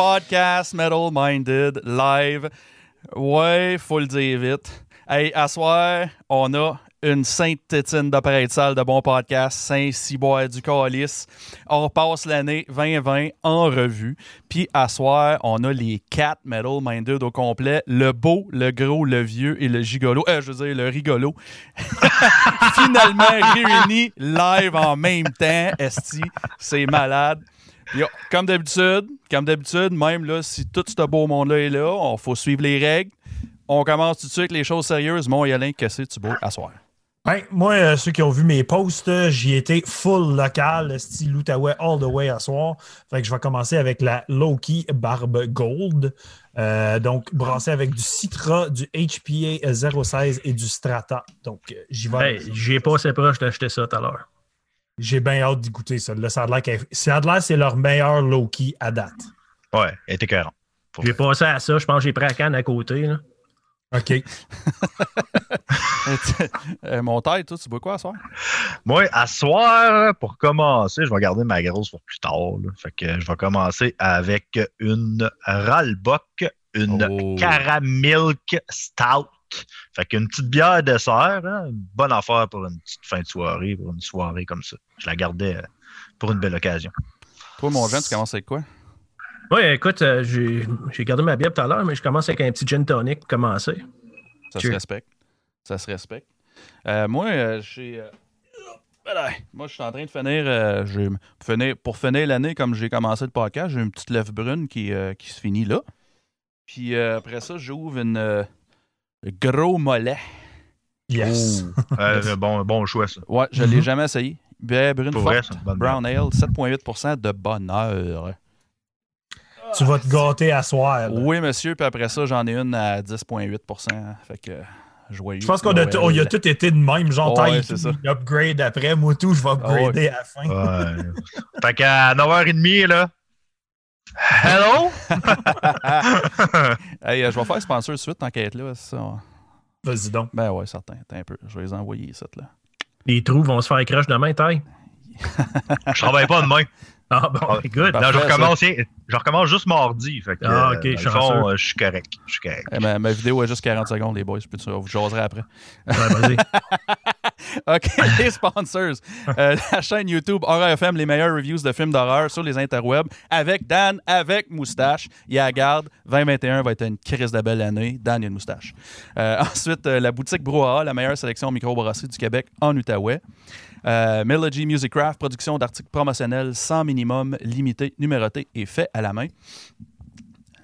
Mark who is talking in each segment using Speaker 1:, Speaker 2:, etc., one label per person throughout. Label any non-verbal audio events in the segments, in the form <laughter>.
Speaker 1: podcast Metal Minded live. Ouais, faut le dire vite. Hey, à soir, on a une sainte tétine d'appareil de salle de bon podcast, Saint-Cyboire du Calice. On repasse l'année 2020 en revue. Puis à soir, on a les quatre Metal Minded au complet. Le beau, le gros, le vieux et le gigolo. Euh, je veux dire, le rigolo. <laughs> Finalement réunis live en même temps. Esti, c'est malade. Yo, comme d'habitude, comme d'habitude, même là, si tout ce beau monde-là est là, on faut suivre les règles. On commence tout de suite avec les choses sérieuses. Mon Yalin, que c'est tu beau à soir?
Speaker 2: Ouais, moi, euh, ceux qui ont vu mes posts, euh, j'y étais full local, style Outaouais all the way à soir. Fait que je vais commencer avec la Loki Barbe Gold. Euh, donc, brassée avec du Citra, du HPA 016 et du Strata. Donc, euh, j'y vais.
Speaker 3: Hey, j'y ai pas assez proche d'acheter ça tout à l'heure.
Speaker 2: J'ai bien hâte d'y goûter ça. Là, ça a l'air qu'elle- ça a l'air c'est leur meilleur Loki à date.
Speaker 4: Ouais, elle était. Pour
Speaker 3: J'ai passé à ça, je pense que j'ai pris la canne à côté. Là.
Speaker 2: OK. <laughs> <laughs>
Speaker 1: Euh, mon tête, toi, tu bois quoi à soir?
Speaker 4: Moi, à soir, pour commencer, je vais garder ma grosse pour plus tard. là. Fait que je vais commencer avec une Ralbock, une
Speaker 1: Oh.
Speaker 4: Caramilk Stout. Fait qu'une petite bière dessert, hein, une bonne affaire pour une petite fin de soirée, pour une soirée comme ça. Je la gardais euh, pour une belle occasion.
Speaker 1: Toi, mon jeune, tu commences avec quoi?
Speaker 3: Oui, écoute, euh, j'ai j'ai gardé ma bière tout à l'heure, mais je commence avec un petit gin tonic pour commencer.
Speaker 1: Ça se respecte. Ça se respecte. Euh, moi, euh, j'ai. euh, voilà. Moi, je suis en train de finir, euh, j'ai- finir- Pour finir l'année, comme j'ai commencé le podcast, j'ai une petite lèvre brune qui, euh, qui se finit là. Puis euh, après ça, j'ouvre une euh, gros mollet.
Speaker 2: Yes.
Speaker 4: Euh, <laughs> bon, bon choix, ça.
Speaker 1: Ouais, je l'ai
Speaker 2: Mhm.
Speaker 1: jamais essayé. Bière brune
Speaker 4: Pour
Speaker 1: forte, brown ale, 7,8% de bonheur.
Speaker 2: Tu vas te gâter à soir. là.
Speaker 1: Oui, monsieur. Puis après ça, j'en ai une à 10,8% Fait que joyeux.
Speaker 2: Je pense qu'on a, on y a tout été de même, genre
Speaker 1: Ouais,
Speaker 2: taille
Speaker 1: c'est
Speaker 2: tout,
Speaker 1: ça.
Speaker 2: upgrade après. Moi, tout, je vais upgrader à la fin.
Speaker 4: Ouais. fait qu'à 9h30, là. Hello? <laughs>
Speaker 1: Hey, euh, je vais faire sponsor de suite, être là. Ça.
Speaker 2: Vas-y donc.
Speaker 1: Ben ouais, certain. Attends un peu. Je vais les envoyer, ça, là.
Speaker 3: Les trous vont se faire crush demain, taille. <laughs>
Speaker 4: je travaille pas demain.
Speaker 3: Ah bon,
Speaker 4: Ah, <laughs>
Speaker 3: good.
Speaker 1: Parfait,
Speaker 4: Non, je recommence, je recommence juste mardi. Fait que,
Speaker 3: Ah, ok,
Speaker 4: euh, fond, euh, je suis correct. Je suis correct.
Speaker 1: Eh, ma, ma vidéo est juste 40 secondes, les boys. Puis vous jaserez après.
Speaker 3: Ouais, vas-y. <laughs>
Speaker 1: OK, <laughs> les sponsors. Euh, la chaîne YouTube Horror FM, les meilleures reviews de films d'horreur sur les interwebs avec Dan, avec moustache. Il y a la garde. 2021 va être une crise de belle année. Dan, il a une moustache. Euh, ensuite, euh, la boutique Brouhaha, la meilleure sélection microbrasserie du Québec en Outaouais. Euh, Melody Music Craft, production d'articles promotionnels sans minimum, limité, numéroté et fait à la main.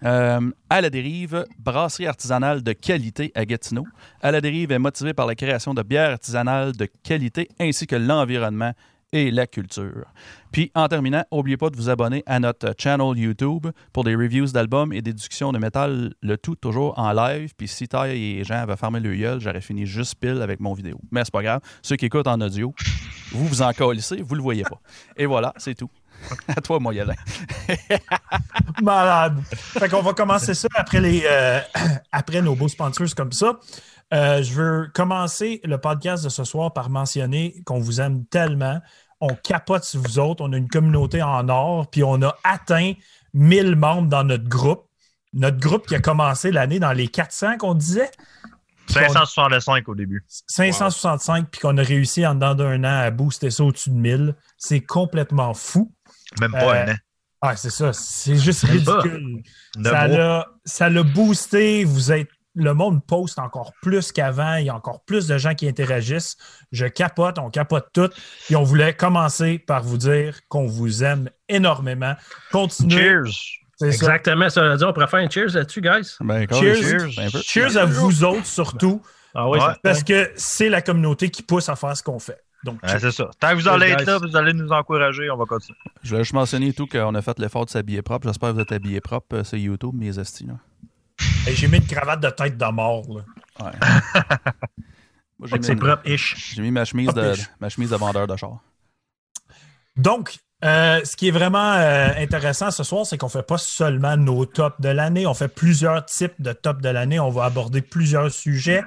Speaker 1: Euh, à la dérive, brasserie artisanale de qualité à Gatineau. À la dérive est motivé par la création de bières artisanales de qualité ainsi que l'environnement et la culture. Puis, en terminant, n'oubliez pas de vous abonner à notre channel YouTube pour des reviews d'albums et des discussions de métal, le tout toujours en live. Puis, si Ty et Jean avaient fermé le gueule, j'aurais fini juste pile avec mon vidéo. Mais c'est pas grave. Ceux qui écoutent en audio, vous vous en colissez, vous le voyez pas. Et voilà, c'est tout. À toi, mon Yalin. <laughs>
Speaker 2: Malade. Fait qu'on va commencer ça après, les, euh, <clears throat> après nos beaux sponsors comme ça. Euh, je veux commencer le podcast de ce soir par mentionner qu'on vous aime tellement. On capote sur vous autres. On a une communauté en or, puis on a atteint 1000 membres dans notre groupe. Notre groupe qui a commencé l'année dans les 400 qu'on disait.
Speaker 4: 565 au début.
Speaker 2: 565, puis qu'on a réussi en dedans d'un an à booster ça au-dessus de 1000. C'est complètement fou.
Speaker 4: Même pas
Speaker 2: Euh,
Speaker 4: un an.
Speaker 2: Ah, c'est ça. C'est juste ridicule. Ça l'a, ça l'a boosté. Vous êtes, le monde poste encore plus qu'avant. Il y a encore plus de gens qui interagissent. Je capote, on capote tout. Et on voulait commencer par vous dire qu'on vous aime énormément. Continuez.
Speaker 4: Cheers!
Speaker 3: Exactement, ça veut dire on pourrait faire un cheers là-dessus, guys.
Speaker 1: Ben,
Speaker 2: Cheers.
Speaker 1: cheers.
Speaker 2: Cheers à vous autres surtout,
Speaker 3: Ah oui,
Speaker 4: Ouais.
Speaker 3: certain.
Speaker 2: parce que c'est la communauté qui pousse à faire ce qu'on fait. Donc,
Speaker 4: Ouais, c'est ça. Tant que vous allez être là, vous allez nous encourager, on va continuer.
Speaker 1: Je voulais juste mentionner tout qu'on a fait l'effort de s'habiller propre. J'espère que vous êtes habillés propre. euh, C'est YouTube, mes estis. là.
Speaker 2: J'ai mis une cravate de tête de mort. là.
Speaker 1: Ouais. <laughs> Moi, j'ai
Speaker 3: Fait que
Speaker 1: mis,
Speaker 3: c'est
Speaker 1: une-
Speaker 3: propre-ish.
Speaker 1: j'ai mis ma chemise, de,
Speaker 2: Propre-ish.
Speaker 1: ma chemise de vendeur de char.
Speaker 2: Donc, Euh, ce qui est vraiment euh, intéressant ce soir, c'est qu'on ne fait pas seulement nos tops de l'année, on fait plusieurs types de tops de l'année. On va aborder plusieurs sujets.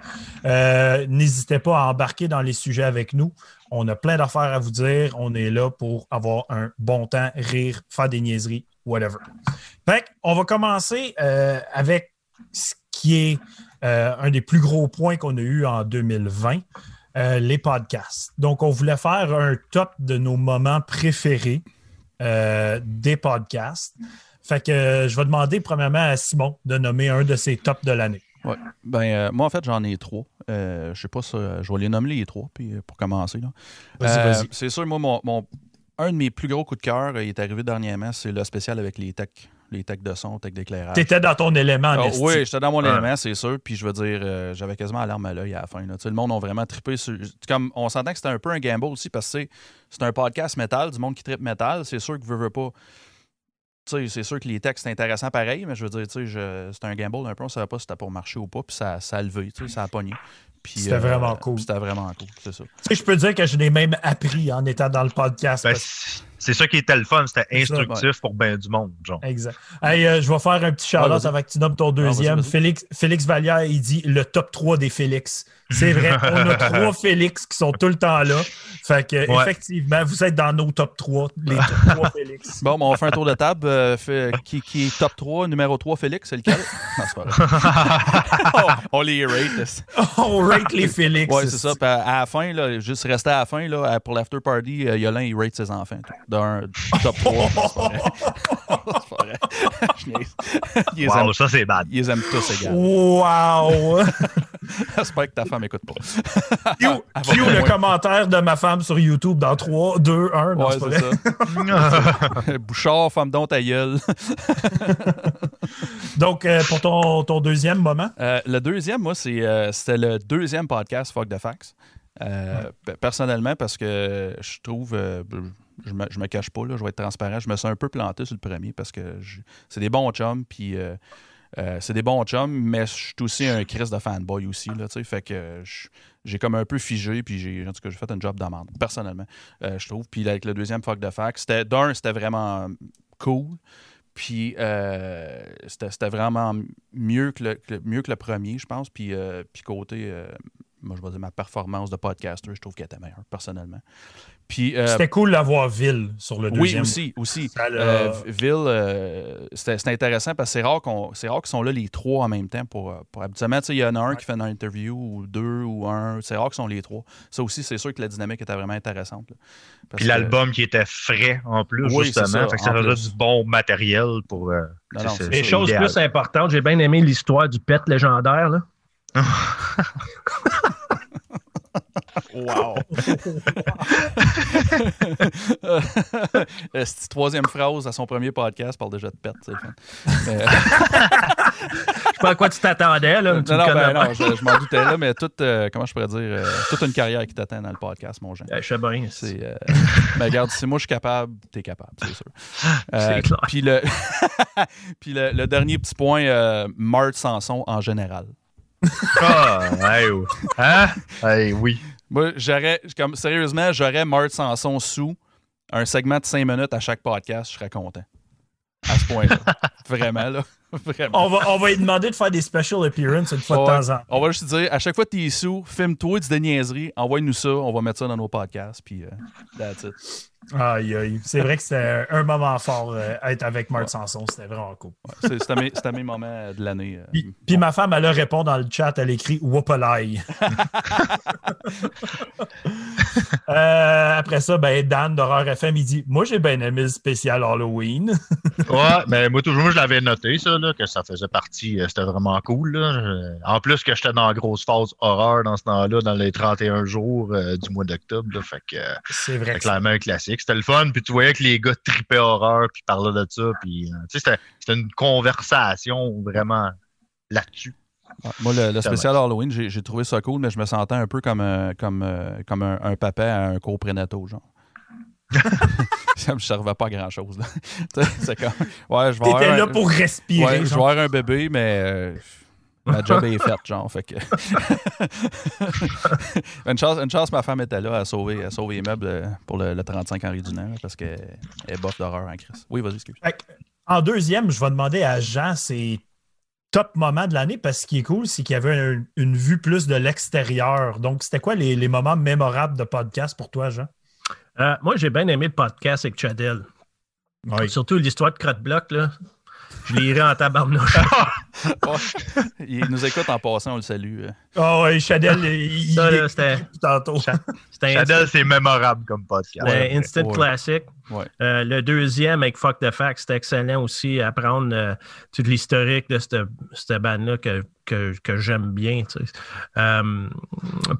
Speaker 2: Euh, N'hésitez pas à embarquer dans les sujets avec nous. On a plein d'affaires à vous dire. On est là pour avoir un bon temps, rire, faire des niaiseries, whatever. Fait on va commencer euh, avec ce qui est euh, un des plus gros points qu'on a eu en 2020. Euh, les podcasts. Donc, on voulait faire un top de nos moments préférés euh, des podcasts. Fait que je vais demander premièrement à Simon de nommer un de ses tops de l'année.
Speaker 1: Ouais. Ben, moi, en fait, j'en ai trois. Je sais pas ça. Je vais les nommer les trois, puis pour commencer.
Speaker 2: Vas-y, vas-y.
Speaker 1: C'est sûr, moi, mon, mon- un de mes plus gros coups de cœur, il est arrivé dernièrement, c'est le spécial avec les techs, les techs de son, techs d'éclairage.
Speaker 2: Tu étais dans ton élément, en
Speaker 1: Ah, oui, j'étais dans mon
Speaker 4: Ouais.
Speaker 1: élément, c'est sûr. Puis je veux dire, euh, j'avais quasiment la larme à l'œil à la fin. là. Le monde a vraiment trippé sur. Comme on s'entend que c'était un peu un gamble aussi parce que c'est- un podcast métal, du monde qui trippe métal. C'est sûr que veut, veut pas. Tu sais, c'est sûr que les textes c'est intéressant pareil, mais je veux dire, tu sais, je- c'était un gamble un peu. On savait pas si c'était pour marcher ou pas. Puis ça, ça a levé, tu sais, ça a pogné. Puis,
Speaker 2: C'était vraiment cool.
Speaker 1: C'était vraiment cool, c'est ça.
Speaker 2: Tu sais, je peux dire que je l'ai même appris en étant dans le podcast.
Speaker 4: Ben,
Speaker 2: parce-
Speaker 4: c'est ça qui était le fun, c'était
Speaker 2: ça,
Speaker 4: instructif pour bien du monde. Genre.
Speaker 2: Exact. Hey, euh, je vais faire un petit
Speaker 1: vas-y.
Speaker 2: avant que tu nommes ton deuxième.
Speaker 1: vas-y, vas-y.
Speaker 2: Félix, Félix Vallière, il dit le top 3 des Félix. C'est vrai, <laughs> on a trois Félix qui sont tout le temps là. Fait que,
Speaker 4: Ouais.
Speaker 2: effectivement, vous êtes dans nos top 3, les <laughs> top 3 Félix.
Speaker 1: Bon, ben, on fait un tour de table. euh, fait- qui, qui est top 3, numéro 3, Félix, c'est lequel? non, c'est pas vrai. <laughs> on, on les rate.
Speaker 2: on rate les Félix.
Speaker 1: Ouais, c'est ça. Puis à, la fin, là, juste rester à la fin, là, pour l'after party, euh, Yolin, il rate ses enfants. tout. D'un top 3. <laughs> c'est pas vrai. c'est pas vrai. <laughs> Je niaise. Il les, aime,
Speaker 4: Wow, ça c'est bad.
Speaker 1: il les aime tous égal.
Speaker 2: Wow! <laughs>
Speaker 1: J'espère que ta femme écoute pas.
Speaker 2: Cue, le commentaire de ma femme sur YouTube dans 3, 2, 1. Non,
Speaker 1: Ouais,
Speaker 2: c'est
Speaker 1: ça. Bouchard, femme don ta gueule.
Speaker 2: Donc, euh, pour ton, ton deuxième moment,
Speaker 1: Euh, le deuxième, moi, c'est, euh, c'était le deuxième podcast Fuck the Facts. Euh, pe- Personnellement, parce que je trouve, euh, je, me, je me cache pas, là, je vais être transparent, je me suis un peu planté sur le premier parce que c'est des bons chums, puis euh, euh, c'est des bons chums, mais je suis aussi un Chris de fanboy aussi, là, fait que j'ai comme un peu figé, puis j'ai, en tout cas, j'ai fait un job d'amende, personnellement, euh, je trouve. Puis avec le deuxième Fuck the Facts, c'était, d'un, c'était vraiment cool. Puis c'était vraiment mieux que, le, mieux que le premier, je pense. Puis, puis côté, moi, je vais dire ma performance de podcaster, je trouve qu'elle était meilleure, personnellement. Puis, euh,
Speaker 2: c'était cool d'avoir Ville sur le
Speaker 1: oui,
Speaker 2: deuxième.
Speaker 1: aussi, aussi.
Speaker 2: Ça l'a-
Speaker 1: Euh, Ville, euh, c'était c'était intéressant parce que c'est rare qu'on c'est rare qu'ils sont là les trois en même temps pour, euh, pour habituellement, tu sais, il y en a un qui fait une interview ou deux ou un, c'est rare qu'ils sont les trois. Ça aussi, c'est sûr que la dynamique était vraiment intéressante. là. Parce
Speaker 4: Puis
Speaker 1: que-
Speaker 4: l'album qui était frais en plus,
Speaker 1: Oui,
Speaker 4: justement.
Speaker 1: ça,
Speaker 4: fait que ça du bon matériel pour. euh,
Speaker 1: Non, non,
Speaker 4: c'est-
Speaker 1: c'est
Speaker 3: Les choses
Speaker 4: idéal.
Speaker 3: plus importantes, j'ai bien aimé l'histoire du pet légendaire. Là. <laughs> <laughs>
Speaker 1: Wow! <laughs> Euh, cette troisième phrase à son premier podcast parle déjà de pète, c'est fun. Mais- <laughs>
Speaker 3: Je sais pas à quoi tu t'attendais. Là, tu
Speaker 1: non, non, ben non, je, je m'en doutais là, mais toute, euh, comment je pourrais dire, euh, toute une carrière qui t'attend dans le podcast, mon Jean.
Speaker 3: Eh, Je sais bien.
Speaker 1: C'est, euh, mais regarde, si moi je suis capable, t'es capable, c'est sûr. <laughs>
Speaker 3: C'est clair.
Speaker 1: Puis le, puis le, le dernier petit point, euh, Marthe Sanson en général.
Speaker 4: Ah, hey, oh. Hein? Hey, oui.
Speaker 1: Moi, j'aurais, comme, sérieusement, j'aurais Marthe Sanson sous un segment de 5 minutes à chaque podcast, je serais content. À ce point-là. <laughs> Vraiment, là. <laughs> Vraiment.
Speaker 2: On va, on va lui demander de faire des special appearances une fois de temps en temps.
Speaker 1: On va juste dire, à chaque fois que tu es sous, filme-toi, dis des niaiseries, envoie-nous ça, on va mettre ça dans nos podcasts, puis euh, that's it.
Speaker 2: Aïe, aïe. C'est vrai que c'était un moment fort euh, être avec Marc Sanson. C'était vraiment cool.
Speaker 1: Ouais, c'est- C'était mes, mes moments de l'année. euh.
Speaker 2: Puis, puis ma femme, elle leur répond dans le chat, elle écrit Whoopalai. <laughs> euh, après ça, ben, Dan d'Horreur FM, il dit Moi, j'ai bien aimé le spécial Halloween. <laughs>
Speaker 4: Ouais, mais moi, toujours, je l'avais noté, ça, là, que ça faisait partie. euh, C'était vraiment cool. Là. En plus, que j'étais dans la grosse phase horreur dans ce temps-là, dans les 31 jours euh, du mois d'octobre. là. Fait que,
Speaker 2: C'est vrai.
Speaker 4: c'était
Speaker 2: que c'est-
Speaker 4: clairement un classique. C'était le fun. Puis tu voyais que les gars tripaient horreur, puis parlaient de ça. Puis, euh, c'était- c'était une conversation vraiment là-dessus.
Speaker 1: Ouais, Moi, le, le spécial Halloween, j'ai j'ai trouvé ça cool, mais je me sentais un peu comme, un- comme, euh, comme un, un papa à un cours prénatal, genre. <laughs> ça me servait pas à grand-chose. là. <laughs> Tu sais, C'est comme, ouais, je vais avoir
Speaker 2: T'étais
Speaker 1: un-
Speaker 2: là pour respirer.
Speaker 1: Ouais, je vais avoir un bébé, mais euh, ma job est faite, genre. Fait que... <laughs> une, chance, une chance, ma femme était là à sauver, à sauver les meubles euh, pour le, le 35 Henri Dunant parce qu'elle est bof d'horreur en crise. Oui, vas-y, excuse.
Speaker 2: En deuxième, je vais demander à Jean ses top moments de l'année parce que ce qui est cool, c'est qu'il y avait un- une vue plus de l'extérieur. Donc, c'était quoi les, les moments mémorables de podcast pour toi, Jean?
Speaker 3: Euh, moi, j'ai bien aimé le podcast avec Chadel.
Speaker 2: Oui.
Speaker 3: Surtout l'histoire de Crotte-Bloc, là. Je lirai en tabarnouche. <laughs>
Speaker 1: Ouais. Il nous écoute en passant, on le salue. euh.
Speaker 2: Ah oui, Chadel, il,
Speaker 3: Ça,
Speaker 2: il
Speaker 3: là,
Speaker 2: est
Speaker 3: c'était
Speaker 2: tantôt.
Speaker 3: c'était
Speaker 4: Chadel, c'est mémorable comme podcast.
Speaker 3: instant
Speaker 1: ouais.
Speaker 3: classic.
Speaker 1: Ouais.
Speaker 3: Euh, le deuxième avec Fuck the Facts, c'était excellent aussi. Apprendre euh, tout l'historique de cette, cette bande-là que, que, que j'aime bien. tu sais. Euh,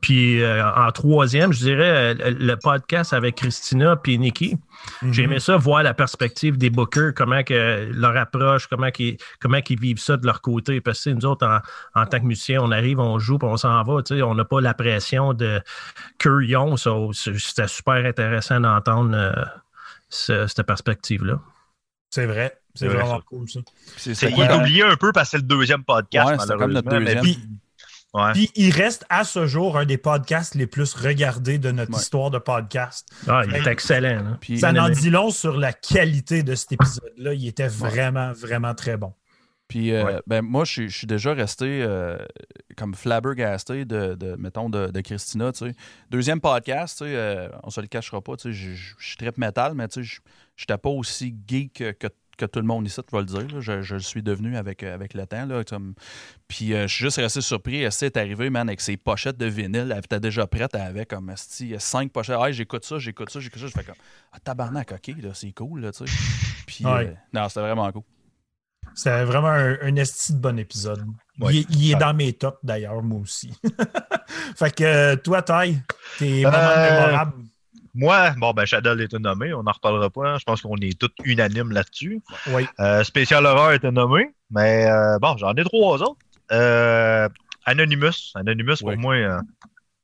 Speaker 3: puis euh, en troisième, je dirais euh, le podcast avec Christina puis Nikki.
Speaker 2: Mhm.
Speaker 3: J'ai aimé ça, voir la perspective des bookers, comment que leur approche, comment qu'ils comment qu'ils vivent ça de leur côté. Parce que nous autres, en, en tant que musiciens, on arrive, on joue, puis on s'en va. tu sais, On n'a pas la pression de c'est- C'était super intéressant d'entendre euh, ce- cette perspective-là.
Speaker 2: C'est vrai. C'est
Speaker 4: C'est vrai,
Speaker 2: vraiment
Speaker 4: ça.
Speaker 2: cool, ça.
Speaker 1: C'est
Speaker 4: C'est-
Speaker 1: c'est
Speaker 4: il est oublié un peu parce que c'est le deuxième podcast,
Speaker 1: Ouais, c'est comme notre
Speaker 4: mais-
Speaker 1: deuxième.
Speaker 2: Puis,
Speaker 4: Ouais.
Speaker 2: puis il reste à ce jour un des podcasts les plus regardés de notre
Speaker 1: Ouais.
Speaker 2: histoire de podcast.
Speaker 3: Ah, il est excellent.
Speaker 1: Puis-
Speaker 2: Ça
Speaker 3: Bien
Speaker 2: en
Speaker 3: aimé.
Speaker 2: dit long sur la qualité de cet épisode-là. Il était vraiment, vraiment très bon.
Speaker 1: Puis, euh,
Speaker 4: Ouais.
Speaker 1: ben, moi, je suis- je suis déjà resté euh, comme flabbergasté de, de mettons, de, de Christina, tu sais. Deuxième podcast, tu sais, euh, on se le cachera pas, tu sais, je je- je suis très métal, mais tu sais, je n'étais pas aussi geek que, que- tout le monde ici, tu vas le dire. là. Je, je le suis devenu avec, euh, avec le temps, là. comme- Puis, euh, je suis juste resté surpris. Elle est arrivé, man, avec ses pochettes de vinyle? Elle était déjà prête, elle avait comme, esti, cinq pochettes. Ah, j'écoute ça, j'écoute ça, j'écoute ça. Je fais comme, ah, tabarnak, ok, là, c'est cool, là, tu sais. Puis,
Speaker 2: Ouais.
Speaker 1: euh, non, c'était vraiment cool.
Speaker 2: C'est vraiment un, un esti de bon épisode.
Speaker 4: Ouais.
Speaker 2: Il, est- il est
Speaker 4: Ouais.
Speaker 2: dans mes tops d'ailleurs, moi aussi. <laughs> fait que euh, toi, Ty, tes moments
Speaker 4: Euh,
Speaker 2: mémorables.
Speaker 4: Moi, bon, ben, Shadow était nommé, on n'en reparlera pas. hein. Je pense qu'on est tous unanimes là-dessus.
Speaker 2: Oui.
Speaker 4: Euh, Spécial Horreur était nommé, mais euh, bon, j'en ai trois autres. Euh, Anonymous. Anonymous, pour moi, euh,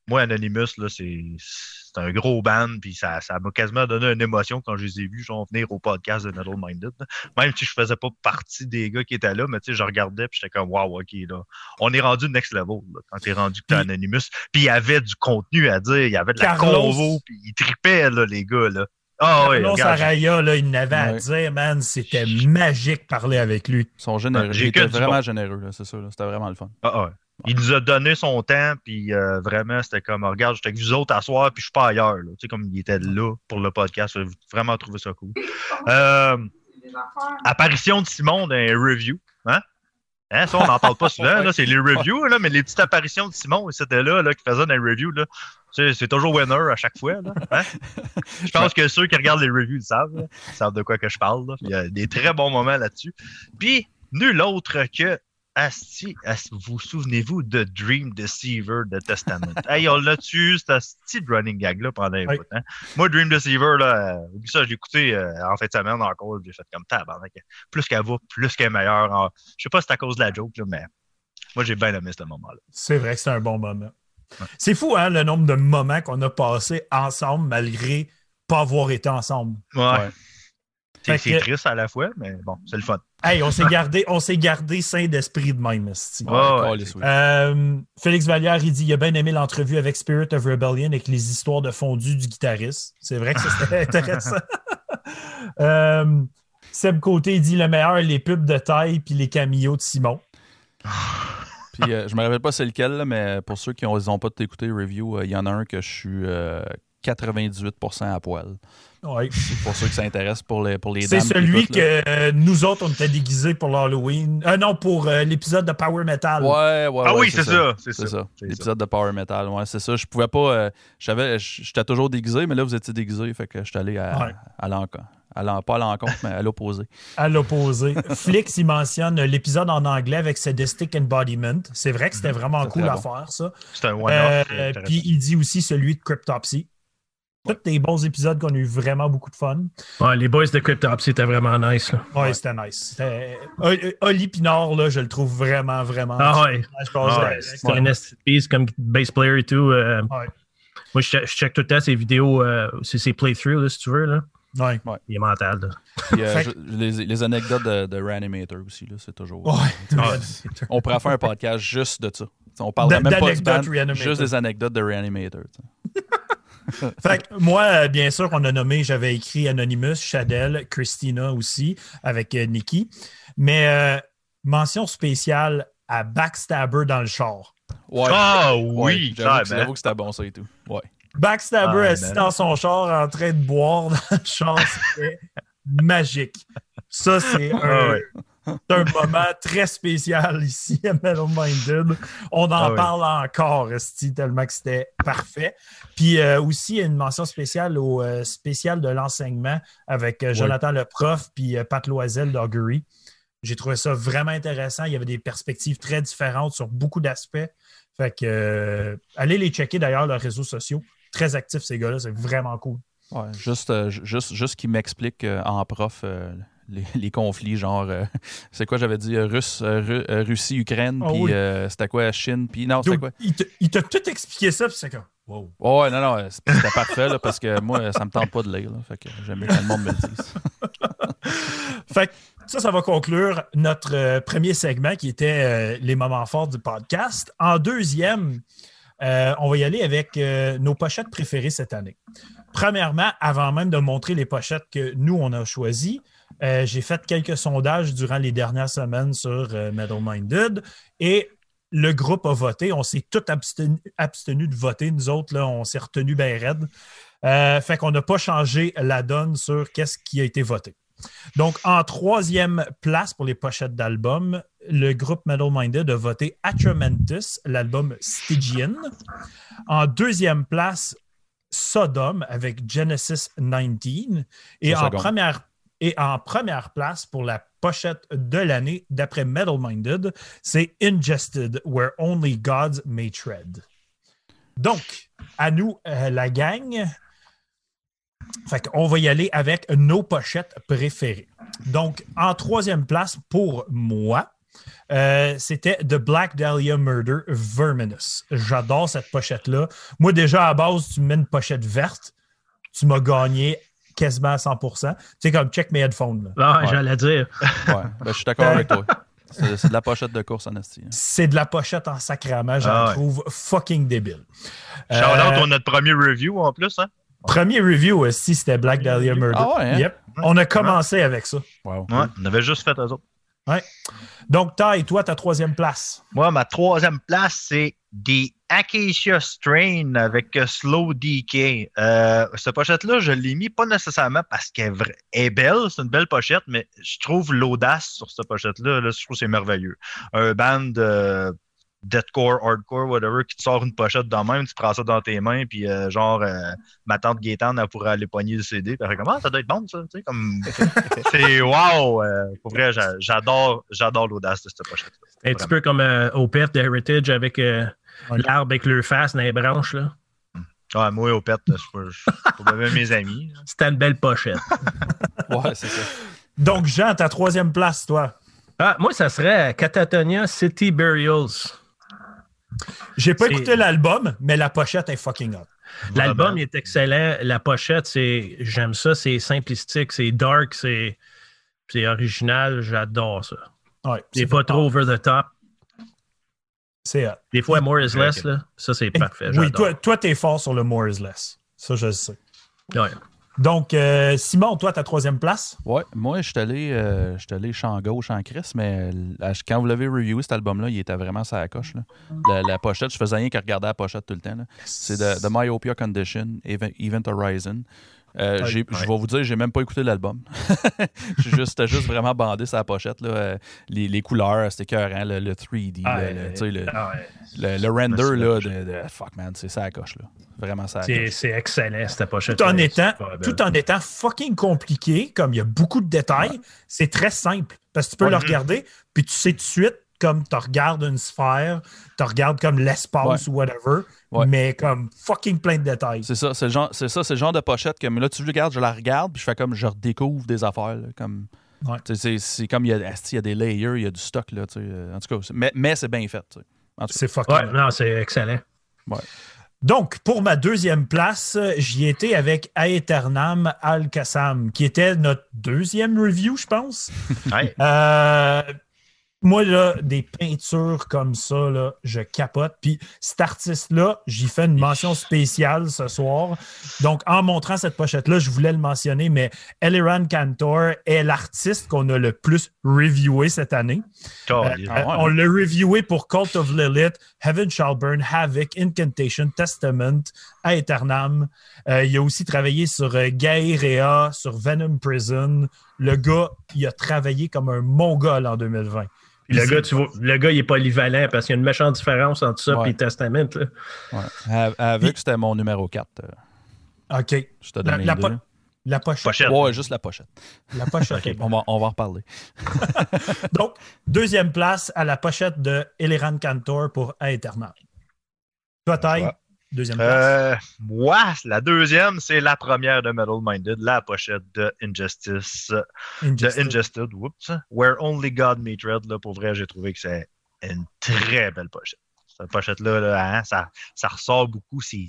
Speaker 4: moi, Anonymous, là, c'est c'est un gros band, puis ça ça m'a quasiment donné une émotion quand je les ai vus, genre, venir au podcast de Metal Minded. là. Même si je faisais pas partie des gars qui étaient là, mais tu sais, je regardais, puis j'étais comme, waouh, ok, là, on est rendu next level, là, quand t'es rendu que t'es
Speaker 2: Puis-
Speaker 4: Anonymous. Puis il y avait du contenu à dire, il y avait de la
Speaker 2: Carlos-
Speaker 4: convo, puis ils tripaient, là, les gars, là. Ah ouais,
Speaker 2: Carlos
Speaker 4: regarde,
Speaker 2: Araya, là, il n'avait à dire, man, c'était magique de parler avec lui.
Speaker 1: Ils sont généreux. Étaient
Speaker 4: du
Speaker 1: vraiment
Speaker 4: bon.
Speaker 1: généreux, c'est ça. C'était vraiment le fun.
Speaker 4: Ah, ouais. Il nous a donné son temps, puis euh, vraiment, c'était comme, regarde, j'étais avec vous autres à soir, puis je suis pas ailleurs. Là. Tu sais, comme il était là pour le podcast, j'ai vraiment trouvé ça cool. Euh, apparition de Simon dans les reviews. Hein? Hein, ça, on n'en parle pas souvent, là, c'est les reviews, là, mais les petites apparitions de Simon, c'était là, là, qui faisait dans les reviews, là. Sais, c'est toujours winner à chaque fois. Là, hein? Je pense que ceux qui regardent les reviews le savent, là. Savent de quoi que je parle. là. Il y a des très bons moments là-dessus. Puis, nul autre que Asti, Asti- vous souvenez-vous de Dream Deceiver de Testament? hey, on l'a tué, ce petit running gag-là pendant un
Speaker 2: Oui.
Speaker 4: bout de temps. Moi, Dream Deceiver, là, euh, ça, j'ai écouté euh, en fin de semaine encore, j'ai fait comme tabarnak. Plus qu'elle va, plus qu'elle est meilleure. En- Je sais pas si c'est à cause de la joke, là, mais moi, j'ai bien aimé ce moment-là.
Speaker 2: C'est vrai que c'est un bon moment. C'est fou, hein, le nombre de moments qu'on a passés ensemble malgré pas avoir été ensemble.
Speaker 4: Ouais.
Speaker 1: Ouais.
Speaker 4: C'est
Speaker 2: que-
Speaker 4: triste à la fois, mais bon, c'est le fun.
Speaker 2: Hey, on s'est gardé, on s'est gardé sain d'esprit de même.
Speaker 4: Ouais.
Speaker 2: Euh, Félix Vallière, il dit il a bien aimé l'entrevue avec Spirit of Rebellion avec les histoires de fondu du guitariste. C'est vrai que ça, c'était <laughs> intéressant. <laughs> Euh, Seb Côté, il dit le meilleur, les pubs de taille puis les cameos de Simon. <laughs>
Speaker 1: Puis euh, je me rappelle pas c'est lequel, là, mais pour ceux qui n'ont pas écouté review, euh, il y en a un que je suis euh, 98% à poil.
Speaker 2: Ouais.
Speaker 1: Pour ceux qui s'intéressent pour les, pour les
Speaker 2: C'est celui
Speaker 1: écoutent,
Speaker 2: que euh, nous autres, on était déguisés pour l'Halloween. Euh, non, pour euh, l'épisode de Power Metal.
Speaker 1: Ouais, ouais,
Speaker 4: Ah
Speaker 1: ouais,
Speaker 4: oui, c'est ça, c'est
Speaker 1: C'est
Speaker 4: ça.
Speaker 1: ça.
Speaker 4: c'est
Speaker 1: L'épisode de Power Metal, ouais, c'est ça. Je pouvais pas. euh, je savais- J'étais toujours déguisé, mais là, vous étiez déguisé, fait que j'étais allé à,
Speaker 2: Ouais.
Speaker 1: à l'encontre. À l'en- pas à l'encontre, mais à l'opposé. <laughs>
Speaker 2: à l'opposé. Flix, il mentionne l'épisode en anglais avec Sadistic Embodiment. C'est vrai que c'était vraiment
Speaker 1: C'est
Speaker 2: cool à
Speaker 1: bon.
Speaker 2: faire, ça.
Speaker 4: C'est un one-off. euh,
Speaker 2: puis il dit aussi celui de Cryptopsy. Tous des bons épisodes qu'on a eu vraiment beaucoup de fun.
Speaker 3: Ouais, les boys de Cryptopsy étaient vraiment nice. là.
Speaker 2: Ouais, c'était nice. C'était- Oli Oli Pinard, là, je le trouve vraiment, vraiment.
Speaker 3: Ah ouais.
Speaker 2: Je pense
Speaker 4: Ah
Speaker 3: C'est un piece comme bass player et tout. euh,
Speaker 2: Ouais.
Speaker 3: Moi, je, check- je check tout le temps ses vidéos, euh, ses, ses playthroughs, là, si tu veux. Là.
Speaker 2: Ouais.
Speaker 3: Il est mental. là.
Speaker 1: Puis, euh,
Speaker 2: Fait
Speaker 1: je- les, les anecdotes de, de Reanimator aussi, là, c'est toujours.
Speaker 2: Ouais.
Speaker 3: Ouais. <laughs>
Speaker 1: On pourrait faire un podcast juste de ça. On parle même pas
Speaker 2: D'anecdotes
Speaker 1: band,
Speaker 2: Reanimator.
Speaker 1: juste des anecdotes de Reanimator. <laughs> <laughs>
Speaker 2: Fait que moi, euh, bien sûr, on a nommé, j'avais écrit Anonymous, Shadell, Christina aussi, avec euh, Nikki. Mais euh, mention spéciale à Backstabber dans le char.
Speaker 1: Ouais.
Speaker 4: Ah
Speaker 1: Ouais,
Speaker 4: oui,
Speaker 1: j'avoue, que, c'était bon ça et tout. Ouais.
Speaker 2: Backstabber
Speaker 4: Ah,
Speaker 2: assis dans son char en train de boire dans le char, c'était magique. Ça, c'est un,
Speaker 4: Ah ouais.
Speaker 2: C'est un moment très spécial ici à Metal Minded. On en
Speaker 4: Ah
Speaker 2: parle encore, esti, tellement que c'était parfait. Puis euh, aussi, une mention spéciale au euh, spécial de l'enseignement avec euh, Jonathan le prof puis euh, Pat Loisel d'Augury. J'ai trouvé ça vraiment intéressant. Il y avait des perspectives très différentes sur beaucoup d'aspects. Fait que allez les checker d'ailleurs, leurs réseaux sociaux. Très actifs, ces gars-là. C'est vraiment cool.
Speaker 1: Ouais, juste, ju- juste, juste qu'ils m'expliquent en prof les, les conflits, genre, euh, <laughs> c'est quoi j'avais dit, euh, Russe, euh, Ru- Russie, Ukraine,
Speaker 2: Ah
Speaker 1: puis
Speaker 2: oui.
Speaker 1: euh, c'était quoi, Chine, puis non, c'était quoi?
Speaker 2: il t'a tout expliqué ça, puis c'est comme, wow.
Speaker 1: Oh, ouais, non, non, c'était parfait, là, parce que moi, ça me tente pas de lire, là, fait que j'aime bien que le monde me le dise. <laughs>
Speaker 2: Fait que ça, ça va conclure notre premier segment qui était les moments forts du podcast. En deuxième, euh, on va y aller avec euh, nos pochettes préférées cette année. Premièrement, avant même de montrer les pochettes que nous, on a choisies, euh, j'ai fait quelques sondages durant les dernières semaines sur euh, Metal Minded et le groupe a voté. On s'est tous abstenu, abstenus de voter. Nous autres, là, on s'est retenus bien raide. Euh, fait qu'on n'a pas changé la donne sur qu'est-ce qui a été voté. Donc, en troisième place pour les pochettes d'albums, le groupe Metal Minded a voté Atramentus, l'album Stygian. En deuxième place, Sodom avec Genesis 19. Et en,
Speaker 1: secondes.
Speaker 2: première, et en première place pour la pochette de l'année, d'après Metal Minded, c'est Ingested, Where Only Gods May Tread. Donc, à nous, euh, la gang. Fait qu'on va y aller avec nos pochettes préférées. Donc, en troisième place pour moi, euh, c'était The Black Dahlia Murder Verminous. J'adore cette pochette-là. Moi, déjà, à base, tu me mets une pochette verte, tu m'as gagné quasiment à 100%. Tu sais, comme check mes headphones. là.
Speaker 3: Ah,
Speaker 1: Ouais.
Speaker 3: j'allais dire.
Speaker 1: Ouais, ben, je suis d'accord avec toi. C'est c'est de la pochette de course en esti. hein.
Speaker 2: C'est de la pochette en sacrament. J'en
Speaker 4: Ah ouais.
Speaker 2: trouve fucking débile.
Speaker 4: Shout out
Speaker 2: Euh,
Speaker 4: pour notre premier review en plus. Hein?
Speaker 2: Premier review aussi, c'était Black Dahlia Murder.
Speaker 1: Ah ouais, hein?
Speaker 2: Yep. On a commencé avec ça.
Speaker 1: Wow.
Speaker 4: Ouais, on avait juste fait eux autres.
Speaker 2: Donc, Ty, toi, ta troisième place.
Speaker 4: Moi, ma troisième place, c'est The Acacia Strain avec euh, Slow DK. Euh, cette pochette-là, je l'ai mis pas nécessairement parce qu'elle est, belle, c'est une belle pochette, mais je trouve l'audace sur cette pochette-là, là, je trouve que c'est merveilleux. Un band euh, deathcore, hardcore, whatever, qui te sort une pochette dans même, tu prends ça dans tes mains, puis euh, genre, euh, ma tante Gaétane, elle pourrait aller pogner le CD, puis elle fait comme, Ah, ça doit être bon, ça, tu sais, comme, <laughs> c'est wow! euh, pour vrai, j'a- j'adore, j'adore l'audace de cette pochette-là.
Speaker 3: Un petit peu comme au PF de Heritage avec. L'arbre avec le face dans les branches. là.
Speaker 4: Ouais, moi, au pet, je même mes amis.
Speaker 3: C'était une belle pochette. <laughs>
Speaker 1: Ouais, c'est ça.
Speaker 2: Donc, Jean, ta troisième place, toi.
Speaker 3: Ah, moi, ça serait Catatonia City Burials.
Speaker 2: J'ai pas écouté l'album, mais la pochette est fucking hot.
Speaker 3: L'album est excellent. La pochette, c'est j'aime ça. C'est simplistique, c'est dark, c'est c'est original. J'adore ça.
Speaker 2: Ouais,
Speaker 3: C'est pas trop over the top.
Speaker 2: C'est hot.
Speaker 3: Des fois, more is less. Là. Ça, c'est parfait.
Speaker 2: Oui, toi, toi, t'es fort sur le more is less. Ça, je le sais.
Speaker 3: Ouais.
Speaker 2: Donc, euh, Simon, toi, ta troisième place?
Speaker 1: Ouais, moi, je suis allé, euh, allé champ gauche en Chris, mais euh, quand vous l'avez review, cet album-là, il était vraiment sa coche. Là. La, la pochette, je faisais rien que regarder la pochette tout le temps. C'est de, de Myopia Condition, Event, Event Horizon. Euh,
Speaker 2: Ouais,
Speaker 1: j'ai- Je
Speaker 2: ouais.
Speaker 1: vais vous dire, j'ai même pas écouté l'album. <laughs> J'ai juste- J'étais juste vraiment bandé la pochette. Là. Euh, Les, les couleurs, c'était écœurant, le, le 3D,
Speaker 3: Ah,
Speaker 1: le, le-
Speaker 3: euh,
Speaker 1: tu sais, le,
Speaker 3: ah ouais.
Speaker 1: le- le render là,
Speaker 4: la
Speaker 1: de, de- Fuck man, c'est ça coche. Là. Vraiment ça
Speaker 3: C'est
Speaker 1: coche.
Speaker 3: c'est excellent, cette pochette.
Speaker 2: Tout en, étant, tout en étant fucking compliqué, comme il y a beaucoup de détails, c'est très simple. Parce que tu peux
Speaker 4: Ouais.
Speaker 2: le regarder, puis tu sais tout de suite, comme tu regardes une sphère, tu regardes comme l'espace ou whatever,
Speaker 1: Ouais.
Speaker 2: mais comme fucking plein de détails.
Speaker 1: C'est ça, c'est le genre, c'est ça, c'est le genre de pochette que mais là tu le regardes, je la regarde, puis je fais comme je redécouvre des affaires, là, comme.
Speaker 2: Ouais.
Speaker 1: C'est, c'est comme il y, a, il y a des layers, il y a du stock là, tu sais, euh, en tout cas, mais, mais c'est bien fait. tu sais. En tout cas,
Speaker 2: C'est fucking.
Speaker 3: Ouais, non, c'est excellent.
Speaker 2: Donc, pour ma deuxième place, j'y étais avec Aeternam Al-Qassam, qui était notre deuxième review, je pense. <laughs>
Speaker 4: Ouais.
Speaker 2: Euh, moi, là, des peintures comme ça, là, je capote. Puis cet artiste-là, j'y fais une mention spéciale ce soir. Donc, en montrant cette pochette-là, je voulais le mentionner, mais Eliran Cantor est l'artiste qu'on a le plus reviewé cette année. Euh, on l'a reviewé pour Cult of Lilith, Heaven Shall Burn, Havoc, Incantation, Testament, Aeternam. Euh, il a aussi travaillé sur euh, Gaïrea, sur Venom Prison. Le gars, il a travaillé comme un mongol en 2020.
Speaker 3: Puis le gars, tu vois, le gars, il est polyvalent parce qu'il y a une méchante différence entre ça
Speaker 1: Ouais.
Speaker 3: et Testament. là.
Speaker 1: Ouais. Av- Avec, c'était mon numéro 4. euh,
Speaker 2: OK.
Speaker 1: Je te
Speaker 2: La,
Speaker 1: donne
Speaker 2: la po-
Speaker 1: deux.
Speaker 2: la pochette.
Speaker 4: Pochette.
Speaker 1: Ouais, juste la pochette.
Speaker 2: La pochette. <laughs>
Speaker 1: On va, on va en reparler. <laughs>
Speaker 2: Donc, deuxième place à la pochette de Eliran Cantor pour Aeternam. Toi,
Speaker 4: Ouais.
Speaker 2: Deuxième place.
Speaker 4: Euh, moi, la deuxième, c'est la première de Metal Minded, la pochette de Injustice. de
Speaker 2: Injustice.
Speaker 4: Whoops. Where Only God May Tread, là, pour vrai, j'ai trouvé que c'est une très belle pochette. Cette pochette-là, là, hein, ça, ça ressort beaucoup. C'est,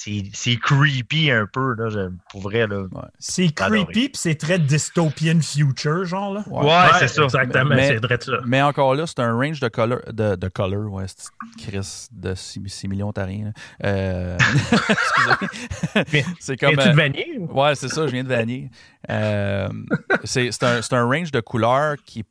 Speaker 4: c'est, c'est creepy un peu, là, je- pour vrai. Là.
Speaker 2: C'est creepy, puis c'est très dystopian future, genre. Là.
Speaker 1: Ouais.
Speaker 4: Ouais, c'est ça.
Speaker 3: Exactement,
Speaker 1: Mais-
Speaker 3: ça.
Speaker 1: Mais encore là, c'est un range de color. De, de color, ouais, c'est Chris de 6, millions, t'as rien. Euh, <laughs> c'est comme.
Speaker 3: Viens-tu
Speaker 1: euh,
Speaker 3: de Vanier?
Speaker 1: Ouais, c'est ça, je viens de vanner. Euh, c'est c'est un, c'est un range de couleurs qui pas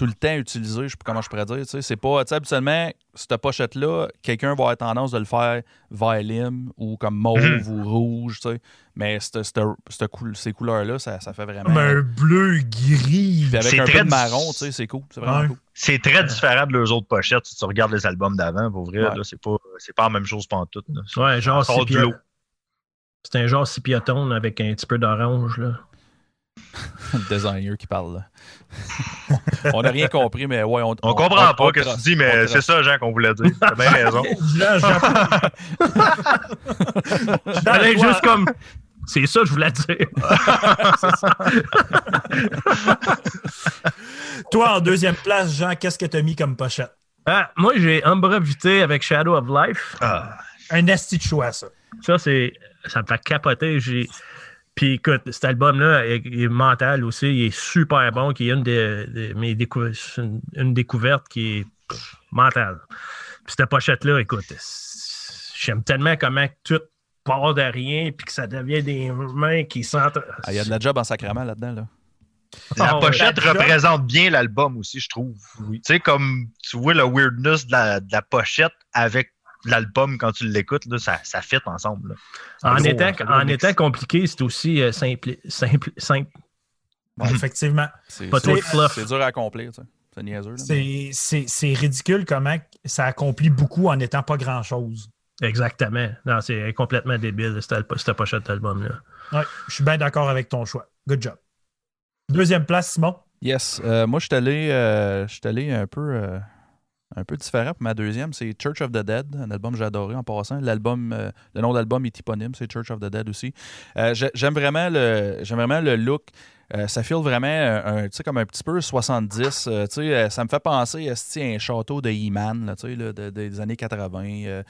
Speaker 1: tout le temps utilisé, je sais pas comment je pourrais dire. Tu sais, c'est pas, tu sais, habituellement, cette pochette-là, quelqu'un va avoir tendance de le faire vert lime ou comme mauve
Speaker 4: Mhm.
Speaker 1: ou rouge, tu sais. Mais cette coul- ces couleurs-là, ça, ça fait vraiment.
Speaker 2: Comme un bleu gris.
Speaker 1: Puis avec
Speaker 4: C'est
Speaker 1: un peu de marron, tu sais, c'est cool. C'est vraiment
Speaker 2: Ouais.
Speaker 1: cool.
Speaker 4: C'est très différent de leurs autres pochettes. Si tu regardes les albums d'avant, pour vrai,
Speaker 1: Ouais.
Speaker 4: là, c'est pas, c'est pas la même chose. Là.
Speaker 3: Ouais, genre C'est un genre six piétons avec un petit peu d'orange. là.
Speaker 1: Le <laughs> designer qui parle là. <laughs> on n'a rien compris, mais ouais, on.
Speaker 4: On, comprend pas ce que tu dis, mais c'est ça, Jean, qu'on voulait dire. T'as bien raison. <laughs>
Speaker 2: Toi-
Speaker 3: juste comme. C'est ça que je voulais dire.
Speaker 2: Toi, en deuxième place, Jean, qu'est-ce que tu as mis comme pochette?
Speaker 3: Ah, moi, j'ai Umbra Vitae avec Shadow of Life.
Speaker 4: Ah,
Speaker 2: Un esti de choix, ça.
Speaker 3: Ça, c'est. Ça me fait capoter. J'ai. Puis écoute, cet album-là est, est mental aussi. Il est super bon. Qui est une des, des- mes décou- une, une découverte qui est pff, mentale. Puis cette pochette-là, écoute, j'aime tellement comment tout part de rien puis que ça devient des mains qui sentent.
Speaker 1: Ah, Il y a de la job en sacrament là-dedans. Là.
Speaker 4: La
Speaker 3: Ah
Speaker 4: pochette
Speaker 2: La job-
Speaker 4: représente bien l'album aussi, je trouve. Tu sais, comme tu vois le weirdness de la, de la pochette avec l'album quand tu l'écoutes, là, ça, ça fit ensemble. là.
Speaker 3: En, étant, en compliqué, c'est aussi euh, simple, simple, simple.
Speaker 2: Ouais, Effectivement.
Speaker 1: C'est
Speaker 3: Pas
Speaker 1: c'est-
Speaker 3: trop de fluff.
Speaker 1: C'est dur à accomplir, tu sais. C'est niaiseux. là.
Speaker 2: C'est- C'est c'est ridicule comment ça accomplit beaucoup en n'étant pas grand-chose.
Speaker 3: Exactement. Non, c'est complètement débile, cette, pochette d'album-là.
Speaker 2: Ouais, je suis bien d'accord avec ton choix. Good job. Deuxième place, Simon.
Speaker 1: Yes. Euh, moi, je suis allé, euh, je suis allé un peu, euh, un peu différent pour ma deuxième. C'est Church of the Dead, un album que j'ai adoré en passant. L'album, euh, le nom de l'album est éponyme, c'est Church of the Dead aussi. Euh, j'ai- j'aime vraiment le, j'aime vraiment le look. Euh, ça file vraiment un, sais, comme un petit peu 70. euh, tu sais, ça me fait penser à un château de He-Man là, tu sais, là, de- des années 80. euh,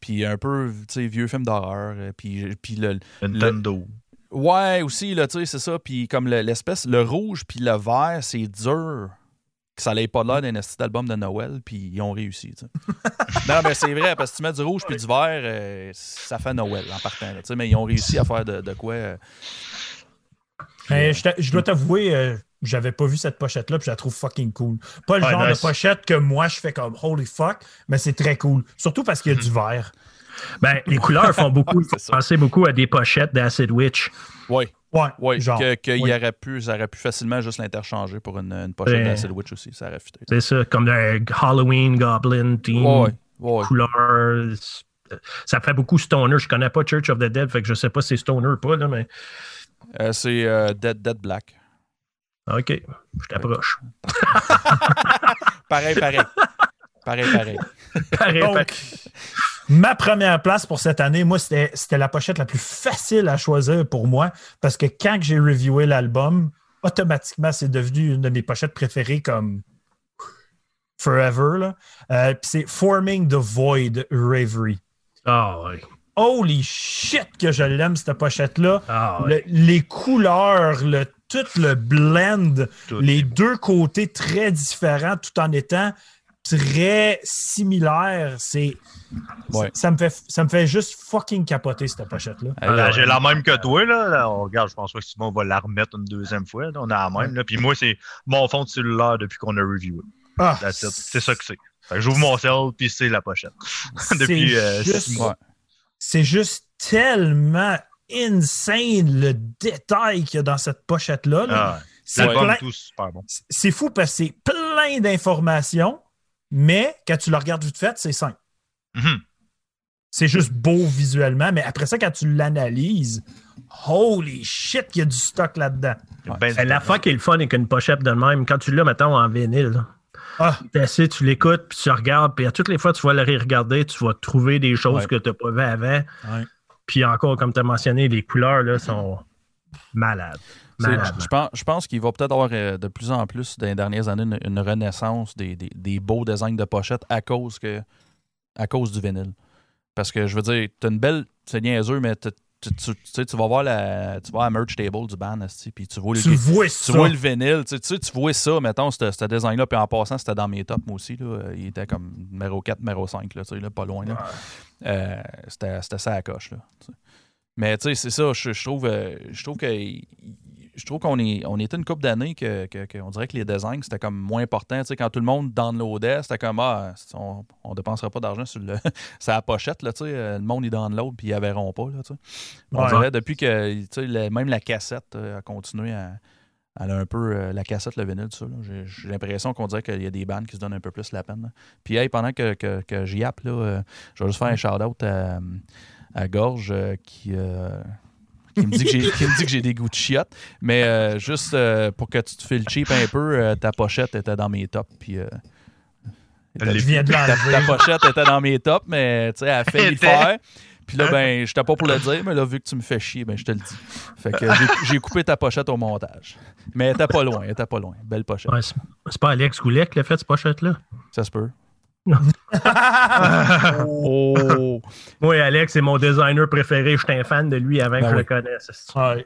Speaker 1: puis un peu tu sais, vieux film d'horreur. puis, puis le,
Speaker 4: Nintendo.
Speaker 1: Ouais, aussi, là, tu sais, c'est ça. Puis comme le- l'espèce, le rouge puis le vert, c'est dur. Que ça n'ait pas l'air d'un esti d'album de Noël, puis ils ont réussi, <laughs> non, mais c'est vrai, parce que tu mets du rouge puis du vert, euh, ça fait Noël en partant, là, tu sais. Mais ils ont réussi à faire de, de quoi. euh,
Speaker 2: Mais je, dois t'avouer, euh, j'avais pas vu cette pochette-là, puis je la trouve fucking cool. Pas le
Speaker 4: Ouais,
Speaker 2: genre
Speaker 4: nice.
Speaker 2: de pochette que moi je fais comme holy fuck, mais c'est très cool. Surtout parce qu'il y a du vert.
Speaker 3: Ben, les couleurs font beaucoup, <laughs> penser beaucoup à des pochettes d'Acid Witch.
Speaker 1: Ouais,
Speaker 2: Ouais,
Speaker 1: ouais.
Speaker 2: genre.
Speaker 1: que- qu'il
Speaker 2: oui.
Speaker 1: aurait pu, ça aurait pu facilement juste l'interchanger pour une, une pochette
Speaker 3: Ouais.
Speaker 1: d'Acid Witch aussi, ça aurait fité.
Speaker 3: C'est ça, comme un Halloween, Goblin, Team,
Speaker 1: Ouais, ouais.
Speaker 3: Ça fait beaucoup Stoner. Je connais pas Church of the Dead, fait que je sais pas si c'est Stoner ou pas, là, mais
Speaker 1: Euh, c'est euh, Dead, Dead Black.
Speaker 3: OK, je t'approche. <laughs>
Speaker 1: Pareil, pareil. pareil, pareil.
Speaker 3: Pareil, pareil.
Speaker 2: Ma première place pour cette année, moi, c'était c'était la pochette la plus facile à choisir pour moi parce que quand j'ai reviewé l'album, automatiquement, c'est devenu une de mes pochettes préférées comme forever. là. Euh, puis c'est Forming the Void Reverie.
Speaker 3: Ah ouais.
Speaker 2: Holy shit que je l'aime, cette pochette-là.
Speaker 3: Ah.
Speaker 2: Le- les couleurs, le, tout le blend,
Speaker 4: Tout.
Speaker 2: les deux côtés très différents tout en étant très similaires. C'est,
Speaker 1: Ouais.
Speaker 2: ça, me fait, ça me fait juste fucking capoter cette pochette-là.
Speaker 4: Ah,
Speaker 1: là,
Speaker 4: J'ai la même que toi, là. Là, on regarde, je pense pas que Simon va la remettre une deuxième fois. là. On a la même, là. Puis moi, c'est mon fond de cellulaire depuis qu'on a reviewé.
Speaker 2: Ah.
Speaker 4: C'est ça que c'est. Fait que j'ouvre mon cell, puis c'est la pochette. <laughs>
Speaker 2: c'est
Speaker 4: depuis euh,
Speaker 2: juste-
Speaker 4: six mois.
Speaker 2: C'est juste tellement insane le détail qu'il y a dans cette pochette-là. là.
Speaker 4: Ah.
Speaker 2: C'est
Speaker 4: L'album,
Speaker 2: plein-
Speaker 4: tout super bon.
Speaker 2: c'est fou parce que c'est plein d'informations, mais quand tu le regardes vite fait, c'est simple.
Speaker 4: Mhm.
Speaker 2: C'est juste beau visuellement, mais après ça, quand tu l'analyses, holy shit, il y a du stock là-dedans.
Speaker 1: Ouais.
Speaker 4: Ben,
Speaker 3: Eh, L'affaire qui est le fun avec une pochette de même, quand tu l'as, mettons, en vinyle, là,
Speaker 2: Ah,
Speaker 3: assis, tu l'écoutes, puis tu regardes, puis à toutes les fois que tu vas le regarder, tu vas trouver des choses
Speaker 1: Ouais.
Speaker 3: que tu n'as pas vues avant.
Speaker 2: Ouais.
Speaker 3: Puis encore, comme tu as mentionné, les couleurs là, sont malades.
Speaker 1: Je pense, je pense qu'il va peut-être avoir euh, de plus en plus dans les dernières années une, une renaissance des, des- des beaux designs de pochettes à cause que à cause du vinyle. Parce que je veux dire, t'as une belle. C'est niaiseux, mais tu, tu- tu sais, tu vas voir la. Tu vas à la merch table du band, puis tu vois le
Speaker 2: tu vois ça.
Speaker 1: tu vois le vinyle, tu sais, tu vois ça, mettons, ce design-là, puis en passant, c'était dans mes tops, moi aussi, là. Il était comme numéro 4, numéro 5, là, tu sais, là, pas loin, là. Euh, c'était c'était ça à la coche, là. Mais, tu sais, c'est ça, je, je trouve, euh, je trouve que... Je trouve qu'on est, on était une couple d'années que, que- que on dirait que les designs, c'était comme moins important. Tu sais, quand tout le monde downloadait, c'était comme, ah, on, on dépensera pas d'argent sur, le, <laughs> la pochette, là, tu sais. Le monde, ils download, puis ils verront pas, là, tu sais. On
Speaker 2: Ouais.
Speaker 1: dirait depuis que, tu sais, le- même la cassette euh, a continué à, elle a un peu euh, la cassette, le vinyle, tout ça. J'ai, l'impression qu'on dirait qu'il y a des bandes qui se donnent un peu plus la peine. là. Puis hey, pendant que, que, que j'y yappe, là, euh, je vais juste faire un shout-out à, à Gorge euh, qui, euh, qui, me dit que j'ai, qui me dit que j'ai des goûts de chiottes. Mais euh, juste euh, pour que tu te files cheap un peu, euh, ta pochette était dans mes tops. Puis, euh,
Speaker 4: Elle l'est
Speaker 2: Je viens de
Speaker 1: ta,
Speaker 2: l'enlever.
Speaker 1: ta pochette était dans mes tops, mais tu sais, elle a <laughs> failli le
Speaker 4: Était.
Speaker 1: faire. Puis là, ben, j'étais pas pour le dire, mais là, vu que tu me fais chier, ben, je te le dis. Fait que j'ai, coupé ta pochette au montage. Mais elle était pas loin, elle était pas loin. Belle pochette.
Speaker 3: Ouais, c'est c'est pas Alex Goulet qui l'a fait, cette pochette-là?
Speaker 1: Ça se peut. <laughs> oh!
Speaker 3: Oui, Alex, c'est mon designer préféré. J'étais un fan de lui avant
Speaker 1: Ben
Speaker 3: que je
Speaker 1: oui.
Speaker 3: le connaisse.
Speaker 4: Ah,
Speaker 3: Ouais,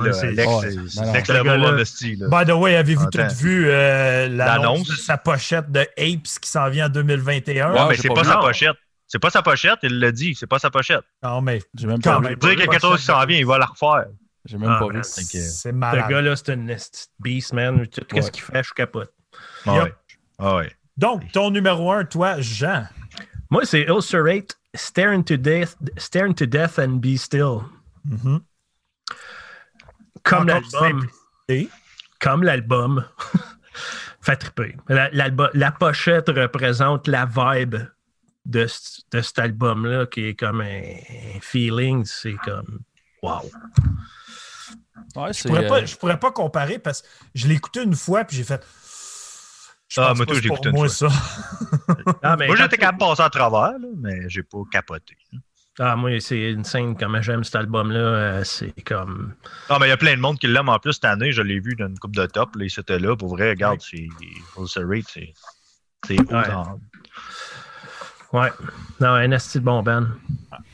Speaker 4: mais là,
Speaker 3: c'est-
Speaker 4: next
Speaker 3: Ce
Speaker 4: level.
Speaker 2: By the way, avez-vous
Speaker 4: Attends.
Speaker 2: tous vu euh, l'annonce de sa pochette de Apes qui s'en vient en 2021?
Speaker 4: Ouais,
Speaker 1: Ah,
Speaker 4: mais c'est
Speaker 1: pas
Speaker 4: sa pochette. C'est pas sa pochette, il l'a dit, c'est pas sa pochette.
Speaker 2: Non, mais
Speaker 1: J'ai même
Speaker 2: Quand
Speaker 1: pas vu.
Speaker 4: Dire qu'il y a quelque chose qui s'en vient, il va la refaire.
Speaker 1: J'ai même
Speaker 3: Ah,
Speaker 1: pas vu.
Speaker 2: C'est
Speaker 3: Ce
Speaker 2: malade.
Speaker 3: gars-là, c'est de beast, man. Tout
Speaker 1: Ouais.
Speaker 3: ce qu'il fait, je capote.
Speaker 4: Ah ouais.
Speaker 2: Donc, ton numéro un, toi, Jean.
Speaker 3: Moi, c'est Ulcerate, Stare into Death, Stare into Death and Be Still.
Speaker 2: Mhm.
Speaker 3: Comme l'album. Comme l'album. <laughs> fait triper. La, l'album- la pochette représente la vibe de, cet album-là, qui est comme un, un feeling. C'est comme. Wow.
Speaker 1: Ouais,
Speaker 2: Je pourrais,
Speaker 1: euh,
Speaker 2: pas, je pourrais pas comparer parce que je l'ai écouté une fois puis j'ai fait. Je
Speaker 4: Ah,
Speaker 2: pense
Speaker 4: moi,
Speaker 2: pas
Speaker 4: j'ai
Speaker 2: c'est
Speaker 4: écouté
Speaker 2: pour
Speaker 4: une
Speaker 2: moi
Speaker 4: fois.
Speaker 2: ça. <laughs>
Speaker 3: Ah, mais
Speaker 4: Moi, j'étais capable de passer à travers, là, mais j'ai pas capoté.
Speaker 3: Ah, moi, c'est une scène comme j'aime cet album-là. euh, c'est comme.
Speaker 4: Non, mais il y a plein de monde qui l'aiment en plus cette année. Je l'ai vu dans une coupe de top. Là, c'était là. Pour vrai, regarde, c'est Ulcerate, c'est. C'est haut
Speaker 3: Ouais.
Speaker 4: dans-
Speaker 3: Ouais. Non, un asti de bon band.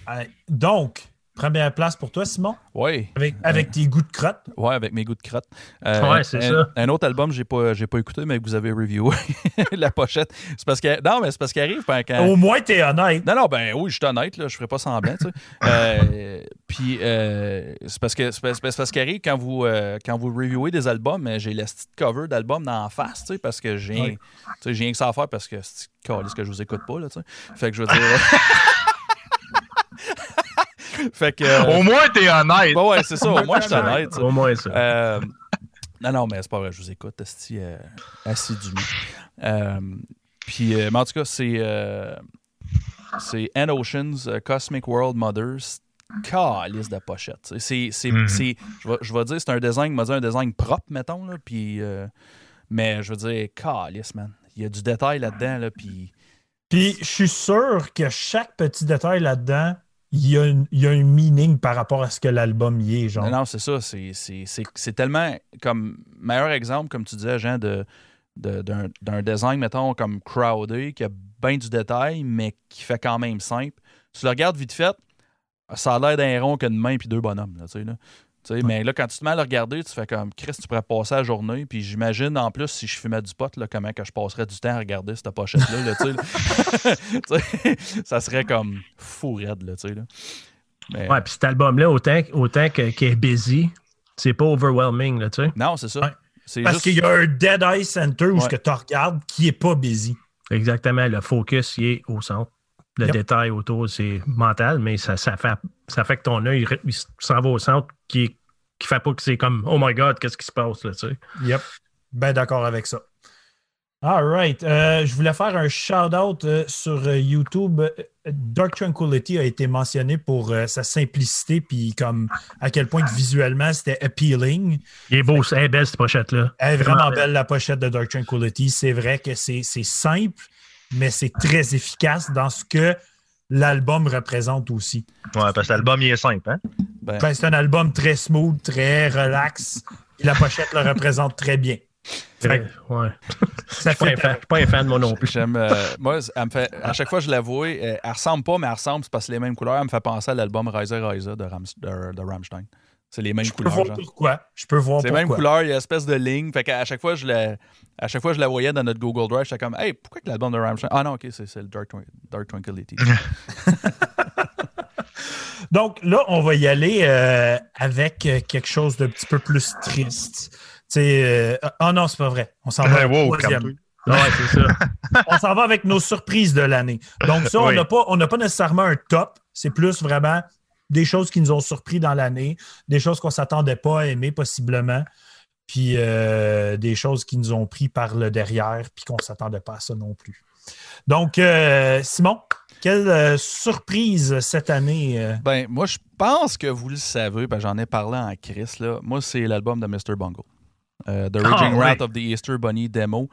Speaker 2: Ouais. Donc, première place pour toi, Simon,
Speaker 1: Ouais.
Speaker 2: avec, avec tes goûts de crotte.
Speaker 1: Ouais, avec mes goûts de crotte. Euh,
Speaker 3: Ouais, c'est
Speaker 1: un,
Speaker 3: ça.
Speaker 1: Un autre album, j'ai pas, j'ai pas écouté, mais que vous avez reviewé. <laughs> la pochette. C'est parce que. Non, mais c'est parce qu'il arrive ben, quand.
Speaker 2: Au moins, t'es honnête.
Speaker 1: Non, non, ben oui, je suis honnête, là, je ferai pas semblant, tu sais. Euh, puis, euh, c'est parce que c'est parce, c'est parce qu'arrive quand vous, euh, quand vous reviewez des albums, j'ai la petite cover d'album dans la face, tu sais, parce que j'ai
Speaker 2: Ouais.
Speaker 1: tu sais, j'ai rien que ça à faire parce que c'est ce que je vous écoute pas, là, tu sais. Fait que je veux dire. <laughs> <laughs> <laughs> fait que. euh,
Speaker 4: Au moins, t'es honnête.
Speaker 1: bah ouais, c'est ça, au moins je suis honnête.
Speaker 3: Au moins ça.
Speaker 1: Euh, non, non, mais c'est pas vrai, je vous écoute, esti, euh, assidûment. Euh, puis, euh, mais en tout cas, c'est euh, c'est End Oceans, Cosmic World Mothers. Calice de pochette. C'est, c'est, c'est- je, vais, je vais dire, c'est un design, m'a dit un design propre, mettons, là, puis, euh, mais je veux dire, calice, man. Il y a du détail là-dedans, là, puis
Speaker 2: Puis, je suis sûr que chaque petit détail là-dedans, il y, a il y a un meaning par rapport à ce que l'album y est, genre.
Speaker 1: Non, c'est ça. C'est, tellement comme meilleur exemple, comme tu disais, Jean, de, de- d'un, d'un design, mettons, comme crowded, qui a bien du détail, mais qui fait quand même simple. tu le regardes vite fait, ça a l'air d'un rond qu'une main puis deux bonhommes. Là, là. Mais là, quand tu te mets à le regarder, tu fais comme Chris, tu pourrais passer la journée. Puis j'imagine en plus, si je fumais du pot, là, comment que je passerais du temps à regarder cette pochette-là. là, <laughs> ça serait comme fou raide. Là, là. Mais-
Speaker 3: Ouais, puis cet album-là, autant, autant qu'il est busy, c'est pas overwhelming, là.
Speaker 1: Non, c'est ça.
Speaker 2: Ouais. Parce
Speaker 1: juste-
Speaker 2: qu'il y a un Dead Eye Center où
Speaker 1: Ouais.
Speaker 2: ce que tu regardes qui est pas busy.
Speaker 3: Exactement. Le focus, il est au centre. Le
Speaker 2: Yep.
Speaker 3: détail autour, c'est mental, mais ça, ça, fait, ça fait que ton œil il s'en va au centre qui, qui fait pas que c'est comme Oh my God, qu'est-ce qui se passe là, tu sais.
Speaker 2: Yep. Ben d'accord avec ça. All right. Euh, je voulais faire un shout-out euh, sur euh, YouTube. Dark Tranquility a été mentionné pour sa simplicité puis comme à quel point que visuellement c'était appealing.
Speaker 3: Il est beau, c'est belle cette pochette-là.
Speaker 2: Elle est vraiment
Speaker 3: Vraiment
Speaker 2: belle la pochette de Dark Tranquility. C'est vrai que c'est simple, mais c'est très efficace dans ce que l'album représente aussi.
Speaker 4: Ouais, parce que l'album, il est simple, hein?
Speaker 1: ben,
Speaker 2: Ben, c'est un album très smooth, très relax. Et la pochette le représente très bien.
Speaker 3: Ouais.
Speaker 2: ça
Speaker 3: Je suis pas un
Speaker 2: fait
Speaker 3: fan- je suis pas un fan, moi non plus.
Speaker 1: J'aime. euh, moi, elle me fait, à chaque fois que je la vois, euh, elle ressemble pas, mais elle ressemble, c'est parce que les mêmes couleurs. Elle me fait penser à l'album Riser Riser de, Rams- de, de Rammstein. C'est les mêmes
Speaker 2: Je peux
Speaker 1: couleurs.
Speaker 2: voir
Speaker 1: genre.
Speaker 2: pourquoi. Je peux voir
Speaker 1: C'est les mêmes
Speaker 2: pourquoi.
Speaker 1: couleurs, il y a une espèce de ligne. Fait qu'à chaque fois, je la, à chaque fois, je la voyais dans notre Google Drive, j'étais comme, hey, pourquoi que l'album de Rammstein. Ah non, ok, c'est c'est le Dark, Twin- Dark Tranquility. <laughs> <laughs>
Speaker 2: Donc là, on va y aller euh, avec euh, quelque chose d'un petit peu plus triste. Tu sais, euh, oh non, c'est pas vrai. On s'en va au
Speaker 4: Wow,
Speaker 2: troisième.
Speaker 4: calme-toi.
Speaker 3: Ouais, c'est ça. <laughs>
Speaker 2: On s'en va avec nos surprises de l'année. Donc ça, on n'a pas, on n'a pas nécessairement un top. C'est plus vraiment des choses qui nous ont surpris dans l'année, des choses qu'on s'attendait pas à aimer possiblement, puis euh, des choses qui nous ont pris par le derrière, puis qu'on s'attendait pas à ça non plus. Donc, euh, Simon, quelle euh, surprise cette année? euh?
Speaker 1: ben, moi, je pense que vous le savez, ben, j'en ai parlé en Chris, là. Moi, c'est l'album de Mr. Bungle. The
Speaker 3: Ah,
Speaker 1: Raging
Speaker 3: ouais.
Speaker 1: Rat of the Easter Bunny Demo.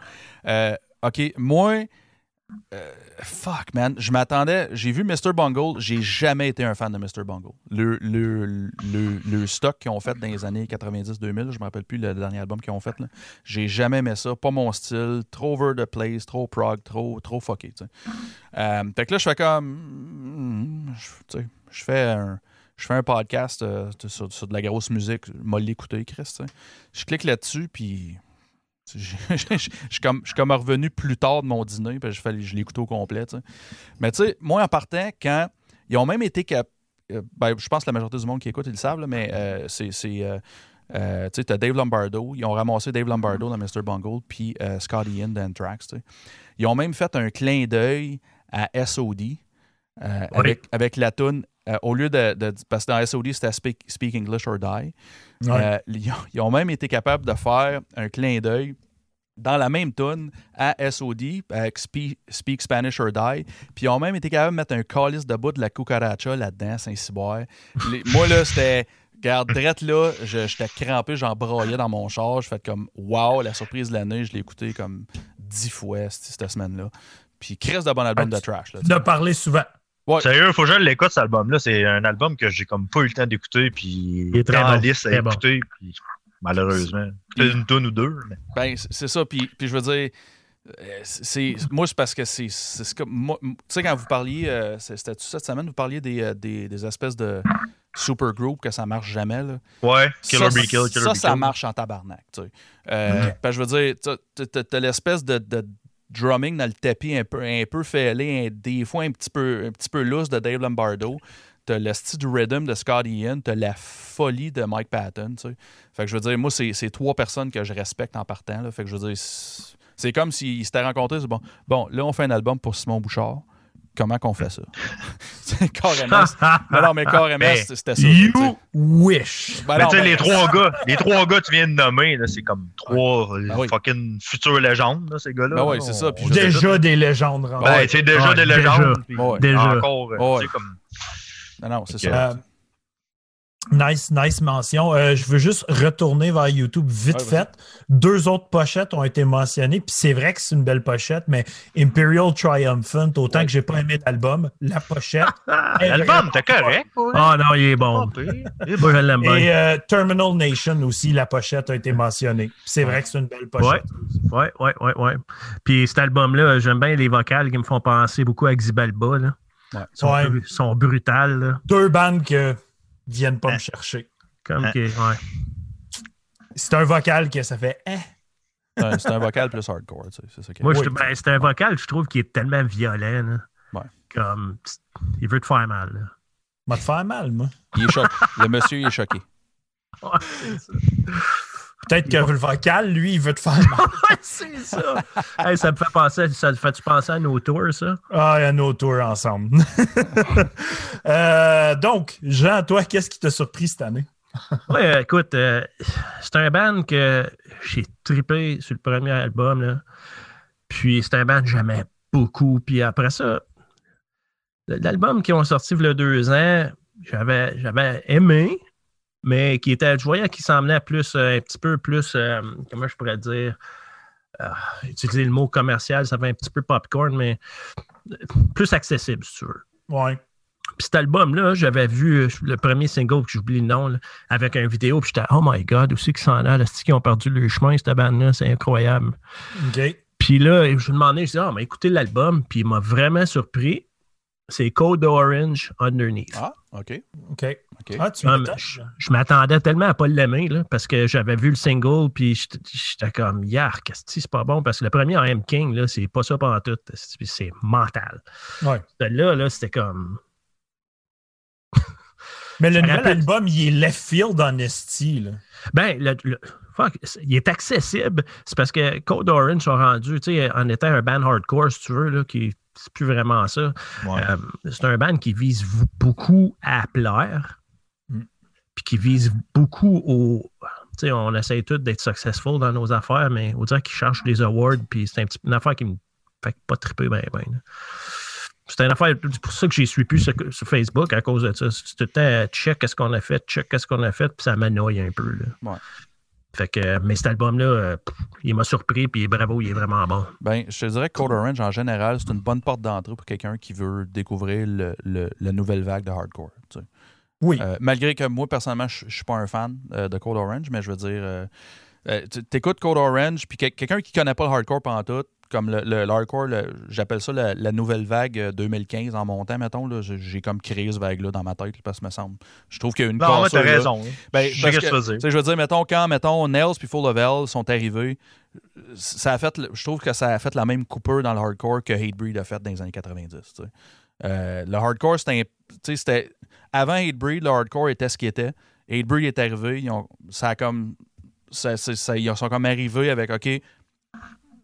Speaker 1: OK, moi, euh, fuck, man, je m'attendais, j'ai vu Mr. Bungle, j'ai jamais été un fan de Mr. Bungle. Le, le, le, le stock qu'ils ont fait dans les années 90-2000, je me rappelle plus le dernier album qu'ils ont fait, j'ai jamais aimé ça, pas mon style, trop over the place, trop prog, trop, trop fucké. Euh, fait que là, je fais comme, hmm, je- je fais un... Je fais un podcast euh, sur, sur de la grosse musique, m'a l'écouter, Chris. Je clique là-dessus, puis je <laughs> je- je- je suis comme, je suis comme revenu plus tard de mon dîner, puis je, fais- je l'ai écouté au complet. Mais tu sais, moi, en partant, quand ils ont même été cap euh, ben, je pense que la majorité du monde qui écoute, ils le savent, là, mais euh, c'est. euh, euh, tu sais, t'as Dave Lombardo. Ils ont ramassé Dave Lombardo dans Mr. Bungle, puis Scotty d'Anthrax. tu sais. Ils ont même fait un clin d'œil à SOD avec, avec la toune. Euh, au lieu de, de- Parce que dans SOD, c'était Speak, Speak English or Die. Euh, ils, ont, ils ont même été capables de faire un clin d'œil dans la même tune à SOD, avec Spe- Speak Spanish or Die. Puis ils ont même été capables de mettre un calice de bout de la cucaracha là-dedans, Saint-Cyboire. Moi, là, c'était. Regarde, drette là, je- j'étais crampé, j'en braillais dans mon char. Je fais comme, wow, la surprise de l'année, je l'ai écouté comme dix fois cette, semaine-là. Puis, Chris de bon album
Speaker 2: Ah,
Speaker 1: de trash. Là,
Speaker 2: De parler souvent.
Speaker 1: Ouais.
Speaker 4: Sérieux, faut que je l'écoute, cet album-là. C'est un album que j'ai comme pas eu le temps d'écouter, puis
Speaker 3: Il est très
Speaker 4: dans la
Speaker 3: bon,
Speaker 4: liste à
Speaker 3: très bon.
Speaker 4: écouter, puis malheureusement. Peut-être une tonne ou deux. mais-
Speaker 1: Ben, c'est ça. Puis, puis je veux dire, euh, c'est moi, c'est parce que c'est c'est ce que. Tu sais, quand vous parliez, euh, c'était cette semaine, vous parliez des, euh, des, des espèces de super group que ça marche jamais. Là?
Speaker 4: Ouais, Killer
Speaker 1: ça,
Speaker 4: Be Kill, Killer
Speaker 1: ça,
Speaker 4: Be
Speaker 1: ça
Speaker 4: Kill.
Speaker 1: marche en tabarnak. Tu sais. Euh, ben, je veux dire, t'as- t'as t'as l'espèce de, de drumming dans le tapis un peu, un peu fêlé, des fois un petit peu, un petit peu loose de Dave Lombardo. T'as le style du rhythm de Scott Ian, t'as la folie de Mike Patton. Fait que je veux dire, moi, c'est trois personnes que je respecte en partant. Là. Fait que je veux dire, c'est comme s'ils s'étaient rencontrés. Bon, bon, là, on fait un album pour Simon Bouchard. Comment qu'on fait ça? <laughs> C'est carrément. <laughs> non, non, mais carrément,
Speaker 4: Ben,
Speaker 1: c'était ça.
Speaker 2: You wish.
Speaker 1: Ben
Speaker 4: Mais tu sais,
Speaker 1: ben,
Speaker 4: les trois <laughs> gars, les trois gars que tu viens de nommer, là, c'est comme trois
Speaker 1: Ben oui.
Speaker 4: fucking futures légendes, là, ces gars-là.
Speaker 1: Ben oui, c'est ça, puis
Speaker 2: Déjà des légendes.
Speaker 4: Ben, c'est déjà
Speaker 3: Ouais,
Speaker 4: des
Speaker 3: déjà.
Speaker 4: légendes. puis
Speaker 1: Ouais.
Speaker 3: Déjà.
Speaker 4: Encore, euh,
Speaker 1: Ouais.
Speaker 4: tu sais, comme.
Speaker 1: Non, non, c'est ça.
Speaker 2: Euh, nice, nice mention. Euh, je veux juste retourner vers YouTube vite
Speaker 1: Ouais,
Speaker 2: fait. Deux autres pochettes ont été mentionnées, puis c'est vrai que c'est une belle pochette, mais Imperial Triumphant, autant
Speaker 1: Ouais.
Speaker 2: que j'ai pas aimé l'album, la pochette. <laughs>
Speaker 4: L'album, t'es correct.
Speaker 3: Ah non, il est bon. Je.
Speaker 2: Et euh, Terminal Nation aussi, la pochette a été mentionnée. Puis C'est vrai que c'est une belle pochette.
Speaker 3: Ouais, ouais, ouais, ouais. Puis cet album-là, j'aime bien les vocales qui me font penser beaucoup à Xibalba. Là.
Speaker 1: Ouais.
Speaker 3: sont,
Speaker 2: Ouais.
Speaker 3: bru- sont brutales. là.
Speaker 2: Deux bandes que viennent pas
Speaker 4: Hein?
Speaker 2: me chercher.
Speaker 3: Comme
Speaker 4: Hein?
Speaker 3: que, ouais.
Speaker 2: C'est un vocal que ça fait eh.
Speaker 1: C'est un- c'est un vocal plus hardcore, tu sais, c'est ça qui est-
Speaker 3: Moi,
Speaker 2: Oui.
Speaker 3: ben, c'est un vocal, je trouve, qui est tellement violent. là.
Speaker 1: Ouais.
Speaker 3: Comme, il veut te faire mal. là.
Speaker 2: M'a te faire mal, moi.
Speaker 1: Il est choqué. Le monsieur il est choqué. <laughs>
Speaker 3: Ouais, c'est ça.
Speaker 2: Peut-être que le vocal, lui, il veut te faire mal. <laughs>
Speaker 3: C'est ça. Hey, ça me fait penser, ça te fait-tu penser à nos tours, ça?
Speaker 2: Ah, il y a nos tours ensemble. <laughs> Euh, donc, Jean, toi, qu'est-ce qui t'a surpris cette année? <laughs>
Speaker 3: Euh, écoute, euh, c'est un band que j'ai trippé sur le premier album. Là. Puis c'est un band que j'aimais beaucoup. Puis après ça, l'album qui ont sorti il y a deux ans, j'avais, j'avais aimé, mais qui était, je voyais qu'il semblait plus, euh, un petit peu plus, euh, comment je pourrais dire, euh, utiliser le mot commercial, ça fait un petit peu popcorn, mais plus accessible, si tu veux.
Speaker 2: Ouais.
Speaker 3: Puis cet album-là, j'avais vu le premier single, que j'oublie le nom, là, avec un vidéo, puis j'étais, oh my god, où c'est qu'ils s'en allent? Est-ce qu'ils ont perdu le chemin, cette bande-là? C'est incroyable.
Speaker 2: OK.
Speaker 3: Puis là, je lui demandais, je dis, ah, mais écoutez l'album, puis il m'a vraiment surpris. C'est Code Orange Underneath.
Speaker 1: Ah, OK.
Speaker 2: OK.
Speaker 1: OK.
Speaker 2: Ah, tu
Speaker 3: mais je, je m'attendais tellement à pas l'aimer, là, parce que j'avais vu le single, puis j'étais j'étais comme, yark, c'est pas bon, parce que le premier en M King, là, c'est pas ça pendant tout, c'est mental.
Speaker 2: Ouais.
Speaker 3: Là, là, c'était comme, <laughs>
Speaker 2: Mais le nouvel album, il est left field en esti, là.
Speaker 3: Ben, le, le- fuck, il est accessible. C'est parce que Code Orange sont rendus, tu sais, en étant un band hardcore, si tu veux, là, qui c'est plus vraiment ça.
Speaker 4: Ouais.
Speaker 3: Euh, c'est un band qui vise beaucoup à plaire,
Speaker 2: Mm.
Speaker 3: puis qui vise beaucoup au. Tu sais, on essaye tous d'être successful dans nos affaires, mais on dirait qu'ils cherchent des awards, puis c'est un petit, une affaire qui me fait pas triper bien, bien. là. C'est une affaire, c'est pour ça que j'y suis plus sur, sur Facebook à cause de ça. C'est tout le temps check qu'est-ce qu'on a fait, check qu'est-ce qu'on a fait, puis ça m'annoie un peu. Là.
Speaker 1: Ouais.
Speaker 3: Fait que, mais cet album-là, euh, il m'a surpris, puis bravo, il est vraiment bon.
Speaker 1: Ben, je te dirais que Code Orange, en général, c'est une bonne porte d'entrée pour quelqu'un qui veut découvrir le, le- la nouvelle vague de hardcore. tu sais.
Speaker 2: Oui.
Speaker 1: Euh, malgré que moi, personnellement, je je suis pas un fan euh, de Code Orange, mais je veux dire, euh, euh, tu écoutes Code Orange, puis que- quelqu'un qui connaît pas le hardcore pendant tout, comme le, le- le hardcore, le- j'appelle ça la, la nouvelle vague euh, 2015 en montant, mettons, là, j'ai comme créé ce vague-là dans ma tête, parce que me semble. Je trouve qu'il y a une
Speaker 4: Non, mais t'as
Speaker 1: cassure, là.
Speaker 4: raison.
Speaker 1: Ben,
Speaker 4: je sais que
Speaker 1: que,
Speaker 4: dire.
Speaker 1: je veux dire, mettons, quand, mettons, Nails puis Full of Hell sont arrivés, ça a fait, je trouve que ça a fait la même coupure dans le hardcore que Hatebreed a fait dans les années 90. tu sais. Euh, le hardcore, c'était, un- tu sais, c'était. Avant Hatebreed, le hardcore était ce qu'il était. Hatebreed est arrivé, ils ont, ça a comme. Ça, c'est- ça- ils sont comme arrivés avec, OK,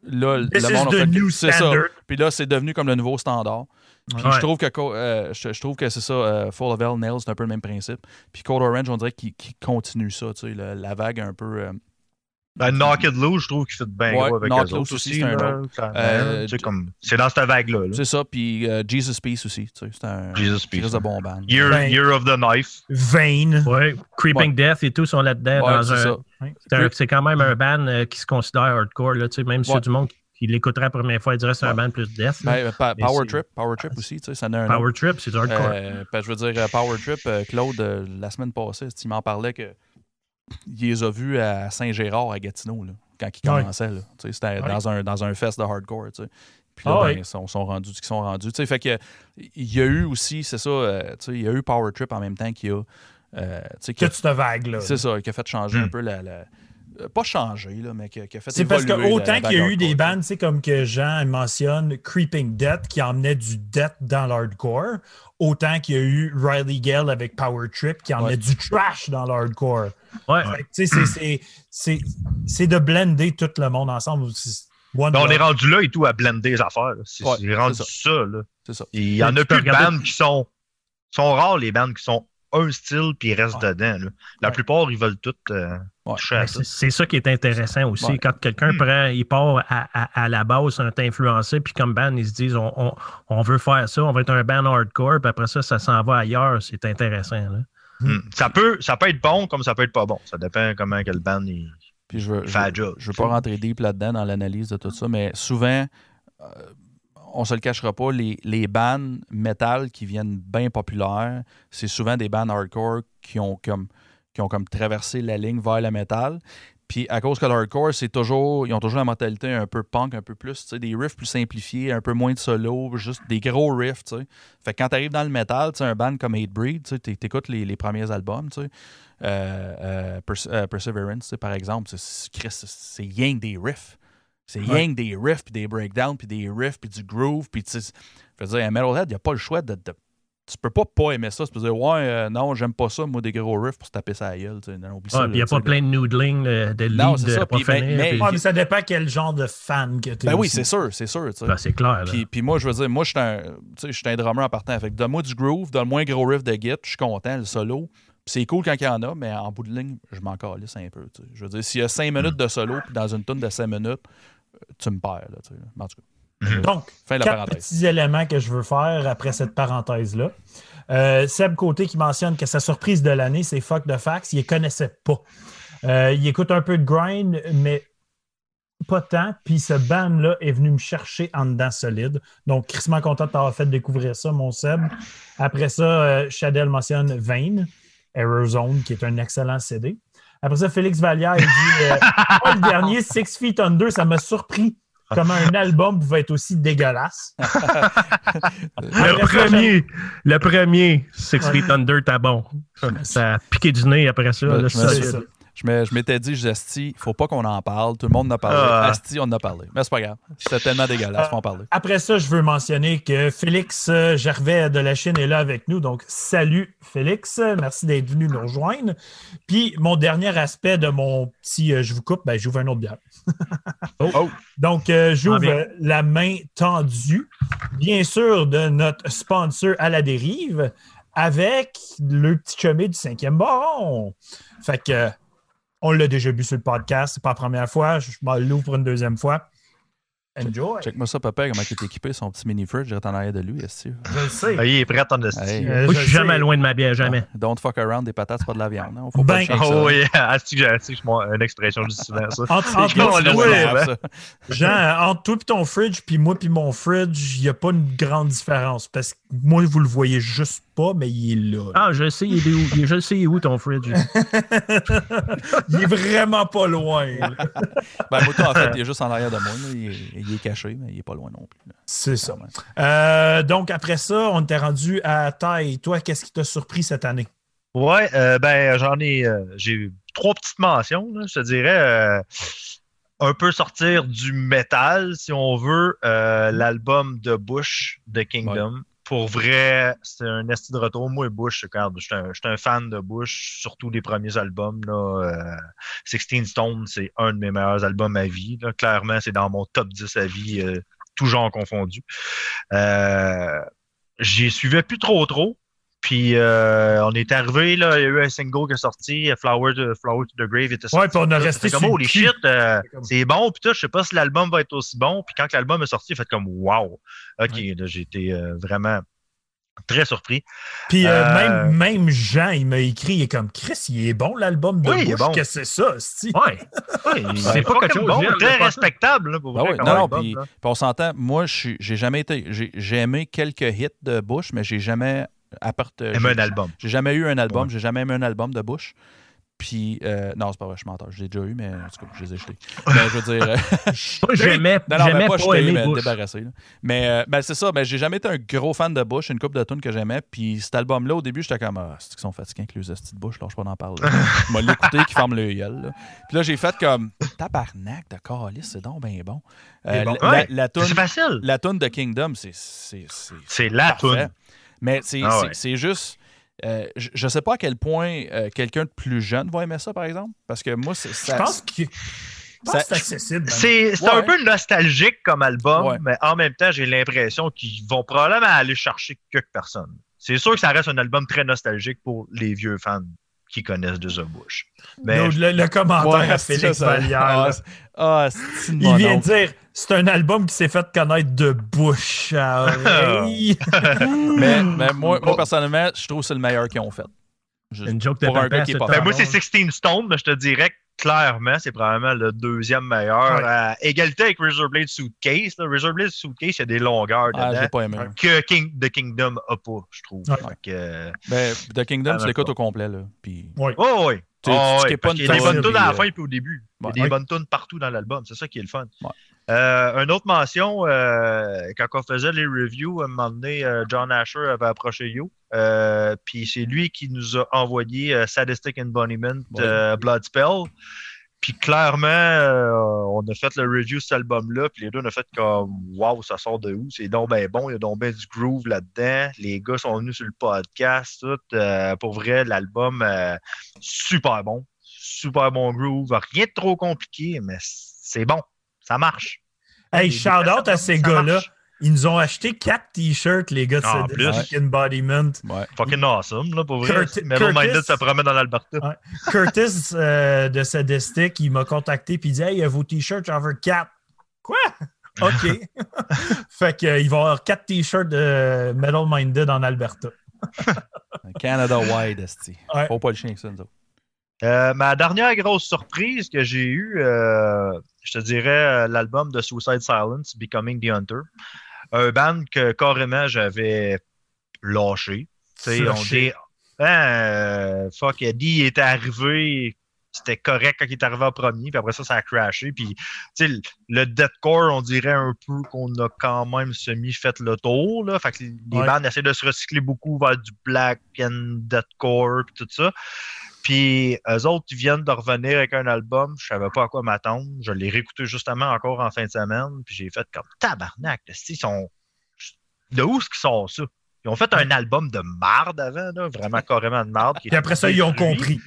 Speaker 1: là,
Speaker 2: This
Speaker 1: le monde a fait- c'est ça. Puis là, c'est devenu comme le nouveau standard. Puis
Speaker 3: Ouais.
Speaker 1: je trouve que euh, je, je trouve que c'est ça, euh, Full of Hell, Nails, c'est un peu le même principe. Puis Code Orange, on dirait qu'il continue ça, tu sais, le- la vague un peu. euh,
Speaker 4: Ben, Knocked Loose, je trouve qu'il fait bien
Speaker 1: Ouais,
Speaker 4: gros avec
Speaker 1: Knocked
Speaker 4: eux autres
Speaker 1: Loose aussi,
Speaker 4: aussi.
Speaker 1: c'est un autre. Euh,
Speaker 4: comme- C'est dans cette vague-là. là.
Speaker 1: c'est ça, puis euh, Jesus Peace aussi, tu sais, c'est un
Speaker 4: Jesus Peace.
Speaker 1: Christ de bon band.
Speaker 4: Year,
Speaker 2: Ben-
Speaker 4: Year of the Knife.
Speaker 2: Vain.
Speaker 3: Ouais, Creeping Death et tout sont là-dedans.
Speaker 1: Ouais,
Speaker 3: dans
Speaker 1: c'est
Speaker 3: un-
Speaker 1: ça.
Speaker 3: c'est un- C'est quand même un band euh, qui se considère hardcore. Là, tu sais, même si
Speaker 1: Ouais.
Speaker 3: du monde qui l'écouterait la première fois, il dirait que c'est un band plus death.
Speaker 1: Ben, pa- Power
Speaker 3: c'est-
Speaker 1: Trip, Power Trip aussi, tu sais, ça en a un
Speaker 3: Power
Speaker 1: autre.
Speaker 3: Trip, c'est du hardcore.
Speaker 1: Euh, ben, je veux dire, Power Trip, euh, Claude, euh, la semaine passée, il m'en parlait que il les a vus à Saint-Gérard, à Gatineau, là, quand ils
Speaker 2: Ouais.
Speaker 1: commençaient. C'était
Speaker 2: Ouais.
Speaker 1: dans, un, dans un fest de hardcore. Puis là,
Speaker 2: Ah
Speaker 1: ben, ils sont, sont rendus qu'ils sont rendus. Fait que, il y a eu aussi, c'est ça, euh, il y a eu Power Trip en même temps qu'il y a. euh, qui a-
Speaker 2: Que tu te vague, là.
Speaker 1: c'est ça, qui a fait changer
Speaker 4: Hmm.
Speaker 1: un peu la. la- euh, pas changer, là, mais qui a, fait
Speaker 2: C'est parce que autant qu'il y a eu des tu sais, comme que Jean mentionne, Creeping Death, qui emmenait du death dans l'hardcore, autant qu'il y a eu Riley Gale avec Power Trip, qui emmenait
Speaker 1: Ouais.
Speaker 2: du trash dans l'hardcore.
Speaker 3: Ouais.
Speaker 2: C'est- c'est- c'est- c'est de blender tout le monde ensemble.
Speaker 4: Ben, on est rendu là et tout à blender les affaires. C'est
Speaker 1: Ouais,
Speaker 4: rendu ça. là.
Speaker 1: C'est ça.
Speaker 4: Il y en a plus de
Speaker 3: regarder-
Speaker 4: bandes qui sont, sont rares, les bandes qui sont un style puis ils restent
Speaker 2: Ouais.
Speaker 4: dedans. là. La
Speaker 1: Ouais.
Speaker 4: plupart, ils veulent toutes euh,
Speaker 1: Ouais.
Speaker 4: toucher à
Speaker 3: Ben,
Speaker 4: ça.
Speaker 3: c'est ça qui est intéressant aussi.
Speaker 1: Ouais.
Speaker 3: Quand quelqu'un
Speaker 4: Hmm.
Speaker 3: prend, il part à, à- à la base, on est influencé, puis comme band, ils se disent on, on- on veut faire ça, on va être un band hardcore, puis après ça, ça s'en va ailleurs. C'est intéressant. là.
Speaker 4: Hmm. Ça, peut, ça peut être bon comme ça peut être pas bon. Ça dépend comment quel band il
Speaker 1: Puis je veux, je,
Speaker 4: fait
Speaker 1: veux-
Speaker 4: job.
Speaker 1: je veux pas rentrer deep là-dedans dans l'analyse de tout ça, mais souvent, euh, on se le cachera pas, les, les bands metal qui viennent bien populaires, c'est souvent des bands hardcore qui ont comme qui ont comme traversé la ligne vers le métal. Puis à cause que le hardcore, c'est toujours, ils ont toujours la mentalité un peu punk, un peu plus, tu sais, des riffs plus simplifiés, un peu moins de solo, juste des gros riffs, tu sais. Fait que quand t'arrives dans le metal, un band comme Hatebreed, tu sais, t'écoutes les, les premiers albums, tu sais, euh, euh, euh, Perseverance, tu sais, par exemple, c'est- rien que des riffs. C'est
Speaker 2: Ouais.
Speaker 1: rien que des riffs, puis des breakdowns, puis des riffs, puis du groove, puis tu sais, je veux dire, un Metalhead, il n'y a pas le choix de, de- Tu peux pas pas aimer ça. Tu peux dire, ouais, euh, non, j'aime pas ça, moi, des gros riffs pour se taper sa gueule. tu sais. Non, oublie ça,
Speaker 3: Ouais,
Speaker 1: là,
Speaker 3: puis il n'y a pas plein de noodling, de, de
Speaker 1: Non,
Speaker 3: lead
Speaker 1: ça,
Speaker 3: pas
Speaker 1: mais-
Speaker 3: finir,
Speaker 1: mais-
Speaker 3: puis-
Speaker 2: Ouais, mais ça dépend quel genre de fan que tu es.
Speaker 1: Ben oui, c'est sûr, c'est sûr. tu sais.
Speaker 3: Ben, c'est clair. là.
Speaker 1: Puis, puis moi, je veux dire, moi, je suis un, tu sais, je suis un drummer en partant. Fait que donne-moi du groove, donne-moi un gros riff de git, je suis content, le solo. Puis c'est cool quand il y en a, mais en bout de ligne, je m'en calisse un peu. tu sais. Je veux dire, s'il y a 5 minutes de solo, puis dans une tune de 5 minutes, euh, tu me perds. Là, tu sais. Mais en tout cas,
Speaker 2: Donc,
Speaker 1: fin de la
Speaker 2: quatre
Speaker 1: parenthèse.
Speaker 2: petits éléments que je veux faire après cette parenthèse-là. Euh, Seb Côté qui mentionne que sa surprise de l'année, c'est Fuck the Facts. Il ne connaissait pas. Euh, il écoute un peu de grind, mais pas tant. Puis ce band-là est venu me chercher en dedans solide. Donc, crissement content de t'avoir fait découvrir ça, mon Seb. Après ça, euh, Shadel mentionne Vane, Error Zone, qui est un excellent CD. Après ça, Félix Vallière, il dit euh, <laughs> Moi, le dernier Six Feet Under, ça m'a surpris <laughs> comment un album pouvait être aussi dégueulasse. <laughs>
Speaker 3: Le premier, le premier, Six. Feet Under, t'as bon. Ça a piqué du nez après ça.
Speaker 1: Ouais,
Speaker 3: là, ça.
Speaker 1: Je m'étais dit, je Asti, faut pas qu'on en parle. Tout le monde en a parlé.
Speaker 4: Ah.
Speaker 1: Asti, on en a parlé. Mais c'est pas grave. C'était tellement dégueulasse, faut en parler.
Speaker 2: Après ça, je veux mentionner que Félix euh, Gervais de la Chine est là avec nous. Donc, salut Félix. Merci d'être venu nous rejoindre. Puis, mon dernier aspect de mon petit euh, je vous coupe, ben, j'ouvre un autre bière. <laughs>
Speaker 3: Oh.
Speaker 2: Donc, euh, j'ouvre
Speaker 3: Ah,
Speaker 2: euh, la main tendue, bien sûr, de notre sponsor à la dérive avec le petit chemin du cinquième baron. Fait que, euh, on l'a déjà bu sur le podcast. C'est pas la première fois. Je m'en l'ouvre pour une deuxième fois. Enjoy.
Speaker 1: Check-moi ça, papa, comment il est équipé, son petit mini-fridge, direct en arrière de lui, Asti.
Speaker 2: Je le sais.
Speaker 4: Ah, il est prêt en esti.
Speaker 1: Hey.
Speaker 2: Euh,
Speaker 3: Moi,
Speaker 2: je
Speaker 3: je suis
Speaker 2: sais.
Speaker 3: jamais loin de ma bière, jamais.
Speaker 1: Don't fuck around, des patates, c'est pas de la viande. hein. Faut
Speaker 2: Ben,
Speaker 1: pas.
Speaker 4: Oh que j'ai- asti que je m'en- une expression du souvent, ça?
Speaker 2: Entre, entre toi,
Speaker 1: ça.
Speaker 2: Jean, entre toi et ton fridge, puis moi puis mon fridge, il n'y a pas une grande différence. Parce que moi, vous le voyez juste pas, mais il est là.
Speaker 3: Ah, je sais, il est où, il est- je sais il est où ton fridge? <laughs>
Speaker 2: il est vraiment pas loin. <laughs>
Speaker 1: Ben, moi, toi, en fait, il est juste en arrière de moi. là. Il, est, il est caché, mais il est pas loin non plus.
Speaker 2: C'est ça. Euh, donc, après ça, on était rendu à taille. Toi, qu'est-ce qui t'a surpris cette année?
Speaker 4: Ouais, euh, ben j'en ai, euh, j'ai eu trois petites mentions, là, je te dirais. euh, un peu sortir du métal, si on veut, euh, l'album de Bush, The Kingdom. Pour vrai, c'est un esti de retour. Moi, Bush, je suis un, fan de Bush, surtout les premiers albums. Euh, 16 Stone, c'est un de mes meilleurs albums à vie. Clairement, c'est dans mon top 10 à vie, euh, tout genre confondu. Euh, J'y suivais plus trop trop. Puis euh, on est arrivé, là, il y a eu un single qui est sorti, Flower to, Flower to the Grave était sorti.
Speaker 2: Ouais, puis on a resté
Speaker 4: C'est comme,
Speaker 2: sur
Speaker 4: oh,
Speaker 2: le
Speaker 4: les
Speaker 2: cul.
Speaker 4: shit, euh,
Speaker 2: C'est
Speaker 4: bon, puis tout, je sais pas si l'album va être aussi bon. Puis quand l'album est sorti, il fait comme, wow. OK, là, j'ai été euh, vraiment très surpris.
Speaker 2: Puis euh,
Speaker 4: Euh,
Speaker 2: même, même Jean, il m'a écrit, il est comme Chris, il est bon l'album de
Speaker 4: Oui, il est
Speaker 2: Bush.
Speaker 4: bon.
Speaker 2: Qu'est-ce que c'est ça, c'ti?
Speaker 3: Ouais. <laughs>
Speaker 4: Ouais,
Speaker 3: C'est pas quelque chose,
Speaker 4: bon, très
Speaker 3: pas
Speaker 4: respectable, là, pour
Speaker 1: Ben
Speaker 4: vrai,
Speaker 1: oui, non, puis, on s'entend, moi, je suis- j'ai jamais été. J'ai j'ai aimé quelques hits de Bush, mais j'ai jamais. Part, euh, j'ai-
Speaker 4: un album.
Speaker 1: J'ai jamais eu un album,
Speaker 4: Ouais.
Speaker 1: j'ai jamais aimé un album de Bush. Puis, euh, non, c'est pas vrai, je menteur. Je l'ai déjà eu, mais en tout cas, je les ai jetés. Mais je veux dire. euh, <laughs> <laughs>
Speaker 3: j'aimais
Speaker 1: non, non, mais
Speaker 3: j'aimais
Speaker 1: pas jeté, mais
Speaker 3: Bush.
Speaker 1: débarrassé. là. Mais euh, ben, c'est ça, ben, j'ai jamais été un gros fan de Bush, une couple de tunes que j'aimais. Puis cet album-là, au début, j'étais comme, ah, c'est qu'ils sont fatigués avec les hosties de Bush, là, je peux pas en parler. <laughs> Je vais l'écouter qui ferme le gueule. là. Puis là, j'ai fait comme, tabarnak de calice, c'est donc bien bon. Euh,
Speaker 2: bon.
Speaker 1: la,
Speaker 4: Ouais.
Speaker 1: la, tune-
Speaker 4: facile.
Speaker 1: la tune de Kingdom, c'est. C'est
Speaker 4: la tune.
Speaker 1: Mais c'est
Speaker 4: Ah ouais.
Speaker 1: juste. euh, je je sais pas à quel point euh, quelqu'un de plus jeune va aimer ça, par exemple. Parce que moi, c'est.
Speaker 2: Je pense que c'est accessible.
Speaker 4: C'est c'est
Speaker 1: Ouais.
Speaker 4: un peu nostalgique comme album,
Speaker 1: Ouais.
Speaker 4: mais en même temps, j'ai l'impression qu'ils vont probablement aller chercher quelques personnes. C'est sûr que ça reste un album très nostalgique pour les vieux fans qui connaissent de The Bush. Mais
Speaker 2: Nous, le, le commentaire
Speaker 1: Ouais,
Speaker 2: à
Speaker 1: c'est
Speaker 2: Félix Vallière.
Speaker 1: Ah, Ah,
Speaker 2: Il vient de dire c'est un album qui s'est fait connaître de bouche à oreille.
Speaker 1: mais, <laughs> mais moi, moi, personnellement, je trouve que c'est le meilleur qu'ils ont fait. Juste
Speaker 3: Une joke de
Speaker 1: pour un gars qui est pas
Speaker 4: Ben, moi, c'est
Speaker 3: long.
Speaker 4: 16 Stone, mais je te dirais que clairement, c'est probablement le deuxième meilleur.
Speaker 2: Ouais.
Speaker 4: À égalité avec Razorblade Suitcase. Là. Razorblade Suitcase, il y a des longueurs
Speaker 1: Ah, pas aimé.
Speaker 4: que King, The Kingdom a pas, je trouve.
Speaker 2: Ouais.
Speaker 4: Euh,
Speaker 1: Mais The Kingdom, tu l'écoutes au complet. Là. Puis,
Speaker 2: Oui.
Speaker 4: oh, oui.
Speaker 1: Tu tu une
Speaker 4: qu'il y a des bonnes tunes à la
Speaker 1: euh,
Speaker 4: fin et au début. Il y a des
Speaker 2: Ouais.
Speaker 4: bonnes tunes partout dans l'album. C'est ça qui est le fun. Euh, une autre mention, euh, quand on faisait les reviews, à un moment donné, euh, John Asher avait approché Yo. Euh, puis c'est lui qui nous a envoyé euh, Sadistic Embodiment
Speaker 1: Ouais.
Speaker 4: euh, Bloodspell. Puis clairement, euh, on a fait le review de cet album-là. Puis les deux, on a fait comme Waouh, ça sort de où? C'est donc ben bon. Il y a donc ben du groove là-dedans. Les gars sont venus sur le podcast. Tout. Euh, pour vrai, l'album, euh, super bon. Super bon groove. Rien de trop compliqué, mais c'est bon. Ça marche.
Speaker 2: Hey,
Speaker 4: Les-
Speaker 2: shout out à ces gars-là. Ils nous ont acheté quatre t-shirts, les gars de
Speaker 4: En
Speaker 2: Sadistic
Speaker 4: plus.
Speaker 2: Embodiment.
Speaker 1: Ouais.
Speaker 4: Fucking awesome, là, pour vrai.
Speaker 2: Curti-
Speaker 4: Metal Minded,
Speaker 2: Curtis-
Speaker 4: ça promet dans l'Alberta.
Speaker 2: Ouais. Curtis euh, de Sadistic, il m'a contacté puis il dit Hey, vos t-shirts, j'en veux quatre. Quoi? OK. <laughs> fait qu'il va y avoir quatre t-shirts de Metal Minded en Alberta. <laughs>
Speaker 1: Canada Wide, esti.
Speaker 2: Ouais.
Speaker 1: Faut pas le chien que ça, nous autres.
Speaker 4: Euh, ma dernière grosse surprise que j'ai eue, euh, je te dirais euh, l'album de Suicide Silence, Becoming the Hunter. Un band que carrément j'avais lâché. On dit, Hein, fuck, Eddie il était arrivé, c'était correct quand il est arrivé en premier, puis après ça, ça a crashé. Puis, tu sais, le- le deathcore, on dirait un peu qu'on a quand même semi-fait le tour. Là. Fait que les
Speaker 2: Ouais.
Speaker 4: bandes essaient de se recycler beaucoup vers du black and deathcore, puis tout ça. Puis, eux autres, ils viennent de revenir avec un album, je savais pas à quoi m'attendre. Je l'ai réécouté justement encore en fin de semaine, puis j'ai fait comme tabarnak. Ils sont... De où est-ce qu'ils sortent ça? Ils ont fait un album de marde avant, là, vraiment carrément de marde.
Speaker 2: Puis après ça, ils ont compris.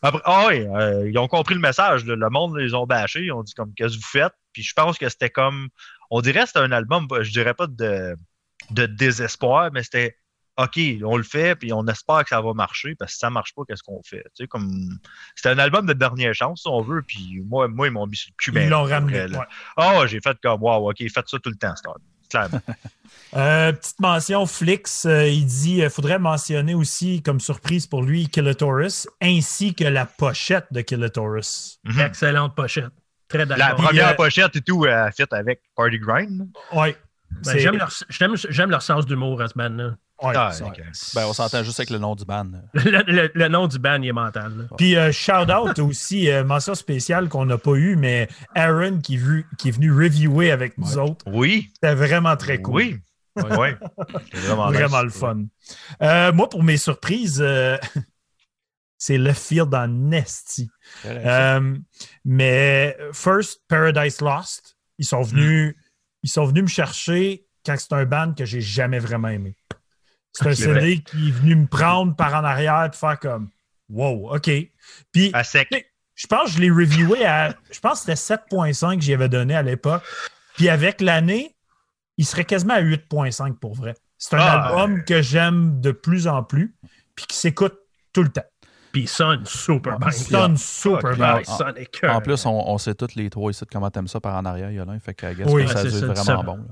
Speaker 4: Après, ah oui, euh, ils ont compris le message. là. Le monde les ont bâchés. Ils ont dit comme qu'est-ce que vous faites? Puis je pense que c'était comme. On dirait que c'était un album, je dirais pas de, de désespoir, mais c'était OK, on le fait, puis on espère que ça va marcher, parce que si ça marche pas, qu'est-ce qu'on fait? Tu sais, comme. C'était un album de dernière chance, si on veut, puis moi, moi ils m'ont mis sur le cul.
Speaker 2: Ils
Speaker 4: ben,
Speaker 2: l'ont ramené. ouais.
Speaker 4: Ah, ouais, j'ai fait comme wow, OK, faites ça tout le temps, Star. Clairement. <laughs>
Speaker 2: Euh, petite mention, Flix, euh, il dit il faudrait mentionner aussi, comme surprise pour lui, Killotaurus, ainsi que la pochette de Killotaurus.
Speaker 4: Mhm.
Speaker 3: Excellente pochette. Très
Speaker 4: La
Speaker 3: d'accord.
Speaker 4: première
Speaker 2: euh,
Speaker 4: pochette et tout, elle fit avec Party Grind.
Speaker 2: Ouais.
Speaker 3: Ben, J'aime leur, j'aime- j'aime leur sens d'humour à ce band-là.
Speaker 2: Ouais,
Speaker 4: Ah.
Speaker 1: Ben, on s'entend juste avec le nom du band. <laughs>
Speaker 3: Le, le- le nom du band, il est mental. là.
Speaker 2: Puis euh, shout out aussi, euh, mention spéciale qu'on n'a pas eu, mais Aaron qui, vu- qui est venu reviewer avec nous autres.
Speaker 4: Oui.
Speaker 2: C'était vraiment très cool.
Speaker 4: Oui.
Speaker 1: Ouais.
Speaker 4: Oui. <laughs> C'était vraiment,
Speaker 2: Vraiment le fun. Euh, moi, pour mes surprises, euh, <laughs> c'est le field en Nesty. Euh, mais First, Paradise Lost, ils sont venus, ils sont venus me chercher quand c'est un band que j'ai jamais vraiment aimé. C'est un CD qui est venu me prendre par en arrière et faire comme Wow, OK. Puis
Speaker 4: À sec.
Speaker 2: je pense que je l'ai reviewé à. Je pense que c'était 7.5 que j'y avais donné à l'époque. Puis avec l'année, il serait quasiment à 8.5 pour vrai. C'est un
Speaker 4: Ah,
Speaker 2: album que j'aime de plus en plus, puis qui s'écoute tout le temps.
Speaker 3: Puis il sonne super bien.
Speaker 2: Il sonne super bien.
Speaker 3: Ah.
Speaker 1: En plus, on, on sait tous les trois ici comment t'aimes ça par en arrière, Yolin. Fait que, I guess
Speaker 2: Oui.
Speaker 1: que ça a
Speaker 3: Ouais,
Speaker 1: dû
Speaker 3: c'est
Speaker 1: être
Speaker 3: ça,
Speaker 1: vraiment
Speaker 3: ça.
Speaker 1: bon. là.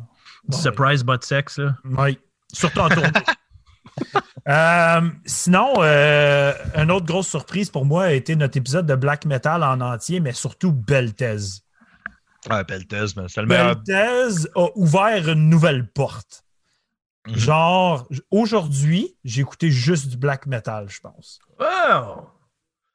Speaker 2: Bon,
Speaker 3: Surprise but sex, là.
Speaker 2: Oui, surtout en tournée. <laughs> Euh, sinon, euh, une autre grosse surprise pour moi a été notre épisode de Black Metal en entier, mais surtout Beltez.
Speaker 4: Ah, Peltez, mais c'est le meilleur.
Speaker 2: Beltez a ouvert une nouvelle porte.
Speaker 4: Mhm.
Speaker 2: Genre, aujourd'hui, j'ai écouté juste du black metal, je pense.
Speaker 3: Wow!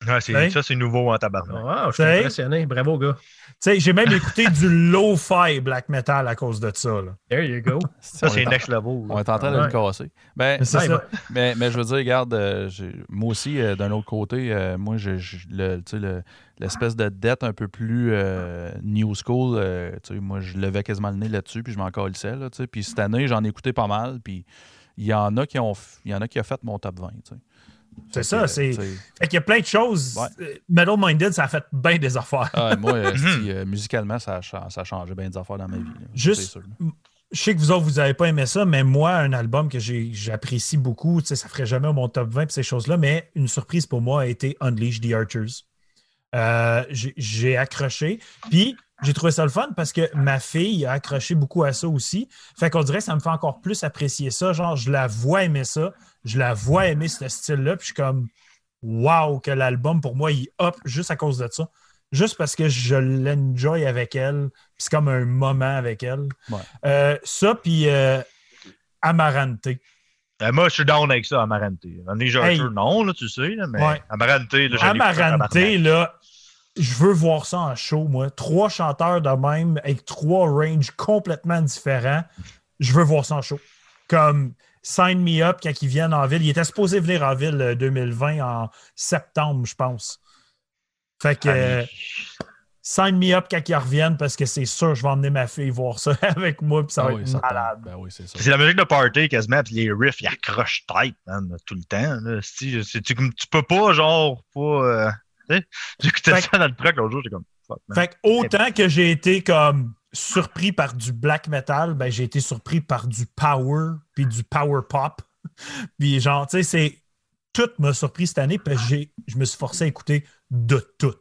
Speaker 4: Ah, c'est-
Speaker 2: Ouais.
Speaker 4: Ça, c'est nouveau en tabarnak.
Speaker 3: Wow, je suis impressionné. Bravo, gars.
Speaker 2: Tu sais, j'ai même écouté du lo-fi black metal à cause de ça. là.
Speaker 3: There you go. <laughs>
Speaker 4: Ça,
Speaker 1: On
Speaker 4: c'est
Speaker 1: est en-
Speaker 4: next level.
Speaker 1: On est en train de
Speaker 3: Ouais.
Speaker 1: le casser. Ben,
Speaker 2: C'est
Speaker 3: Ouais,
Speaker 2: ça.
Speaker 3: bah,
Speaker 1: mais, mais je veux dire, regarde, euh, moi aussi, euh, d'un autre côté, euh, moi, je, je- le- tu sais, le- l'espèce de dette un peu plus euh, new school, euh, tu sais, moi, je levais quasiment le nez là-dessus, puis je m'en calissais. Là, puis cette année, j'en ai écouté pas mal, puis il y en a qui ont il y en a qui ont fait mon top 20. tu sais.
Speaker 2: C'est ça, c'est- Fait qu'il y a plein de choses.
Speaker 1: Ouais.
Speaker 2: Euh, Metal Minded, ça a fait bien des affaires.
Speaker 1: ah, moi, <laughs> euh, si, musicalement, ça a, cha- ça a changé bien des affaires dans ma vie. là,
Speaker 2: Juste-
Speaker 1: sûr.
Speaker 2: Je sais que vous autres, vous n'avez pas aimé ça, mais moi, un album que j'apprécie beaucoup, tu sais, ça ferait jamais mon top 20 et ces choses-là, mais une surprise pour moi a été Unleash the Archers. Euh, j'ai- j'ai accroché. Puis, j'ai trouvé ça le fun parce que ma fille a accroché beaucoup à ça aussi. Fait qu'on dirait que ça me fait encore plus apprécier ça. Genre, je la vois aimer ça. Je la vois aimer ce style-là. Puis, je suis comme, wow, que l'album, pour moi, il hop juste à cause de ça. Juste parce que je l'enjoy avec elle. Puis, c'est comme un moment avec elle.
Speaker 1: Ouais.
Speaker 2: Euh, ça, puis euh, Amarante.
Speaker 4: Euh, moi, je suis down avec ça, Amarante. George,
Speaker 2: Hey.
Speaker 4: non, là, tu sais, là, mais
Speaker 2: Ouais.
Speaker 4: Amarante, là,
Speaker 2: Amarante, là, je veux voir ça en show, moi. Trois chanteurs de même, avec trois ranges complètement différents. Je veux voir ça en show. Comme Sign Me Up quand ils viennent en ville. Il était supposé venir en ville euh, 2020 en septembre, je pense. Fait que euh, Sign Me Up quand ils reviennent parce que c'est sûr, je vais emmener ma fille voir ça <laughs> avec moi, puis ça va
Speaker 1: Ah oui,
Speaker 2: être malade.
Speaker 1: Ben oui, c'est ça.
Speaker 4: C'est la musique de party quasiment, puis les riffs, ils accrochent tête, man, tout le temps. Là. Si, c'est- tu, tu peux pas, genre, pas. euh, tu sais, J'écoutais
Speaker 2: Fait-
Speaker 4: ça dans le truck l'autre jour, j'étais comme. Fuck, man.
Speaker 2: Fait que autant que j'ai été comme surpris par du black metal, ben j'ai été surpris par du power puis du power pop. <laughs> puis genre, tu sais, c'est tout m'a surpris cette année parce que j'ai je me suis forcé à écouter de tout.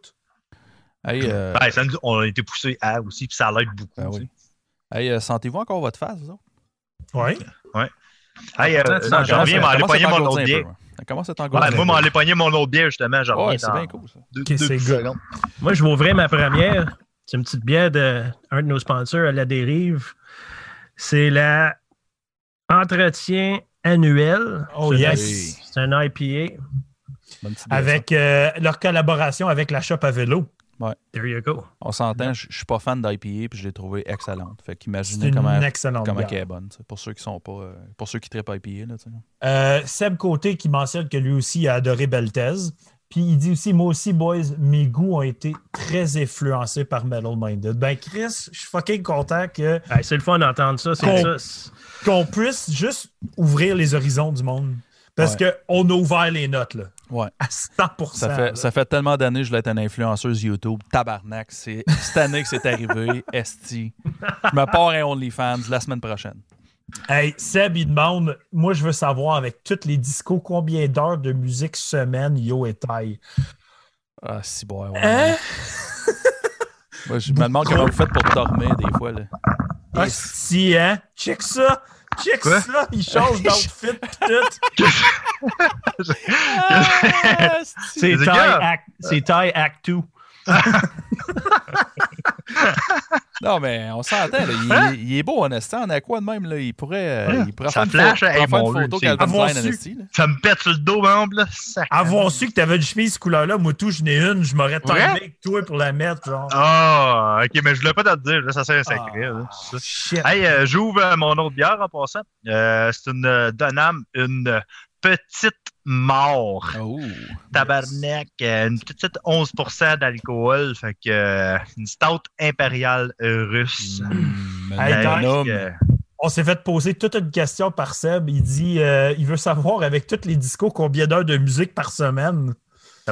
Speaker 1: Hey, euh,
Speaker 4: Ouais, ça nous- on a été poussé à aussi, puis ça l'aide beaucoup.
Speaker 1: ben oui. Hey, euh, sentez-vous encore votre face, vous?
Speaker 2: Ouais.
Speaker 4: sais. Hey, euh, non, j'en reviens, m'en pogner mon autre.
Speaker 1: Ça commence à t'engourdir.
Speaker 4: moi, m'en aller pogner mon autre bière, justement, j'en
Speaker 1: Ouais,
Speaker 4: reviens
Speaker 1: c'est bien cool, ça.
Speaker 4: deux,
Speaker 2: Ok,
Speaker 4: deux secondes.
Speaker 3: Moi, je vais ouvrir ma première. C'est une petite bière de un de nos sponsors à la dérive. C'est la Entretien annuel.
Speaker 2: Oh, yes.
Speaker 3: C'est un IPA.
Speaker 2: Avec euh, leur collaboration avec la shop à vélo.
Speaker 3: There you go.
Speaker 1: On s'entend, je je suis pas fan d'IPA, puis je l'ai trouvée excellente. Fait qu'imaginez comment, comment elle est bonne, pour ceux qui sont pas. euh, pour ceux qui trippent IPA, là.
Speaker 2: Euh, Seb Côté qui mentionne que lui aussi a adoré Beltez. Puis il dit aussi, moi aussi, boys, mes goûts ont été très influencés par Metal Minded. Ben Chris, je suis fucking content que
Speaker 3: Hey, c'est le fun d'entendre ça. C'est
Speaker 2: Con-
Speaker 3: ça.
Speaker 2: Qu'on puisse juste ouvrir les horizons du monde. Parce qu'on a ouvert les notes, là.
Speaker 1: Ouais.
Speaker 2: À 100
Speaker 1: Ça
Speaker 2: là.
Speaker 1: fait, ça fait tellement d'années que je voulais être une influenceuse YouTube. Tabarnak, c'est cette année que c'est arrivé. <laughs> Esti. Je me pars un OnlyFans la semaine prochaine.
Speaker 2: Hey, Seb, il demande, moi, je veux savoir, avec toutes les discos, combien d'heures de musique semaine Yo et taille?
Speaker 1: Ah, si, bon, ouais.
Speaker 2: Hein? <laughs>
Speaker 1: Moi, je me demande comment vous faites pour dormir des fois. Là.
Speaker 2: Ah, si, hein? Check ça! Check
Speaker 4: Quoi?
Speaker 2: ça! Il change <laughs> d'outfit pis tout. <laughs>
Speaker 3: C'est Thai Act 2. <laughs>
Speaker 1: non, mais on s'entend. là. Il,
Speaker 4: Hein?
Speaker 1: il est beau, en esti. En aqua de même. Là. Il pourrait, euh,
Speaker 4: Ouais.
Speaker 1: il pourrait
Speaker 4: Ça
Speaker 1: faire une,
Speaker 4: flash,
Speaker 1: pho-
Speaker 4: hey,
Speaker 1: faire une photo esti, là.
Speaker 4: Ça me pète sur le dos, là. Sac.
Speaker 2: Avoir su que t'avais une chemise couleur-là, moi tout, je n'ai une, je m'aurais
Speaker 4: Ouais?
Speaker 2: avec toi pour la mettre.
Speaker 4: Ah, ok, mais je voulais pas te le dire, là, ça c'est un secret.
Speaker 2: Ah.
Speaker 4: Hey, euh, j'ouvre euh, mon autre bière en passant. Euh, c'est une euh, Donham, une euh, petite mort.
Speaker 1: Oh.
Speaker 4: Tabarnak, euh, une petite 11% d'alcool, fait que euh, une stout impériale russe.
Speaker 1: Mm,
Speaker 2: Hey,
Speaker 1: un
Speaker 2: Doc,
Speaker 1: homme.
Speaker 4: Euh,
Speaker 2: On s'est fait poser toute une question par Seb. Il dit euh, il veut savoir avec toutes les discos combien d'heures de musique par semaine?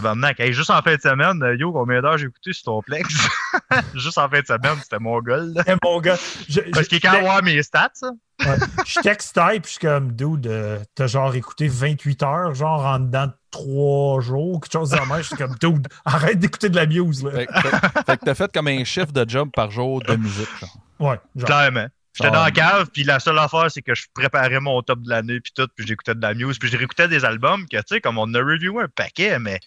Speaker 4: Tabarnak. Hey, juste en fin de semaine, euh, yo, combien d'heures j'ai écouté sur ton plex? <laughs> juste en fin de semaine, c'était mon là.
Speaker 2: Eh, mon gars, je,
Speaker 4: Parce qu'il quand voir mes stats, ça.
Speaker 2: ouais, je texte type, puis je suis comme, dude, euh, t'as genre écouté 28 heures, genre en dedans de 3 jours, quelque chose de même. Je suis comme, dude, arrête d'écouter de la muse, là.
Speaker 1: Fait, fait- fait que t'as fait comme un chiffre de job par jour de musique. genre.
Speaker 2: Ouais, genre.
Speaker 4: Clairement. J'étais dans la cave, puis la seule affaire, c'est que je préparais mon top de l'année, puis tout, puis j'écoutais de la muse, puis je réécoutais des albums que, tu sais, comme on a reviewé un paquet, mais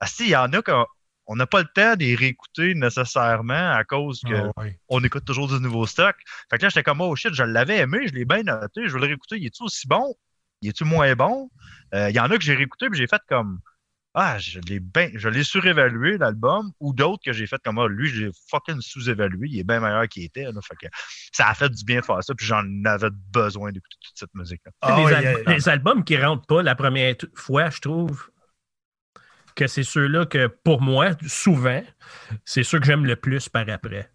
Speaker 4: ah, si, il y en a qu'on on n'a pas le temps de les réécouter nécessairement à cause que
Speaker 2: Ah, ouais.
Speaker 4: on écoute toujours du nouveau stock. Fait que là, j'étais comme, oh shit, je l'avais aimé, je l'ai bien noté, je veux le réécouter. Il est-tu aussi bon? Il est-tu moins bon? Euh, Il y en a que j'ai réécouté, puis j'ai fait comme, ah, je l'ai bien, je l'ai surévalué, l'album, ou d'autres que j'ai fait comme, ah, lui, je l'ai fucking sous-évalué, il est bien meilleur qu'il était. Là. Fait que ça a fait du bien de faire ça, puis j'en avais besoin d'écouter toute cette musique-là.
Speaker 2: Ah,
Speaker 3: les, al- les albums qui rentrent pas la première t- fois, je trouve que c'est ceux-là que, pour moi, souvent, c'est ceux que j'aime le plus par après.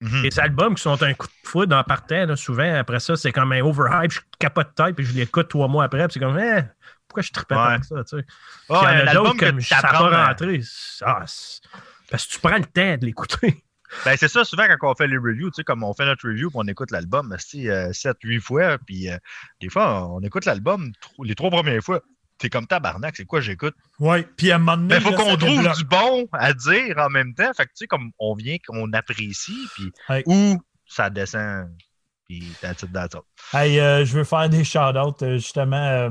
Speaker 4: Mhm.
Speaker 3: Les albums qui sont un coup de foudre en partant, là, souvent, après ça, c'est comme un overhype, je capote tête, puis je l'écoute trois mois après, puis c'est comme, Eh, pourquoi je trippais
Speaker 4: Ouais.
Speaker 3: ça, tu sais?
Speaker 4: Ah,
Speaker 3: Puis il y en
Speaker 4: un
Speaker 3: a
Speaker 4: album
Speaker 3: d'autres
Speaker 4: que
Speaker 3: comme ça n'a
Speaker 4: t'apprends
Speaker 3: pas rentré. Ah, parce que tu prends le temps de l'écouter. <laughs>
Speaker 4: Ben, c'est ça, souvent, quand on fait les reviews, tu sais, comme on fait notre review, puis on écoute l'album, si, 7-8 fois, puis euh, des fois, on écoute l'album les trois premières fois. T'es comme tabarnak, c'est quoi j'écoute?
Speaker 2: Ouais, puis à un moment donné,
Speaker 4: Mais faut qu'on trouve du bon à dire en même temps. Fait que, tu sais, comme on vient, qu'on apprécie, puis
Speaker 2: Ouais.
Speaker 4: ou ça descend, puis that's it, that's all.
Speaker 2: Hey, euh, je veux faire des shout-outs. euh, justement, euh,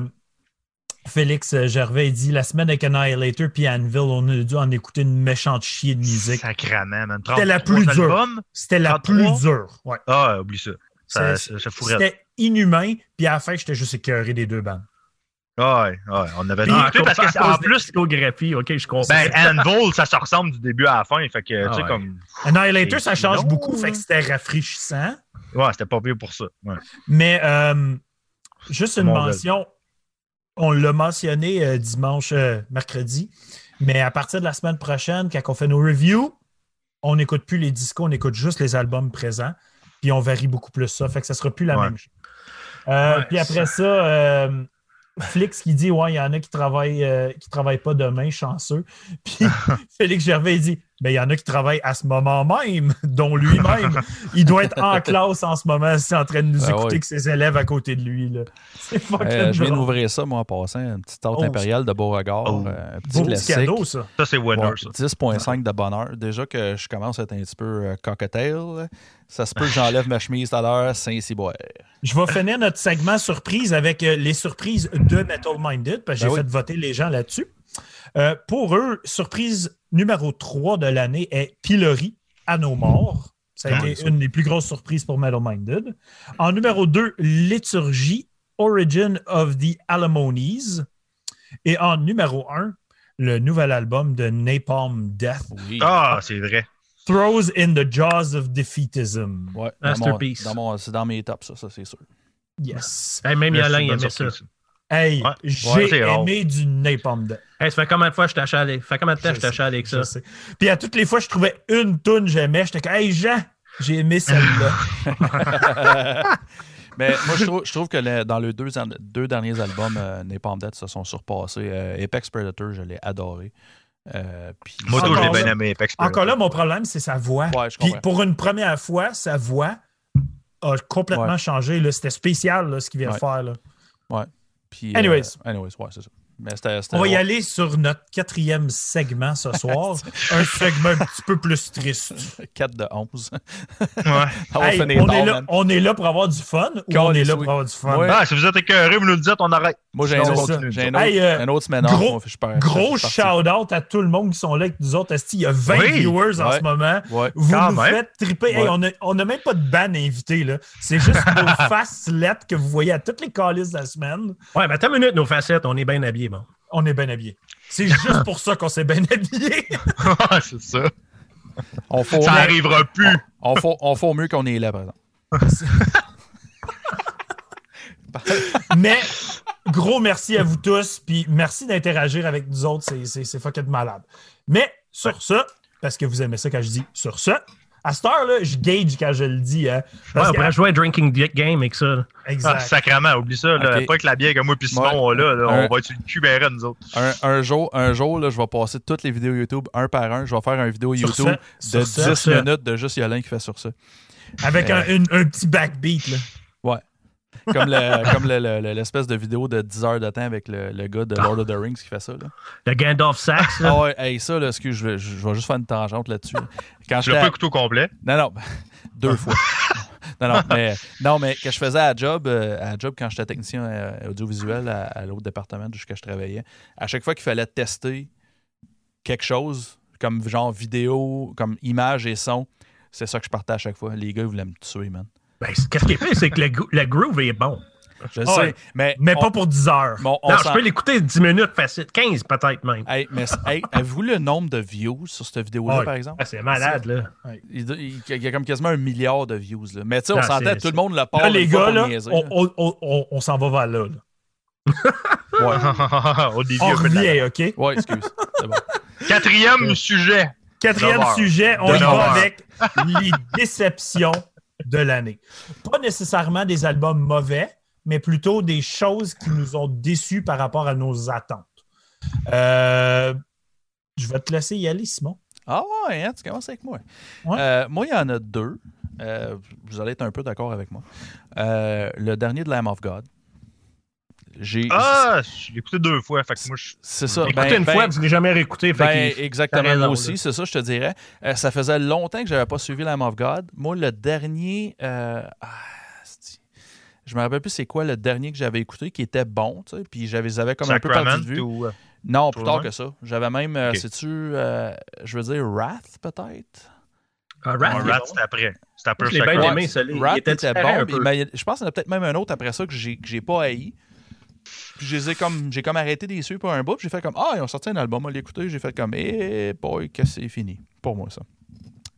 Speaker 2: Félix Gervais dit la semaine avec Annihilator puis Anvil, on a dû en écouter une méchante chier de musique.
Speaker 4: Sacrament, man.
Speaker 2: C'était la
Speaker 4: 33
Speaker 2: plus dure. C'était la
Speaker 4: 33?
Speaker 2: plus dure. Ouais.
Speaker 4: Ah, oublie ça. Ça, ça.
Speaker 2: C'était inhumain. Puis à la fin, j'étais juste écœuré des deux bandes.
Speaker 4: Ouais, ouais, on avait discuté parce que, en plus,
Speaker 3: discographie, ok, je comprends.
Speaker 4: ben, Anvil, ça se ressemble du début à la fin. Fait que,
Speaker 3: Ah
Speaker 4: tu sais,
Speaker 3: ouais.
Speaker 4: comme.
Speaker 2: Annihilator, ça change
Speaker 4: Non.
Speaker 2: beaucoup, fait que c'était rafraîchissant.
Speaker 4: Ouais, c'était pas pire pour ça. Ouais.
Speaker 2: Mais euh, juste une
Speaker 4: Mon
Speaker 2: mention, on l'a mentionné euh, dimanche, euh, mercredi, mais à partir de la semaine prochaine, quand on fait nos reviews, on n'écoute plus les discos, on écoute juste les albums présents, puis on varie beaucoup plus ça, fait que ça sera plus la
Speaker 4: Ouais.
Speaker 2: même chose. Euh,
Speaker 3: Ouais,
Speaker 2: puis après ça, euh, Flix qui dit Ouais, il y en a qui travaillent, euh, qui travaillent pas demain, chanceux. Puis <laughs> Félix Gervais il dit Ben, il y en a qui travaillent à ce moment même, <laughs> dont lui-même. il doit être en <laughs> classe en ce moment, c'est en train de nous
Speaker 1: Ah
Speaker 2: écouter
Speaker 1: ouais.
Speaker 2: que ses élèves à côté de lui. là. <laughs> C'est fucking
Speaker 1: Euh, je viens d'ouvrir ça, moi, en passant. Une petite tarte
Speaker 2: Oh,
Speaker 1: impériale de Beauregard.
Speaker 4: Oh.
Speaker 1: euh, un petit
Speaker 2: Beau
Speaker 1: classique.
Speaker 2: cadeau, ça.
Speaker 4: Ça, c'est winner,
Speaker 1: Ouais,
Speaker 4: ça.
Speaker 1: 10.5 de bonheur. Déjà que je commence à être un petit peu euh, cocktail. Ça se peut que j'enlève ma chemise tout à l'heure, Saint-Cyboire.
Speaker 2: Je vais finir notre segment surprise avec euh, les surprises de Metal Minded, parce que
Speaker 1: Ben
Speaker 2: j'ai
Speaker 1: oui.
Speaker 2: fait voter les gens là-dessus. Euh, pour eux, surprise numéro 3 de l'année est Pillory à nos morts. Ça a
Speaker 4: Ah,
Speaker 2: été
Speaker 4: ça.
Speaker 2: une des plus grosses surprises pour Metal Minded. En numéro 2, Liturgie, Origin of the Alamonies. Et en numéro 1, le nouvel album de Napalm Death,
Speaker 1: Oui.
Speaker 4: Ah, c'est vrai.
Speaker 2: Throws in the Jaws of Defeatism.
Speaker 1: Ouais, dans mon-
Speaker 3: Masterpiece.
Speaker 1: dans mon- c'est dans mes tops, ça, ça c'est sûr.
Speaker 2: Yes.
Speaker 3: Hey, même Alain, il aimait ça.
Speaker 2: Hey,
Speaker 4: Ouais.
Speaker 2: j'ai
Speaker 4: Ouais,
Speaker 2: aimé du Napalm Death.
Speaker 3: Hey, ça fait combien de fois que je t'achète avec... fait combien de temps
Speaker 2: Je
Speaker 3: je t'achète avec
Speaker 2: Je
Speaker 3: ça?
Speaker 2: sais. Puis à toutes les fois, je trouvais une toune que j'aimais. J'étais comme, hey Jean, j'ai aimé celle-là. <laughs>
Speaker 1: Mais moi, je trouve, je trouve que le- dans les deux, derniers albums, euh, Napalm Death se sont surpassés. Euh, Apex Predator, je l'ai adoré. Euh, puis-
Speaker 4: Moi,
Speaker 2: Encore
Speaker 4: j'ai bien aimé Apex
Speaker 2: Encore là,
Speaker 4: Predator.
Speaker 2: mon problème, c'est sa voix.
Speaker 1: Ouais, je
Speaker 2: Puis pour une première fois, sa voix a complètement
Speaker 1: Ouais.
Speaker 2: changé. là. C'était spécial là, ce qu'il vient de
Speaker 1: Ouais.
Speaker 2: faire. là.
Speaker 1: Puis,
Speaker 2: Anyways.
Speaker 1: euh, anyways, ouais, c'est ça. Mais c'était, c'était
Speaker 2: On va y aller sur notre quatrième segment ce soir. <laughs> un segment un petit peu plus triste.
Speaker 1: 4 de 11.
Speaker 4: Ouais. <laughs>
Speaker 1: On va
Speaker 2: Hey,
Speaker 1: finir
Speaker 2: on,
Speaker 1: tard,
Speaker 2: est là,
Speaker 1: man.
Speaker 2: on est là pour avoir du fun ou
Speaker 1: Quand
Speaker 2: on est là pour avoir du fun?
Speaker 1: Ouais.
Speaker 4: Ah, si vous êtes écœurés, vous nous le dites, on arrête.
Speaker 1: Moi, j'ai un autre,
Speaker 2: ça.
Speaker 1: j'ai un autre,
Speaker 2: Hey, euh,
Speaker 1: un autre semaine off,
Speaker 2: gros-
Speaker 1: moi,
Speaker 2: Gros shout-out à tout le monde qui sont là avec nous autres. Il y a 20
Speaker 4: Oui.
Speaker 2: viewers en ce moment.
Speaker 1: Ouais.
Speaker 2: Vous
Speaker 4: Quand
Speaker 2: nous
Speaker 4: même.
Speaker 2: faites triper. Hey, on, a, on a même pas de ban invité. là. C'est juste <laughs> nos faces lettres que vous voyez à toutes les calices de la semaine.
Speaker 3: Ouais, mais attends une minute, nos facettes, on est bien habillés,
Speaker 2: On est bien habillés. C'est juste pour ça qu'on s'est bien habillés. <laughs>
Speaker 4: Ouais, c'est ça.
Speaker 1: On faut,
Speaker 4: Ça arrivera plus.
Speaker 1: on, faut, on faut mieux qu'on est là, par exemple. <laughs>
Speaker 2: Mais gros merci à vous tous. Puis merci d'interagir avec nous autres. C'est- C'est c'est fucking malade. Mais sur ça, parce que vous aimez ça quand je dis sur ça, à cette heure-là, je gauge quand je le dis. Hein,
Speaker 3: Ouais, on
Speaker 2: que-
Speaker 3: pourrait jouer à Drinking Game avec ça. là.
Speaker 4: Ah,
Speaker 2: exact.
Speaker 4: sacrément, oublie ça. Là. Pas avec la bière que moi puis Simon,
Speaker 1: Ouais.
Speaker 4: on, là, là,
Speaker 1: Un-
Speaker 4: on va être le cul ben nous autres.
Speaker 1: Un, un jour, un jour là, je vais passer toutes les vidéos YouTube un par un. Je vais faire une vidéo
Speaker 2: Sur
Speaker 1: YouTube de
Speaker 2: sur ça,
Speaker 1: 10
Speaker 3: ça.
Speaker 1: minutes de juste Yolin qui fait sur ça.
Speaker 2: Avec un, une- un petit backbeat. Là.
Speaker 1: Comme le- comme le- le- le- l'espèce de vidéo de 10 heures de temps avec le, le gars de Lord of the Rings qui fait ça. Là.
Speaker 3: Le Gandalf Sax, là.
Speaker 1: Ah ouais, hey, ça, là, excuse, je vais, je vais juste faire une tangente là-dessus. là. Quand
Speaker 4: Je l'ai
Speaker 1: j'étais
Speaker 4: pas écouté au complet?
Speaker 1: Non, non, <laughs> deux fois. non, non, mais, non, mais que je faisais à job, euh, à job quand j'étais technicien euh, audiovisuel à, à l'autre département jusqu'à je travaillais, à chaque fois qu'il fallait tester quelque chose, comme genre vidéo, comme image et son, c'est ça que je partais à chaque fois. Les gars, ils voulaient me tuer, man.
Speaker 3: Ben, Qu'est-ce qui est fait, c'est que le, gro- le groove est bon.
Speaker 1: Je le
Speaker 2: Ah
Speaker 1: sais, mais.
Speaker 2: Mais
Speaker 1: on-
Speaker 2: pas pour 10 heures.
Speaker 1: bon, on
Speaker 3: non, je peux l'écouter 10 minutes facile, 15 peut-être même.
Speaker 1: Hey, mais hey, avez-vous le nombre de views sur cette vidéo-là, par exemple?
Speaker 3: Ah, c'est malade, là.
Speaker 1: Il, il- il y a comme quasiment un milliard de views. Là. Mais tu sais, on s'entend, tout le monde le parle.
Speaker 2: Là, les gars, là,
Speaker 1: niaiser,
Speaker 2: on,
Speaker 1: là.
Speaker 2: on- on- on- on s'en va vers là. là. <laughs>
Speaker 1: Ouais. <laughs>
Speaker 2: On revient, OK?
Speaker 1: Ouais, excuse. C'est bon. <laughs>
Speaker 4: Quatrième sujet.
Speaker 2: Quatrième sujet, on y va avec les déceptions de l'année. Pas nécessairement des albums mauvais, mais plutôt des choses qui nous ont déçus par rapport à nos attentes. Euh, je vais te laisser y aller, Simon.
Speaker 1: Ah ouais, hein, tu commences avec moi.
Speaker 2: Ouais.
Speaker 1: Euh, moi, il y en a deux. Euh, vous allez être un peu d'accord avec moi. Le dernier de Lamb of God. J'ai.
Speaker 4: Ah, je l'ai écouté deux fois. Fait que moi, je...
Speaker 1: c'est ça.
Speaker 3: Écoutez
Speaker 1: ben-
Speaker 3: une
Speaker 1: ben-
Speaker 3: fois, vous ne l'avez jamais réécouté. fait
Speaker 1: Ben, exactement,
Speaker 3: raison,
Speaker 1: moi aussi,
Speaker 3: là.
Speaker 1: c'est ça, je te dirais. Euh, ça faisait longtemps que je n'avais pas suivi Lamb of God. Moi, le dernier. euh, ah, je me rappelle plus c'est quoi le dernier que j'avais écouté qui était bon, tu sais, puis j'avais les avais comme un peu perdu de vue.
Speaker 4: ou... euh,
Speaker 1: Non, plus tard que ça. J'avais même, euh, sais-tu, euh, je veux dire, Wrath, peut-être?
Speaker 3: Ah,
Speaker 4: Ouais,
Speaker 3: Rat,
Speaker 4: Rat, c'était après. C'était après
Speaker 3: Je l'ai bien aimé, celui-là.
Speaker 1: Wrath
Speaker 3: Il était
Speaker 1: bon.
Speaker 3: un
Speaker 1: puis-
Speaker 3: peu.
Speaker 1: mais je pense qu'il y en a peut-être même un autre après ça que j'ai, que j'ai pas haï. Puis je les ai comme, j'ai comme arrêté des suivre pour un bout. puis J'ai fait comme, ah, ils ont sorti un album, on l'a écouté. J'ai fait comme, eh, boy, que c'est fini. Pour moi, ça.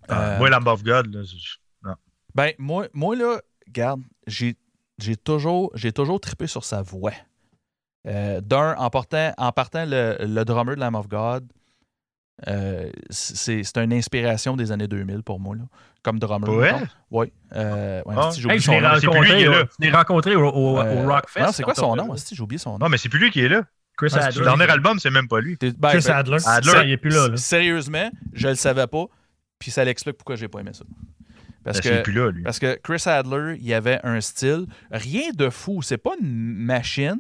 Speaker 4: Ah,
Speaker 1: Euh,
Speaker 4: Moi, Lamb of God, là, je-
Speaker 1: Ben, moi, moi là, regarde, j'ai, j'ai toujours, j'ai toujours trippé sur sa voix. Euh, d'un, en, partant, en partant le, le drummer de Lamb of God, euh, c'est, c'est une inspiration des années 2000 pour moi, là, comme drummer.
Speaker 4: Ouais?
Speaker 1: Oui. Euh, ouais,
Speaker 4: Ah.
Speaker 1: si,
Speaker 3: Hey, je l'ai rencontré, rencontré au, au,
Speaker 1: Euh,
Speaker 3: au Rockfest.
Speaker 1: c'est quoi son nom? J'ai oublié son nom.
Speaker 4: Non, mais c'est plus lui qui est là.
Speaker 3: Chris
Speaker 2: Ah, c'est
Speaker 3: Adler.
Speaker 4: Le dernier album, c'est même pas lui.
Speaker 1: Ben,
Speaker 2: Chris
Speaker 1: ben,
Speaker 2: Adler.
Speaker 4: Adler.
Speaker 3: Ça, il est plus là. là.
Speaker 1: Sérieusement, je le savais pas, puis ça l'explique pourquoi j'ai pas aimé ça. Parce
Speaker 4: Ben,
Speaker 1: que
Speaker 4: C'est plus là, lui.
Speaker 1: Parce que Chris Adler, il avait un style, rien de fou. C'est pas une machine,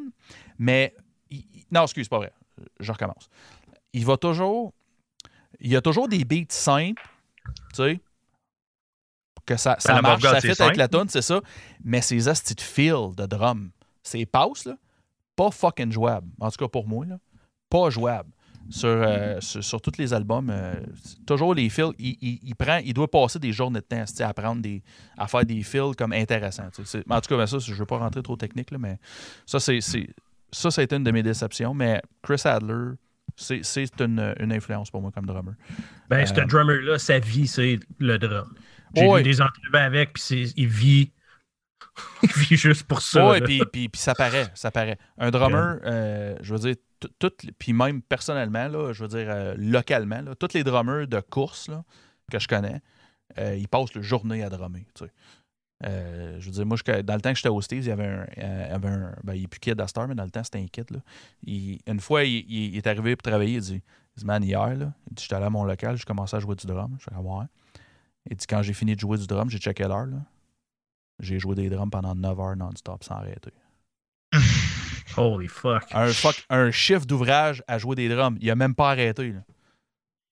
Speaker 1: mais. il- non, excuse, c'est pas vrai. Je recommence. Il va toujours. Il y a toujours des beats simples, tu sais. Que ça, ça
Speaker 4: la
Speaker 1: marche, ça fit avec la tune, c'est ça. Mais ces hosties de feel de drum, ces passes, là, pas fucking jouables. En tout cas pour moi, là. Pas jouables. Sur, euh, sur, sur tous les albums, euh, toujours les fils, il, il- il prend, il doit passer des journées de temps à prendre des, à faire des fils comme intéressants. En tout cas, ben ça, je ne veux pas rentrer trop technique, là, mais ça, c'est, c'est- ça, ça a été une de mes déceptions. Mais Chris Adler, c'est, une, une influence pour moi comme drummer.
Speaker 3: Ben,
Speaker 1: Euh,
Speaker 3: ce drummer-là, sa vie, c'est le drum. J'ai
Speaker 1: Ouais.
Speaker 3: des entrevues avec, puis il vit. <laughs> il vit juste pour ça. Là.
Speaker 1: puis, puis, puis ça paraît, ça paraît. Un drummer, euh, je veux dire, tout- puis même personnellement, là, je veux dire, euh, localement, là, tous les drummers de course là, que je connais, euh, ils passent le journée à drummer. tu sais. Euh, je veux dire, moi, je- dans le temps que j'étais au Steve, il y avait un. euh, avait un ben, il est plus kid à Star, mais dans le temps, c'était un kid. Là. Il- une fois, il, est arrivé pour travailler, il dit, il dit Man, hier, là, il dit, j'étais allé à mon local, j'ai commencé à jouer du drum. Je suis ouais. Il dit, quand j'ai fini de jouer du drum, j'ai checké l'heure. J'ai joué des drums pendant 9 heures non-stop sans arrêter. <laughs>
Speaker 3: Holy fuck.
Speaker 1: un, fuck- un chiffre d'ouvrage à jouer des drums. Il a même pas arrêté. Là.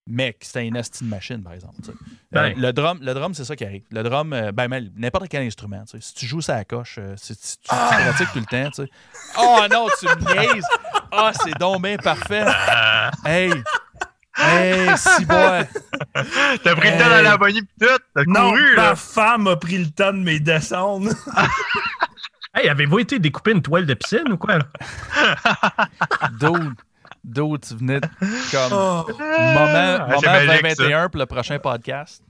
Speaker 1: Mec, c'était une asti de machine, par exemple. sais.
Speaker 3: Ben.
Speaker 1: Euh, le drum, le drum c'est ça qui arrive. Le drum, euh, ben, mais n'importe quel instrument. Si tu joues ça à la coche, euh, si, tu, tu pratiques tout le temps. Oh non, tu me niaises. Ah, c'est donc bien parfait. Hey! Hey, si bon.
Speaker 4: T'as pris le temps d'aller à la bonnie pis tout. T'as
Speaker 2: Non,
Speaker 4: couru,
Speaker 2: ma
Speaker 4: là.
Speaker 2: femme a pris le temps de me descendre. <laughs>
Speaker 3: Hey, avez-vous été découper une toile de piscine ou quoi? là?
Speaker 1: Dude, dude, tu venais de- comme
Speaker 2: Oh,
Speaker 1: moment, moment
Speaker 4: c'est magique,
Speaker 1: 2021 pour le prochain podcast.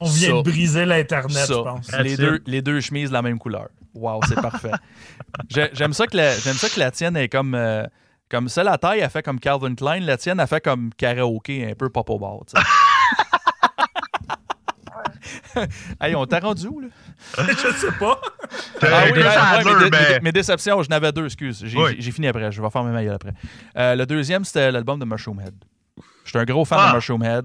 Speaker 2: on vient
Speaker 1: Ça.
Speaker 2: de briser l'Internet, je pense.
Speaker 1: Les, deux, les deux chemises de la même couleur. Wow, c'est parfait. <laughs> J'ai- J'aime ça, que la- j'aime ça que la tienne est comme. euh, comme ça, la taille, a fait comme Calvin Klein. La tienne, a fait comme karaoké, un peu pop au bar. <laughs> hey, on t'a rendu où, là? <laughs>
Speaker 2: je sais pas. <laughs>
Speaker 1: Ah oui, ouais, mes, dé- mes- mes déceptions, je n'avais deux, excuse. J'ai
Speaker 4: Oui.
Speaker 1: fini après, je vais faire mes maillots après. Euh, le deuxième, c'était l'album de Mushroom Head. J'étais un gros fan
Speaker 4: Ah.
Speaker 1: de Mushroom Head.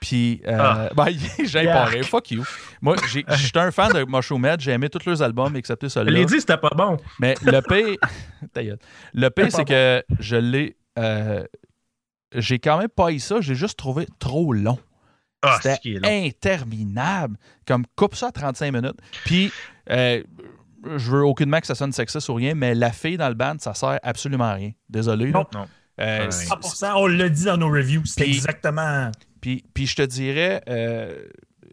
Speaker 1: Puis, euh,
Speaker 4: Ah.
Speaker 1: ben, j'ai rire, fuck you. Moi, j'étais un fan de Mushroom Head, j'ai aimé tous leurs albums, excepté celui-là.
Speaker 3: l'ai dit, c'était pas bon.
Speaker 1: Mais le gueule. le pire,
Speaker 3: C'est
Speaker 1: que je l'ai. euh, j'ai quand même pas eu ça, j'ai juste trouvé trop long.
Speaker 4: Ah, c'est
Speaker 1: C'était interminable. Comme coupe ça à 35 minutes. Puis, euh, je veux aucunement que ça sonne sexiste ou rien, mais la fille dans le band, ça sert absolument à rien. Désolé. là.
Speaker 2: Non.
Speaker 4: Non.
Speaker 1: Euh,
Speaker 4: Ouais.
Speaker 1: c'est-
Speaker 2: 100%, on l'a dit dans nos reviews.
Speaker 1: Puis-
Speaker 2: exactement.
Speaker 1: puis, puis je te dirais, euh,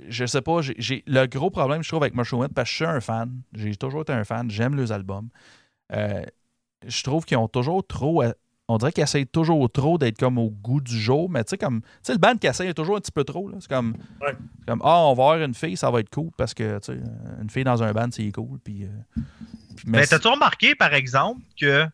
Speaker 1: je sais pas, j'ai- le gros problème, je trouve, avec Mushroom Head, parce que je suis un fan, j'ai toujours été un fan, j'aime leurs albums. Euh, je trouve qu'ils ont toujours trop. On dirait qu'ils essayent toujours trop d'être comme au goût du jour, mais tu sais, comme. Tu sais, le band qui essaye toujours un petit peu trop. là. C'est comme.
Speaker 2: Ouais.
Speaker 1: comme, ah, on va avoir une fille, ça va être cool, parce que, tu sais, une fille dans un band, c'est cool. Puis. euh, puis- mais
Speaker 4: t'as-tu remarqué, par exemple, que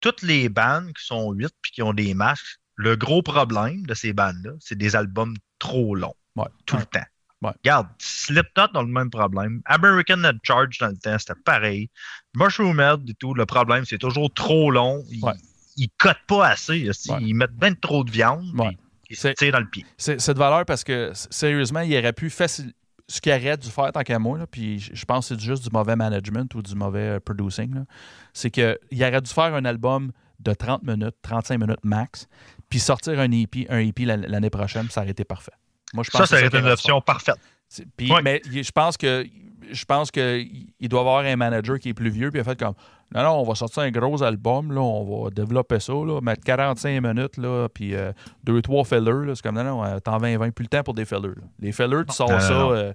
Speaker 4: toutes les bandes qui sont 8 puis qui ont des masques, le gros problème de ces bandes-là, c'est des albums trop longs.
Speaker 1: Ouais.
Speaker 4: Tout le temps.
Speaker 1: Ouais.
Speaker 4: Regarde, Slipknot ont le même problème. American Charge dans le temps, c'était pareil. Mushroom Head et tout, le problème, c'est toujours trop long.
Speaker 1: Ouais.
Speaker 4: Ils cotent pas assez. aussi.
Speaker 1: Ouais.
Speaker 4: Ils mettent bien trop de viande.
Speaker 1: Ouais.
Speaker 4: Ils se tirent dans le pied.
Speaker 1: C'est de valeur parce que, sérieusement, il aurait pu facile ce qu'il aurait dû faire tant qu'à moi, là, puis je pense que c'est juste du mauvais management ou du mauvais euh, producing, c'est qu'il aurait dû faire un album de 30 minutes, 35 minutes max, puis sortir un EP, un EP l'an- l'année prochaine, ça aurait été parfait. Moi, je pense
Speaker 4: Ça, ça aurait été
Speaker 1: qu'il
Speaker 4: une option parfaite.
Speaker 1: c'est- Puis,
Speaker 4: Ouais.
Speaker 1: Mais je pense que je pense que il doit avoir un manager qui est plus vieux puis il a fait comme non non on va sortir un gros album là on va développer ça là mettre 45 minutes là puis euh, deux trois fillers là c'est comme non non euh, t'en 20 20 plus le temps pour des fillers là. les fillers tu sors
Speaker 4: Non,
Speaker 1: ça
Speaker 4: non,
Speaker 1: euh,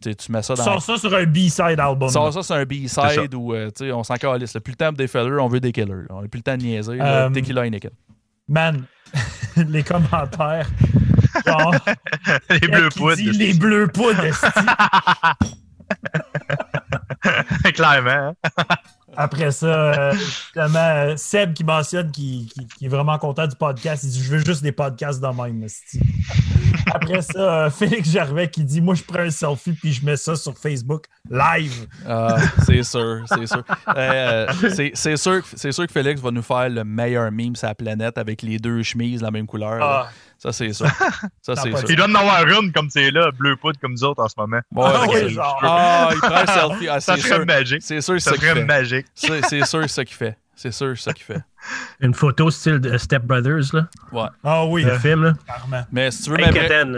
Speaker 1: tu mets ça
Speaker 2: Tu
Speaker 1: dans.
Speaker 2: sors ça sur un B-side album.
Speaker 1: Tu sors ça sur un B-side ou euh, tu sais, on s'en calisse. Plus le temps des fellers, on veut des killers. là. On n'a plus le temps de niaiser. là.
Speaker 2: Euh,
Speaker 1: Tequila Heineken.
Speaker 2: Man, <laughs> les commentaires. Genre, <laughs>
Speaker 4: Les bleus poudres.
Speaker 2: dit les bleus poudres.
Speaker 4: Clairement.
Speaker 2: Après ça, euh, justement, Seb qui mentionne qu'il est vraiment content du podcast. Il dit Je veux juste des podcasts de même. Après ça, euh, Félix Gervais qui dit Moi, je prends un selfie puis je mets ça sur Facebook live.
Speaker 1: Ah, c'est sûr, c'est sûr. Euh, c'est- sûr, sûr que Félix va nous faire le meilleur meme sur la planète avec les deux chemises de la même couleur.
Speaker 2: Ah,
Speaker 1: Ça, c'est sûr. Ça, c'est.
Speaker 4: Il doit en avoir une comme c'est là, bleu poudre comme nous autres en ce moment.
Speaker 1: Ouais,
Speaker 2: Ah
Speaker 1: ok.
Speaker 2: oui, genre.
Speaker 1: Ah, il prend un selfie. Ah,
Speaker 4: Ça
Speaker 1: c'est
Speaker 4: serait
Speaker 1: sûr.
Speaker 4: magique.
Speaker 1: C'est sûr, c'est
Speaker 4: Ça serait magique.
Speaker 1: C'est c'est sûr, c'est ça qu'il fait. C'est sûr, c'est ça qu'il fait. <laughs>
Speaker 3: Une photo style de Step Brothers, là,
Speaker 1: Ouais.
Speaker 2: ah oui,
Speaker 3: le film. Là.
Speaker 2: clairement.
Speaker 1: Mais si tu veux
Speaker 3: Hey,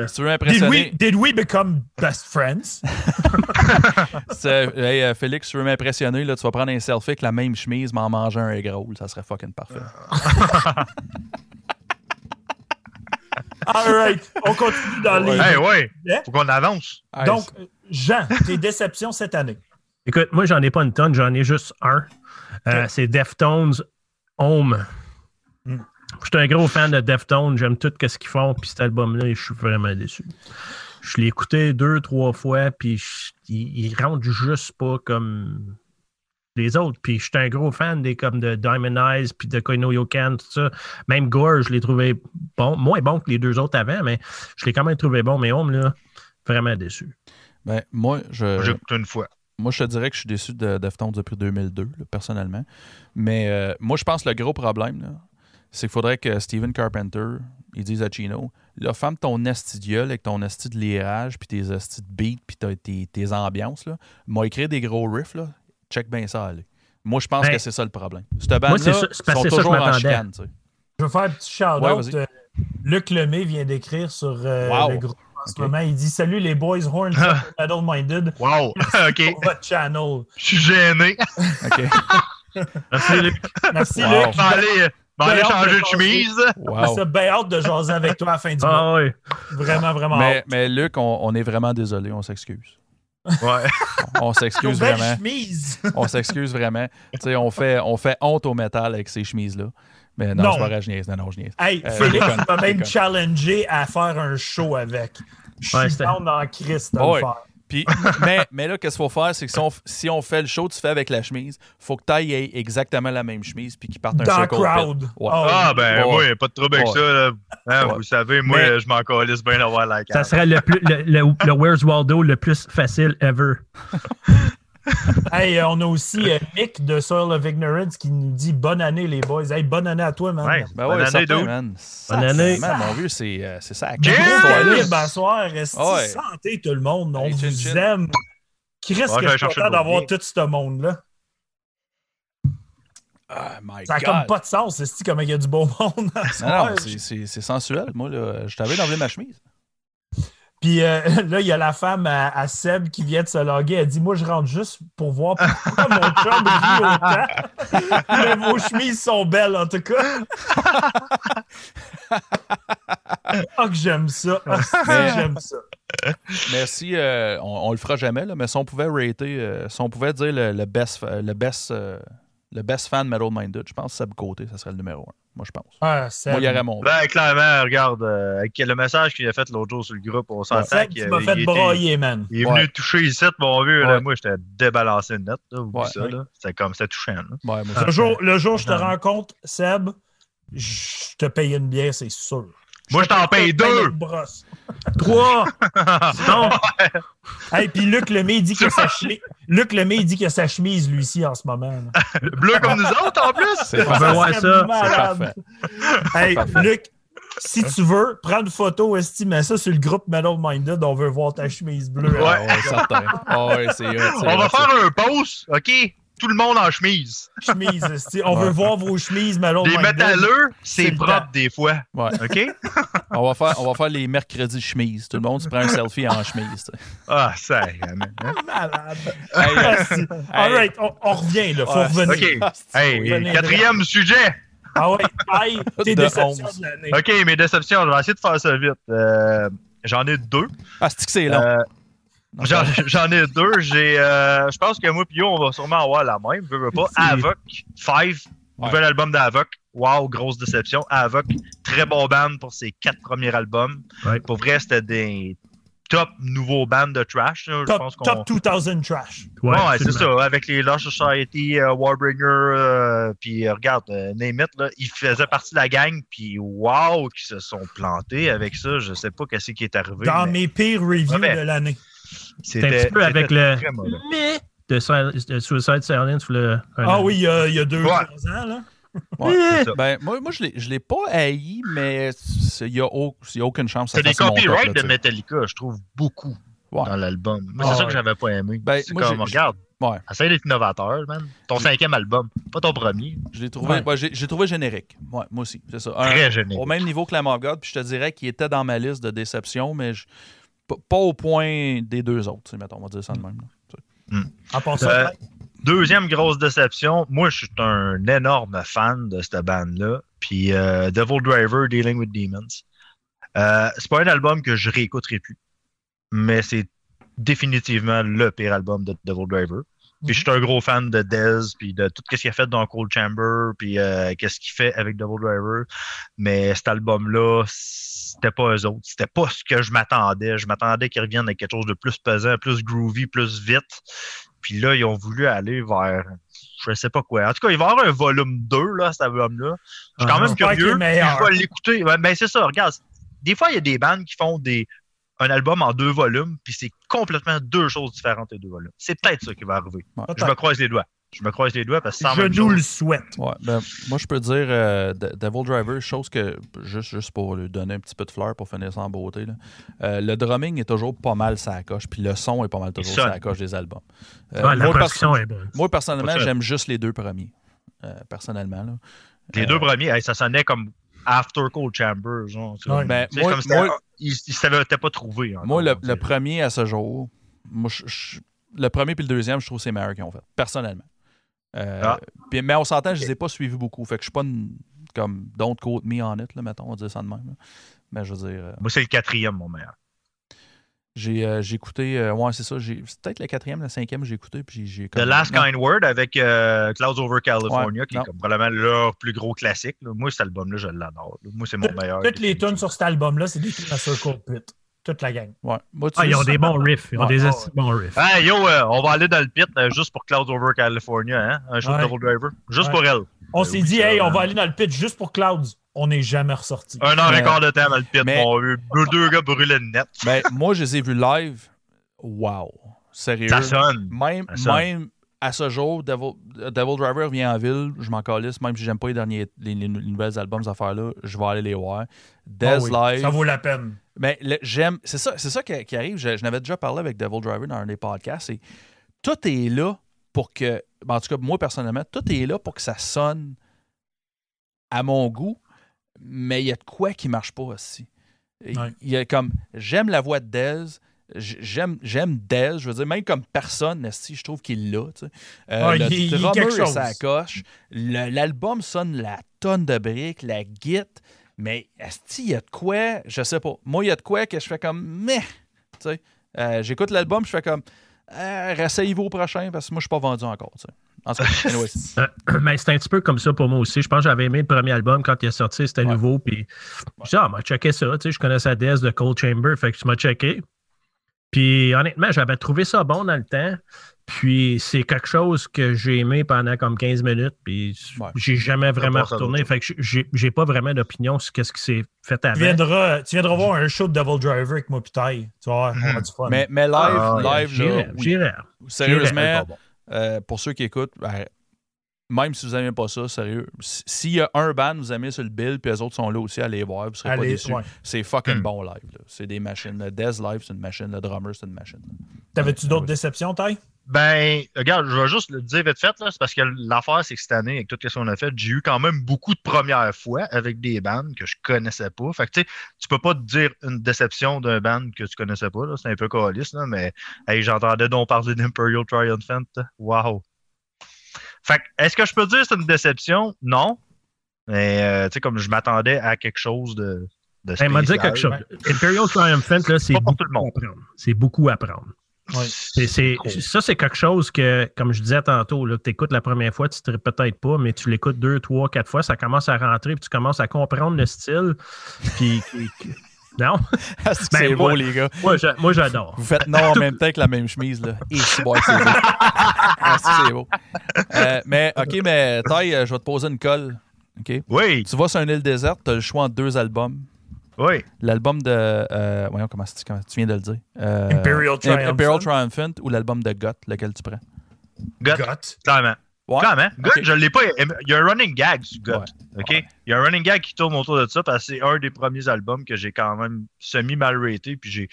Speaker 1: si tu m'impressionner,
Speaker 2: did we become best friends? <laughs>
Speaker 1: c'est- hey, euh, Félix, si tu veux m'impressionner, là, tu vas prendre un selfie avec la même chemise, mais en mangeant un egg roll. Ça serait fucking parfait. <laughs>
Speaker 2: All right, on continue dans les.
Speaker 4: Hey, ouais. Faut qu'on avance.
Speaker 1: Hey,
Speaker 2: Donc, Jean, tes déceptions cette année?
Speaker 3: Écoute, moi, j'en ai pas une tonne, j'en ai juste un. Euh, C'est Deftones Home.
Speaker 2: Hmm.
Speaker 3: Je suis un gros fan de Deftones, j'aime tout ce qu'ils font, puis cet album-là, je suis vraiment déçu. Je l'ai écouté deux, trois fois, puis je- il, il rentre juste pas comme les autres. Puis je suis un gros fan des comme de Diamond Eyes, puis de Koino Yokan, tout ça. Même Gore, je l'ai trouvé bon, moins bon que les deux autres avant, mais je l'ai quand même trouvé bon. Mais Home, là, vraiment déçu.
Speaker 1: ben, moi, je.
Speaker 4: J'ai écouté une fois.
Speaker 1: Moi, je te dirais que je suis déçu de Deftones depuis 2002, là, personnellement. Mais euh, moi, je pense que le gros problème, là, c'est qu'il faudrait que Steven Carpenter, il dise à Chino, là, femme ton esti de gueule avec ton esti de lirage, puis tes esti de beats, puis tes, tes, tes ambiances, là. M'a écrit des gros riffs, là. Check bien ça, allez. Moi, je pense
Speaker 3: Ben,
Speaker 1: que c'est ça le problème. Cette bande-là,
Speaker 3: c'est ça- c'est parce
Speaker 1: sont
Speaker 3: ça
Speaker 1: toujours
Speaker 3: je
Speaker 1: en chicane, tu sais.
Speaker 2: Je vais faire un petit shout-out.
Speaker 1: Ouais.
Speaker 2: Euh, Luc Lemay vient d'écrire sur euh,
Speaker 1: Wow.
Speaker 2: le groupe en ce moment. Il dit Salut les boys, Horns, Metal Minded,
Speaker 4: Wow. <laughs> OK.
Speaker 2: pour votre channel.
Speaker 4: Je suis gêné. <laughs>
Speaker 1: OK.
Speaker 3: Merci, Luc.
Speaker 2: Merci
Speaker 1: Wow.
Speaker 2: Luc.
Speaker 4: Je vais aller
Speaker 2: Ben,
Speaker 4: changer de chemise.
Speaker 1: Wow.
Speaker 2: C'est bien hâte de jaser avec toi à la fin du mois.
Speaker 3: Ah oui.
Speaker 2: Vraiment, vraiment
Speaker 1: Mais,
Speaker 2: hâte.
Speaker 1: mais Luc, on, on est vraiment désolé, on s'excuse.
Speaker 4: Ouais.
Speaker 1: On s'excuse vraiment.
Speaker 2: chemises.
Speaker 1: On s'excuse vraiment. Tu sais, on fait, on fait honte au métal avec ces chemises-là. Mais non,
Speaker 2: Non.
Speaker 1: c'est pas vrai, je niaise. Non, non, je niaise.
Speaker 2: Hey,
Speaker 1: Euh,
Speaker 2: Félix m'a même challengé à faire un show avec. Je
Speaker 3: Ouais,
Speaker 2: suis
Speaker 3: c'était-
Speaker 2: down dans Christ à
Speaker 1: Ouais.
Speaker 2: le faire.
Speaker 1: Puis, mais, mais là, qu'est-ce qu'il faut faire? C'est que si on, si on fait le show, tu fais avec la chemise, faut que tu ailles exactement la même chemise puis qu'ils partent un
Speaker 2: Dans crowd.
Speaker 1: Ouais.
Speaker 2: Oh,
Speaker 4: Ah, ben, a pas de trouble avec ça. Hein,
Speaker 1: Ouais.
Speaker 4: Vous savez, moi,
Speaker 3: Mais-
Speaker 4: je m'en calisse bien d'avoir la
Speaker 3: Ça
Speaker 4: carte.
Speaker 3: serait le, plus, le, le, le Where's Waldo le plus facile ever. <laughs> <laughs>
Speaker 2: Hey, euh, on a aussi euh, Mick de Soil of Ignorance qui nous dit bonne année, les boys. Hey, bonne année à toi, man.
Speaker 4: Ouais.
Speaker 1: Ben
Speaker 4: Bonne
Speaker 1: ouais,
Speaker 4: année,
Speaker 1: certain, man.
Speaker 3: Bonne année.
Speaker 1: Man, mon vieux, c'est euh, c'est ça.
Speaker 4: Cheers!
Speaker 2: Gros
Speaker 1: Cheers!
Speaker 2: calibre à soir. Esti,
Speaker 1: Ouais.
Speaker 2: Santé, tout le monde. On vous
Speaker 1: chin.
Speaker 2: aime. Chris,
Speaker 4: Ouais,
Speaker 2: que
Speaker 4: je
Speaker 2: suis content d'avoir tout ce monde-là.
Speaker 1: Oh my
Speaker 2: Ça n'a comme pas de sens, c'est comme il y a du beau monde
Speaker 1: Non,
Speaker 2: soir.
Speaker 1: non, c'est- c'est c'est sensuel. Moi, là, je t'avais d'enlever ma chemise.
Speaker 2: Puis euh, <laughs> là, il y a la femme à, à Seb qui vient de se loguer. Elle dit Moi, je rentre juste pour voir pourquoi <laughs> mon chum rit autant. <laughs> Mais vos chemises sont belles, en tout cas. Ah, que j'aime ça. Ah,
Speaker 1: Mais-
Speaker 2: j'aime ça.
Speaker 1: Si, euh, on, on le fera jamais, là, mais si on pouvait rater, euh, si on pouvait dire le, le best, le best, le best fan Metal Minded, je pense que Seb Côté, ça serait le numéro un. Moi, je pense.
Speaker 2: Ah, Seb.
Speaker 1: Moi, il y aurait mon.
Speaker 4: Ben, clairement, regarde, euh, avec le message qu'il a fait l'autre jour sur le groupe, on s'entend qu'il
Speaker 2: tu m'as
Speaker 4: il
Speaker 2: fait broyer, man.
Speaker 4: Il est venu toucher ici, mon vieux. Là,
Speaker 1: Ouais.
Speaker 4: moi, j'étais débalancé net. Là,
Speaker 1: Ouais.
Speaker 4: ça. là. C'était comme, c'était touchant. Là.
Speaker 1: Ouais, moi,
Speaker 2: Le jour, le jour où je te rencontre, Seb, je te paye une bière, c'est sûr.
Speaker 4: Moi, je t'en paye
Speaker 2: paye
Speaker 3: Trois! <laughs> non!
Speaker 2: Hey, puis Luc Lemay, il dit qu'il a sa chemise. Luc Lemay, dit qu'il a sa chemise, lui, ici, en ce moment. là.
Speaker 4: Bleu comme nous autres, en plus.
Speaker 1: c'est
Speaker 3: On veut
Speaker 1: parfait.
Speaker 3: ça.
Speaker 2: malade. Hey, Luc, si tu veux, prends une photo, Esti, mets ça sur le groupe Metal Minded, on veut voir ta chemise bleue.
Speaker 1: Ah ouais, certain. Ah ouais, c'est hot, c'est
Speaker 4: On va faire un post, OK? Tout le monde en chemise.
Speaker 2: Chemise. <laughs> On
Speaker 1: Ouais.
Speaker 2: veut voir vos chemises Metal
Speaker 4: Les métalleux,
Speaker 2: c'est
Speaker 4: propre des fois.
Speaker 1: Ouais.
Speaker 4: OK? <laughs>
Speaker 1: On va faire, on va faire les mercredis chemise. Tout le monde se prend un selfie en chemise.
Speaker 4: Ah, ça. hein. <laughs>
Speaker 2: Malade.
Speaker 1: Hey, euh,
Speaker 2: Esti. All right, on, on revient, là. Faut
Speaker 1: Ouais.
Speaker 2: revenir.
Speaker 4: OK. Hey,
Speaker 2: Revenez
Speaker 4: quatrième sujet.
Speaker 2: Ah ouais, bye, tes
Speaker 1: De
Speaker 2: déceptions de l'année.
Speaker 4: OK, mes déceptions, je vais essayer de faire ça vite. Euh, J'en ai deux.
Speaker 1: Ah, c'est que c'est long?
Speaker 4: Euh, <laughs> J'en ai deux. J'ai, euh, je pense que moi et on va sûrement avoir la même. Je veux pas. Avoc, Five,
Speaker 1: Ouais.
Speaker 4: nouvel album d'Avoc. Wow, grosse déception. Avoc, très bon band pour ses quatre premiers albums.
Speaker 3: Ouais.
Speaker 4: Pour vrai, c'était des top nouveaux bands de trash. là. Je
Speaker 2: Top,
Speaker 4: pense qu'on.
Speaker 2: top 2000 trash.
Speaker 3: Ouais,
Speaker 4: Ouais, c'est ça, avec les Lush Society, euh, Warbringer, euh, puis regarde, name it, là, ils faisaient partie de la gang, puis wow, qu'ils se sont plantés avec ça, je sais pas qu'est-ce qui est arrivé.
Speaker 2: Dans
Speaker 4: mais
Speaker 2: mes pires reviews de l'année.
Speaker 3: C'est un petit peu avec le mais de, de Suicide Silence. Le,
Speaker 2: Ah oui, il y a, il y a deux,
Speaker 4: Ouais.
Speaker 2: trois ans, là. <laughs>
Speaker 1: Ouais. Ben, moi, moi je ne l'ai pas haï, mais il n'y a, au- y a aucune chance que
Speaker 4: C'est
Speaker 1: ça
Speaker 4: des copyrights de. Metallica, je trouve beaucoup
Speaker 1: Ouais.
Speaker 4: dans l'album. Moi,
Speaker 2: Ah,
Speaker 4: c'est ça que j'avais pas aimé.
Speaker 1: Ben,
Speaker 4: c'est comme,
Speaker 1: j'ai-
Speaker 4: regarde,
Speaker 1: Ouais,
Speaker 4: essaye d'être innovateur, man. Ton cinquième album, pas ton premier.
Speaker 1: je l'ai trouvé,
Speaker 2: Ouais.
Speaker 1: ouais, j'ai trouvé générique. Ouais, moi aussi, c'est ça. Un-
Speaker 4: Très générique.
Speaker 1: au même niveau que la God, puis je te dirais qu'il était dans ma liste de déceptions, mais je- pas- au point des deux autres, mettons, on va dire ça de même. là.
Speaker 2: À part ça,
Speaker 4: Euh, Deuxième grosse déception, moi je suis un énorme fan de cette bande-là. Puis euh, Devil Driver, Dealing with Demons. Euh, c'est pas un album que je réécouterai plus, mais c'est définitivement le pire album de Devil Driver. Puis je suis un gros fan de Dez, puis de tout ce qu'il a fait dans Cold Chamber, puis euh, qu'est-ce qu'il fait avec Devil Driver. Mais cet album-là, c'était pas eux autres. C'était pas ce que je m'attendais. Je m'attendais qu'ils reviennent avec quelque chose de plus pesant, plus groovy, plus vite. Puis là, ils ont voulu aller vers je sais pas quoi. En tout cas, il va y avoir un volume 2, là, cet album-là. Je suis quand
Speaker 3: Ah,
Speaker 4: même curieux. Je vais l'écouter. Ouais, Ben, c'est ça, regarde. Des fois, il y a des bandes qui font des un album en deux volumes, puis c'est complètement deux choses différentes les deux volumes. C'est peut-être ça qui va arriver.
Speaker 1: Ouais.
Speaker 4: Je me croise les doigts. Je me croise les doigts parce que
Speaker 2: je nous le souhaite.
Speaker 1: Ouais, ben, moi, je peux dire euh, De- Devil Driver, chose que, juste, juste pour lui donner un petit peu de fleur pour finir ça en beauté, là, euh, le drumming est toujours pas mal sa coche, puis le son est pas mal toujours sa coche des albums. Euh,
Speaker 3: Ouais, la
Speaker 1: moi, perso-
Speaker 3: est bonne.
Speaker 1: moi, personnellement, j'aime juste les deux premiers. euh, personnellement. Là.
Speaker 4: Les
Speaker 1: Euh,
Speaker 4: deux premiers, hey, ça sonnait comme After Cold Chamber. Genre, tu sais.
Speaker 2: Ouais.
Speaker 1: Ben, moi-
Speaker 4: ils ne savaient pas trouvé. encore,
Speaker 1: Moi, le,
Speaker 4: dirait.
Speaker 1: premier à ce jour, moi, je- je- le premier puis le deuxième, je trouve que c'est meilleur qu'ils ont fait, personnellement. Euh,
Speaker 4: Ah.
Speaker 1: mais on s'entend, je les ai pas suivis beaucoup. Fait que je suis pas une- comme don't quote me on it, là, mettons, on va dire ça de même. là. Mais je veux dire, euh,
Speaker 4: Moi, c'est le quatrième, mon meilleur.
Speaker 1: J'ai euh, j'ai écouté, euh, ouais, c'est ça, c'est peut-être le quatrième, le cinquième j'ai écouté, puis j'ai
Speaker 4: The Last
Speaker 1: non.
Speaker 4: Kind Word avec euh, Clouds Over California,
Speaker 1: Ouais,
Speaker 4: qui est comme probablement leur plus gros classique. là. Moi, cet album-là, je l'adore. Moi, c'est mon meilleur.
Speaker 2: Toutes les tunes sur cet album-là, c'est des tunes à Circle Pit. Toute la gang.
Speaker 1: Ouais. Moi, tu
Speaker 3: Ah, ils ont des bons riffs. Ils ont
Speaker 1: Ouais.
Speaker 3: des
Speaker 2: Ah,
Speaker 3: esti bons riffs.
Speaker 4: Hey, yo, euh, on va aller dans le pit euh, juste pour Clouds Over California, hein? un show
Speaker 2: Ouais.
Speaker 4: de Double Driver. Juste
Speaker 2: Ouais.
Speaker 4: pour elle.
Speaker 2: On
Speaker 4: Euh,
Speaker 2: s'est
Speaker 4: oui,
Speaker 2: dit,
Speaker 4: ça,
Speaker 2: hey, on
Speaker 4: man.
Speaker 2: va aller dans le pit juste pour Clouds. On n'est jamais ressorti.
Speaker 4: Un an
Speaker 1: Mais-
Speaker 4: et quart de temps dans le pit.
Speaker 1: mais-
Speaker 4: On a eu deux, deux gars brûler le net.
Speaker 1: Ben, moi, je les ai vus live. Wow. Sérieux.
Speaker 4: Ça sonne.
Speaker 1: Même,
Speaker 4: Ça sonne.
Speaker 1: même à ce jour, Devil, Devil Driver revient en ville, je m'en calisse, même si j'aime pas les derniers les, les nouvelles albums, ces affaires-là, je vais aller les voir.
Speaker 2: Oui,
Speaker 1: Live.
Speaker 2: Ça vaut la peine.
Speaker 1: Mais le- j'aime. C'est ça, c'est ça qui, qui arrive. Je, je n'avais déjà parlé avec Devil Driver dans un des podcasts. Tout est là pour que. ben, en tout cas, moi personnellement, tout est là pour que ça sonne à mon goût, mais il y a de quoi qui marche pas aussi. Il
Speaker 2: Ouais.
Speaker 1: y a comme. J'aime la voix de Dez. J'aime, j'aime Dez, je veux dire, même comme personne, esti, je trouve qu'il l'a. tu sais. Euh, le drummer sa coche. L'album sonne la tonne de briques, la guite. Mais esti, il y a de quoi, je sais pas. Moi, il y a de quoi que je fais comme meh. Tu sais, Euh, j'écoute l'album, je fais comme euh, rasseyez-vous au prochain parce que moi, je suis pas vendu encore. tu sais. <laughs>
Speaker 3: Euh, mais c'est un petit peu comme ça pour moi aussi. Je pense que j'avais aimé le premier album quand il est sorti, c'était
Speaker 1: Ouais.
Speaker 3: nouveau. Puis je dis, ah, m'a checké ça. Tu sais, je connaissais Death de Cold Chamber, fait que tu m'as checké. Puis honnêtement, j'avais trouvé ça bon dans le temps. Puis c'est quelque chose que j'ai aimé pendant comme 15 minutes. Puis
Speaker 1: Ouais.
Speaker 3: j'ai jamais vraiment retourné. Fait que j'ai j'ai pas vraiment d'opinion sur ce qui s'est fait
Speaker 2: Tu
Speaker 3: avant.
Speaker 2: viendras, tu viendras voir un show de Devil Driver avec moi, putain. Tu vas voir, on a du fun.
Speaker 1: mais, mais live,
Speaker 4: Ah,
Speaker 1: live, oui.
Speaker 3: j'irais.
Speaker 1: sérieusement. Euh, pour ceux qui écoutent, ben, même si vous n'aimez pas ça, sérieux, s'il y a un band, vous aimez sur le bill, puis les autres sont là aussi, allez voir, vous serez pas déçus.
Speaker 2: ouais.
Speaker 1: C'est fucking
Speaker 4: Hmm.
Speaker 1: bon live. là. C'est des machines. Le Dez live, c'est une machine. Le drummer, c'est une machine.
Speaker 2: T'avais-tu d'autres
Speaker 1: Ouais.
Speaker 2: déceptions, Ty?
Speaker 4: Ben, regarde, je vais juste le dire vite fait, là, c'est parce que l'affaire, c'est que cette année, avec tout ce qu'on a fait, j'ai eu quand même beaucoup de premières fois avec des bandes que je connaissais pas. Fait que, tu sais, tu peux pas te dire une déception d'un band que tu connaissais pas, là. C'est un peu calice, là, mais, hey, j'entendais donc parler d'Imperial Triumphant. Wow. Fait que, est-ce que je peux dire que c'est une déception? Non. Mais, euh, tu sais, comme je m'attendais à quelque chose de. de
Speaker 3: Elle m'a dit
Speaker 4: spécial.
Speaker 3: quelque chose. Imperial Triumphant, là, c'est beaucoup
Speaker 4: tout le
Speaker 3: à
Speaker 4: monde.
Speaker 3: apprendre. C'est beaucoup à c'est- ça, c'est quelque chose que, comme je disais tantôt, tu écoutes la première fois, tu ne peut-être pas, mais tu l'écoutes deux, trois, quatre fois, ça commence à rentrer, puis tu commences à comprendre le style. Puis, <laughs> non,
Speaker 1: Ah, c'est que
Speaker 3: Ben,
Speaker 1: c'est
Speaker 3: moi-
Speaker 1: beau, les gars.
Speaker 3: moi, j'a- moi, j'adore.
Speaker 1: Vous faites non en même temps que la même chemise, là. Et c'est beau. c'est beau. Ah, c'est que c'est beau. Euh, mais, OK, mais Taille, euh, je vais te poser une colle. OK?
Speaker 4: Oui,
Speaker 1: Tu vas sur une île déserte, tu as le choix entre deux albums.
Speaker 4: Oui.
Speaker 1: L'album de. Euh, voyons, comment, c'est- comment tu viens de le dire. Euh,
Speaker 2: Imperial Triumphant.
Speaker 1: Imperial Triumphant ou l'album de Goth, lequel tu prends?
Speaker 4: Gut,
Speaker 2: Got.
Speaker 4: clairement.
Speaker 1: Ouais.
Speaker 4: Clairement. Gut,
Speaker 1: Ok.
Speaker 4: je l'ai pas aimé. Il y a un running gag sur Gut.
Speaker 1: Ouais.
Speaker 4: OK? Il y a un running gag qui tourne autour de ça parce que c'est un des premiers albums que j'ai quand même semi-mal raté puis j'ai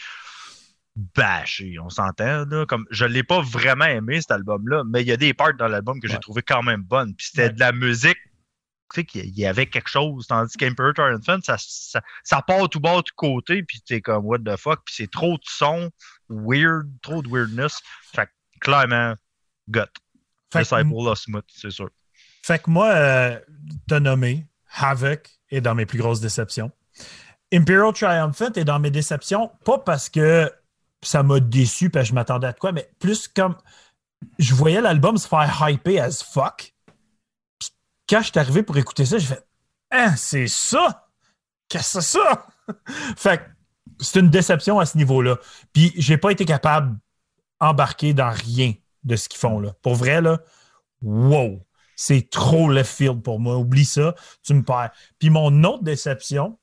Speaker 4: bâché. On s'entend, là. Comme, je l'ai pas vraiment aimé, cet album-là, mais il y a des parts dans l'album que j'ai trouvé quand même bonnes. Puis c'était
Speaker 2: Ouais.
Speaker 4: de la musique. Tu sais, qu'il y avait quelque chose. Tandis qu'Imperator Infant, ça, ça, ça part tout bas, tout côté, puis t'es comme, what the fuck? Puis c'est trop de son, weird, trop de weirdness. Fait que, clairement, gut.
Speaker 2: Fait que,
Speaker 4: Disciple of Smooth, c'est sûr.
Speaker 2: fait que moi, euh, t'as nommé Havoc est dans mes plus grosses déceptions. Imperial Triumphant est dans mes déceptions, pas parce que ça m'a déçu, parce que je m'attendais à quoi, mais plus comme je voyais l'album se faire hyper as fuck. Quand je suis arrivé pour écouter ça, j'ai fait Hein, c'est ça? Qu'est-ce que c'est ça? <laughs> fait que c'est une déception à ce niveau-là. Puis j'ai pas été capable d'embarquer dans rien de ce qu'ils font là. Pour vrai, là, wow! C'est trop left field pour moi. Oublie ça, tu me perds. Puis mon autre déception,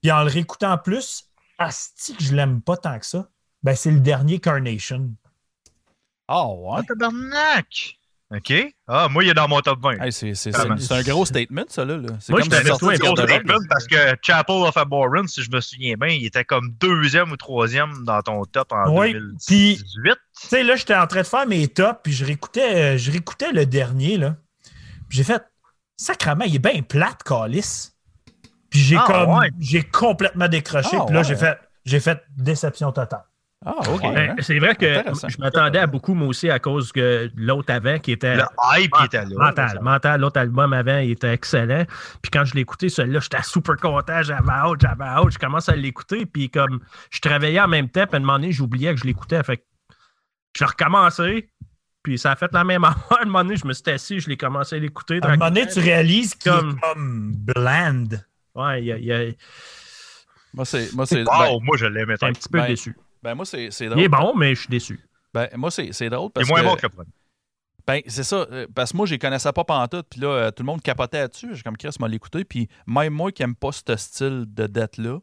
Speaker 2: puis en le réécoutant plus, asti que je l'aime pas tant que ça, ben c'est le dernier Carnation.
Speaker 1: Ah, ouais.
Speaker 4: Ah, tabarnak! OK. Ah, moi, il est dans mon top 20.
Speaker 1: Hey, c'est, un gros statement, ça, là.
Speaker 3: Moi,
Speaker 1: comme sorti
Speaker 3: toi,
Speaker 1: du
Speaker 4: Gros statement parce que Chapel of Abhorrence, si je me souviens bien, il était comme deuxième ou troisième dans ton top en
Speaker 2: Oui,
Speaker 4: 2018.
Speaker 2: Tu sais, là, j'étais en train de faire mes tops, puis je réécoutais, euh, je réécoutais le dernier, là. Puis j'ai fait, sacrement, il est bien plate, Calis. Puis j'ai
Speaker 4: Ah,
Speaker 2: comme,
Speaker 4: ouais.
Speaker 2: j'ai complètement décroché,
Speaker 1: Ah,
Speaker 2: puis là,
Speaker 1: ouais.
Speaker 2: j'ai fait, j'ai fait déception totale.
Speaker 1: Ah, OK.
Speaker 3: Ben, c'est vrai que je m'attendais à beaucoup, moi aussi, à cause que l'autre avant, qui était
Speaker 4: Le hype il était là.
Speaker 3: mental, mental. L'autre album avant, il était excellent. Puis quand je l'ai écouté, celui-là, j'étais super content. J'avais hâte, j'avais hâte. Je commence à l'écouter. Puis comme je travaillais en même temps, puis à un moment donné, j'oubliais que je l'écoutais. Fait que je l'ai recommencé. Puis ça a fait la même <laughs> affaire. À un moment donné, je me suis assis, je l'ai commencé à l'écouter.
Speaker 2: À un moment donné, tu réalises qu'il
Speaker 3: Comme-
Speaker 2: est comme bland.
Speaker 3: Ouais, il y a- y
Speaker 1: Moi, c'est. Moi, c'est.
Speaker 4: Wow,
Speaker 1: ben,
Speaker 4: moi, je l'aimais
Speaker 3: un petit peu
Speaker 1: ben,
Speaker 3: déçu.
Speaker 1: Ben, moi, c'est, c'est
Speaker 3: Il
Speaker 1: drôle.
Speaker 3: est bon, mais je suis déçu.
Speaker 1: Ben, moi, c'est, c'est drôle
Speaker 4: Il est
Speaker 1: parce
Speaker 4: moins
Speaker 1: que.
Speaker 4: bon que le premier.
Speaker 1: Ben, c'est ça. euh, Parce que moi, je les connaissais pas pantoute. Puis là, euh, tout le monde capotait là-dessus. J'ai comme Chris m'a l'écouté. Puis même moi qui aime pas ce style de dette-là,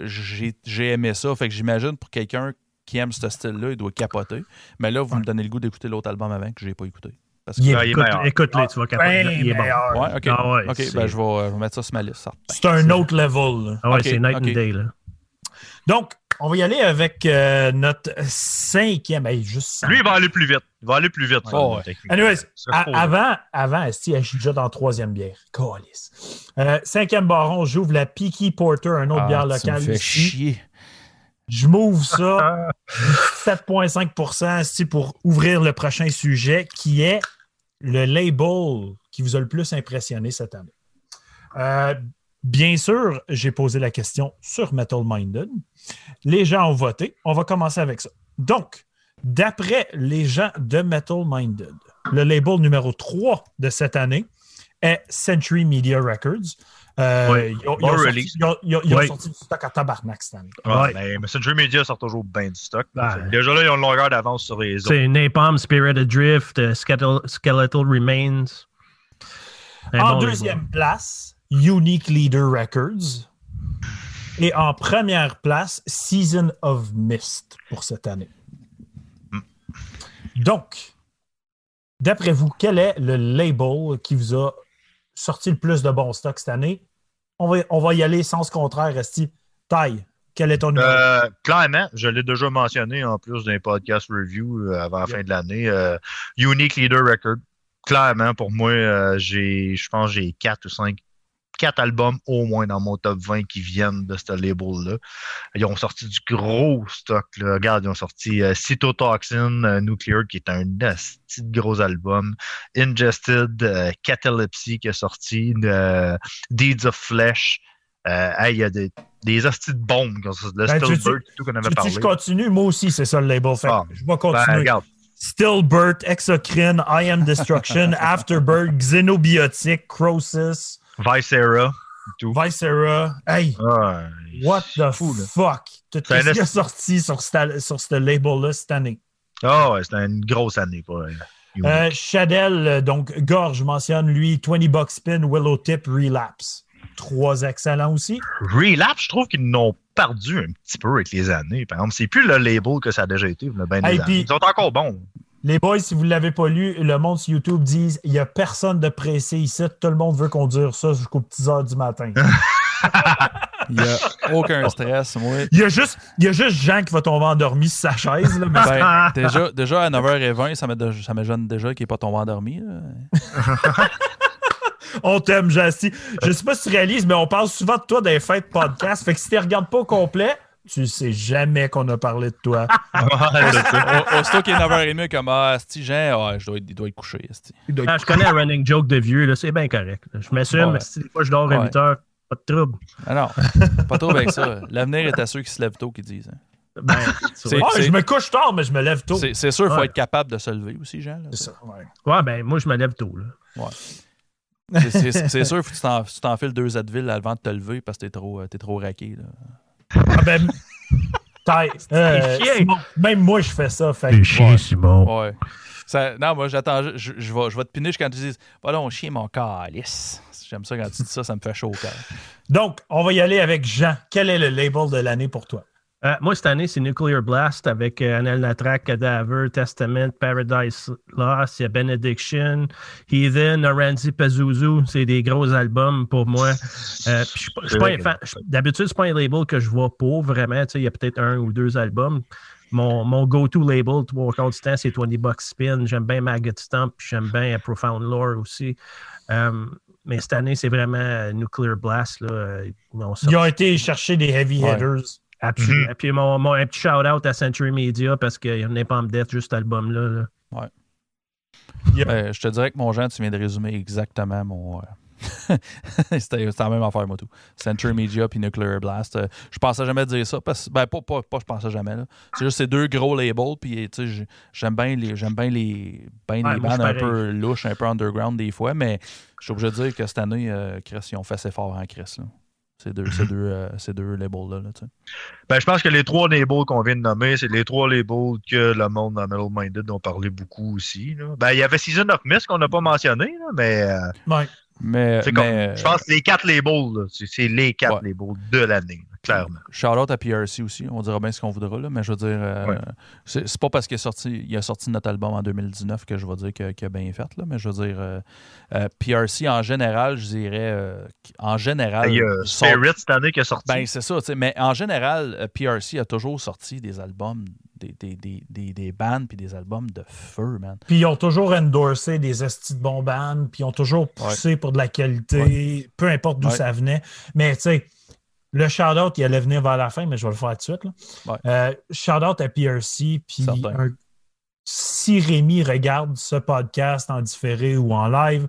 Speaker 1: j'ai, j'ai aimé ça. Fait que j'imagine pour quelqu'un qui aime ce style-là, il doit capoter. Mais là, vous me donnez le goût d'écouter l'autre album avant que j'ai pas écouté. Parce que...
Speaker 2: Il est
Speaker 4: il est
Speaker 3: Écoute, tu vas capoter.
Speaker 2: Ben
Speaker 3: Il est bon.
Speaker 2: meilleur.
Speaker 1: Ouais, ok.
Speaker 3: Ah ouais,
Speaker 1: ok, ben je vais, euh, je vais mettre ça sur ma liste.
Speaker 2: C'est un autre level. là.
Speaker 3: Ah ouais, c'est Night and Day. Là.
Speaker 2: Donc, on va y aller avec euh, notre cinquième. Hey, juste cinq.
Speaker 4: Lui, il va aller plus vite. Il va aller plus vite. ça,
Speaker 1: Oh, ouais.
Speaker 2: Anyways,
Speaker 4: Ça,
Speaker 2: avant, avant, je suis déjà dans la troisième bière. Calice. Euh, cinquième baron, j'ouvre la Peaky Porter, un autre
Speaker 1: Ah,
Speaker 2: bière
Speaker 1: me
Speaker 2: locale
Speaker 1: fais
Speaker 2: ici.
Speaker 1: chier.
Speaker 2: Je m'ouvre ça, <laughs> 7,5% Esti, pour ouvrir le prochain sujet, qui est le label qui vous a le plus impressionné cette année. Euh, bien sûr, j'ai posé la question sur Metal Minded. Les gens ont voté. On va commencer avec ça. Donc, d'après les gens de Metal Minded, le label numéro 3 de cette année est Century Media Records. Euh,
Speaker 3: Ouais.
Speaker 2: Ils ont, ils
Speaker 4: Bon
Speaker 2: ont sorti,
Speaker 4: release.
Speaker 2: ils ont- ils ont- ils ont
Speaker 3: Ouais.
Speaker 2: sorti du stock à tabarnak cette année.
Speaker 4: Ouais,
Speaker 3: Ouais.
Speaker 4: mais Messenger Media sort toujours bien du stock.
Speaker 3: Ah.
Speaker 4: Déjà là, ils ont une longueur d'avance sur les autres.
Speaker 3: C'est Napalm, Spirit Adrift, euh, Skeletal, Skeletal Remains. Un
Speaker 2: En
Speaker 3: bon
Speaker 2: deuxième place, Unique Leader Records. Et en première place, Season of Mist pour cette année. Donc, d'après vous, quel est le label qui vous a sorti le plus de bons stocks cette année? On va, on va y aller sens contraire, Resti. Taille, quel est ton numéro?
Speaker 4: Euh, clairement, je l'ai déjà mentionné en plus d'un podcast review euh, avant la fin de l'année. euh, Unique Leader Record. Clairement, pour moi, euh, j'ai, je pense j'ai quatre ou cinq, quatre albums au moins dans mon top 20 qui viennent de ce label-là. Ils ont sorti du gros stock. Là. Regarde, ils ont sorti euh, Cytotoxin euh, Nuclear, qui est un petit gros album. Ingested, euh, Catalepsy qui est sorti, euh, Deeds of Flesh. Hey, il y a des des hosties de bombes, le
Speaker 2: Ben,
Speaker 4: tout qu'on avait
Speaker 2: Tu-
Speaker 4: parlé.
Speaker 2: je continue, moi aussi, c'est ça le label. Fait
Speaker 4: Ah.
Speaker 2: je vais
Speaker 4: Ben,
Speaker 2: continuer.
Speaker 4: regarde.
Speaker 2: Stillbird, Exocrine, I Am Destruction, <laughs> Afterbird, Xenobiotic, Crosis,
Speaker 4: Vicera, tout.
Speaker 2: Viscera. Hey,
Speaker 4: Ah,
Speaker 2: what the
Speaker 4: fou,
Speaker 2: fuck? Tout ce qui est
Speaker 4: esti-
Speaker 2: sorti sur, sta- sur ce label-là cette année?
Speaker 4: Ah ouais, c'était une grosse année pour euh.
Speaker 2: Euh, Shadell, euh, donc Gorge mentionne lui 20 Buck Spin, Willow Tip, Relapse. Trois excellents aussi.
Speaker 4: Relapse, je trouve qu'ils n'ont perdu un petit peu avec les années. Par exemple, c'est plus le label que ça a déjà été. a ben
Speaker 2: Hey,
Speaker 4: Ils sont encore bons.
Speaker 2: Les boys, si vous ne l'avez pas lu, le monde sur YouTube dit il n'y a personne de pressé ici. Tout le monde veut conduire ça jusqu'aux petites heures du matin. <laughs>
Speaker 1: Il n'y a <laughs> aucun stress, moi.
Speaker 2: Il y a juste, il y a juste Jean qui va tomber endormi sur sa chaise. Là, mais
Speaker 1: Ben, <laughs> déjà, déjà à 9h20, ça gêne déjà qu'il n'est pas tombé endormi.
Speaker 2: on t'aime, Jasty. Je ne sais pas si tu réalises, mais on parle souvent de toi dans les fêtes podcast. Fait que si tu ne regardes pas au complet, tu sais jamais qu'on a parlé de toi. <laughs>
Speaker 4: Ouais,
Speaker 1: Aussitôt qu'il est 9h30, comme Ah, Asti, Jean, ah, je dois être, il doit être couché.
Speaker 3: Ah, je connais un running joke de vieux, là, c'est bien correct. là. Je m'assume,
Speaker 1: Ouais.
Speaker 3: si des fois je dors à
Speaker 1: Ouais.
Speaker 3: 8 heures, pas de trouble.
Speaker 1: Ah non, <laughs> pas trop avec ça. L'avenir est à ceux qui se lèvent tôt qui disent. hein.
Speaker 3: Ben,
Speaker 2: Ah, je me couche tard, mais je me lève tôt.
Speaker 1: C'est sûr, il faut
Speaker 3: Ouais.
Speaker 1: être capable de se lever aussi, Jean.
Speaker 2: C'est ça, ouais.
Speaker 3: ouais, ben, moi, je me lève tôt. Là.
Speaker 1: C'est- sûr, faut que tu t'en- tu t'enfiles deux Advil avant de te lever parce que t'es trop, euh, t'es trop raqué. Là.
Speaker 2: Ah ben. <laughs> Euh. Simon, même moi, je fais ça. Fait que-
Speaker 3: chier, Simon.
Speaker 1: Ouais. Ça- non, moi, j'attends. Je, je, je vais, je vais te punish quand tu dis Va donc chier mon calice. J'aime ça quand tu dis ça, ça me fait chaud au cœur.
Speaker 2: Donc, on va y aller avec Jean. Quel est le label de l'année pour toi?
Speaker 3: Euh, moi, cette année, c'est Nuclear Blast avec euh, Anel Natrak, Cadaver, Testament, Paradise Lost, il y a Benediction, Heathen, Oranzi Pazuzu. C'est des gros albums pour moi. Euh, D'habitude, c'est pas un label que je vois pour vraiment. Tu sais, Il y a peut-être un ou deux albums. Mon, mon go-to label, trois quarts du temps, c'est 20 Bucks Spin. J'aime bien Maggot Stomp, puis j'aime bien Profound Lore aussi. Euh, mais cette année, c'est vraiment Nuclear Blast. Là. Ils ont sorti-
Speaker 2: Ils ont été chercher des heavy
Speaker 1: Ouais.
Speaker 3: Absolument. Puis mon, mon- un petit shout-out à Century Media parce qu'il y a un Napalm Death, juste cet album-là. là.
Speaker 1: Euh, je te dirais que mon Jean, tu viens de résumer exactement mon. euh, <laughs> C'était la même affaire, moi, tout. Century Media puis Nuclear Blast. Euh, je pensais jamais dire ça. Parce, ben, pas, pas, pas je pensais jamais. là. C'est juste ces deux gros labels. Puis, tu sais, j'ai- j'aime bien les, j'aime bien les, ben
Speaker 3: Ouais,
Speaker 1: les un peu louches, un peu underground des fois. Mais je suis obligé de dire que cette année, euh, Chris, ils ont fait assez fort en Chris. Là. Ces deux, ces deux, euh, ces deux labels-là. Là, tu sais.
Speaker 4: Ben, je pense que les trois labels qu'on vient de nommer, c'est les trois labels que le monde dans Metal Minded ont parlé beaucoup aussi. là. Ben, il y avait Season of Mist qu'on n'a pas mentionné, là, mais euh,
Speaker 2: Ouais.
Speaker 1: mais, mais,
Speaker 4: je pense que les quatre labels, c'est c'est les quatre
Speaker 1: Ouais.
Speaker 4: labels de l'année, clairement.
Speaker 1: Shout-out à PRC aussi. On dira bien ce qu'on voudra, là, mais je veux dire, euh,
Speaker 4: Ouais.
Speaker 1: c'est pas parce qu'il a sorti, il a sorti notre album en 2019 que je vais dire qu'il a bien fait, là, mais je veux dire, euh, euh, PRC en général, je dirais, euh, en général.
Speaker 4: Il y a
Speaker 1: sort-
Speaker 4: Spirit cette année qui est sorti.
Speaker 1: ben, c'est ça, tu sais, mais en général, euh, PRC a toujours sorti des albums, des, des, des, des, des bands puis des albums de feu, man.
Speaker 2: Puis ils ont toujours endorsé des estis de bons bands, puis ils ont toujours poussé pour de la qualité, peu importe d'où
Speaker 1: Ouais.
Speaker 2: ça venait. Mais tu sais, le shout-out, il allait venir vers la fin, mais je vais le faire tout de suite.
Speaker 1: Ouais.
Speaker 2: Euh, shout-out à PRC, puis un- si Rémi regarde ce podcast en différé ou en live,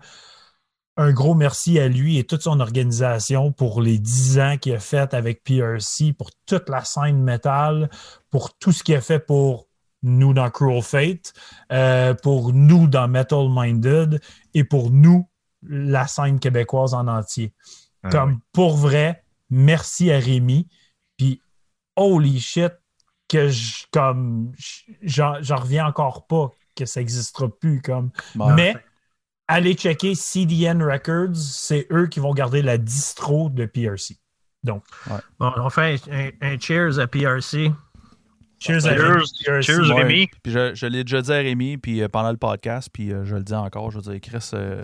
Speaker 2: un gros merci à lui et toute son organisation pour les 10 ans qu'il a fait avec PRC, pour toute la scène métal, pour tout ce qu'il a fait pour nous dans Cruel Fate, euh, pour nous dans Metal Minded et pour nous, la scène québécoise en entier.
Speaker 4: Ah
Speaker 2: Comme pour vrai, merci à Rémi. Puis, holy shit, que je, comme, j'en j'en reviens encore pas que ça n'existera plus. Comme.
Speaker 1: Ouais.
Speaker 2: Mais allez checker CDN Records, c'est eux qui vont garder la distro de PRC.
Speaker 3: Bon, on fait un, un- un cheers à PRC.
Speaker 2: Cheers, à
Speaker 4: Cheers,
Speaker 2: Rémi, PRC.
Speaker 4: cheers,
Speaker 1: Ouais.
Speaker 4: Rémi.
Speaker 1: Puis je, je l'ai déjà dit à Rémi puis, euh, pendant le podcast, puis euh, je le dis encore, je veux dire, Chris, euh,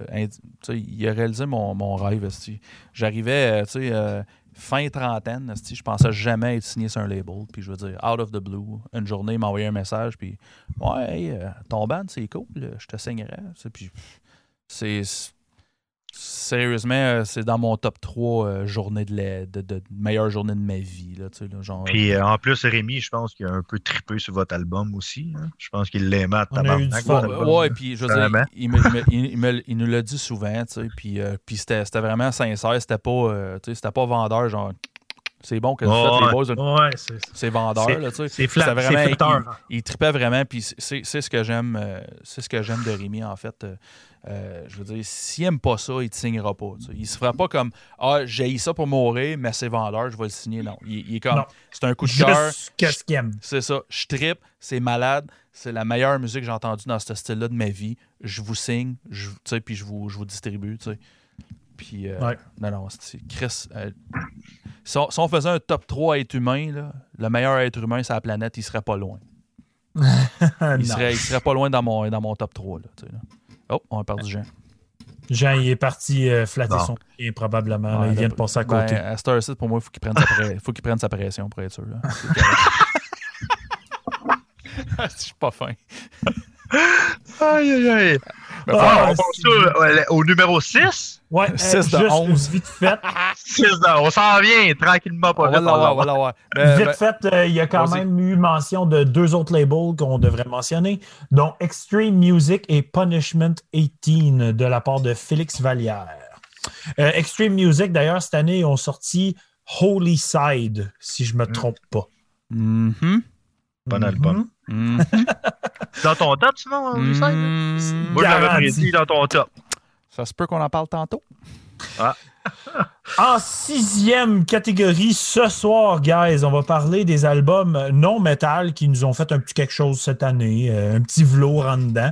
Speaker 1: il a réalisé mon, mon rêve. J'arrivais, tu sais, euh, fin trentaine, je pensais jamais être signé sur un label. Puis je veux dire, out of the blue, une journée, il m'a envoyé un message, puis ouais, hey, euh, ton band, c'est cool, je te sais, Puis c'est. Sérieusement, euh, c'est dans mon top 3 euh, journées de, la, de, de, meilleure journée de ma vie. Là, tu sais, là, genre,
Speaker 4: Puis euh, en plus, Rémi, je pense qu'il a un peu trippé sur votre album aussi. hein. Je pense qu'il l'aimait à tabarnak, album.
Speaker 1: ouais, puis je veux dire,
Speaker 4: Vraiment.
Speaker 1: il, me- il me- il- il me- il nous l'a dit souvent, tu sais, puis, euh, puis c'était c'était vraiment sincère, c'était pas, euh, tu sais, c'était pas vendeur, genre, C'est bon que faites les boys.
Speaker 3: Ouais, c'est
Speaker 1: C'est vendeur,
Speaker 3: C'est-
Speaker 1: là, tu sais.
Speaker 3: c'est flat-
Speaker 1: C'était
Speaker 3: c'est flatteur.
Speaker 1: Il, il tripait vraiment, puis c'est c'est ce que j'aime euh, c'est ce que j'aime de Rémi, en fait. Euh, euh, je veux dire, s'il aime pas ça, il te signera pas. tu sais. Il se fera pas comme Ah, j'ai ça pour mourir, mais c'est vendeur, je vais le signer. Non. Il, il est comme. C'est un coup de cœur.
Speaker 2: Qu'est-ce qu'il aime.
Speaker 1: C'est ça. Je trippe, c'est malade. C'est la meilleure musique que j'ai entendue dans ce style-là de ma vie. Je vous signe, je, tu sais, puis je vous, je vous distribue. tu sais. Puis, euh,
Speaker 2: Ouais.
Speaker 1: non, non, c'est Chris. euh, si, on, si on faisait un top 3 être humain, là, le meilleur être humain sur la planète, il serait pas loin. <laughs> Il serait, il serait pas loin dans mon, dans mon top 3. Là, tu sais, là. Oh, on a perdu Jean.
Speaker 2: Jean, il est parti euh, flatter son chien, probablement. là. Il vient de passer à
Speaker 1: ben,
Speaker 2: côté.
Speaker 1: à cette heure-ci, pour moi, il faut qu'il prenne, prenne sa pression pour être sûr. <laughs> <laughs> Je suis pas fin.
Speaker 4: Aïe, aïe, aïe.
Speaker 2: Ah,
Speaker 4: on ça, ouais, au numéro 6.
Speaker 2: ouais, euh,
Speaker 1: six de
Speaker 2: juste
Speaker 1: onze.
Speaker 2: vite fait. <laughs>
Speaker 4: 6 on s'en vient tranquillement, pas
Speaker 1: on va
Speaker 4: vite,
Speaker 1: l'avoir, l'avoir. Ben,
Speaker 2: Vite
Speaker 1: ben,
Speaker 2: fait, euh, il y a quand même eu mention de deux autres labels qu'on devrait mentionner, dont Extreme Music et Punishment 18 de la part de Félix Vallière. Euh, Extreme Music, d'ailleurs, cette année, ils ont sorti Holy Side, si je me trompe pas.
Speaker 1: mhm,
Speaker 4: Bon album.
Speaker 2: Mhm, <laughs>
Speaker 4: Dans ton top, sinon,
Speaker 1: mhm.
Speaker 4: Lucien? Moi, je l'avais prédit dans ton top.
Speaker 1: Ça se peut qu'on en parle tantôt. <laughs>
Speaker 2: En sixième catégorie, ce soir, guys, on va parler des albums non métal qui nous ont fait un petit quelque chose cette année, euh, un petit velours en dedans.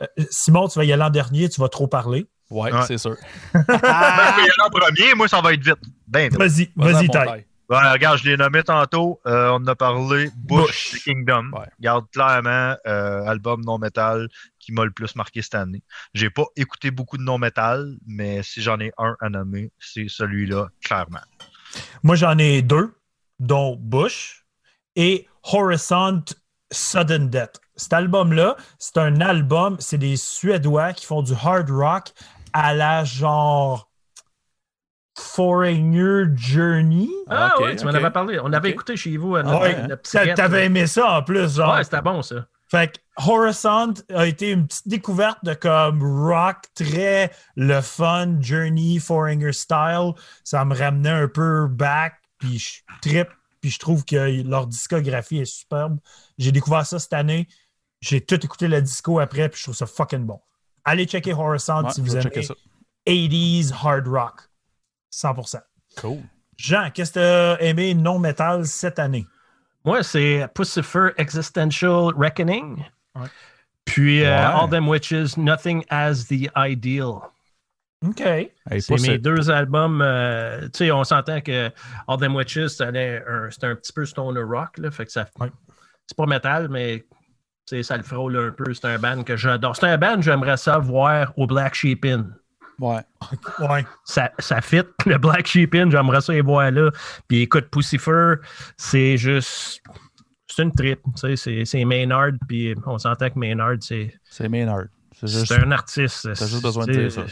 Speaker 2: Euh, Simon, tu vas y aller en dernier, tu vas trop parler.
Speaker 1: Ouais,
Speaker 4: Ouais.
Speaker 1: c'est sûr. <laughs>
Speaker 4: Ben, je vais y aller en premier, moi, ça va être vite. Ben, vite.
Speaker 2: Vas-y,
Speaker 1: Vas-y, taille.
Speaker 4: Ouais, regarde, je l'ai nommé tantôt. Euh, on en a parlé. Bush,
Speaker 2: Bush.
Speaker 4: The Kingdom.
Speaker 1: Ouais.
Speaker 4: Regarde, clairement, euh, album non-métal qui m'a le plus marqué cette année. J'ai pas écouté beaucoup de non-métal, mais si j'en ai un à nommer, c'est celui-là, clairement.
Speaker 2: Moi, j'en ai deux, dont Bush et Horizon Sudden Death. Cet album-là, c'est un album, c'est des Suédois qui font du hard rock à la genre Foreigner Journey.
Speaker 3: Ah
Speaker 1: Ok,
Speaker 3: ouais, tu m'en avais parlé. On avait
Speaker 1: Ok.
Speaker 3: écouté chez vous à
Speaker 2: Ah
Speaker 3: notre,
Speaker 2: ouais,
Speaker 3: notre
Speaker 2: T'avais aimé ça en plus, genre.
Speaker 3: Ouais, c'était bon, ça.
Speaker 2: Fait que Horizon a été une petite découverte de comme rock très le fun, Journey, Foreigner style. Ça me ramenait un peu back, puis je trip, puis je trouve que leur discographie est superbe. J'ai découvert ça cette année. J'ai tout écouté le disco après, puis je trouve ça fucking bon. Allez checker Horizon
Speaker 1: Ouais,
Speaker 2: si vous aimez
Speaker 1: checker ça.
Speaker 2: 80s hard rock. 100%.
Speaker 1: Cool.
Speaker 2: Jean, qu'est-ce que tu as aimé non-metal cette année?
Speaker 3: Moi, c'est Pussifer Existential Reckoning.
Speaker 2: Ouais.
Speaker 3: Puis euh. All Them Witches, Nothing as the Ideal.
Speaker 2: OK.
Speaker 1: Hey,
Speaker 3: C'est mes deux albums. euh, tu sais, on s'entend que All Them Witches, c'était un, petit peu stoner rock. Là, fait que ça,
Speaker 2: Ouais.
Speaker 3: C'est pas métal, mais ça le frôle un peu. C'est un band que j'adore. C'est un band que j'aimerais ça voir au Black Sheep Inn.
Speaker 1: Ouais.
Speaker 2: Ouais.
Speaker 3: Ça, ça fit le Black Sheep Inn, j'aimerais ça les voir là. Puis écoute, Pussifer, c'est juste. C'est une trip. Tu sais, c'est- c'est Maynard, puis on s'entend que Maynard, c'est
Speaker 1: C'est Maynard. C'est juste,
Speaker 3: c'est un artiste.
Speaker 1: t'as juste besoin de dire ça.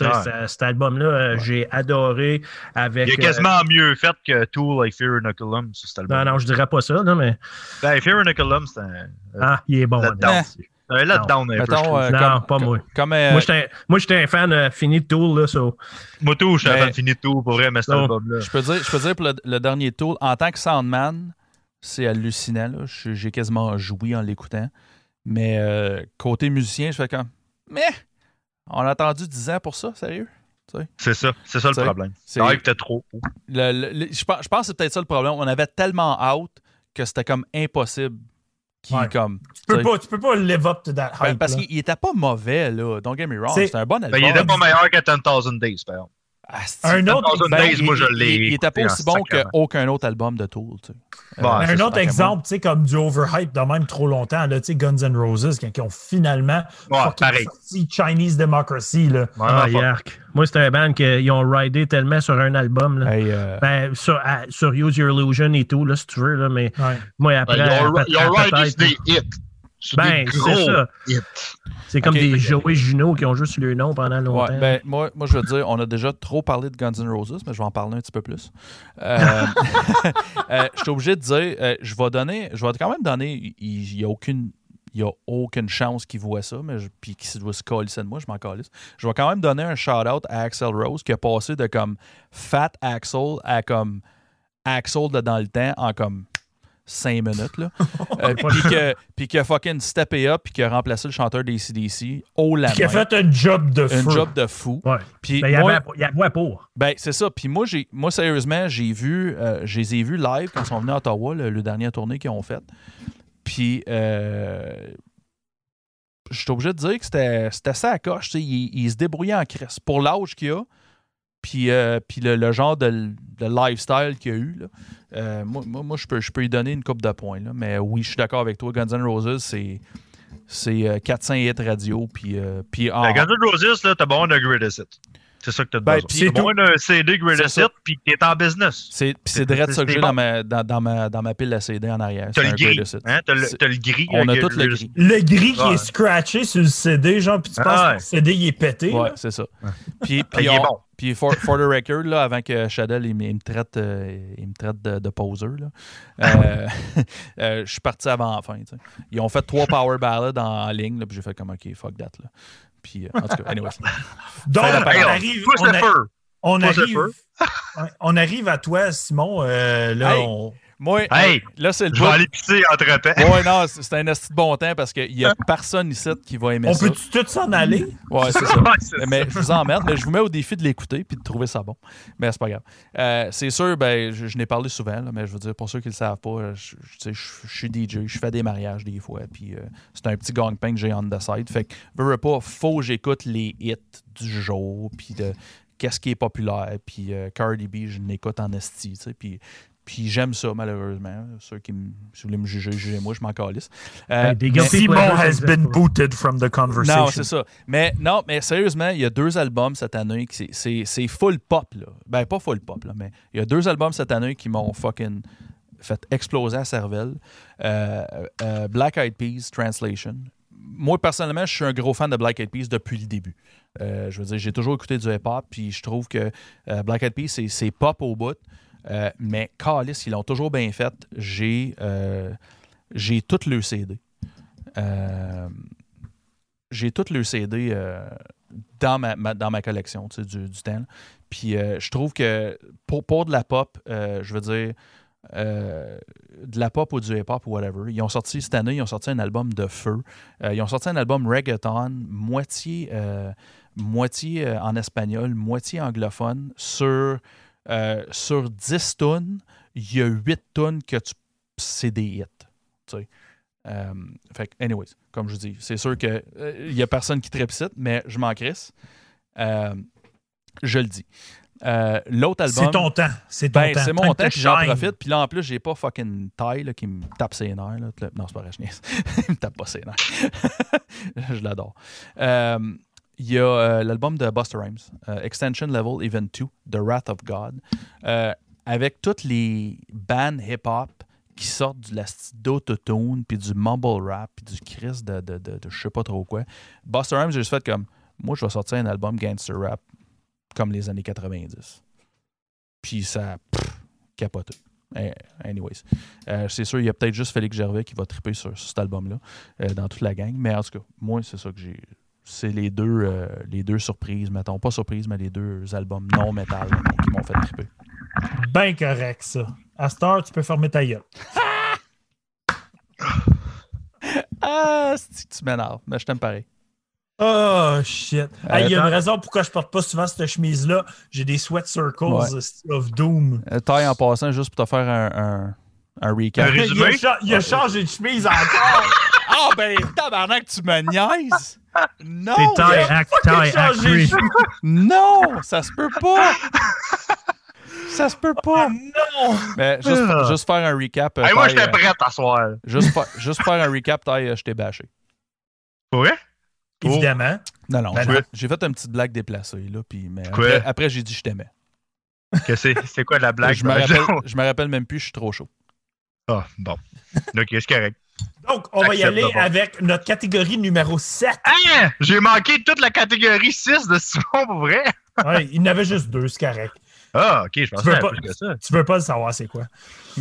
Speaker 4: Ouais.
Speaker 3: Cet album-là, euh, j'ai adoré avec.
Speaker 4: Il est
Speaker 3: euh,
Speaker 4: quasiment mieux fait que Tool avec Fear Inoculum, sur cet album.
Speaker 3: non, non, je dirais pas ça, là, mais.
Speaker 4: Ben, Fear Inoculum, c'est un,
Speaker 3: Ah, il est bon.
Speaker 4: Un letdown un peu,
Speaker 1: Mettons, euh,
Speaker 3: Non,
Speaker 1: comme,
Speaker 3: pas moi.
Speaker 1: Comme, euh,
Speaker 3: Moi, j'étais moi, j'étais un fan euh, fini de Tool, là, so.
Speaker 4: Moi, tout, je suis
Speaker 1: Mais-
Speaker 4: fan fini de pour vrai, mais cet album-là.
Speaker 1: je peux dire, je peux dire pour le, le dernier tour, en tant que Soundman, c'est hallucinant. J'ai quasiment joui en l'écoutant. Mais euh, côté musicien, je fais comme. Mais on a attendu 10 ans pour ça, sérieux?
Speaker 4: C'est ça, c'est ça le
Speaker 1: T'sais,
Speaker 4: problème.
Speaker 1: C'est-
Speaker 4: trop haut.
Speaker 1: le- le- le- je, pense, je pense que c'est peut-être ça le problème. On avait tellement out que c'était comme impossible. Qui,
Speaker 2: Ouais.
Speaker 1: comme,
Speaker 2: Tu peux, pas, tu peux pas live up to that
Speaker 1: ben,
Speaker 2: hype.
Speaker 1: parce qu'il il était pas mauvais, là. Don't get me wrong.
Speaker 2: C'est-
Speaker 1: C'était un bon album.
Speaker 4: Ben, il était pas meilleur que 10,000 Days, par exemple.
Speaker 1: Ah,
Speaker 2: Un autre,
Speaker 4: 10,000
Speaker 1: Ben,
Speaker 4: Days,
Speaker 1: il,
Speaker 4: moi, je
Speaker 1: il-
Speaker 4: l'ai.
Speaker 1: il était pas aussi
Speaker 4: en
Speaker 1: bon qu'aucun autre album de Tool. tu sais.
Speaker 4: Bon,
Speaker 1: Euh,
Speaker 2: un autre exemple, tu sais, comme du overhype de même trop longtemps, là, tu sais, Guns N' Roses, ils ont finalement
Speaker 4: Ouais,
Speaker 2: sorti Chinese Democracy, là.
Speaker 4: Ouais,
Speaker 3: Ah,
Speaker 4: enfin,
Speaker 3: yark. Moi, c'était un band qu'ils ont ridé tellement sur un album. Là.
Speaker 1: Hey, euh,
Speaker 3: Ben, sur, à- sur Use Your Illusion et tout, là, si tu veux, là, mais
Speaker 2: Ouais.
Speaker 3: moi,
Speaker 4: ben,
Speaker 3: après.
Speaker 4: Ils ont
Speaker 3: peut-
Speaker 4: ils ont ridé des hits.
Speaker 3: Ben, c'est ça. C'est comme des Joey Juno qui ont juste le nom pendant longtemps.
Speaker 1: ouais, ben, moi, moi, je veux dire, on a déjà trop parlé de Guns N' Roses, mais je vais en parler un petit peu plus. Euh, <laughs> euh, je suis obligé de dire, euh, je vais donner, je vais quand même donner, il n'y a aucune. Il n'y a aucune chance qu'il voit ça, mais je- puis qu'il doit se calisser de moi, je m'en calisse. Je vais quand même donner un shout-out à Axel Rose qui a passé de comme Fat Axel à comme Axel de dans le temps en comme 5 minutes. Là. Euh, <laughs> puis, que, puis qu'il a fucking steppé up puis qu'il a remplacé le chanteur des CDC au la
Speaker 2: Qui a fait un job de
Speaker 1: Un
Speaker 2: feu.
Speaker 1: job de fou.
Speaker 3: Ouais.
Speaker 1: Puis
Speaker 3: Ben, il y
Speaker 1: moi-
Speaker 3: il y avait pour.
Speaker 1: ben, c'est ça. Puis moi, j'ai, moi, sérieusement, j'ai vu, euh, je les ai vus live quand ils sont venus à Ottawa, le, le dernier tournée qu'ils ont fait. Puis, euh, je suis obligé de dire que c'était, c'était ça à coche. sais. Il, se débrouillait en crise. Pour l'âge qu'il a, puis, euh, puis le, le genre de, de lifestyle qu'il a eu, là, euh, moi, moi, je, peux, je peux lui donner une coupe de points. là. Mais oui, je suis d'accord avec toi. Guns N' Roses, c'est, c'est euh, 400 hits radio. Puis, euh, puis en-
Speaker 4: Ben, Guns N' Roses, là, t'as besoin d'un greatest hit. C'est ça que t'as
Speaker 1: Ben,
Speaker 4: besoin.
Speaker 2: c'est
Speaker 4: besoin d'un CD greatest hit, puis t'es en business.
Speaker 1: C'est, puis c'est
Speaker 4: C'est-
Speaker 1: direct ça que j'ai
Speaker 4: bon.
Speaker 1: dans, ma, dans, dans ma, dans ma pile à CD en arrière.
Speaker 4: T'as
Speaker 1: C'est
Speaker 4: le
Speaker 1: un
Speaker 4: gris. Hein? T'as le, le gris.
Speaker 1: On a
Speaker 4: le-
Speaker 1: tout le
Speaker 4: le-
Speaker 1: gris.
Speaker 2: Le gris qui
Speaker 4: Ouais.
Speaker 2: est scratché sur le CD, genre, puis tu
Speaker 4: Ah
Speaker 2: penses
Speaker 4: ouais.
Speaker 2: que le CD il est pété.
Speaker 1: Ouais, c'est ça. Puis,
Speaker 4: Ben,
Speaker 1: puis,
Speaker 4: il est
Speaker 1: on-
Speaker 4: bon.
Speaker 1: puis for, for the record, là, avant que Shadell il, me- il me traite, euh, il me traite de, de poseur, là, euh, <laughs> euh, je suis parti avant la fin. tu. Ils ont fait trois power ballads en, en ligne, là, puis j'ai fait comme OK, fuck that. Là. Puis, euh, en tout cas, anyways. <laughs>
Speaker 2: Donc, on arrive, on, a- arrive, <laughs> on arrive à toi, Simon. euh, là,
Speaker 1: Hey.
Speaker 2: on-
Speaker 1: Moi,
Speaker 4: Hey,
Speaker 1: euh, là, c'est le
Speaker 4: Je vais aller pisser entre-temps.
Speaker 1: Ouais, non, c'est un esti de bon temps parce qu'il n'y a <laughs> personne ici qui va aimer
Speaker 2: on
Speaker 1: ça.
Speaker 2: peut-tu tous s'en aller?
Speaker 1: Ouais, c'est ça. <laughs>
Speaker 4: Ouais,
Speaker 1: mais je vous emmerde, mais je vous mets au défi de l'écouter puis de trouver ça bon. Mais c'est pas grave. Euh, c'est sûr, ben, je, je n'ai parlé souvent, là, mais je veux dire, pour ceux qui ne le savent pas, euh, je, je- tu sais, je- je suis DJ, je fais des mariages des fois, puis euh, c'est un petit gang-pain que j'ai on the side. Fait que, veux, veux pas, faut que j'écoute les hits du jour, puis de qu'est-ce qui est populaire, puis euh, Cardi B, je l'écoute en esti, tu sais, puis puis j'aime ça, malheureusement. Ceux qui me, si vous voulez me juger, jugez-moi, je m'en calisse. Euh,
Speaker 3: Hey,
Speaker 2: Simon has been booted from the conversation.
Speaker 1: non, c'est ça. Mais non, mais sérieusement, il y a deux albums cette année qui c'est- c'est c'est full pop là. Ben pas full pop là, mais il y a deux albums cette année qui m'ont fucking fait exploser la cervelle. Euh, euh, Black Eyed Peas Translation. Moi personnellement, je suis un gros fan de Black Eyed Peas depuis le début. Euh, je veux dire, j'ai toujours écouté du hip-hop, puis je trouve que euh, Black Eyed Peas c'est- c'est pop au bout. Euh, mais Calis, ils l'ont toujours bien fait. J'ai euh, j'ai tout le CD. Euh, j'ai tout le CD dans, ma, dans ma collection tu sais, du, du temps. Puis je trouve que pour, pour de la pop, je veux dire, de la pop ou du hip-hop ou whatever, ils ont sorti cette année, ils ont sorti un album de feu. Ils ont sorti un album reggaeton, moitié, moitié en espagnol, moitié anglophone, sur, euh, sur 10 tonnes, il y a 8 tonnes que tu, c'est des hits. tu sais. Euh, fait que, anyways, comme je dis, c'est sûr qu'il n'y a personne qui trépicite, mais je m'en crisse. Euh, je le dis. Euh, L'autre album.
Speaker 2: C'est ton temps. C'est ton
Speaker 1: Ben,
Speaker 2: temps.
Speaker 1: c'est mon temps, puis j'en profite. Puis là, en plus, j'ai pas fucking taille là, qui me tape ses nerfs. là. Non, c'est pas vrai, je niaise. <laughs> Il me tape pas ses nerfs. <laughs> je l'adore. Il y a euh, l'album de Buster Rhymes, euh, Extension Level Even 2, The Wrath of God, euh, avec toutes les bands hip-hop qui sortent du d'autotune, puis du mumble rap, puis du Chris de, de, de, je sais pas trop quoi. Buster Rhymes, j'ai juste fait comme, moi, je vais sortir un album gangster rap comme les années 90. Puis ça capote. Eh, Anyways. C'est sûr, il y a peut-être juste Félix Gervais qui va triper sur, cet album-là dans toute la gang. Mais en tout cas, moi, c'est ça que j'ai. C'est les deux, euh, les deux surprises, mettons. Pas surprises, mais les deux albums non métal qui m'ont fait triper.
Speaker 2: Ben correct, ça. À cette heure, tu peux fermer ta gueule. <laughs>
Speaker 1: Ah, c'est que tu m'énerves, mais je t'aime pareil.
Speaker 2: Oh, shit. Hey, Il y a une raison pourquoi je porte pas souvent cette chemise-là. J'ai des sweat circles
Speaker 1: Ouais.
Speaker 2: of doom.
Speaker 1: Euh, taille en passant, juste pour te faire un, un, un recap.
Speaker 4: Un résumé?
Speaker 2: Il a, cha- il a changé de chemise encore. <laughs>
Speaker 1: Ah, ben, tabarnak, tu me niaises! Non!
Speaker 3: C'est taille, act,
Speaker 2: Il a
Speaker 3: taille, act
Speaker 2: changé de
Speaker 3: free.
Speaker 2: chemise.
Speaker 1: Non! Ça se peut pas! Ça se peut pas!
Speaker 2: Non!
Speaker 1: Mais juste,
Speaker 4: Ah.
Speaker 1: juste faire un recap. euh,
Speaker 4: Hey, moi, j'étais
Speaker 1: euh,
Speaker 4: prêt à soir.
Speaker 1: juste, fa- juste faire un recap, taille, euh, je t'ai bâché.
Speaker 4: Vrai?
Speaker 2: Évidemment.
Speaker 1: Non, non,
Speaker 2: Ben
Speaker 1: j'ai- fait une petite blague déplacée, là, puis, mais après, après, j'ai dit je t'aimais.
Speaker 4: C'est c'est quoi la blague?
Speaker 1: Je me, rappelle, je me rappelle même plus, je suis trop chaud.
Speaker 4: Ah, bon. Ok, c'est correct.
Speaker 2: Donc, on va y aller
Speaker 4: d'abord.
Speaker 2: avec notre catégorie numéro 7.
Speaker 4: Hein? J'ai manqué toute la catégorie 6 de Simon, pour vrai?
Speaker 2: Ouais, il y en avait juste deux, c'est correct.
Speaker 4: Ah, ok, je pensais
Speaker 2: pas-
Speaker 4: plus que ça.
Speaker 2: Tu veux pas le savoir, c'est quoi? <laughs>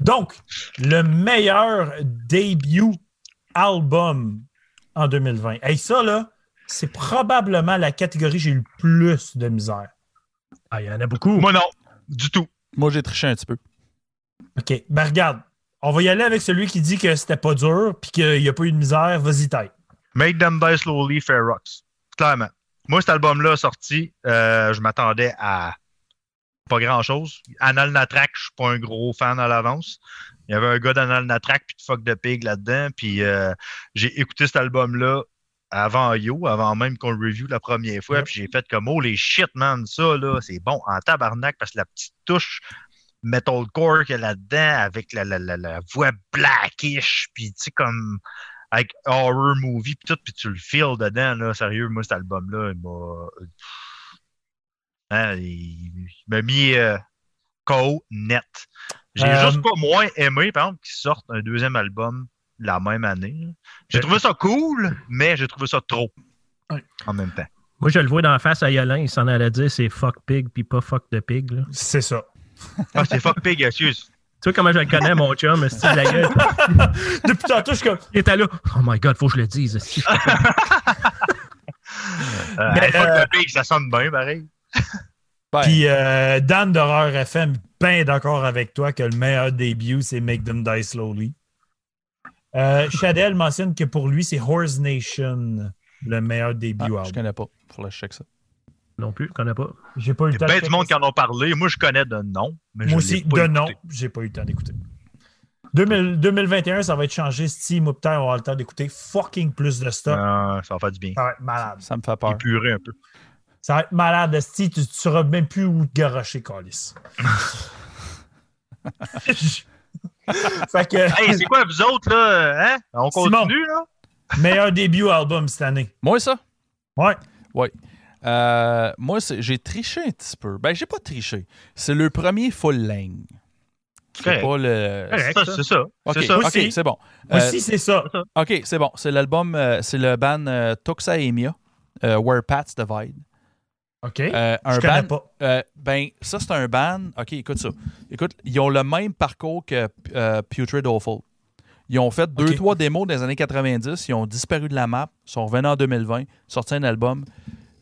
Speaker 2: Donc, le meilleur début album en 2020. Hey, ça, là, c'est probablement la catégorie que j'ai eu le plus de misère.
Speaker 3: Ah, il y en a beaucoup.
Speaker 4: Moi, non. du tout.
Speaker 1: Moi, j'ai triché un petit peu.
Speaker 2: OK. Ben regarde, on va y aller avec celui qui dit que c'était pas dur puis qu'il n'y a pas eu de misère. Vas-y, taille.
Speaker 4: Make them die slowly, fair rocks. Clairement. Moi, cet album-là sorti, euh, je m'attendais à pas grand-chose. Anal Natrak, je suis pas un gros fan à l'avance. Il y avait un gars d'Anal Natrak puis de Fuck de Pig là-dedans. Puis euh, j'ai écouté cet album-là avant Yo, avant même qu'on le review la première fois.
Speaker 2: Yep.
Speaker 4: Puis j'ai fait comme oh les shit, man, ça là, c'est bon en tabarnak parce que la petite touche metalcore qu'il y a là-dedans avec la, la, la, la voix blackish, puis tu sais, comme avec horror movie, puis tout, puis tu le feels dedans, là, sérieux, moi, cet album-là, il m'a. Hein, il, il m'a mis euh, KO net. J'ai
Speaker 2: Euh,
Speaker 4: juste pas moins aimé, par exemple, qu'il sorte un deuxième album la même année. J'ai
Speaker 3: Euh,
Speaker 4: trouvé ça cool, mais j'ai trouvé ça trop.
Speaker 2: Ouais.
Speaker 4: En même temps.
Speaker 3: Moi, je le vois dans la face à Yolin, il s'en allait dire c'est fuck pig puis pas fuck de pig.
Speaker 2: C'est ça.
Speaker 4: Ah, c'est fuck pig, excuse.
Speaker 3: Tu vois comment je le connais, mon chum, de la gueule? <laughs>
Speaker 2: Depuis tantôt, je suis comme.
Speaker 3: Il était là. Oh my god, faut que je le dise. <laughs>
Speaker 4: Euh,
Speaker 2: Mais,
Speaker 4: fuck
Speaker 2: euh,
Speaker 4: the pig, ça sonne bien, pareil.
Speaker 1: Ben, <laughs>
Speaker 2: Puis euh, Dan d'Horreur FM, bien d'accord avec toi que le meilleur début, c'est Make Them Die Slowly. Euh, Shadel mentionne que pour lui, c'est Horse Nation, le meilleur début.
Speaker 1: ah, je connais pas. Faut que je check ça.
Speaker 3: non plus, je connais pas.
Speaker 2: J'ai pas eu
Speaker 4: Il
Speaker 2: le
Speaker 4: y a
Speaker 2: temps. de
Speaker 4: bien du monde qui en ont parlé. Moi, je connais de nom. Mais je
Speaker 2: Moi
Speaker 4: l'ai
Speaker 2: aussi,
Speaker 4: pas
Speaker 2: de
Speaker 4: écouté.
Speaker 2: nom, j'ai pas eu le temps d'écouter. 2000 2021, ça va être changé. Steve Mupter aura le temps d'écouter fucking plus de stuff.
Speaker 4: Ah, ça va faire du bien.
Speaker 2: Ça va être malade.
Speaker 1: Ça me fait peur.
Speaker 4: Épurer un peu.
Speaker 2: Ça va être malade, Steve. Tu ne sauras même plus où te garocher, Calis. <laughs> <laughs> <laughs> fait que,
Speaker 4: Hey, c'est quoi, vous autres, là? Hein? On
Speaker 2: Simon.
Speaker 4: continue, là?
Speaker 2: meilleur début album cette année.
Speaker 1: Moi, ça?
Speaker 2: Ouais.
Speaker 1: Oui. Euh, moi, j'ai triché un petit peu. Ben, j'ai pas triché. C'est le premier full length. C'est pas le.
Speaker 4: C'est ça.
Speaker 1: Ok,
Speaker 4: C'est ça.
Speaker 1: ok,
Speaker 2: Aussi.
Speaker 1: c'est bon.
Speaker 2: Moi
Speaker 1: Euh,
Speaker 2: aussi, c'est ça.
Speaker 1: ok, c'est bon. C'est l'album, euh, c'est le band euh, Toxaemia, euh, Where Pats Divide.
Speaker 2: OK.
Speaker 1: Euh, un
Speaker 2: je connais
Speaker 1: band-
Speaker 2: pas.
Speaker 1: Euh, ben, ça, c'est un band. OK, écoute ça. Écoute, ils ont le même parcours que euh, Putrid Awful. Ils ont fait deux, trois démos des années 90. Ils ont disparu de la map. Ils sont revenus en 2020. Sorti un album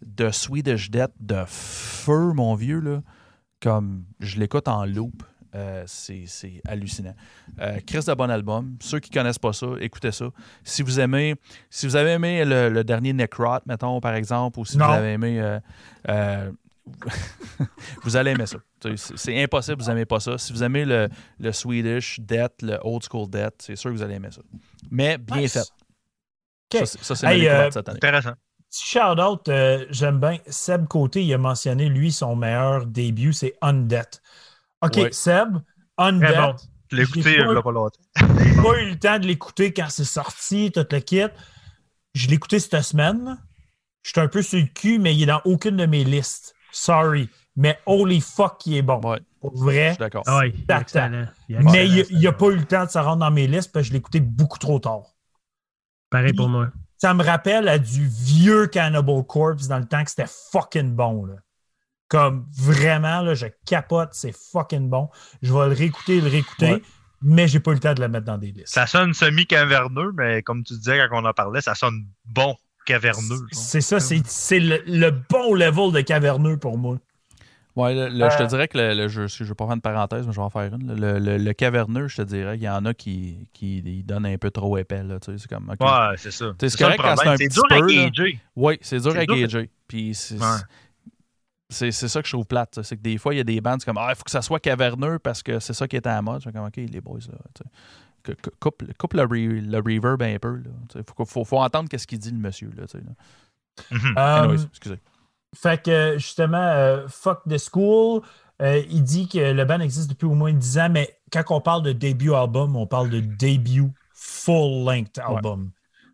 Speaker 1: de Swedish Death de feu, mon vieux. Là. Comme je l'écoute en loop. Euh, c'est hallucinant. Euh, Chris de bon album. Ceux qui connaissent pas ça, écoutez ça. Si vous aimez, si vous avez aimé le, le dernier Necrot, mettons, par exemple, ou si
Speaker 2: Non.
Speaker 1: vous avez aimé euh, euh, <laughs> vous allez aimer ça. C'est impossible, vous n'aimez pas ça. Si vous aimez le, le Swedish Death, le Old School Death, c'est sûr que vous allez aimer ça. Mais bien
Speaker 2: Nice.
Speaker 1: fait.
Speaker 2: OK.
Speaker 1: Ça, c'est- Ça, c'est
Speaker 2: Hey, euh,
Speaker 1: cette année.
Speaker 4: Intéressant.
Speaker 2: Petit shout-out, euh, j'aime bien. Seb Côté, il a mentionné, lui, son meilleur début, c'est Undead. OK,
Speaker 1: Ouais.
Speaker 2: Seb, Undead.
Speaker 3: bon.
Speaker 4: Je l'ai écouté
Speaker 2: pas-
Speaker 4: il y a pas longtemps.
Speaker 2: J'ai pas eu le temps de l'écouter quand c'est sorti, tout le kit. Je l'ai écouté cette semaine. Je suis un peu sur le cul, mais il est dans aucune de mes listes. Sorry. Mais holy fuck, il est bon.
Speaker 1: Ouais,
Speaker 2: Pour
Speaker 1: je
Speaker 2: vrai.
Speaker 1: suis d'accord.
Speaker 3: Ah
Speaker 2: Mais il n'a pas eu le temps de se rendre dans mes listes parce que je l'ai écouté beaucoup trop tard.
Speaker 3: Pareil pour moi.
Speaker 2: Ça me rappelle à du vieux Cannibal Corpse dans le temps que c'était fucking bon. Là. Comme vraiment, là, je capote, c'est fucking bon. Je vais le réécouter, le réécouter,
Speaker 1: Ouais.
Speaker 2: mais j'ai pas eu le temps de le mettre dans des listes.
Speaker 4: Ça sonne semi-caverneux, mais comme tu disais quand on en parlait, ça sonne bon caverneux.
Speaker 2: C'est ça, c'est le, le bon level de caverneux pour moi.
Speaker 1: Ouais, le- le- Je te
Speaker 2: Euh,
Speaker 1: dirais que le, le- je ne vais pas faire une parenthèse, mais je vais en faire une. Le, le- le caverneux, je te dirais, il y en a qui, qui donnent un peu trop épais. Là, tu sais, c'est comme.
Speaker 4: Ouais, c'est ça.
Speaker 1: C'est correct quand c'est un petit
Speaker 4: dur à
Speaker 1: peu, là.
Speaker 4: gager.
Speaker 1: Oui, c'est dur à gager. Puis c'est
Speaker 4: Ouais.
Speaker 1: C'est c'est ça que je trouve plate. C'est que des fois, il y a des bandes, c'est comme, ah, il faut que ça soit caverneux parce que c'est ça qui est à la mode. Je fais comme, OK, les boys, là. Coupe, coupe le, re- le reverb un peu. Il faut, faut, faut entendre qu'est-ce qu'il dit, le monsieur. Là.
Speaker 4: Mhm.
Speaker 2: Euh,
Speaker 1: Anyways, excusez.
Speaker 2: fait que justement, euh, Fuck the School, euh, il dit que le band existe depuis au moins 10 ans, mais quand on parle de début album, on parle de début full-length album.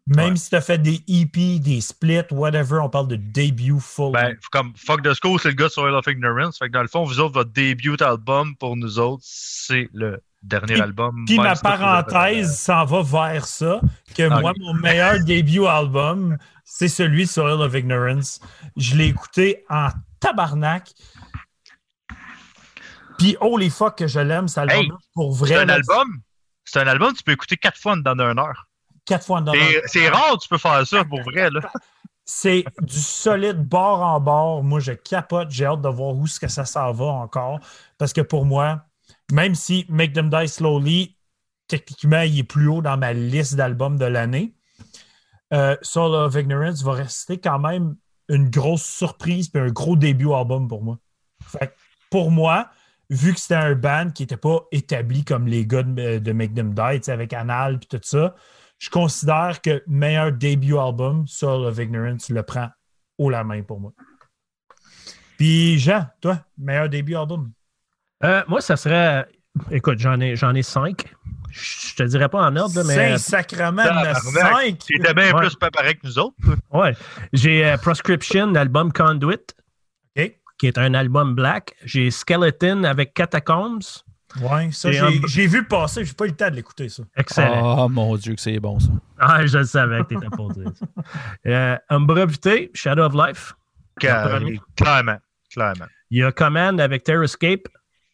Speaker 2: Même
Speaker 4: Ouais.
Speaker 2: si tu as fait des EP, des splits, whatever, on parle de début full.
Speaker 4: Ben, comme Fuck the School, c'est le gars de Soil of Ignorance. Fait que dans le fond, vous autres, votre début album pour nous autres, c'est le dernier
Speaker 2: Puis-
Speaker 4: album.
Speaker 2: Puis ma parenthèse s'en va vers ça, que
Speaker 4: Ah,
Speaker 2: moi, mon meilleur <laughs> début album, c'est celui de Soil of Ignorance. Je l'ai écouté en tabarnak. Puis holy fuck que je l'aime, cet album pour
Speaker 4: C'est
Speaker 2: vrai.
Speaker 4: un
Speaker 2: là,
Speaker 4: album. C'est un album tu peux écouter quatre fois dans une heure.
Speaker 2: Quatre fois en
Speaker 4: C'est rare tu peux faire ça pour vrai. Là.
Speaker 2: c'est du solide bord en bord. Moi, je capote. J'ai hâte de voir où ce que ça s'en va encore. Parce que pour moi, même si Make Them Die Slowly, techniquement, il est plus haut dans ma liste d'albums de l'année, euh, Soul of Ignorance va rester quand même une grosse surprise et un gros début album pour moi. Fait que pour moi, vu que c'était un band qui n'était pas établi comme les gars de, de Make Them Die, avec Anal et tout ça, je considère que meilleur début album, Soul of Ignorance, le prend haut la main pour moi. Puis Jean, toi, meilleur début album?
Speaker 3: Euh, moi, ça serait. Écoute, j'en ai, j'en ai cinq. Je te dirais pas en ordre, là, mais.
Speaker 2: Saint-Sacrement de
Speaker 4: Tabarnak.
Speaker 2: 5!
Speaker 4: Tu étais bien
Speaker 3: Ouais.
Speaker 4: plus préparé que nous autres.
Speaker 3: Ouais. J'ai euh, Proscription, l'album Conduit, qui est un album black. J'ai Skeleton avec Catacombs.
Speaker 2: Ouais, ça, j'ai
Speaker 3: un-
Speaker 2: j'ai vu passer, j'ai pas eu le temps de l'écouter, ça.
Speaker 3: Excellent.
Speaker 1: Oh mon Dieu, que c'est bon ça.
Speaker 3: Ah, je le savais que t'étais pour dire ça. <laughs> Euh, Umbra Vitae, Shadow of Life.
Speaker 4: Clairement. Clairement.
Speaker 3: Il y a Command avec Terrascape.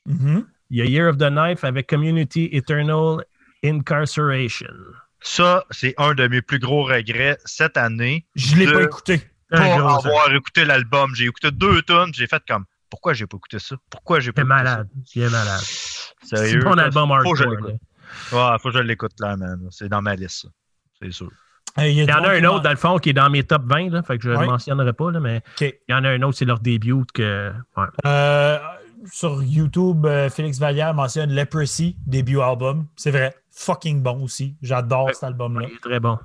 Speaker 2: Mhm.
Speaker 3: Il y a Year of the Knife avec Community Eternal Incarceration.
Speaker 4: Ça, c'est un de mes plus gros regrets cette année.
Speaker 2: Je l'ai
Speaker 4: De-
Speaker 2: pas écouté.
Speaker 3: Ça.
Speaker 4: avoir écouté l'album. J'ai écouté deux tonnes, j'ai fait comme pourquoi j'ai pas écouté ça? Pourquoi j'ai pas
Speaker 3: T'es
Speaker 4: écouté
Speaker 3: malade. Il est malade. C'est mon album
Speaker 4: faut que je
Speaker 3: hardcore.
Speaker 4: l'écoute.
Speaker 3: là.
Speaker 4: Ouais, faut que je l'écoute là. C'est dans ma liste, ça. C'est sûr.
Speaker 3: Il y en a un autre, dans le fond, qui est dans mes top 20, là, fait que je ne
Speaker 2: Ouais.
Speaker 3: le mentionnerai pas, là, mais
Speaker 2: OK.
Speaker 3: il y en a un autre, c'est leur début que. Ouais.
Speaker 2: Euh, sur YouTube, euh, Félix Vallière mentionne Leprosy, début album. C'est vrai. Fucking bon aussi. J'adore
Speaker 3: Ouais.
Speaker 2: cet album-là.
Speaker 3: Il est très bon.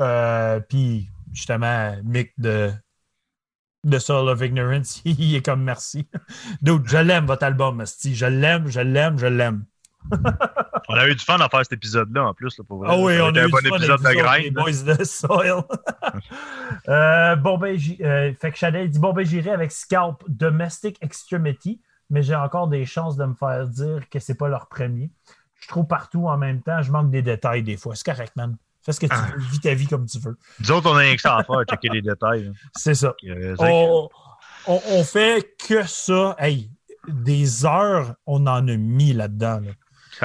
Speaker 2: Euh, Puis, justement, Mick de, de Soul of Ignorance, <laughs> il est comme merci. Dude, je l'aime, votre album, Asti. Je l'aime, je l'aime, je l'aime. <laughs>
Speaker 4: On a eu du fun à faire cet épisode-là en plus. Là, pour.
Speaker 2: Ah oui, on a eu
Speaker 4: un
Speaker 2: du
Speaker 4: bon
Speaker 2: fun
Speaker 4: épisode de grind.
Speaker 2: les boys de Soil. <laughs> Euh, bon, ben, euh, fait que Chanel dit bon, ben, j'irai avec Scalp Domestic Extremity, mais j'ai encore des chances de me faire dire que c'est pas leur premier. Je trouve partout en même temps, je manque des détails des fois. C'est correct, man. Fais ce que tu
Speaker 4: Ah.
Speaker 2: veux, vis ta vie comme tu veux.
Speaker 4: Nous autres, on a rien que ça à faire, checker les détails. là.
Speaker 2: C'est ça.
Speaker 4: Euh,
Speaker 2: On, on, on fait que ça. Hey, des heures, on en a mis là-dedans. là.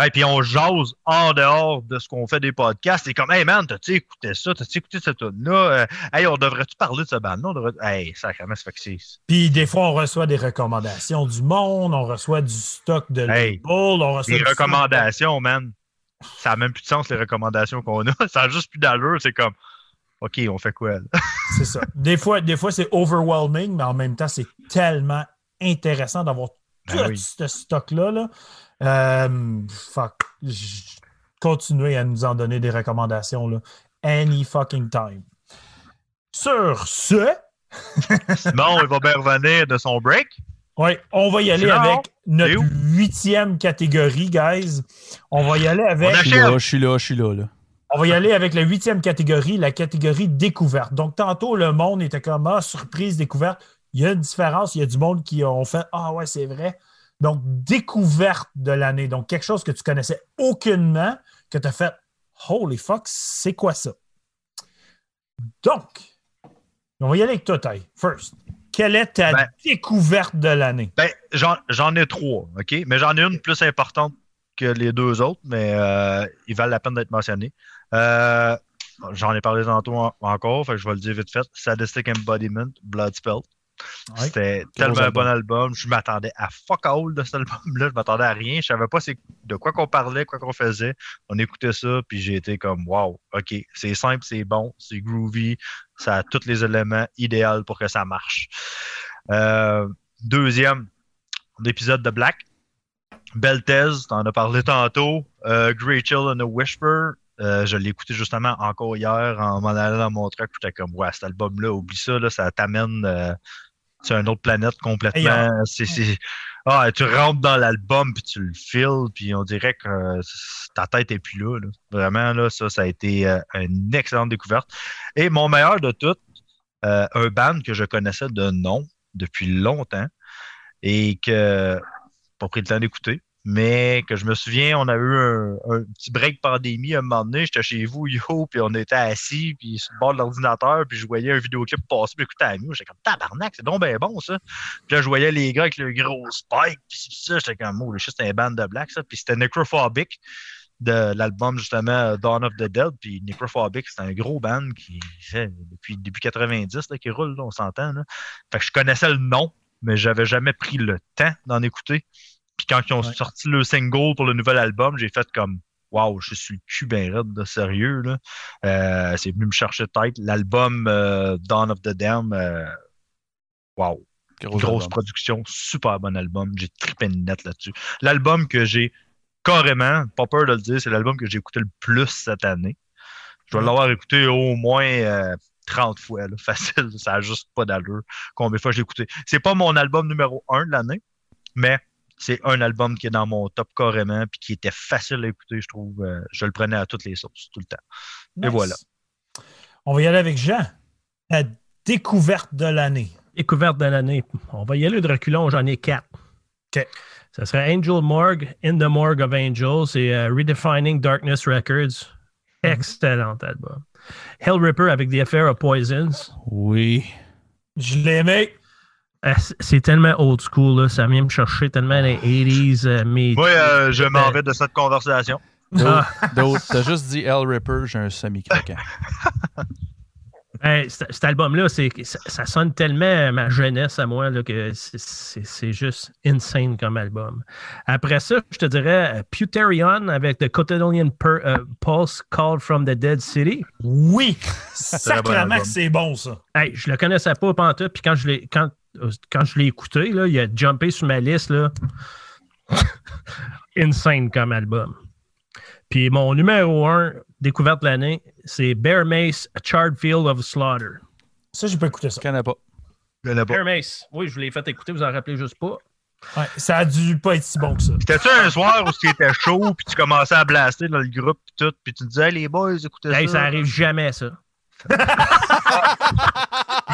Speaker 4: Hey, puis on jase en dehors de ce qu'on fait des podcasts. C'est comme, hey man, t'as-tu écouté ça? T'as-tu écouté cette tune-là? Euh, hey, on devrait-tu parler de ce band-là? Devrait... Hey, sacrément, ça fait que c'est.
Speaker 2: Puis des fois, on reçoit des recommandations du monde, on reçoit du stock de
Speaker 4: Hey,
Speaker 2: label, on reçoit
Speaker 4: Les
Speaker 2: du stock
Speaker 4: recommandations, man. Ça n'a même plus de sens, les recommandations qu'on a. <laughs> Ça n'a juste plus d'allure. C'est comme, OK, on fait quoi? <laughs>
Speaker 2: C'est ça. Des fois, des fois c'est overwhelming, mais en même temps, c'est tellement intéressant d'avoir
Speaker 4: Ben
Speaker 2: tout
Speaker 4: oui.
Speaker 2: ce stock-là. Là. Euh, fuck. Continuez à nous en donner des recommandations. Là. Any fucking time. Sur ce,
Speaker 4: Simon, il va bien revenir de son break. <laughs>
Speaker 2: ouais, on va y aller
Speaker 4: Sinon,
Speaker 2: avec notre huitième catégorie, guys. On va y aller avec.
Speaker 4: On
Speaker 1: Je suis là, je suis là, je suis là. là.
Speaker 2: On va y aller avec la huitième catégorie, la catégorie découverte. Donc, tantôt, le monde était comme Ah, surprise, découverte. Il y a une différence. Il y a du monde qui ont fait Ah, ouais, c'est vrai. Donc, découverte de l'année. Donc, quelque chose que tu connaissais aucunement, que tu as fait Holy fuck, c'est quoi ça? Donc, on va y aller avec toi, Ty. First, quelle est ta
Speaker 4: Ben-
Speaker 2: découverte de l'année?
Speaker 4: Ben, j'en, ai trois, OK? Mais j'en ai une plus importante que les deux autres, mais euh, ils valent la peine d'être mentionnés. Euh, j'en ai parlé tantôt en- encore, fait que je vais le dire vite fait. Sadistic Embodiment, Bloodspell.
Speaker 2: Ouais.
Speaker 4: C'était tellement un bon album. Je m'attendais à fuck all de cet album-là. Je m'attendais à rien. Je savais pas de quoi qu'on parlait, quoi qu'on faisait. On écoutait ça, puis j'ai été comme wow, OK, c'est simple, c'est bon, c'est groovy, ça a tous les éléments idéaux pour que ça marche. Euh, deuxième, l'épisode de Black. Beltez, t'en as parlé tantôt. Euh, Great Chill and a Whisper. Euh, je l'ai écouté justement encore hier en m'en allant dans mon truck. J'étais comme, ouais, cet album-là, oublie ça, là, ça t'amène euh, sur une autre planète complètement.
Speaker 2: Hey,
Speaker 4: c'est- Ah, tu rentres dans l'album puis tu le files, puis on dirait que euh, ta tête est plus là. Vraiment, là, ça, ça a été euh, une excellente découverte. Et mon meilleur de tout, euh, un band que je connaissais de nom depuis longtemps et que pas pris le temps d'écouter. Mais que je me souviens, on a eu un, petit break pandémie à un moment donné. J'étais chez vous, yo, puis on était assis, puis sur le bord de l'ordinateur, puis je voyais un vidéoclip passer, puis j'écoutais la musique. J'étais comme tabarnak, c'est donc bien bon ça. Puis là, je voyais les gars avec le gros spike, puis ça, j'étais comme, oh, le c'était un band de black, ça. Puis c'était Necrophobic. de l'album justement Dawn of the Dead. Puis Necrophobic, c'est un gros band qui fait depuis début 90 là, qui roule, on s'entend. Fait que je connaissais le nom, mais j'avais jamais pris le temps d'en écouter. Puis quand ils ont
Speaker 2: Ouais.
Speaker 4: sorti le single pour le nouvel album, j'ai fait comme Waouh, je suis le cul ben raide, de sérieux. Là. Euh, c'est venu me chercher de tête. L'album euh, Dawn of the Dam, waouh,
Speaker 1: Gros
Speaker 4: grosse production, super bon album. J'ai trippé net là-dessus. L'album que j'ai carrément, pas peur de le dire, c'est l'album que j'ai écouté le plus cette année. Je dois
Speaker 2: Ouais.
Speaker 4: l'avoir écouté au moins euh, 30 fois, là, <laughs> facile. Ça n'a juste pas d'allure. Combien de fois j'ai écouté? C'est pas mon album numéro 1 de l'année, mais c'est un album qui est dans mon top carrément, puis qui était facile à écouter, je trouve. Euh, je le prenais à toutes les sources, tout le temps. Et voilà.
Speaker 2: On va y aller avec Jean. La découverte de l'année.
Speaker 3: Découverte de l'année. On va y aller de reculons, j'en ai quatre.
Speaker 2: OK.
Speaker 3: Ça serait Angel Morgue, In the Morgue of Angels et euh, Redefining Darkness Records.
Speaker 2: Mhm.
Speaker 3: Excellent album. Hell Ripper avec The Affair of Poisons.
Speaker 1: Oui.
Speaker 2: Je l'aimais.
Speaker 3: Euh, c- C'est tellement old school, là. ça vient me chercher tellement les 80s. euh, mais
Speaker 4: Moi, euh, je m'en vais de cette conversation.
Speaker 1: D'autres,
Speaker 3: Ah.
Speaker 1: T'as juste dit L Ripper, j'ai un semi-craquant. <laughs>
Speaker 3: Hey, cet album-là, ça, ça sonne tellement ma jeunesse à moi là, que c'est, juste insane comme album. Après ça, je te dirais euh, Puterion avec The euh, Pulse Called from the Dead City.
Speaker 2: Oui.
Speaker 4: album.
Speaker 2: que c'est bon, ça.
Speaker 3: Hey, je le connaissais pas pantoute, puis quand je l'ai quand, euh, quand je l'ai écouté, là, il a jumpé sur ma liste. Là. <laughs> Insane comme album. Puis mon numéro un, découverte de l'année, c'est Bear Mace, A Charred Field of Slaughter.
Speaker 2: Ça, j'ai pas écouté ça.
Speaker 1: Je connais pas.
Speaker 4: Je connais pas.
Speaker 3: Bear Mace, oui, je vous l'ai fait écouter, vous en rappelez juste pas.
Speaker 2: Ouais, ça a dû pas être si bon que ça.
Speaker 4: C'était-tu un soir où c'était chaud, puis tu commençais à blaster dans le groupe, puis tout, puis tu disais, Hey, les boys, écoutez
Speaker 3: Hey,
Speaker 4: ça.
Speaker 3: ça arrive jamais, ça. <laughs>
Speaker 4: Je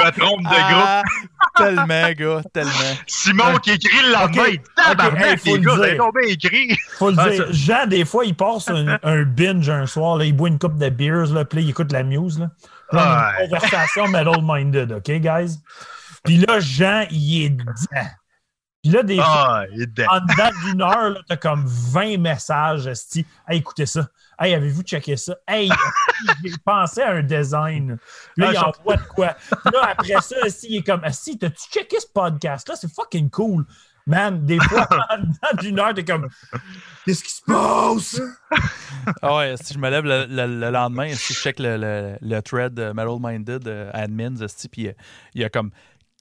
Speaker 4: me trompe de groupe. <laughs>
Speaker 1: Ah, tellement, gars, tellement.
Speaker 4: Simon qui écrit le lendemain,
Speaker 2: Ok.
Speaker 4: il dit, tabarnak,
Speaker 2: Ok, hey, faut
Speaker 4: les
Speaker 2: le
Speaker 4: gars, vous combien écrit?
Speaker 2: Faut le
Speaker 3: Ah,
Speaker 2: dire. Jean, des fois, il passe un, <laughs> un binge un soir, là, il boit une coupe de beers, là, puis là, il écoute la muse. Là. Là, on a
Speaker 4: Ouais.
Speaker 2: une conversation metal-minded, OK, guys? Puis là, Jean, il est dedans. Puis là, des fois,
Speaker 4: Ah, dedans.
Speaker 2: en dedans d'une heure, là, t'as comme 20 messages, esti. Hey, écoutez ça. Hey, avez-vous checké ça? Hey, <laughs> j'ai pensé à un design. Là,
Speaker 3: Ah,
Speaker 2: il envoie de quoi? Là, après ça, il est comme, esti, t'as-tu checké ce podcast-là? C'est fucking cool. Man, des fois, <laughs> en dedans d'une heure, t'es comme, qu'est-ce qui se passe?
Speaker 1: Ah ouais, si je me lève le, le- le lendemain, si je check le, le, thread euh, Metal Minded euh, admins, puis euh, il y a comme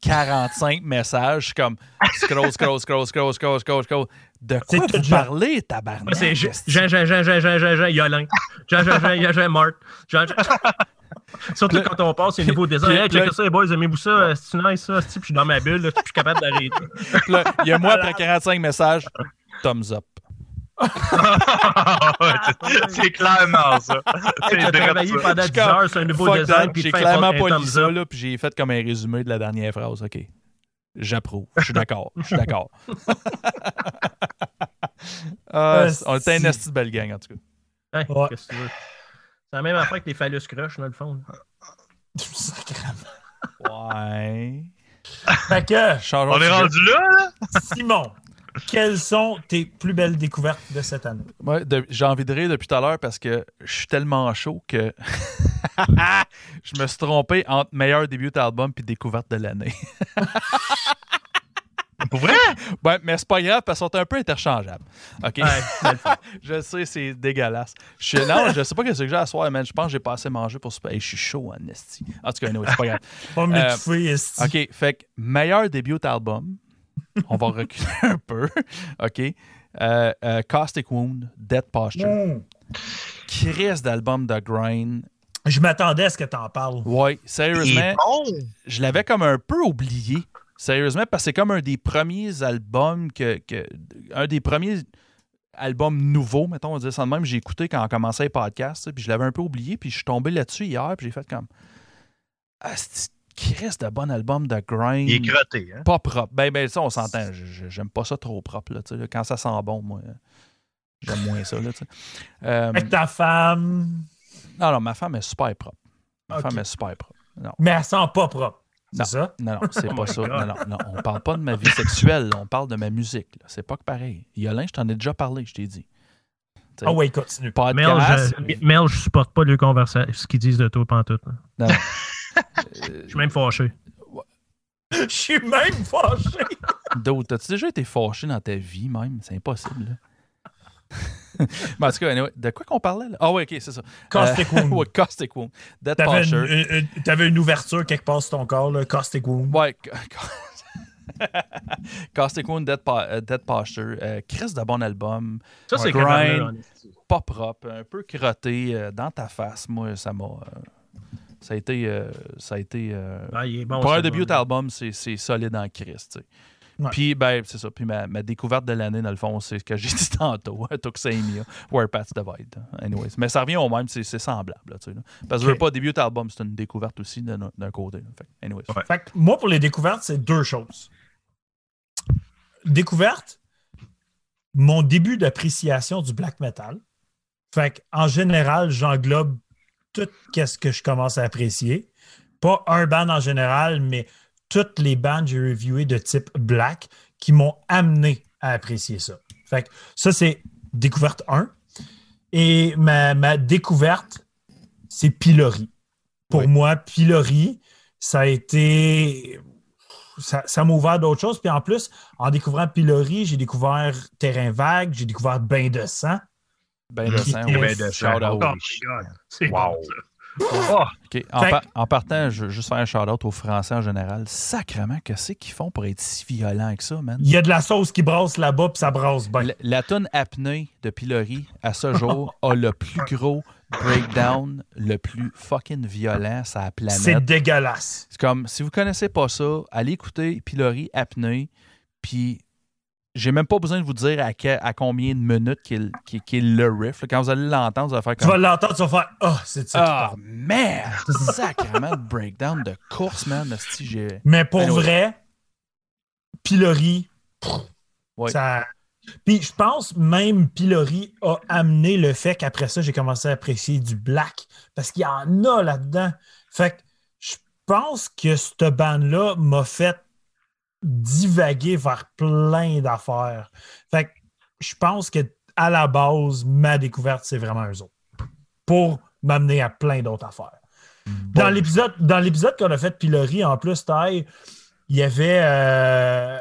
Speaker 1: 45 messages, comme scroll, scroll, scroll, scroll, scroll, scroll, scroll. De quoi
Speaker 2: C'est
Speaker 1: vous parlez, tabarnak?
Speaker 3: C'est Jean? Jean, Jean, Jean, Jean, Jean, Jean, Yolin. Jean, Jean, Jean, Jean, Marthe. Jean. Surtout quand on passe au niveau des
Speaker 1: puis-
Speaker 3: Hey, checkez ça, les boys, aimez-vous ça? Euh, C'est nice, ça? Puis je suis dans ma bulle, je suis capable d'arrêter.
Speaker 1: Il y a moi après 45 messages, thumbs up. <laughs>
Speaker 4: C'est- clairement ça.
Speaker 3: Hey,
Speaker 4: direct
Speaker 3: travaillé
Speaker 4: ça.
Speaker 3: pendant
Speaker 1: Je suis
Speaker 3: 10 heures sur un nouveau design,
Speaker 1: J'ai clairement
Speaker 3: un
Speaker 1: pas lu ça, là, puis j'ai fait comme un résumé de la dernière phrase. OK. J'approuve. Je suis d'accord. Je suis d'accord. <laughs>
Speaker 2: Euh,
Speaker 1: on était une
Speaker 2: si.
Speaker 1: esti de belle gang, en tout cas.
Speaker 3: Hein,
Speaker 2: Ouais.
Speaker 3: qu'est-ce que tu veux? C'est la même affaire que les phallus crush, dans le fond.
Speaker 2: Sacrément. <laughs>
Speaker 1: Ouais.
Speaker 2: Fait que,
Speaker 4: On est rendu là, là?
Speaker 2: Simon, quelles sont tes plus belles découvertes de cette année?
Speaker 1: De- j'ai envie de rire depuis tout à l'heure parce que je suis tellement chaud que <laughs> je me suis trompé entre meilleur début d'album puis découverte de l'année. <laughs>
Speaker 4: Pour vrai?
Speaker 1: Ouais, mais c'est pas grave parce qu'ils sont un peu interchangeables. OK?
Speaker 3: Ouais, <laughs>
Speaker 1: je sais, c'est dégueulasse. Je suis, non, je sais pas ce que j'ai à soir, man. Je pense que j'ai pas assez mangé pour souper. Hey, je suis chaud en esti. En tout cas, anyway, c'est pas grave.
Speaker 2: Pas m'étouffer, esti.
Speaker 1: OK, fait que meilleur début d'album. On va reculer un peu. OK? Euh, euh, Caustic Wound, Dead Posture.
Speaker 2: Mm.
Speaker 1: Chris d'album de Grind.
Speaker 2: Je m'attendais à ce que t'en parles.
Speaker 1: Ouais,
Speaker 4: Il
Speaker 1: sérieusement,
Speaker 4: bon.
Speaker 1: je l'avais comme un peu oublié. Sérieusement, parce que c'est comme un des premiers albums que, que- Un des premiers albums nouveaux, mettons, on va dire ça de même, j'ai écouté quand on commençait les podcasts, puis je l'avais un peu oublié, puis je suis tombé là-dessus hier, puis j'ai fait comme. Ah, Chris de bon album de grind.
Speaker 4: Il est crotté, hein?
Speaker 1: Pas propre. Ben, ben, ça, on s'entend. J'aime pas ça trop propre, là, tu sais, là. Quand ça sent bon, moi, j'aime moins ça, là, tu sais. <laughs> Euh,
Speaker 2: Avec ta femme,
Speaker 1: non, non, ma femme est super propre. Ma femme est super propre. Non.
Speaker 2: mais elle sent pas propre.
Speaker 1: Non.
Speaker 2: C'est ça?
Speaker 1: Non, non, c'est
Speaker 3: Oh
Speaker 1: pas
Speaker 3: my
Speaker 1: ça. Non, non, non. On parle pas de ma vie sexuelle, là. on parle de ma musique. C'est pas que pareil. Yolin, je t'en ai déjà parlé, je t'ai dit.
Speaker 2: Ah oui, continue.
Speaker 3: Mel, je, Mel, je supporte pas le conversation, ce qu'ils disent de toi pantoute. là.
Speaker 1: Non. <laughs>
Speaker 3: Je suis même fâché. <laughs>
Speaker 2: Je suis même fâché. <laughs>
Speaker 1: D'autres, t'as-tu déjà été fâché dans ta vie même? C'est impossible. Là. <laughs> Mais en tout cas, anyway, de quoi qu'on parlait? Là? Ah oui, ok, c'est ça.
Speaker 2: Caustic
Speaker 1: Euh,
Speaker 2: wound.
Speaker 1: ouais, Caustic Wound. Dead
Speaker 2: T'avais
Speaker 1: Posture.
Speaker 2: une, une- une- t'avais une ouverture quelque part sur ton corps, là, caustic wound.
Speaker 1: Ouais. ca- ca- Caustic Wound, Dead, Pa- euh, Dead Posture. Euh, Chris de bon album.
Speaker 3: Ça, c'est
Speaker 1: Grind. Pas propre, un peu crotté euh, dans ta face. Moi, ça m'a. Ça a été. euh, ça a été euh,
Speaker 3: Ah, il est bon,
Speaker 1: pour un début d'album, c'est solide en Christ.
Speaker 2: Ouais.
Speaker 1: Puis, ben, c'est ça. Puis ma, ma découverte de l'année, dans le fond, c'est ce que <laughs> j'ai dit tantôt. Toxemia, Where Pats Divide. Anyways. Mais ça revient au même, c'est semblable. Là, là. Parce que je veux pas, début d'album, c'est une découverte aussi d'un côté. Fait, anyways.
Speaker 3: Ouais.
Speaker 2: Fait que moi, pour les découvertes, c'est deux choses. Découverte, mon début d'appréciation du black metal. Fait que, en général, j'englobe tout ce que je commence à apprécier. Pas un band en général, mais toutes les bandes que j'ai reviewées de type black qui m'ont amené à apprécier ça. Fait que ça, c'est découverte 1. Et ma, ma découverte, c'est Pilori. Pour
Speaker 1: Oui.
Speaker 2: moi, Pilori, ça a été. Ça, ça m'a ouvert d'autres choses. Puis en plus, en découvrant Pilori, j'ai découvert Terrain Vague, j'ai découvert Bain de sang.
Speaker 1: Ben sang,
Speaker 2: est-
Speaker 1: ouais.
Speaker 4: Ben de
Speaker 1: Shout
Speaker 4: sang.
Speaker 1: out.
Speaker 3: Oh my. God. C'est
Speaker 4: Wow.
Speaker 3: bon, ça.
Speaker 4: Oh,
Speaker 1: OK. En,
Speaker 2: Fait-
Speaker 1: par- en partant, je veux juste faire un shout-out aux Français en général. Sacrement, qu'est-ce qu'ils font pour être si violents que ça, man?
Speaker 2: Il y a de la sauce qui brasse là-bas, puis ça brasse bien.
Speaker 1: La, la tonne apnée de Pilori, à ce jour, a le plus gros breakdown, le plus fucking violent sur la
Speaker 2: C'est
Speaker 1: planète.
Speaker 2: dégueulasse.
Speaker 1: C'est comme, si vous connaissez pas ça, allez écouter Pilori apnée, puis j'ai même pas besoin de vous dire à, que- à combien de minutes qu'il le riff. là. Quand vous allez l'entendre, vous allez faire
Speaker 2: Tu
Speaker 1: comme...
Speaker 2: vas l'entendre, tu vas faire Ah, c'est de ça.
Speaker 1: Ah, merde! <laughs> Sacrément de breakdown de course, man. j'ai-
Speaker 2: Mais pour
Speaker 1: Anyway.
Speaker 2: vrai, Pilori,
Speaker 1: Ouais.
Speaker 2: ça. Puis je pense même Pilori a amené le fait qu'après ça, j'ai commencé à apprécier du black. Parce qu'il y en a là-dedans. Fait que je pense que cette bande-là m'a fait divaguer vers plein d'affaires. Fait que je pense que à la base, ma découverte, c'est vraiment eux autres. Pour m'amener à plein d'autres affaires. Dans l'épisode, dans l'épisode qu'on a fait de Pilori, en plus, Ty, il y avait euh,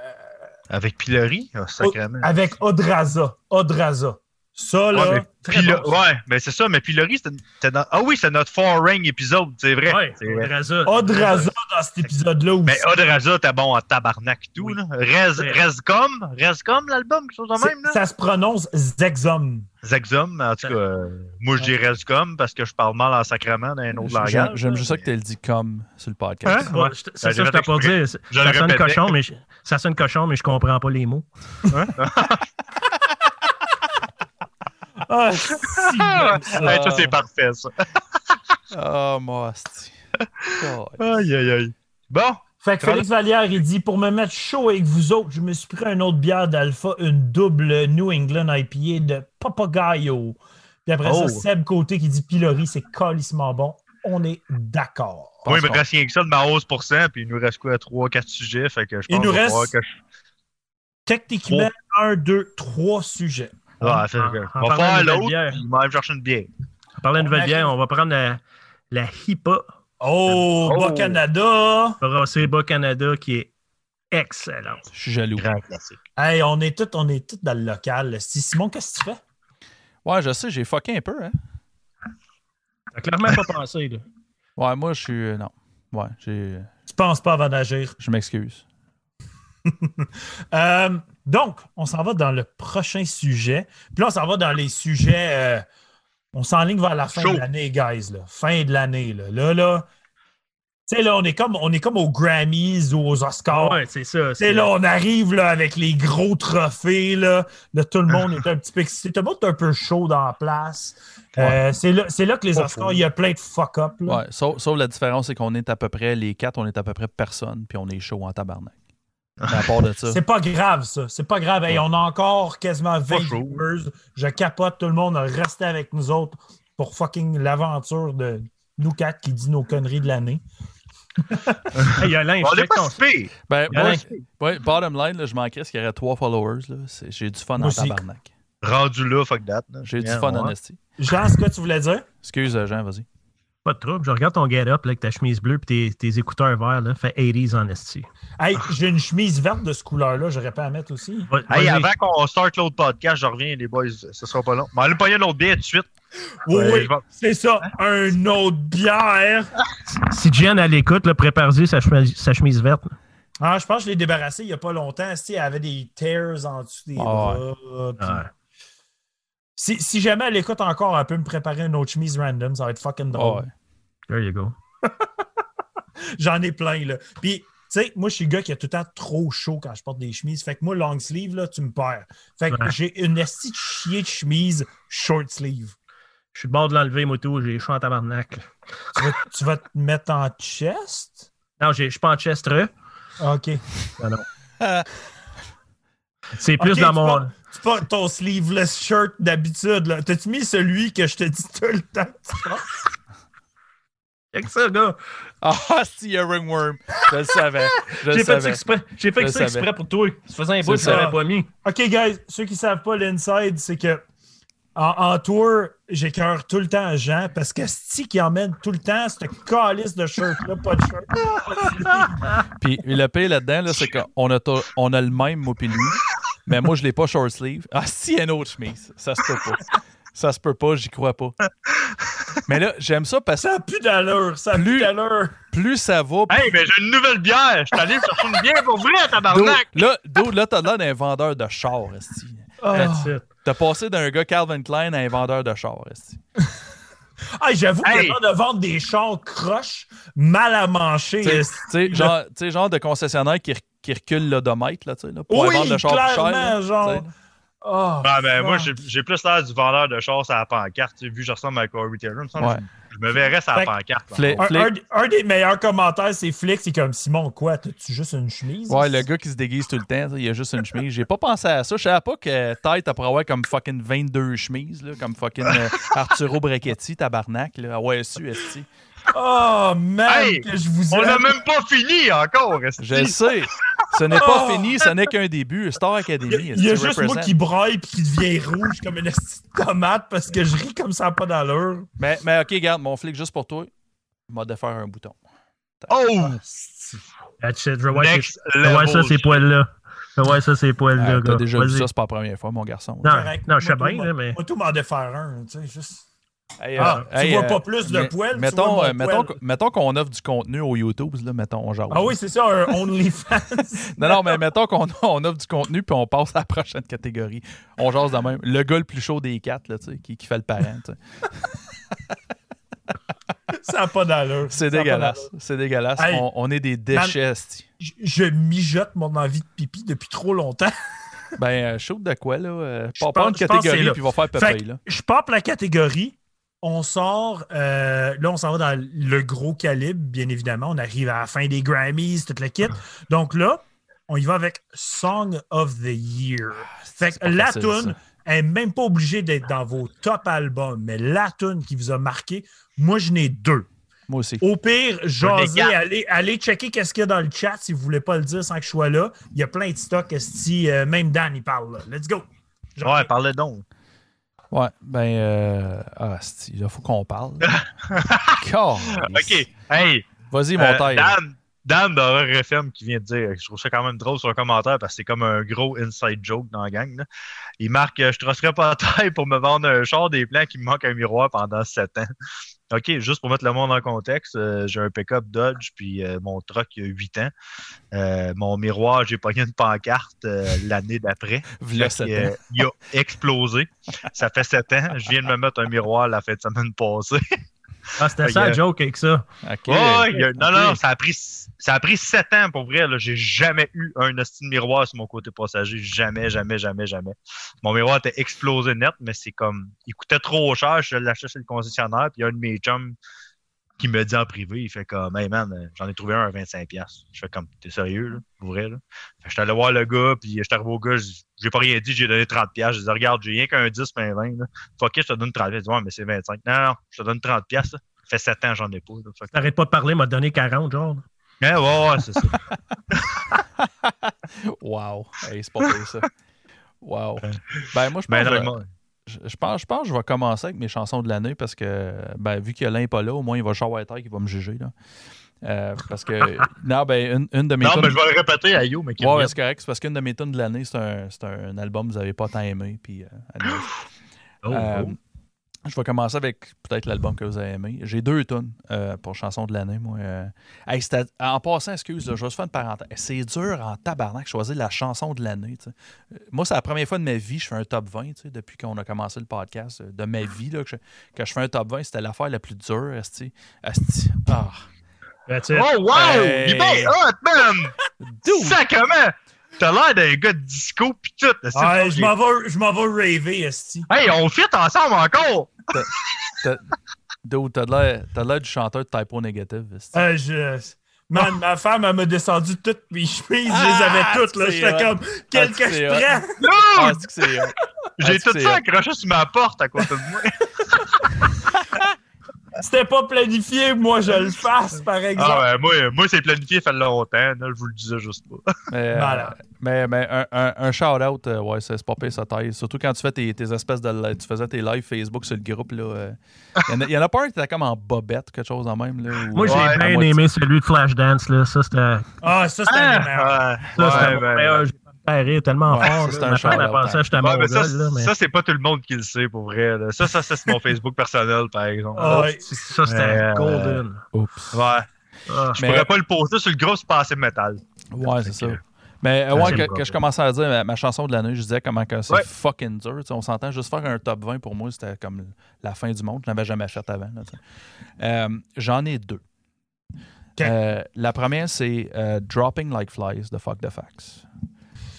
Speaker 4: Avec Pilori, oh, sacrément.
Speaker 2: avec Odraza. Odraza. Ça, là,
Speaker 4: Ouais, mais
Speaker 3: bon,
Speaker 4: ouais, mais c'est ça, mais Pilori, c'était dans- Ah oui, c'est notre foreign épisode, c'est vrai.
Speaker 3: Ouais,
Speaker 4: C'est.
Speaker 3: Odraza.
Speaker 2: Odraza dans cet épisode-là aussi.
Speaker 4: Mais Odraza, t'es bon en tabarnak et tout.
Speaker 3: Oui.
Speaker 4: Là. Rez. Rezcom, Rezcom, l'album, quelque chose de
Speaker 2: C'est-
Speaker 4: même. Là?
Speaker 2: ça se prononce Zexum.
Speaker 4: Zexum, en tout cas, euh, moi je dis Rezcom parce que je parle mal en sacrement dans un autre langage.
Speaker 1: j'aime juste ça que tu le dis comme sur le podcast.
Speaker 4: Hein?
Speaker 3: Ouais,
Speaker 4: Ouais.
Speaker 3: je-
Speaker 4: Ben,
Speaker 3: C'est ça que je t'ai pas.
Speaker 4: Je
Speaker 3: Ça sonne cochon, mais je- ça sonne cochon, mais je comprends pas les mots. <laughs>
Speaker 2: Ah, si, ça.
Speaker 4: Hey, ça, c'est parfait, ça.
Speaker 1: Oh, moi, esti. God. <laughs>
Speaker 4: Aïe, aïe, aïe. Bon,
Speaker 2: Fait que Félix Vallière, il dit Pour me mettre chaud avec vous autres, je me suis pris une autre bière d'Alpha, une double New England IPA de Papagayo. Puis après
Speaker 4: Oh.
Speaker 2: ça, Seb Côté qui dit Pilori, c'est calissement bon. On est d'accord.
Speaker 4: Moi, il me reste rien que ça de ma 11%, puis il nous reste quoi, 3-4 sujets, fait que je
Speaker 2: Il
Speaker 4: pense
Speaker 2: nous
Speaker 4: qu'il va
Speaker 2: reste-
Speaker 4: que je...
Speaker 2: Techniquement, un, deux, trois sujets.
Speaker 4: Ah, on va faire l'autre, il va me chercher une bière.
Speaker 3: En parlant de
Speaker 2: On
Speaker 3: nouvelle bière, on va prendre la, la HIPA
Speaker 2: Oh,
Speaker 4: Oh.
Speaker 2: Bas Canada.
Speaker 3: Brassée Bas Canada qui est excellente.
Speaker 1: Je suis jaloux.
Speaker 4: Grand classique.
Speaker 2: Hey, on est tous on est tous dans le local. Si Simon, qu'est-ce que tu fais?
Speaker 1: Ouais, je sais, j'ai fucké un peu, hein.
Speaker 3: T'as clairement pas <laughs> pensé, là.
Speaker 1: Ouais, moi, je suis. euh, Non. Ouais, j'ai.
Speaker 2: Tu penses pas avant d'agir.
Speaker 1: Je m'excuse. <laughs>
Speaker 2: Euh, donc, on s'en va dans le prochain sujet. Puis là, on s'en va dans les sujets. euh, on s'enligne vers la fin de l'année, guys. Là. Fin de l'année. Là, là. là tu sais, là, on est, comme, on est comme aux Grammys ou aux Oscars.
Speaker 3: Ouais, c'est ça.
Speaker 2: Sais, là, on arrive là, avec les gros trophées. Là, là tout le <laughs> monde est un petit peu excité. Tout le monde est un peu chaud dans la place. Euh, c'est là, c'est là que les Oscars, il y a plein de fuck-up.
Speaker 1: Ouais, sauf, sauf la différence, c'est qu'on est à peu près, les quatre, on est à peu près personne, puis on est chaud en tabarnak.
Speaker 2: C'est pas grave, ça. C'est pas grave. Hey,
Speaker 1: Ouais.
Speaker 2: on a encore quasiment 20
Speaker 4: chaud.
Speaker 2: viewers. Je capote tout le monde à rester avec nous autres pour fucking l'aventure de nous quatre qui dit nos conneries de l'année.
Speaker 3: Hey, Alain,
Speaker 4: On
Speaker 3: je
Speaker 4: n'est pas si.
Speaker 1: Ben,
Speaker 3: Alain,
Speaker 1: moi, ouais, bottom line, là, je manquerais ce qu'il y aurait trois followers. J'ai du fun
Speaker 2: Moi
Speaker 1: en tabarnak.
Speaker 4: rendu là, fuck that.
Speaker 1: J'ai du fun
Speaker 4: ouais.
Speaker 1: en esti.
Speaker 2: Jean, ce que tu voulais dire?
Speaker 1: Excuse, euh, Jean, vas-y.
Speaker 3: Pas de trouble. Je regarde ton get-up là, avec ta chemise bleue et tes, tes écouteurs verts. Là, fait 80s en esti.
Speaker 2: Hey, j'ai une chemise verte de ce couleur-là, j'aurais pas à mettre aussi.
Speaker 3: Va-
Speaker 4: Hey, avant qu'on start l'autre podcast, je reviens, les boys, ce sera pas long. Mais allez pogner l'autre bière tout de suite.
Speaker 2: Oui,
Speaker 4: Ouais,
Speaker 2: oui,
Speaker 4: vais-
Speaker 2: c'est ça, un autre bière.
Speaker 3: Si Jen à l'écoute, là, prépare-y sa chemise, sa chemise verte.
Speaker 2: Ah, je pense que je l'ai débarrassé il n'y a pas longtemps. Si, elle avait des tears en dessous des
Speaker 1: Ah
Speaker 2: bras. puis-
Speaker 3: Ouais.
Speaker 2: Si, si jamais elle écoute encore, elle peut me préparer une autre chemise random. Ça va être fucking
Speaker 1: Ah
Speaker 2: drôle.
Speaker 1: ouais.
Speaker 3: There you go. <laughs>
Speaker 2: J'en ai plein, là. Puis, tu sais, moi, je suis le gars qui a tout le temps trop chaud quand je porte des chemises. Fait que moi, long sleeve, là, tu me perds. Fait que
Speaker 3: Ouais.
Speaker 2: j'ai une esti de chier de chemise short sleeve.
Speaker 3: Je suis le bord de l'enlever, moto. J'ai chaud en tabarnak.
Speaker 2: Tu vas, tu vas te mettre en chest?
Speaker 3: Non, j'ai- je suis pas en chestreux.
Speaker 2: OK.
Speaker 3: C'est plus dans mon.
Speaker 2: Tu portes ton sleeveless shirt d'habitude, là. T'as-tu mis celui que je te dis tout le temps? que tu portes?
Speaker 3: Y'a que ça, gars.
Speaker 1: Ah, c'est il y a ringworm. Je le savais.
Speaker 3: J'ai fait ça exprès. J'ai fait
Speaker 1: Je
Speaker 3: ça exprès pour toi. Ça faisait un bout,
Speaker 1: C'est
Speaker 3: ça. l'avait pas mis.
Speaker 2: OK, guys, ceux qui savent pas l'inside, c'est que en, en tour, j'écœure tout le temps à Jean parce que Sti qui emmène tout le temps cette calice de shirt-là, pas de shirt.
Speaker 1: Puis le pire là-dedans, là, c'est qu'on a, on a le même, moi puis lui. Mais moi, je l'ai pas short sleeve. Ah, si, il y a une autre chemise. Ça se peut pas. Ça se peut pas, j'y crois pas. Mais là, j'aime ça parce que
Speaker 2: Ça a plus d'allure, ça a plus
Speaker 1: Plus-
Speaker 2: d'allure.
Speaker 1: plus ça va,
Speaker 4: Hey, mais j'ai une nouvelle bière. Je suis allé chercher une bière pour vrai, tabarnak.
Speaker 1: là, là, t'as l'air d'un vendeur de char, esti.
Speaker 3: It.
Speaker 1: T'as passé d'un gars Calvin Klein à un vendeur de char, esti. <laughs>
Speaker 2: Ah, j'avoue
Speaker 4: Hey.
Speaker 2: que de vendre des chars croches mal à mancher.
Speaker 1: Tu sais-
Speaker 2: esti.
Speaker 1: tu sais, genre, tu sais, genre de concessionnaire qui, qui recule l'odomètre, là, tu sais, là, pour
Speaker 2: Oui,
Speaker 1: vendre le char plus cher.
Speaker 2: clairement,
Speaker 1: là,
Speaker 2: genre. Ah,
Speaker 4: Ah, ben, moi, j'ai plus l'air du vendeur de chars à la pancarte. Vu que je ressemble à Corey Taylor, semble
Speaker 1: Ouais.
Speaker 4: je me verrais sur la pancarte.
Speaker 2: Un,
Speaker 1: Flick.
Speaker 2: un- un des meilleurs commentaires, c'est Flick, c'est comme Simon, quoi, t'as-tu juste une chemise?
Speaker 1: Ouais, le gars qui se déguise tout le temps, il a juste une chemise. J'ai pas pensé à ça. Je savais pas que Tête, t'as pour avoir comme fucking 22 chemises, là, comme fucking euh, Arturo Brachetti, tabarnak. Là. Ah Ouais, su, esti.
Speaker 2: Oh, man,
Speaker 4: Hey,
Speaker 2: que je vous
Speaker 4: On n'a même pas fini encore.
Speaker 1: Je sais. Ce n'est pas
Speaker 2: Oh.
Speaker 1: fini, ce n'est qu'un début. Star
Speaker 2: Il y
Speaker 1: Academy,
Speaker 2: il y a juste moi qui braille puis qui devient rouge comme une de tomate parce que je ris comme ça pas d'allure.
Speaker 1: Mais, mais ok, garde, mon flic juste pour toi. Il m'a défaire un bouton.
Speaker 4: Oh!
Speaker 3: That's it. Je veux voir,
Speaker 4: Next
Speaker 3: ces- je veux voir
Speaker 4: level.
Speaker 3: ça, ces poils-là. Je veux voir ça, ces poils-là,
Speaker 1: Ah, T'as déjà vu
Speaker 3: Vas-y.
Speaker 1: ça, c'est pas la première fois, mon garçon.
Speaker 3: Non, non, je sais bien, là, mais.
Speaker 2: Moi, tout m'en défaire un, tu sais, juste...
Speaker 1: Hey,
Speaker 2: Ah,
Speaker 1: euh,
Speaker 2: tu
Speaker 1: hey,
Speaker 2: vois
Speaker 1: euh,
Speaker 2: pas plus de poils, tu
Speaker 1: Mettons,
Speaker 2: vois
Speaker 1: euh, mettons,
Speaker 2: poil.
Speaker 1: mettons qu'on offre du contenu au YouTube, là, mettons.
Speaker 2: Ah oui, c'est ça, un OnlyFans. <laughs>
Speaker 1: Non, non, mais mettons qu'on <laughs> on offre du contenu puis on passe à la prochaine catégorie. On jase de même. Le gars le plus chaud des quatre, là, tu sais, qui, qui fait le parent. <laughs>
Speaker 2: ça n'a pas d'allure.
Speaker 1: C'est dégueulasse. C'est dégueulasse.
Speaker 2: Hey,
Speaker 1: on, on est des déchets.
Speaker 2: Je, je mijote mon envie de pipi depuis trop longtemps.
Speaker 1: Ben, chaud de quoi, là? euh,
Speaker 2: Je
Speaker 1: pas prendre
Speaker 2: c'est
Speaker 1: catégorie puis va faire
Speaker 2: que
Speaker 1: là.
Speaker 2: je pop la catégorie. On sort, euh, là, on s'en va dans le gros calibre, bien évidemment. On arrive à la fin des Grammys, toute la kit. Donc là, on y va avec Song of the Year. Fait que la
Speaker 1: facile,
Speaker 2: tune
Speaker 1: ça.
Speaker 2: n'est même pas obligée d'être dans vos top albums, mais la tune qui vous a marqué, moi, je n'ai deux.
Speaker 1: Moi aussi.
Speaker 2: Au pire,
Speaker 4: quatre.
Speaker 2: allez, allez checker qu'est-ce qu'il y a dans le chat si vous ne voulez pas le dire sans que je sois là. Il y a plein de stocks, si euh, même Dan il parle là. Let's go. Genre,
Speaker 4: Ouais, parlez donc.
Speaker 1: Ouais, ben, euh, ah, il faut qu'on parle. <laughs>
Speaker 4: OK. Hey,
Speaker 1: Vas-y, mon
Speaker 4: euh,
Speaker 1: taille.
Speaker 4: Dan, Dan d'Horreur FM qui vient de dire, je trouve ça quand même drôle sur un commentaire parce que c'est comme un gros inside joke dans la gang. là. Il marque euh, Je trosserais pas la taille pour me vendre un char des plans qui me manque un miroir pendant 7 ans. OK, juste pour mettre le monde en contexte, euh, j'ai un pick-up Dodge, puis euh, mon truck, il y a 8 ans. Euh, mon miroir, j'ai pogné une pancarte euh, l'année d'après. <laughs> Euh, il a explosé. Ça fait 7 ans. Je viens de me mettre un miroir la fin de semaine passée. <laughs>
Speaker 3: Ah, c'était ça, la joke avec ça.
Speaker 4: Ouais, non, non, ça a pris, ça a pris sept ans pour vrai. là. J'ai jamais eu un hostie de miroir sur mon côté passager. Jamais, jamais, jamais, jamais. Mon miroir était explosé net, mais c'est comme, il coûtait trop cher. Je l'ai acheté chez le concessionnaire, puis il y a un de mes chums qui me dit en privé, il fait comme, hey man, euh, j'en ai trouvé un à 25$. Je fais comme, t'es sérieux, là, pour vrai, là? Fait j'étais allé voir le gars, puis j'étais arrivé au gars, j'ai- pas rien dit, j'ai donné 30$. J'ai dit, regarde, j'ai rien qu'un 10, mais un 20, là. Fuck it, je te donne 30$. Il dit, ouais, mais c'est 25. Non, non, je te donne 30$. là. Ça fait 7 ans, j'en ai pas. là.
Speaker 3: T'arrêtes pas de parler, m'a donné 40, genre.
Speaker 4: Ouais, ouais, ouais, c'est ça. <laughs> <laughs>
Speaker 1: Wow. Hey, c'est pas ça. Wow. Ben, moi, je pense,
Speaker 4: Ben,
Speaker 1: que
Speaker 4: dans
Speaker 1: je- pense, je pense que je vais commencer avec mes chansons de l'année parce que, ben, vu que l'un n'est pas là, au moins, il va shower terre qui va me juger. Là. Euh, parce que, <laughs> non, ben, une, une de mes
Speaker 4: Non,
Speaker 1: tunes-
Speaker 4: mais je vais le répéter à You, mais qui
Speaker 1: Ouais, c'est correct. C'est parce qu'une de mes tunes de l'année, c'est un, un album que vous n'avez pas tant aimé. Puis, euh, anyways. <gasps>
Speaker 3: Oh,
Speaker 1: Euh,
Speaker 3: oh.
Speaker 1: Je vais commencer avec peut-être l'album que vous avez aimé. J'ai deux tunes euh, pour chanson de l'année, moi. euh. Hey, en passant, excuse, là, je vais juste faire une parenthèse. C'est dur en tabarnak de choisir la chanson de l'année. Euh, Moi, c'est la première fois de ma vie que je fais un top 20, tu sais, depuis qu'on a commencé le podcast. euh, De ma vie, là, que, je, que je fais un top 20, c'était l'affaire la plus dure. Ah.
Speaker 4: Oh, wow!
Speaker 1: Hey.
Speaker 4: Il est bien hot, man!
Speaker 1: Dude!
Speaker 4: Sacrement! T'as l'air d'un gars de disco pis tout. c'est
Speaker 2: Ah,
Speaker 4: pas-
Speaker 2: je m'en vais, je raver, Esti.
Speaker 4: Hey, on fit ensemble encore!
Speaker 1: Dude, t'as l'air t'as de l'air du chanteur de Typo Négative. esti.
Speaker 2: Euh, je... Man, ma femme, elle m'a descendu toutes mes chemises, je les
Speaker 1: Ah,
Speaker 2: avais toutes, là. J'étais comme, quel
Speaker 1: Ah,
Speaker 2: que
Speaker 1: c'est
Speaker 2: je
Speaker 1: hot.
Speaker 2: prends?
Speaker 1: Ah,
Speaker 4: Dude!
Speaker 1: c'est que hot.
Speaker 4: J'ai
Speaker 1: Ah,
Speaker 4: tout ça accroché sur ma porte à côté de moi.
Speaker 2: C'était pas planifié, moi, je le fasse, par exemple.
Speaker 4: Ah ouais, moi, moi c'est planifié, ça fait longtemps. Là, je vous le disais juste pas. <laughs>
Speaker 1: Mais, euh,
Speaker 2: Malade.
Speaker 1: mais, mais un, un, un shout-out, euh, ouais, c'est pire, ça taille. Surtout quand tu fais tes, tes espèces de. Tu faisais tes lives Facebook sur le groupe. là. euh. Il <laughs> y, en a- il y en a pas un qui était comme en bobette, quelque chose en même. Là,
Speaker 3: Moi, j'ai
Speaker 4: Ouais,
Speaker 1: à
Speaker 3: bien aimé celui de Flashdance. Là. Ça, c'était
Speaker 2: Ah, ça, c'était
Speaker 4: Ah,
Speaker 2: les meilleurs.
Speaker 4: ouais,
Speaker 3: ça, c'était
Speaker 4: ouais,
Speaker 3: mon
Speaker 4: ben,
Speaker 3: rire tellement
Speaker 1: Ouais,
Speaker 3: fort. là.
Speaker 1: un
Speaker 4: Ouais, ça,
Speaker 3: mais
Speaker 4: ça c'est pas tout le monde qui le sait pour vrai. là. Ça, ça, ça, c'est mon <laughs> Facebook personnel, par exemple.
Speaker 2: Ah, ouais.
Speaker 3: ça, c'était
Speaker 4: Euh,
Speaker 3: golden.
Speaker 1: Oups.
Speaker 4: Ouais.
Speaker 3: Ah.
Speaker 4: Je
Speaker 1: Mais-
Speaker 4: pourrais pas le poster sur le gros passé métal.
Speaker 1: Ouais, c'est ça.
Speaker 4: que-
Speaker 1: Mais euh, ouais,
Speaker 3: c'est
Speaker 1: que, je commençais à dire ma, ma chanson de l'année, je disais comment que c'est
Speaker 4: Ouais.
Speaker 1: fucking dur. On s'entend juste faire un top 20 pour moi, c'était comme la fin du monde. Je n'avais jamais fait avant. Euh, J'en ai deux. Euh, la première, c'est euh, Dropping Like Flies de Fuck the Facts.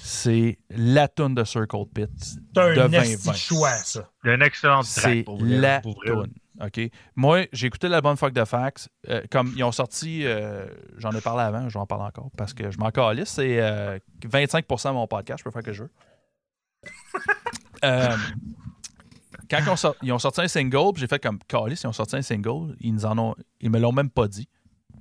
Speaker 1: C'est la tune de Circle Pit
Speaker 2: C'est
Speaker 1: de
Speaker 2: un
Speaker 1: 2020.
Speaker 2: esti choix, ça.
Speaker 4: Il y a une excellente
Speaker 1: C'est
Speaker 4: track pour vrai.
Speaker 1: la tune. OK? Moi, j'ai écouté l'album Fuck the Facts. Euh, comme ils ont sorti, euh, j'en ai parlé avant, je vais en parler encore parce que je m'en calisse. C'est euh, 25% de mon podcast, je peux faire que je veux. <laughs> Euh, quand ils ont, sor- ils ont sorti un single, j'ai fait comme calice, ils ont sorti un single, ils, nous en ont, ils me l'ont même pas dit.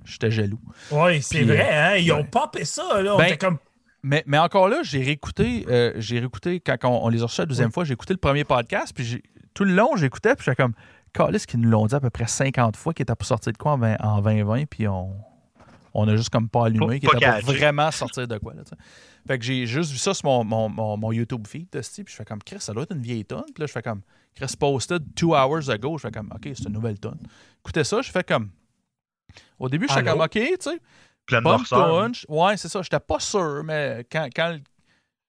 Speaker 1: J'étais jaloux.
Speaker 2: Oui, c'est vrai, hein? Ils ont
Speaker 1: ouais.
Speaker 2: popé ça, là. On
Speaker 1: Ben,
Speaker 2: était comme.
Speaker 1: Mais, mais encore là, j'ai réécouté, euh, j'ai réécouté quand on, on les a reçus la deuxième fois, j'ai écouté le premier podcast, puis tout le long, j'écoutais, puis j'étais comme, Calis qui nous l'ont dit à peu près 50 fois, qui était pour sortir de quoi en, 20 en 2020, puis on, on a juste comme pas allumé, qui était pour vraiment sortir de quoi. Là, fait que j'ai juste vu ça sur mon, mon, mon, mon YouTube feed, de ce type, puis je fais comme, Chris, ça doit être une vieille tonne, puis là, je fais comme, Chris posted two hours ago, je fais comme, OK, c'est une nouvelle tonne. Écoutez ça, je fais comme, au début, je fais comme, OK, tu sais,
Speaker 4: Plein de
Speaker 1: Bonne
Speaker 4: noirceur.
Speaker 1: tune. Ouais, c'est ça. J'étais pas sûr, mais quand, quand,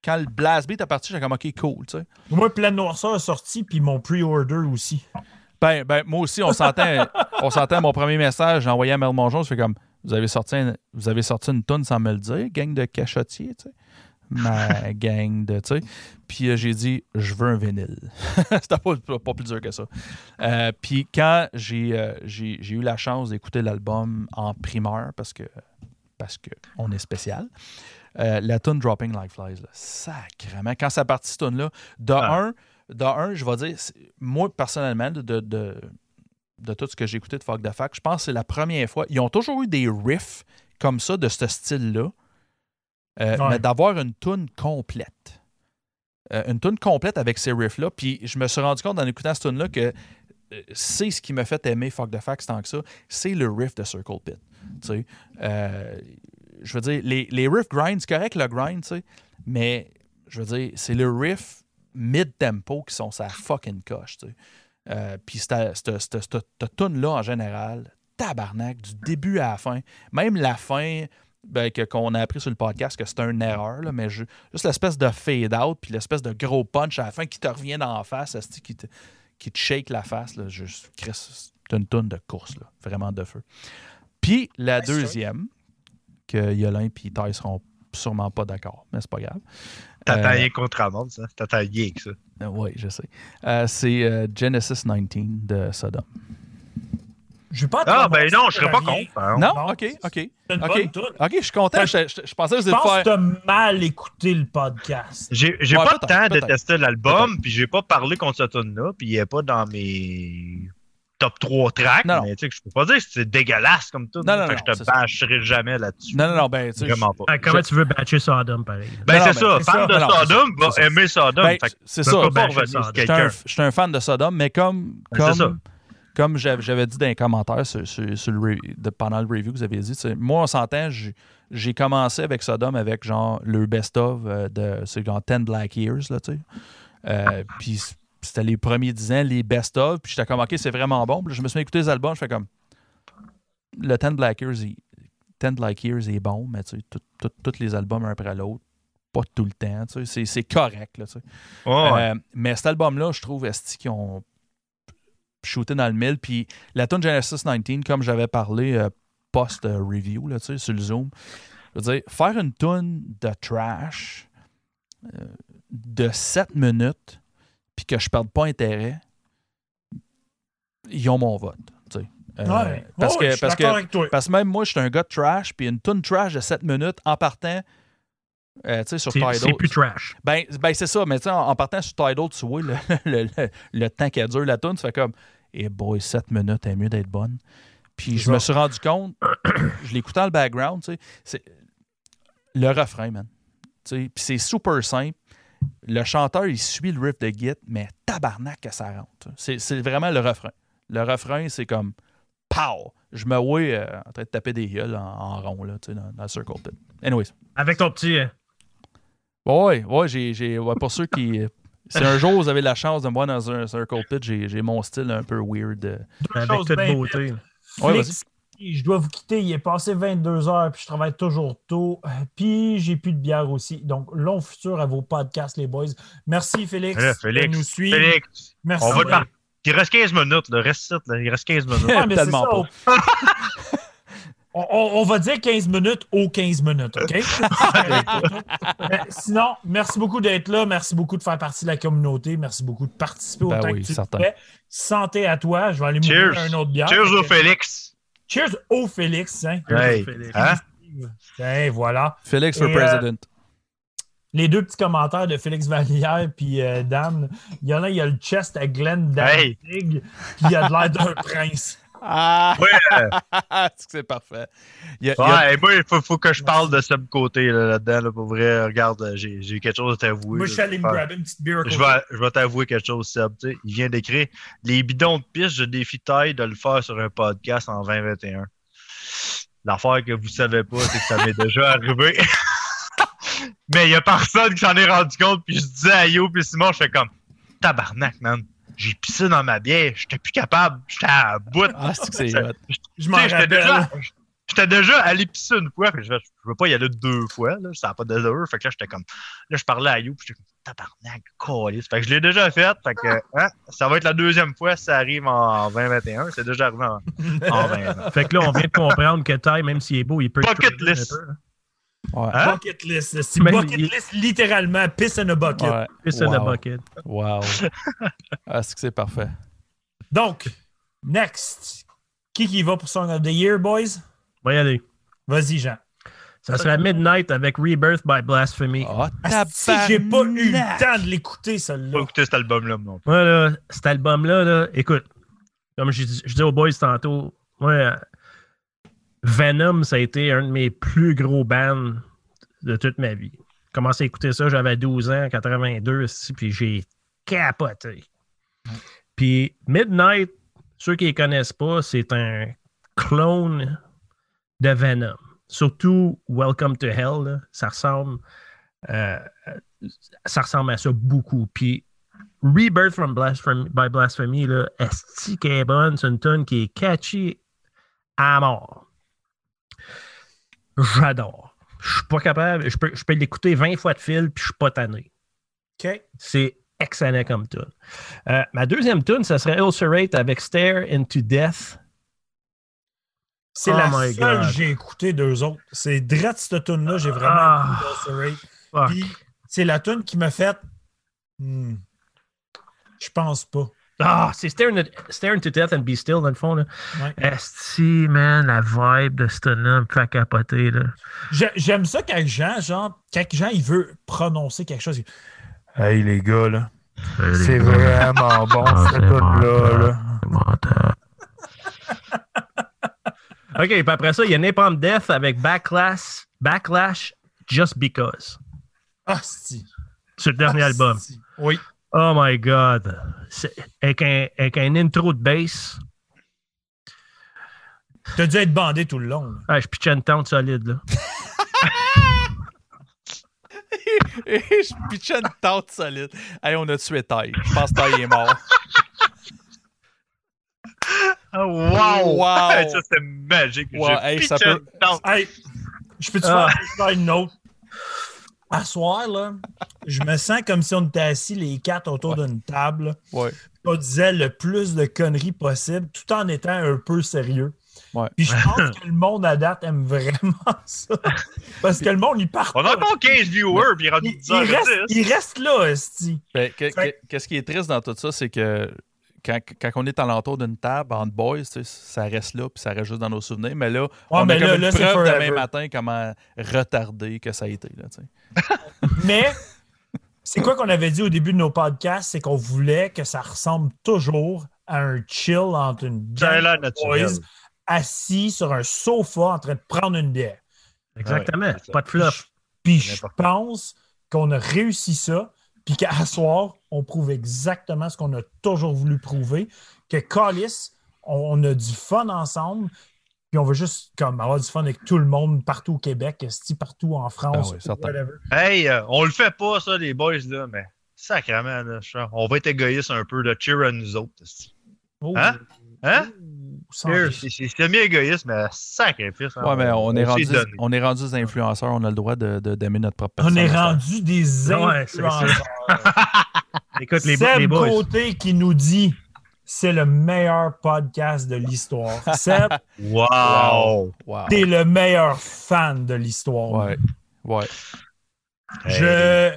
Speaker 1: quand le blast beat est parti, j'étais comme OK, cool, tu sais.
Speaker 2: Moi, Pleine Noirceur est sorti, puis mon pre-order aussi.
Speaker 1: Ben, ben, moi aussi, on s'entend, <laughs> on s'entend mon premier message, j'ai envoyé à Mel Mongeon, je fais comme vous avez sorti, un- vous avez sorti une tonne sans me le dire, gang de cachotiers, tu sais. Ma <laughs> gang de, tu sais. Puis euh, j'ai dit, je veux un vinyle. <laughs> C'était pas, pas- pas plus dur que ça. Euh, puis quand j'ai, euh, j'ai, eu la chance d'écouter l'album en primeur, parce que, parce que on est spécial, la tune Dropping Like Flies, là, sacrément. Quand ça partit, cette tune-là, de
Speaker 4: Ah.
Speaker 1: un, de un, je vais dire, moi, personnellement, de, de, de, de tout ce que j'ai écouté de Fuck the Fact, je pense que c'est la première fois. Ils ont toujours eu des riffs comme ça, de ce style-là, euh,
Speaker 2: Ouais.
Speaker 1: mais d'avoir une tune complète. Euh, une tune complète avec ces riffs-là. Puis je me suis rendu compte en écoutant cette tune-là que euh, c'est ce qui m'a fait aimer Fuck the Facts tant que ça, c'est le riff de Circle Pit. Tu sais, euh, je veux dire, les, les riffs grind, c'est correct le grind, tu sais, mais je veux dire, c'est le riff mid-tempo qui sont sa fucking coche, tu sais. Euh, Puis cette tune-là, en général, tabarnak, du début à la fin, même la fin, ben, que- qu'on a appris sur le podcast que c'était une erreur, là, mais ju- juste l'espèce de fade-out, puis l'espèce de gros punch à la fin qui te revient dans la face, qui te, qui te shake la face, là, juste, Chris, c'est une tonne de course, là, vraiment de feu. Puis la
Speaker 2: Ouais,
Speaker 1: deuxième, que Yolin et Ty seront sûrement pas d'accord, mais c'est pas grave.
Speaker 4: T'attends
Speaker 1: Euh,
Speaker 4: rien contre Amand, ça. T'attends rien que ça.
Speaker 1: oui, je sais. Euh, c'est euh, Genesis 19 de Sodom.
Speaker 2: Je vais pas
Speaker 4: Ah,
Speaker 2: te
Speaker 4: ben non, je serais pas contre. hein.
Speaker 1: Non?
Speaker 2: non,
Speaker 1: OK, OK.
Speaker 2: C'est une
Speaker 1: OK,
Speaker 2: bonne toune.
Speaker 1: OK, je suis content. Je, je- je pensais que vous
Speaker 2: Je pense
Speaker 1: faire...
Speaker 2: que t'as mal écouté le podcast.
Speaker 4: J'ai j'ai
Speaker 1: Ouais,
Speaker 4: pas le temps de tester l'album, puis j'ai pas parlé contre ce tune là puis il est pas dans mes top 3 tracks,
Speaker 1: Non,
Speaker 4: mais tu sais, que je peux pas dire que c'est dégueulasse comme tout.
Speaker 1: Non, non,
Speaker 4: fait
Speaker 1: non,
Speaker 4: que je te
Speaker 1: ça.
Speaker 4: bâcherai jamais là-dessus.
Speaker 1: Non, non, non, ben, tu
Speaker 4: Vraiment pas.
Speaker 3: Ah, comment tu veux batcher Sodom, pareil?
Speaker 4: Ben, c'est ça. Fan de Sodom va
Speaker 1: c'est ça.
Speaker 4: aimer Sodom.
Speaker 1: Ben, c'est ça.
Speaker 3: bâcher
Speaker 1: un,
Speaker 4: quelqu'un.
Speaker 1: j'étais un fan de Sodom, mais comme,
Speaker 4: Ben, c'est ça.
Speaker 1: Comme, j'avais dit dans les commentaires sur, sur- sur le re- de- pendant le review que vous avez dit, moi, on s'entend, j'ai- commencé avec Sodom avec genre le best-of euh, de c'est genre 10 Black Years, là, tu sais. Euh, puis c'était les premiers 10 ans, les best-of, puis j'étais comme, OK, c'est vraiment bon. Puis je me suis mis à écouter les albums, je fais comme, le 10 Black Years, il- 10 Black Years est bon, mais tu sais, tous les albums un après l'autre, pas tout le temps, tu sais, c'est- correct, là, tu sais.
Speaker 4: Ouais.
Speaker 1: Euh, mais cet album-là, je trouve, esti, qu'ils ont shooté dans le mille. Puis la tune Genesis 19, comme j'avais parlé euh, post-review, là, tu sais, sur le Zoom, je veux dire, faire une tune de trash euh, de 7 minutes, puis que je perde pas intérêt, ils ont mon vote, tu sais. Euh,
Speaker 2: Ouais.
Speaker 1: parce,
Speaker 2: Ouais,
Speaker 1: que, parce, que, parce que même moi, je suis un gars de trash, puis une tune trash de 7 minutes en partant, euh, tu sais, sur Tidal.
Speaker 3: c'est plus trash.
Speaker 1: Ben, ben c'est ça, mais tu sais, en, en partant sur Tidal, tu vois le, <laughs> le, le- le temps qu'elle dure la tune, tu fais comme, eh boy, 7 minutes, est mieux d'être bonne. Puis je me suis rendu compte, <coughs> je l'écoutais dans le background, tu sais, c'est le refrain, man. Tu sais, Puis c'est super simple. Le chanteur, il suit le riff de Git, mais tabarnak que ça rentre. C'est c'est vraiment le refrain. Le refrain, c'est comme, pow! Je me vois euh, en train de taper des gueules en, en rond, là, tu sais, dans, dans le Circle Pit. Anyways.
Speaker 3: Avec ton petit. euh,
Speaker 1: Ouais, ouais, j'ai, j'ai, ouais, pour ceux qui. Si un jour vous avez la chance de me voir dans un Circle Pit, j'ai, j'ai mon style un peu weird. euh.
Speaker 3: avec toute beauté.
Speaker 1: Ouais,
Speaker 2: je dois vous quitter. Il est passé 22 heures, puis je travaille toujours tôt. Puis j'ai plus de bière aussi. Donc, long futur à vos podcasts, les boys. Merci, Félix. De
Speaker 4: Félix,
Speaker 2: nous suivre.
Speaker 4: Félix,
Speaker 2: Merci.
Speaker 4: on va te par- Il reste 15 minutes, là. Reste là. Il reste 15 minutes.
Speaker 2: Ouais, mais c'est
Speaker 1: Tellement
Speaker 2: ça. On, <laughs> on- on va dire 15 minutes aux 15 minutes, OK? Mais <laughs> sinon, merci beaucoup d'être là. Merci beaucoup de faire partie de la communauté. Merci beaucoup de participer
Speaker 1: Ben
Speaker 2: autant
Speaker 1: oui,
Speaker 2: que tu
Speaker 1: certain.
Speaker 2: fais. Santé à toi. Je vais aller un autre bière.
Speaker 4: Cheers au Félix.
Speaker 2: Cheers au Félix. Hein?
Speaker 4: Hey.
Speaker 3: Félix.
Speaker 4: Hein?
Speaker 2: Voilà.
Speaker 1: Félix for
Speaker 2: Et, euh,
Speaker 1: President.
Speaker 2: Les deux petits commentaires de Félix Vallière puis euh, Dan. Il y en a, il y a le chest à Glenn
Speaker 4: Hey.
Speaker 2: Danzig, puis il a de l'air d'un prince.
Speaker 1: Ah!
Speaker 4: Ouais. <laughs>
Speaker 1: c'est que c'est parfait? Il a-
Speaker 4: Ouais, moi, il faut, faut que je parle de ce côté là, là-dedans. Là, pour vrai, regarde, j'ai j'ai quelque chose à t'avouer.
Speaker 2: Moi, je suis allé me grabber une petite bière.
Speaker 4: Je vais, je vais t'avouer quelque chose, Seb. tu sais. Il vient d'écrire Les bidons de piste, je défie taille de le faire sur un podcast en 2021. L'affaire que vous savez pas, c'est que ça m'est déjà arrivé. <laughs> Mais il y a personne qui s'en est rendu compte. Puis je disais à Yo puis Simon, je fais comme Tabarnak, man. J'ai pissé dans ma bière. J'étais plus capable. J'étais à bout.
Speaker 1: Ah, c'est que c'est.
Speaker 2: Je m'en
Speaker 4: Tu sais, J'étais
Speaker 2: rappelle.
Speaker 4: déjà, j'étais déjà allé pisser une fois. Puis je, je veux pas y aller deux fois. Là, ça n'a pas d'allure. Fait que là, j'étais comme. Là, je parlais à You. Puis j'étais comme Tabarnak, calice. Fait que je l'ai déjà fait. Fait que <laughs> hein, ça va être la deuxième fois si ça arrive en 2021. C'est déjà arrivé en, en 2020.
Speaker 3: Fait que là, on vient de comprendre que Ty, même s'il est beau, il peut. Un
Speaker 4: list.
Speaker 3: peu, hein.
Speaker 1: Ouais.
Speaker 4: Hein?
Speaker 2: Bucket list. C'est
Speaker 3: Mais
Speaker 2: bucket
Speaker 3: il-
Speaker 2: list, littéralement. Piss in a bucket.
Speaker 1: Ouais.
Speaker 3: Piss in a
Speaker 1: Wow.
Speaker 3: bucket.
Speaker 1: Wow. <laughs> Ah, c'est que c'est parfait.
Speaker 2: Donc, next. Qui qui va pour Song of the Year, boys?
Speaker 3: On va y aller.
Speaker 2: Vas-y, Jean.
Speaker 3: Ça serait Midnight avec Rebirth by Blasphemy.
Speaker 1: Ah,
Speaker 2: Si j'ai pas eu le temps de l'écouter,
Speaker 4: Pas
Speaker 2: celle-là.
Speaker 4: écouter cet album-là, non.
Speaker 3: Moi, là, cet album-là, là, écoute, comme je, dis- je dis aux boys tantôt, moi, Venom, ça a été un de mes plus gros bands de toute ma vie. J'ai commencé à écouter ça, j'avais 12 ans, 82, ici, puis j'ai capoté. Puis Midnight, ceux qui ne connaissent pas, c'est un clone de Venom. Surtout Welcome to Hell, ça ressemble, euh, ça ressemble à ça beaucoup. Puis Rebirth from Blasphemy, by Blasphemy, là, esti qu'elle est bonne, c'est une tune qui est catchy à mort. J'adore. Je suis pas capable, je peux, je peux l'écouter 20 fois de fil, puis je suis pas tanné.
Speaker 2: OK.
Speaker 3: C'est excellent comme tune. Euh, ma deuxième tune, ça serait Ulcerate avec Stare into Death.
Speaker 2: C'est
Speaker 3: Oh
Speaker 2: la
Speaker 3: my
Speaker 2: seule
Speaker 3: God.
Speaker 2: que j'ai écouté d'eux autres. C'est direct cette tune-là, j'ai vraiment
Speaker 3: Ah.
Speaker 2: écouté Ulcerate. Puis, c'est la tune qui m'a fait. Hmm, je pense pas.
Speaker 3: Ah, c'est Stare into Death and Be Still, dans le fond. Là.
Speaker 2: Ouais.
Speaker 3: Esti, man, la vibe de ce tune-là me fait capoter. Là.
Speaker 2: J'ai- J'aime ça quand Jean, genre, quand Jean, il veut prononcer quelque chose. il- Hey, les gars, là. C'est vraiment bon, cette tune-là. Là. <laughs>
Speaker 3: OK, puis après ça, il y a Napalm Death avec Backlash, Backlash Just Because.
Speaker 2: Ah, si.
Speaker 3: C'est le dernier
Speaker 2: Ah,
Speaker 3: album.
Speaker 2: si. Oui.
Speaker 3: Oh my God. Avec un, avec un intro de bass.
Speaker 2: T'as dû être bandé tout le long.
Speaker 3: Ah, je pitchais une tente solide, là.
Speaker 1: Et <laughs> je pitchais une tente solide. Hey, on a tué Ty. Je pense que Ty est mort.
Speaker 4: Ah, wow!
Speaker 1: Wow.
Speaker 4: ça, c'était magique.
Speaker 1: Wow, hey, ça peut-
Speaker 4: une tente.
Speaker 2: Hey, je peux te
Speaker 3: Ah.
Speaker 2: faire une note? À soir, là, je me sens comme si on était assis les quatre autour d'une table.
Speaker 1: Ouais.
Speaker 2: On disait le plus de conneries possible tout en étant un peu sérieux.
Speaker 1: Ouais.
Speaker 2: Puis je pense <laughs> que le monde à date aime vraiment ça. Parce que le monde, il part.
Speaker 4: On a
Speaker 2: pas.
Speaker 4: encore 15 viewers, puis il est rendu
Speaker 2: Il,
Speaker 4: 10
Speaker 2: il
Speaker 4: heures
Speaker 2: reste,
Speaker 4: et 10.
Speaker 2: il reste là, Esti.
Speaker 1: Ben, Qu'est-ce qui est triste dans tout ça, c'est que quand, quand on est alentour d'une table entre boys, ça reste là, puis ça reste juste dans nos souvenirs. Mais là, on
Speaker 2: mais
Speaker 1: a comme
Speaker 2: là-
Speaker 1: une
Speaker 2: là,
Speaker 1: preuve demain matin comment retardé que ça a été. Là. <laughs>
Speaker 2: Mais c'est quoi qu'on avait dit au début de nos podcasts? C'est qu'on voulait que ça ressemble toujours à un chill entre une gang de boys assis sur un sofa en train de prendre une bière.
Speaker 3: Exactement.
Speaker 4: Ouais, c'est ça.
Speaker 3: pas de fluff.
Speaker 2: Puis je pense qu'on a réussi ça, puis qu'à soir, on prouve exactement ce qu'on a toujours voulu prouver, que Callis, on, on a du fun ensemble, puis on veut juste comme avoir du fun avec tout le monde partout au Québec, partout en France,
Speaker 1: Ah oui,
Speaker 2: whatever.
Speaker 4: Hey, euh, on le fait pas, ça, les boys, là, mais sacrément, là, on va être égoïste un peu, de cheer à nous autres.
Speaker 2: Oh.
Speaker 4: Hein? Hein? C'est c'est semi-égoïste, mais sacrifice. hein,
Speaker 1: Ouais, mais on, est rendu,
Speaker 4: donné.
Speaker 1: on est rendu des influenceurs, on a le droit de- de- d'aimer notre propre
Speaker 2: On
Speaker 1: personne.
Speaker 2: est
Speaker 1: cette heure.
Speaker 2: rendu des
Speaker 3: Ouais,
Speaker 2: influenceurs. <laughs>
Speaker 3: Écoute, les,
Speaker 2: Seb
Speaker 3: les boys.
Speaker 2: Côté qui nous dit c'est le meilleur podcast de l'histoire. <laughs> Seb,
Speaker 4: Wow!
Speaker 1: Wow.
Speaker 2: t'es le meilleur fan de l'histoire.
Speaker 1: Ouais. Ouais.
Speaker 2: Je,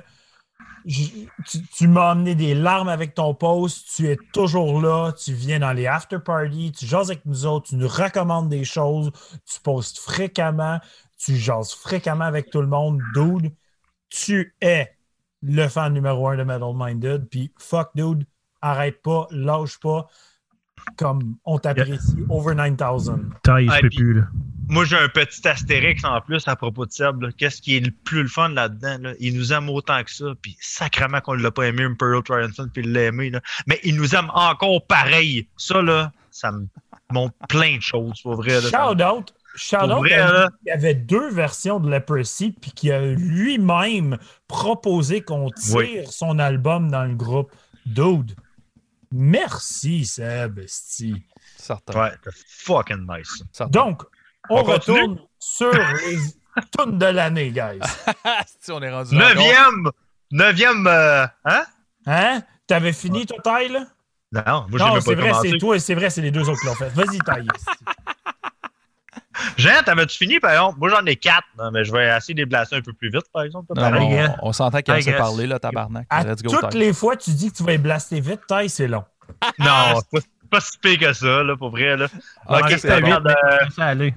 Speaker 2: je- tu, tu m'as amené des larmes avec ton post. Tu es toujours là. Tu viens dans les after parties. Tu jases avec nous autres. Tu nous recommandes des choses. Tu postes fréquemment. Tu jases fréquemment avec tout le monde. Dude, tu es le fan numéro un de Metal Minded. Puis fuck, dude, arrête pas, lâche pas. Comme on t'apprécie. Over 9000.
Speaker 3: Taille,
Speaker 4: Ah,
Speaker 3: je peux
Speaker 4: puis-
Speaker 3: plus, là.
Speaker 4: Moi, j'ai un petit astérix en plus à propos de Seb. Qu'est-ce qui est le plus le fun là-dedans? là? Il nous aime autant que ça. Puis sacrément qu'on ne l'a pas aimé, Imperial Triumphant, puis il l'a aimé. là. Mais il nous aime encore pareil. Ça, là, ça me montre plein de choses, pour vrai. là.
Speaker 2: Shout out. Shout out.
Speaker 4: vrai.
Speaker 2: Il y avait deux versions de Leprosy, puis qui a lui-même proposé qu'on tire
Speaker 4: Oui.
Speaker 2: son album dans le groupe. Dude, merci Seb.
Speaker 1: Certain.
Speaker 4: Ouais, c'est fucking nice.
Speaker 1: certain.
Speaker 2: Donc, on, retourne sur les <laughs> tunes de l'année, guys. <laughs>
Speaker 1: Si on est rendu là.
Speaker 4: Neuvième! Neuvième, euh, hein?
Speaker 2: Hein? T'avais fini ton taille, là?
Speaker 4: Non, moi, j'ai
Speaker 2: Non, c'est vrai, c'est toi, c'est vrai, c'est les deux autres qui l'ont fait. Vas-y, taille. <laughs>
Speaker 4: Jean, t'avais-tu fini, par exemple? Moi, j'en ai quatre, non, mais je vais essayer de les blaster un peu plus vite, par exemple.
Speaker 1: Non,
Speaker 3: guess.
Speaker 1: on, s'entend
Speaker 3: I
Speaker 1: assez
Speaker 3: guess.
Speaker 1: parlé, là, tabarnak.
Speaker 2: À
Speaker 1: Let's go,
Speaker 2: toutes les fois, tu dis que tu vas les blaster vite, taille, c'est long.
Speaker 4: Non, c'est pas, pas si pire que ça, là, pour vrai. Là.
Speaker 1: Ah,
Speaker 4: Ok, c'est
Speaker 1: bon.
Speaker 4: euh.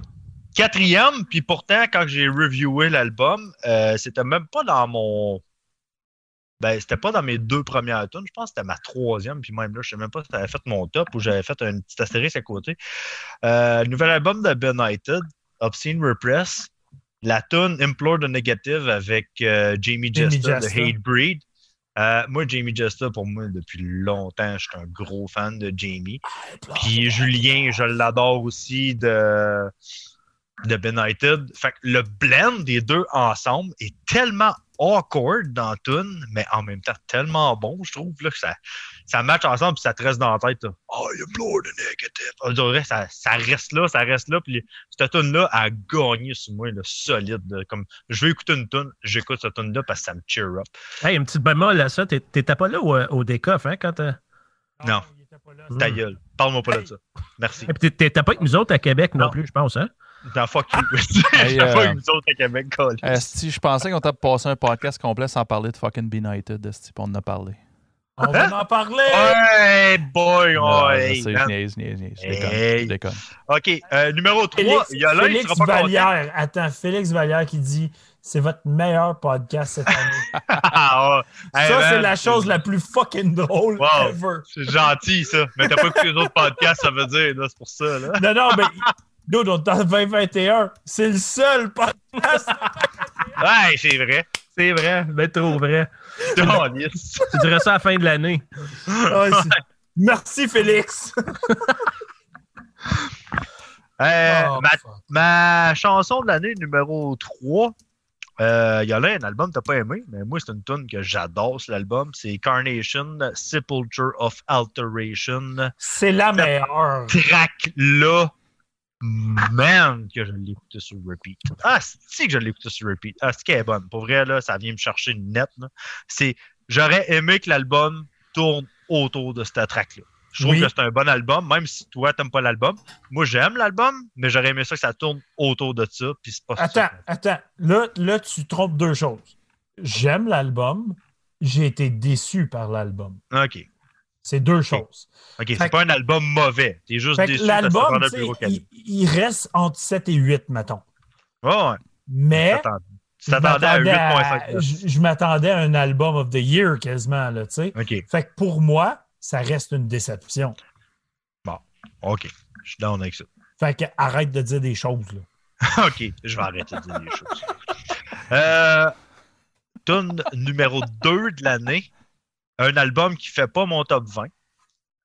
Speaker 4: Quatrième, puis pourtant, quand j'ai reviewé l'album, euh, c'était même pas dans mon. Ben, c'était pas dans mes deux premières tunes. Je pense que c'était ma troisième, puis même là, je sais même pas si t'avais fait mon top ou j'avais fait un petit astérisque à côté. Euh, nouvel album de Benighted, Obscene Repress. La tune Implore the Negative avec euh, Jamie Jester de. Hate Breed. Euh, moi, Jamie Jester, pour moi, depuis longtemps, je suis un gros fan de Jamie. Puis Julien, je l'adore aussi de, de Benighted. Fait que le blend des deux ensemble est tellement awkward dans Tune, mais en même temps tellement bon, je trouve, là, que ça, ça match ensemble puis ça te reste dans la tête. là. Oh, you blow the negative. On dirait, ça, ça reste là, ça reste là. Puis cette tune-là a gagné sur moi, là, solide. là. Comme, je veux écouter une tune, j'écoute cette tune-là parce que ça me cheer up.
Speaker 3: Hey, une petite bémol à ça. T'es- T'étais pas là au, au décoff, hein, quand t'as.
Speaker 4: Non.
Speaker 2: pas là.
Speaker 4: Ta gueule. Parle-moi pas de ça. Merci.
Speaker 3: Et T'étais pas avec nous autres à Québec non,
Speaker 4: Non.
Speaker 3: plus, je pense, hein?
Speaker 4: Dans fuck you. <laughs>
Speaker 1: Hey,
Speaker 4: J'étais pas
Speaker 1: euh,
Speaker 4: nous autres à Québec, câlisse.
Speaker 1: Esti, je pensais qu'on t'a passé un podcast complet sans parler de fucking Benighted, Esti, puis on en a parlé.
Speaker 2: On va en parler.
Speaker 4: Hey, boy!
Speaker 1: Non,
Speaker 4: oh,
Speaker 1: je
Speaker 4: hey,
Speaker 1: sais, je
Speaker 4: man.
Speaker 1: niaise, je niaise, je niaise, je déconne,
Speaker 4: Hey.
Speaker 1: je déconne.
Speaker 4: OK, euh, numéro 3,
Speaker 2: Félix,
Speaker 4: il y a là, il
Speaker 2: Félix
Speaker 4: sera pas content.
Speaker 2: Vallière. Attends, Félix Vallière qui dit c'est votre meilleur podcast cette année. <laughs>
Speaker 4: Ah. Hey,
Speaker 2: ça, c'est la chose la plus fucking drôle
Speaker 4: Wow.
Speaker 2: ever.
Speaker 4: C'est gentil, ça. Mais t'as pas écouté les autres podcasts, ça veut dire, là, c'est pour ça, là.
Speaker 2: Non, non, mais Dude, on est en 2021. C'est le seul podcast. <laughs>
Speaker 4: Ouais, c'est vrai.
Speaker 3: C'est vrai, ben trop vrai. Tu dirais ça à la fin de l'année.
Speaker 2: Ouais, c'est- Merci, Félix. <laughs>
Speaker 4: Euh,
Speaker 2: Oh,
Speaker 4: ma, chanson de l'année numéro 3, il y a là un album que t'as pas aimé, mais moi, c'est une tune que j'adore, cet album. C'est Carnation, Sepulture of Alteration.
Speaker 2: C'est la meilleure.
Speaker 4: Track là, man, que je l'ai écouté sur repeat. Ah, c'est que je l'ai écouté sur repeat. Ah, c'est qu'elle est bonne. Pour vrai, là, ça vient me chercher une nette. C'est, j'aurais aimé que l'album tourne autour de cette track-là. Je trouve
Speaker 2: Oui.
Speaker 4: que c'est un bon album, même si toi, t'aimes pas l'album. Moi, j'aime l'album, mais j'aurais aimé ça que ça tourne autour de ça. Puis c'est pas
Speaker 2: Attends,
Speaker 4: ça.
Speaker 2: attends. Là, là, tu trompes deux choses. J'aime l'album. J'ai été déçu par l'album.
Speaker 4: OK.
Speaker 2: C'est deux choses.
Speaker 4: OK.
Speaker 2: Fait
Speaker 4: C'est
Speaker 2: que-
Speaker 4: pas un album mauvais. T'es juste déçu
Speaker 2: l'album, il, il reste entre 7 et 8, mettons.
Speaker 4: Ouais, ouais.
Speaker 2: Mais
Speaker 4: Tu
Speaker 2: je
Speaker 4: t'attendais à
Speaker 2: m'attendais à-
Speaker 4: 8.5.
Speaker 2: je, je m'attendais à un album of the year quasiment, là, tu sais.
Speaker 4: OK.
Speaker 2: Fait que pour moi, ça reste une déception.
Speaker 4: OK. Je suis down avec ça.
Speaker 2: Fait que arrête de dire des choses, là. <laughs>
Speaker 4: OK, je vais arrêter de dire des choses. Euh, tune numéro 2 de l'année. Un album qui fait pas mon top 20.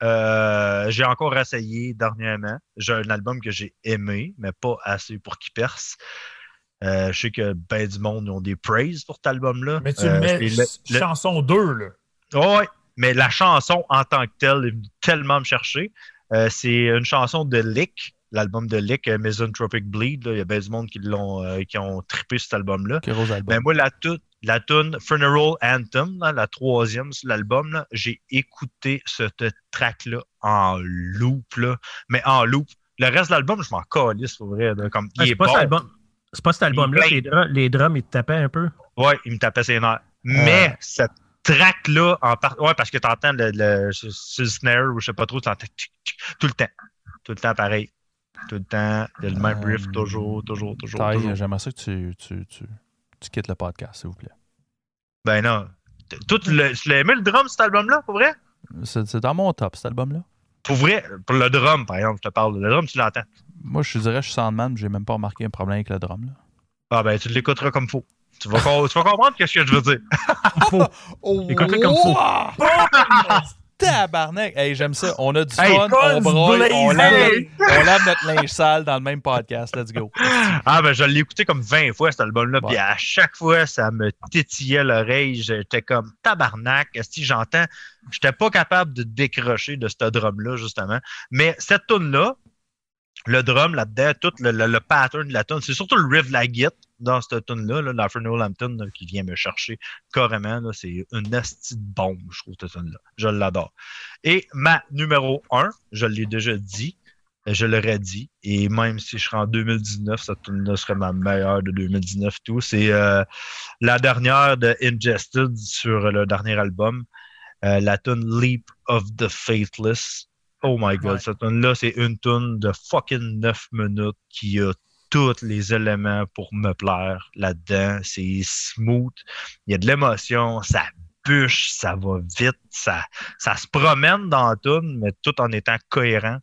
Speaker 4: Euh, j'ai encore essayé dernièrement. J'ai un album que j'ai aimé, mais pas assez pour qu'il perce. Euh, je sais que ben du monde ont des praises pour cet album-là.
Speaker 2: Mais tu
Speaker 4: Euh,
Speaker 2: le mets
Speaker 4: le- le-
Speaker 2: chanson 2, là.
Speaker 4: Oh, ouais, mais la chanson en tant que telle est tellement me chercher. Euh, c'est une chanson de Lick, l'album de Lick, euh, Misanthropic Bleed. là. Il y a bien du monde qui, l'ont, euh, qui ont trippé cet album-là.
Speaker 1: Album.
Speaker 4: Ben moi, la, tu- la tune Funeral Anthem, là, la troisième sur l'album, là, j'ai écouté cette track-là en loop, là, mais en loop. Le reste de l'album, je m'en calisse, pour vrai. là, comme,
Speaker 3: Ah,
Speaker 4: il
Speaker 3: c'est
Speaker 4: est
Speaker 3: pas,
Speaker 4: bon.
Speaker 3: cet album- c'est pas cet album-là, les, drums, les drums, ils te tapaient un peu?
Speaker 4: Ouais, il me tapait ses nerfs. Mais cette track-là, en par... ouais, parce que tu entends le, le, snare ou je sais pas trop, tu entends tic, tic, tout le temps. Tout le temps pareil. Tout le temps, il y a le même
Speaker 1: Euh,
Speaker 4: riff, toujours, toujours, toujours.
Speaker 1: Taille,
Speaker 4: toujours.
Speaker 1: j'aimerais ça que tu, tu, tu, tu quittes le podcast, s'il vous plaît.
Speaker 4: Ben non. T- Toi, tu l'as aimé le drum, cet album-là, pour vrai?
Speaker 1: C'est c'est dans mon top, cet album-là.
Speaker 4: Pour vrai, pour le drum, par exemple, je te parle. Le drum, tu l'entends.
Speaker 1: Moi, je te dirais, je suis Sandman, j'ai même pas remarqué un problème avec le drum. Là.
Speaker 4: Ah ben, tu l'écouteras comme faut. Tu vas, tu vas comprendre ce que je veux dire.
Speaker 1: Oh, <laughs>
Speaker 3: Écoute-le comme faut.
Speaker 1: Tabarnak! Hey, j'aime ça. On a du
Speaker 4: Hey,
Speaker 1: fun, on broye, on lave, on lave notre linge sale dans le même podcast. Let's go.
Speaker 4: Ah ben, je l'ai écouté comme 20 fois, cet album-là, puis à chaque fois, ça me titillait l'oreille. J'étais comme tabarnak. Si j'entends, j'étais pas capable de décrocher de ce drum-là, justement. Mais cette tune-là, le drum là-dedans, tout le, le- pattern de la tune, c'est surtout le riff de la dans cette tune-là, là, la Fernando Lampton, qui vient me chercher carrément. C'est une asti de bombe, je trouve, cette tune-là. Je l'adore. Et ma numéro 1, je l'ai déjà dit, je l'aurais dit, et même si je serais en 2019, cette tune-là serait ma meilleure de 2019 tout. C'est euh, la dernière de Ingested sur le dernier album, euh, la tune Leap of the Faithless. Oh my god,
Speaker 2: Ouais.
Speaker 4: cette tune-là, c'est une tune de fucking 9 minutes qui a tous les éléments pour me plaire là-dedans. C'est smooth, il y a de l'émotion, ça bûche, ça va vite, ça, ça se promène dans la tune, mais tout en étant cohérent.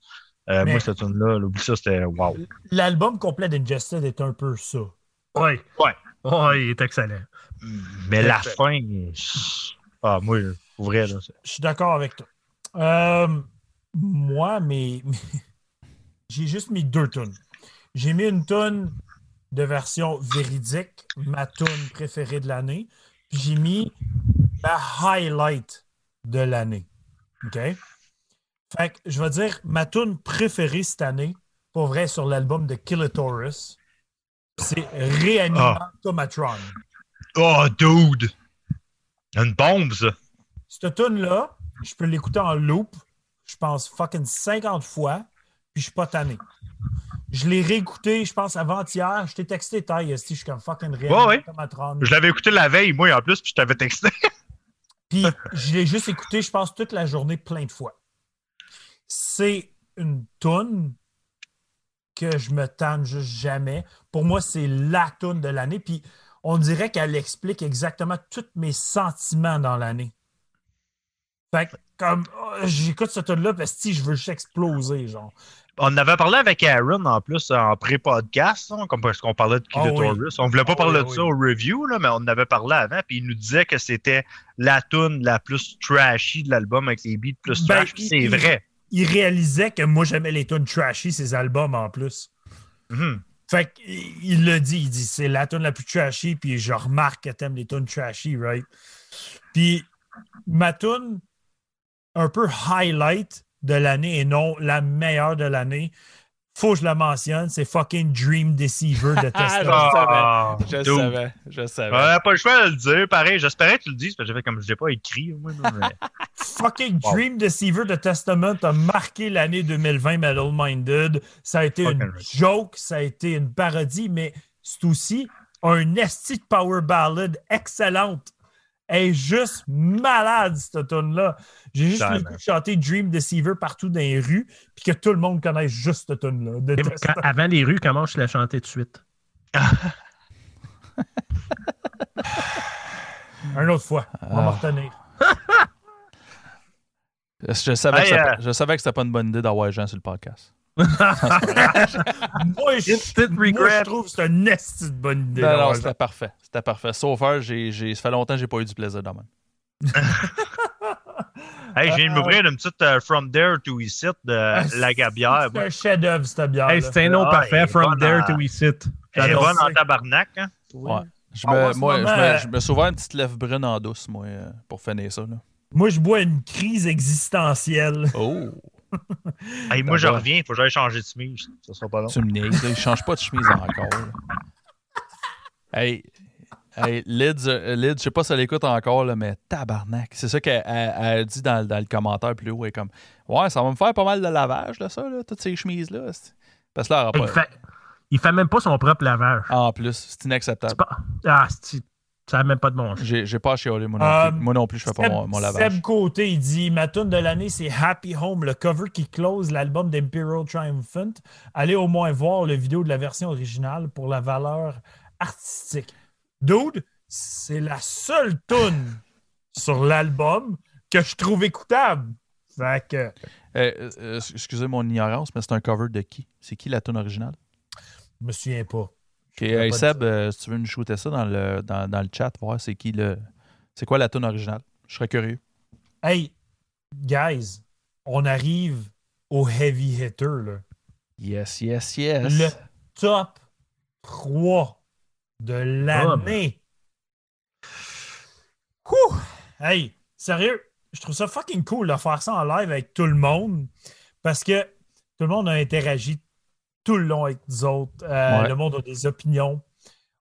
Speaker 4: Euh, Moi, cette tune-là, l'oublie ça, c'était wow.
Speaker 2: L'album complet d'Ingested est un peu ça.
Speaker 3: Oui.
Speaker 4: Ouais.
Speaker 3: Oui, il est excellent.
Speaker 4: Mais la
Speaker 2: Fait-
Speaker 4: fin, ah, moi, pour vrai, là, c'est-
Speaker 2: Je suis d'accord avec toi. Euh, moi, mais, <laughs> j'ai juste mis deux tonnes. J'ai mis une tonne de version véridique, ma tonne préférée de l'année. Puis j'ai mis ma highlight de l'année. OK? Fait que je vais dire ma tune préférée cette année, pour vrai, sur l'album de Killotaurus, c'est Réanimant Tomatron.
Speaker 4: Oh, dude! Une bombe, ça!
Speaker 2: Cette tune-là, je peux l'écouter en loop, je pense fucking 50 fois, puis je suis pas tanné. Je l'ai réécouté, je pense, avant-hier. Je t'ai texté, taille, si je suis comme fucking réel.
Speaker 4: Ouais, ouais. Je l'avais écouté la veille, moi, en plus, puis je t'avais texté. <laughs>
Speaker 2: Puis <laughs> je l'ai juste écouté, je pense, toute la journée plein de fois. C'est une toune que je me tanne juste jamais. Pour moi, c'est la toune de l'année. Puis on dirait qu'elle explique exactement tous mes sentiments dans l'année. Fait que, comme, oh, j'écoute ce tune-là, parce que je veux juste exploser, genre.
Speaker 4: On avait parlé avec Aaron en plus en pré-podcast, hein, comme parce qu'on parlait de
Speaker 2: Ah oui.
Speaker 4: On voulait pas
Speaker 2: Ah
Speaker 4: parler
Speaker 2: oui,
Speaker 4: de
Speaker 2: oui.
Speaker 4: ça au review, là, mais on en avait parlé avant, puis il nous disait que c'était la tune la plus trashy de l'album avec les beats plus
Speaker 2: Ben,
Speaker 4: trash. c'est vrai.
Speaker 2: Il réalisait que moi, j'aimais les tunes trashy, ses albums en plus.
Speaker 4: Mhm.
Speaker 2: Fait qu'il il l'a dit, il dit c'est la tune la plus trashy, puis je remarque que t'aimes les tunes trashy, right? Puis ma tune un peu highlight de l'année et non la meilleure de l'année, faut que je la mentionne, c'est fucking Dream Deceiver de <laughs>
Speaker 1: Ah,
Speaker 2: Testament.
Speaker 4: Ah,
Speaker 1: Je
Speaker 4: dude.
Speaker 1: savais, je savais.
Speaker 4: Ouais, pas le choix de le dire. Pareil, j'espérais que tu le dises, parce que j'avais comme je l'ai pas écrit. Moi, non, mais- <laughs>
Speaker 2: Fucking
Speaker 4: Wow.
Speaker 2: Dream Deceiver de Testament a marqué l'année 2020 Metal Minded. Ça a été
Speaker 4: Fucking
Speaker 2: une
Speaker 4: right.
Speaker 2: joke, ça a été une parodie, mais c'est aussi un esti de power ballad excellente. Elle est juste malade, cette tune-là. J'ai juste le goût de chanter Dream Deceiver partout dans les rues, puis que tout le monde connaisse juste cette tune-là.
Speaker 3: quand- avant les rues, comment je la chantais tout de suite? <laughs>
Speaker 2: Une autre fois, on va
Speaker 1: Ah.
Speaker 2: m'en retenir. <laughs>
Speaker 1: Je savais,
Speaker 4: Hey,
Speaker 1: que ça-
Speaker 4: euh,
Speaker 1: je savais que c'était pas une bonne idée d'avoir les gens sur le podcast.
Speaker 2: Moi, je, moi,
Speaker 3: regret.
Speaker 2: je trouve que c'est une esti de bonne idée.
Speaker 1: Non, non,
Speaker 2: d'avoir
Speaker 1: c'était parfait. C'était parfait. Sauf que j'ai, j'ai, ça fait longtemps que j'ai pas eu du plaisir dans même. <laughs>
Speaker 4: Hey, je viens de m'ouvrir une petite euh, From There to Ici de
Speaker 2: Ah,
Speaker 4: la Gabière.
Speaker 2: C'est un chef-d'œuvre, cette bière.
Speaker 3: Hey, c'est un nom
Speaker 4: Ah,
Speaker 3: parfait. From there
Speaker 4: à-
Speaker 3: to we sit.
Speaker 4: Elle est bonne en tabarnak. Hein?
Speaker 1: Ouais. Je
Speaker 2: Ah,
Speaker 1: me,
Speaker 2: ce
Speaker 1: moi, je
Speaker 2: moment,
Speaker 1: me,
Speaker 2: euh,
Speaker 1: je me une petite lèvre brune en douce, moi, euh, pour finir ça. Là.
Speaker 2: Moi, je bois une crise existentielle.
Speaker 1: Oh!
Speaker 4: Hey, moi, je reviens. Il faut que j'aille changer de chemise. Ça sera pas long.
Speaker 1: Tu me niaises, là. Il change pas de chemise encore. Hey, hey Lids, euh, Lids, je sais pas si elle écoute encore, là, mais tabarnak. C'est ça qu'elle elle- elle dit dans, dans le commentaire plus haut. Elle est comme Ouais, ça va me faire pas mal de lavage, là, ça, là, toutes ces chemises-là. Parce que là, elle
Speaker 3: Il
Speaker 1: pas.
Speaker 3: fait, il fait même pas son propre lavage.
Speaker 1: En plus, c'est inacceptable.
Speaker 3: C'est pas- Ah, c'est- ça n'a même pas de bon.
Speaker 1: J'ai pas à chialer, moi non
Speaker 2: Euh,
Speaker 1: plus. Moi non plus, je fais pas mon, mon lavage.
Speaker 2: Seb Côté, il dit Ma tune de l'année, c'est Happy Home, le cover qui close l'album d'Imperial Triumphant. Allez au moins voir le vidéo de la version originale pour la valeur artistique. Dude, c'est la seule tune <laughs> sur l'album que je trouve écoutable. Fait que,
Speaker 1: Euh, euh, excusez mon ignorance, mais c'est un cover de qui? C'est qui la tune originale?
Speaker 2: Je me souviens pas.
Speaker 1: Hey, Seb, euh, si tu veux nous shooter ça dans le, dans, dans le chat, voir c'est qui le. C'est quoi la tune originale Je serais curieux.
Speaker 2: Hey, guys, on arrive au heavy hitter, là.
Speaker 1: Yes, yes, yes.
Speaker 2: Le top 3 de l'année. Ouh! Hey, sérieux, je trouve ça fucking cool de faire ça en live avec tout le monde parce que tout le monde a interagi tout le long avec nous autres. Euh,
Speaker 1: Ouais.
Speaker 2: Le monde a des opinions.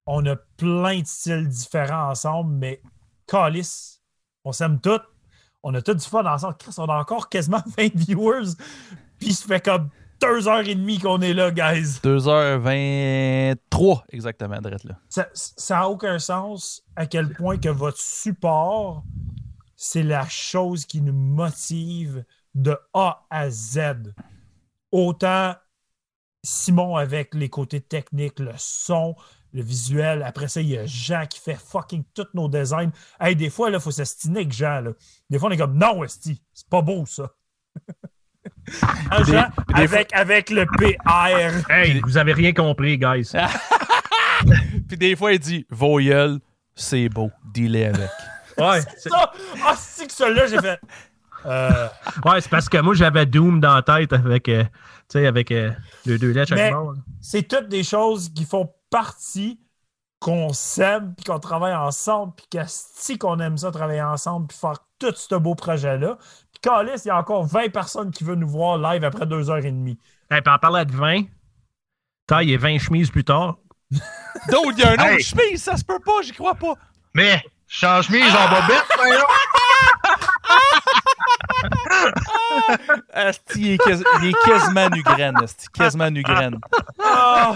Speaker 2: On a plein de styles différents ensemble, mais calice, on s'aime tous. On a tous du fun ensemble. Chris, on a encore quasiment <laughs> 20 viewers. Puis ça fait comme deux heures et demie qu'on est là, guys.
Speaker 1: 2h23 exactement, Drette là.
Speaker 2: Ça n'a aucun sens à quel point que votre support, c'est la chose qui nous motive de A à Z. Autant Simon avec les côtés techniques, le son, le visuel. Après ça, il y a Jean qui fait fucking tous nos designs. Hey, des fois, il faut s'estiner avec Jean. là. Des fois, on est comme non, Esti, c'est pas beau ça. <laughs> Hein,
Speaker 1: Des-
Speaker 2: Jean,
Speaker 1: des
Speaker 2: avec, avec le PR.
Speaker 3: Hey, vous avez rien compris, guys. <laughs>
Speaker 1: Puis des fois, il dit Voyeul, c'est beau, dealer avec.
Speaker 3: Ouais, c'est
Speaker 2: Ça, ah, c'est que celui-là, j'ai fait. Euh,
Speaker 3: ouais, c'est parce que moi, j'avais Doom dans la tête avec, euh, tu sais, avec euh, le deux lettres
Speaker 2: Mais-
Speaker 3: chaque bord.
Speaker 2: c'est toutes des choses qui font partie qu'on s'aime, puis qu'on travaille ensemble, puis que si qu'on aime ça, travailler ensemble, puis faire tout ce beau projet-là. Puis Calis, il y a encore 20 personnes qui veulent nous voir live après deux heures et demie.
Speaker 3: Hey, puis en parlant de 20, taille et 20 chemises plus tard. <laughs>
Speaker 1: D'autres, il y a un autre
Speaker 4: Hey.
Speaker 1: chemise, ça se peut pas, j'y crois pas.
Speaker 4: Mais, change mise en bobette.
Speaker 1: Asti, il est, quasi- il est quasiment nu graine, asti, quasiment nu graine.
Speaker 2: Ah!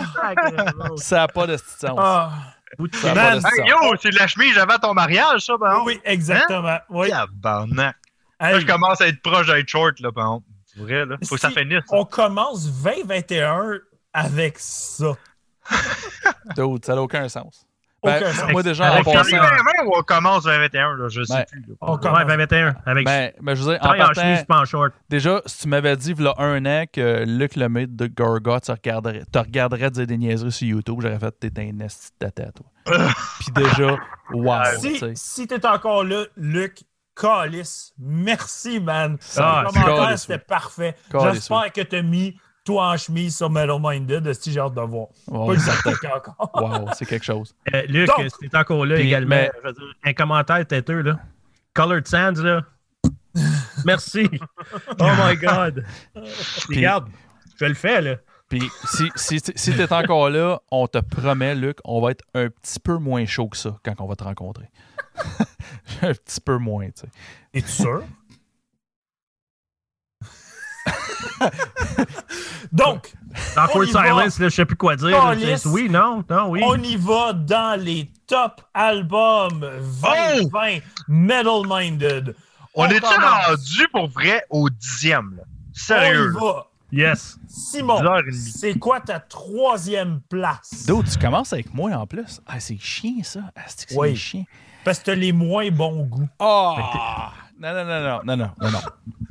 Speaker 1: Ça n'a pas de sens.
Speaker 2: Ah!
Speaker 1: Ça a
Speaker 2: Man.
Speaker 1: pas de
Speaker 4: Hey,
Speaker 1: sens.
Speaker 4: yo, c'est de la chemise avant ton mariage, ça, par contre.
Speaker 2: Oui, exactement. Oui.
Speaker 4: Tabarnak.
Speaker 2: Hey,
Speaker 4: Là, je commence à être proche d'être short, là, par contre. C'est vrai, là. Faut que ça
Speaker 2: Si
Speaker 4: finisse.
Speaker 2: on commence 2021 avec ça.
Speaker 1: Dude, ça n'a aucun sens. Ben, moi, déjà,
Speaker 3: Avec
Speaker 4: On
Speaker 1: passant.
Speaker 4: Commence ou on commence 2021, là, je sais
Speaker 1: Ben,
Speaker 4: plus. là.
Speaker 2: On
Speaker 3: Ouais,
Speaker 2: commence.
Speaker 3: 21. Avec
Speaker 1: Ben, ben, je veux dire, en
Speaker 3: taille en
Speaker 1: partant,
Speaker 3: chemise, pas en short.
Speaker 1: déjà, si tu m'avais dit, il un an, que Luc Lemaitre de Gorgot te regarderait, te regarderait dire des niaiseries sur YouTube, j'aurais fait, t'es un esti de toi. <laughs> Puis déjà, wow, tu
Speaker 2: Si,
Speaker 1: sais.
Speaker 2: si t'es encore là, Luc, Calis, merci, man.
Speaker 3: Ah,
Speaker 2: Le commentaire, c'était
Speaker 1: oui.
Speaker 2: parfait. J'espère que t'as mis toi en chemise sur Metal Minded. Si j'ai hâte de voir.
Speaker 1: Ouais,
Speaker 2: Pas le encore. <laughs>
Speaker 1: wow, c'est quelque chose.
Speaker 3: Euh, Luc, t'es encore là
Speaker 1: Puis,
Speaker 3: également,
Speaker 1: mais-
Speaker 3: je veux dire, un commentaire têteux, là. Colored Sands, là. <laughs> Merci. Oh my God.
Speaker 1: Puis-
Speaker 3: Regarde, je le fais, là.
Speaker 1: Puis si, si, si t'es encore là, on te promet, Luc, on va être un petit peu moins chaud que ça quand on va te rencontrer. <laughs> un petit peu moins, tu sais.
Speaker 2: Es-tu sûr? <laughs> Donc,
Speaker 3: silence, là, je sais plus quoi dire. Oui, non, non, oui.
Speaker 2: on y va dans les top albums 2020 Metal Minded.
Speaker 4: On est-tu
Speaker 2: commence.
Speaker 4: rendu pour vrai au dixième? Là?
Speaker 2: On
Speaker 4: Sérieux?
Speaker 2: y va.
Speaker 3: Yes.
Speaker 2: Simon,
Speaker 4: 10 heures et demie.
Speaker 2: c'est quoi ta troisième place?
Speaker 1: D'où tu commences avec moi en plus? Ah, c'est chiant ça. Ah, c'est
Speaker 2: Oui.
Speaker 1: chiant.
Speaker 2: Parce que t'as les moins bons goûts.
Speaker 1: Oh! Non, non, non, non, non, non, non, non.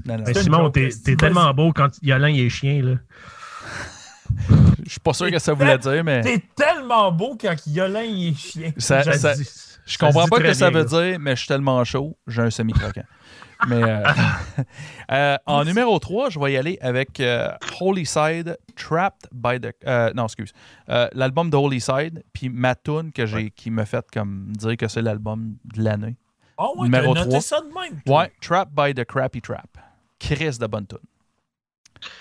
Speaker 3: Ben, Simon, t'es tellement beau quand Yolin il est chien, là.
Speaker 1: Je suis pas sûr que ça voulait dire, mais
Speaker 2: T'es tellement beau quand Yolin il est chien.
Speaker 1: ça,
Speaker 2: Je-
Speaker 1: ça-
Speaker 3: dit-
Speaker 1: je comprends pas ce que ça veut dire, mais je suis tellement chaud, j'ai un semi-croquant. <laughs> mais euh, <laughs> euh, en numéro 3, je vais y aller avec euh, Holy Side, Trapped by the. euh, non, excuse. Euh, l'album de Holy Side, puis ma tune que j'ai, qui me fait comme dire que c'est l'album de l'année.
Speaker 2: Ah ouais,
Speaker 1: Numéro
Speaker 2: t'as noté
Speaker 1: trois.
Speaker 2: ça de même. toi.
Speaker 1: Ouais, Trapped by the Crappy Trap. Chris de bonne tune.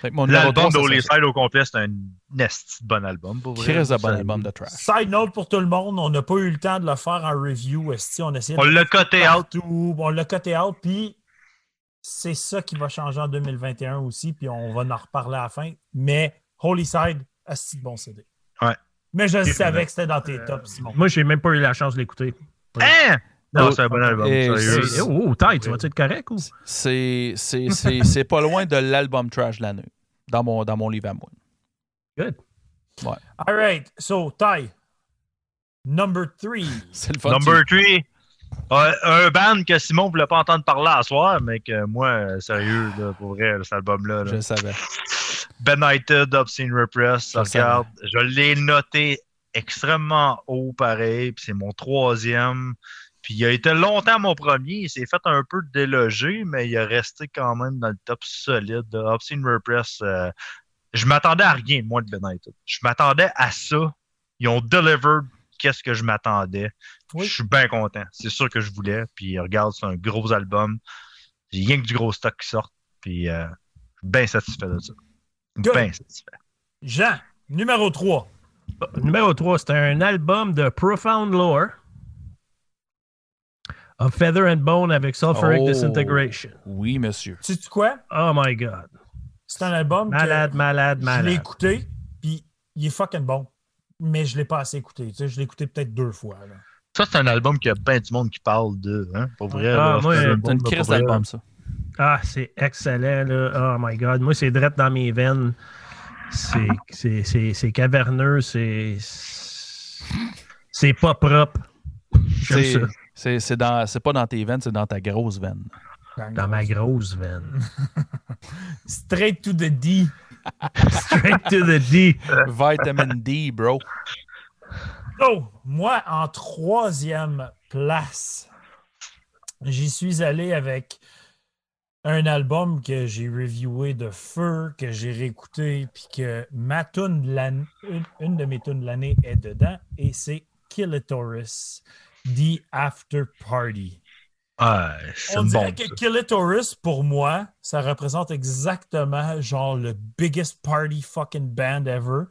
Speaker 1: Fait que mon numéro
Speaker 4: L'album
Speaker 1: 3,
Speaker 4: d'Holy. Side au complet, c'est un de bon album. Pour vrai.
Speaker 1: Chris de bon album de trash.
Speaker 2: Side note pour tout le monde, on n'a pas eu le temps de le faire en review. esti, On, essayait
Speaker 4: On
Speaker 2: de
Speaker 4: l'a coté out.
Speaker 2: On l'a coté out, puis c'est ça qui va changer en 2021 aussi, puis on va en reparler à la fin. Mais Holy Side, esti de bon CD.
Speaker 4: Ouais.
Speaker 2: Mais je savais que c'était dans tes tops, Simon.
Speaker 3: Moi, j'ai même pas eu la chance de l'écouter.
Speaker 4: Hein? Non, c'est un bon album.
Speaker 1: Et
Speaker 4: Sérieux.
Speaker 1: c'est-
Speaker 3: Oh, oh, Ty, tu vas-tu être correct ou?
Speaker 1: C'est, c'est, c'est, c'est pas loin de l'album trash de l'année, dans mon, dans mon livre à moi.
Speaker 3: Good.
Speaker 2: All right, so Ty, number three. <laughs>
Speaker 1: C'est le fun.
Speaker 4: Number 3. un band que Simon voulait pas entendre parler à soir, mais que moi, sérieux, là, pour vrai, cet album-là. là.
Speaker 1: Je le savais.
Speaker 4: Benighted, Obscene Repress, regarde, je l'ai noté extrêmement haut, pareil, puis c'est mon troisième. Puis il a été longtemps mon premier, il s'est fait un peu déloger, mais il a resté quand même dans le top solide. Obscene Repress, euh, je m'attendais à rien, moi, de Benighted. Je m'attendais à ça. Ils ont delivered qu'est-ce que je m'attendais.
Speaker 2: Oui.
Speaker 4: Je suis bien content. C'est sûr que je voulais. Puis regarde, c'est un gros album. J'ai rien que du gros stock qui sort. Puis euh, je suis bien satisfait de ça.
Speaker 2: Good.
Speaker 4: Bien satisfait.
Speaker 2: Jean, numéro 3.
Speaker 3: Numéro 3, c'est un album de Profound Lore. Of Feather and Bone avec Sulfuric
Speaker 1: Oh.
Speaker 3: Disintegration.
Speaker 1: Oui, monsieur.
Speaker 2: Tu sais quoi?
Speaker 3: Oh my God.
Speaker 2: C'est un album
Speaker 3: Malade,
Speaker 2: que
Speaker 3: malade,
Speaker 2: je l'ai
Speaker 3: malade.
Speaker 2: écouté, puis il est fucking bon. Mais je l'ai pas assez écouté. Tu sais, je l'ai écouté peut-être deux fois. là.
Speaker 4: Ça, c'est un album qu'il y a bien du monde qui parle de. Hein? Pour vrai.
Speaker 3: Ah,
Speaker 4: là,
Speaker 3: moi,
Speaker 4: c'est
Speaker 1: une crise d'album, ça.
Speaker 3: Ah, c'est excellent, là. Oh my God. Moi, c'est direct dans mes veines. C'est- caverneux, c'est. C'est pas propre. J'aime
Speaker 1: C'est,
Speaker 3: ça.
Speaker 1: C'est, c'est, dans, c'est pas dans tes veines, c'est dans ta grosse veine.
Speaker 3: Dans ma grosse veine. <laughs>
Speaker 2: Straight to the D. <laughs>
Speaker 3: Straight to the D.
Speaker 1: Vitamin D, bro.
Speaker 2: Oh, moi, en troisième place, j'y suis allé avec un album que j'ai reviewé de feu, que j'ai réécouté, puis que ma tune de l'année- une, une de mes tunes de l'année est dedans, et c'est Killitoris, The After Party.
Speaker 4: C'est
Speaker 2: On dirait que
Speaker 4: ça.
Speaker 2: Killitoris, pour moi, ça représente exactement genre le biggest party fucking band ever.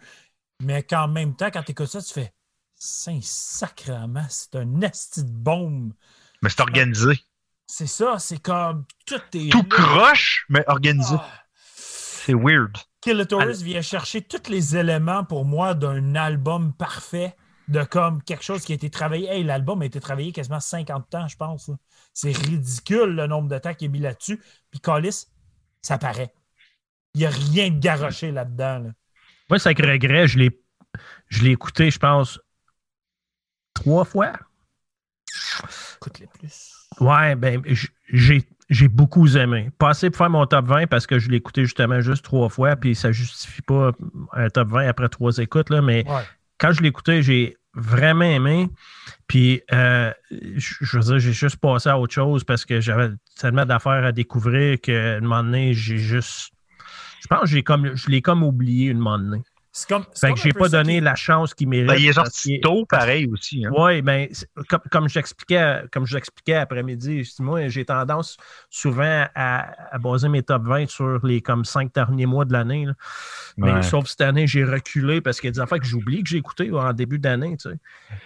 Speaker 2: Mais qu'en même temps, quand t'écoutes ça, tu fais Saint sacrement, c'est un esti de bombe.
Speaker 4: Mais c'est organisé.
Speaker 2: C'est ça, c'est comme tout est.
Speaker 4: Tout croche, mais organisé.
Speaker 2: Ah.
Speaker 4: C'est weird.
Speaker 2: Killitoris vient chercher tous les éléments pour moi d'un album parfait, de comme quelque chose qui a été travaillé. Hey, l'album a été travaillé quasiment 50 ans, je pense. C'est ridicule le nombre de temps qui est mis là-dessus. Puis Callis, ça paraît. Il n'y a rien de garoché là-dedans. là.
Speaker 3: Moi, c'est avec regret, je l'ai je l'ai écouté, je pense, trois fois.
Speaker 2: Écoute les plus.
Speaker 3: Ouais, ben, j'ai, j'ai beaucoup aimé. Pas assez pour faire mon top 20 parce que je l'ai écouté justement juste trois fois, puis ça justifie pas un top 20 après trois écoutes, là, mais
Speaker 2: Ouais.
Speaker 3: quand je l'ai écouté, j'ai vraiment aimé. Puis, euh, je veux dire, j'ai juste passé à autre chose parce que j'avais tellement d'affaires à découvrir qu'à un moment donné, j'ai juste. Je pense que j'ai comme, je l'ai comme oublié une moment donné.
Speaker 2: C'est comme. c'est
Speaker 3: Fait
Speaker 2: comme
Speaker 3: que
Speaker 2: un
Speaker 3: j'ai pas donné
Speaker 2: qui-
Speaker 3: la chance qu'il mérite.
Speaker 4: Ben, il est sorti tôt, pareil aussi. Hein.
Speaker 3: oui, ben, c'est- comme, comme j'expliquais, comme je l'expliquais après-midi, moi, j'ai tendance souvent à, à baser mes top 20 sur les comme cinq derniers mois de l'année. là. Mais
Speaker 4: Ouais.
Speaker 3: sauf cette année, j'ai reculé parce qu'il y a des affaires que j'oublie que j'ai écoutées en début d'année. Tu sais.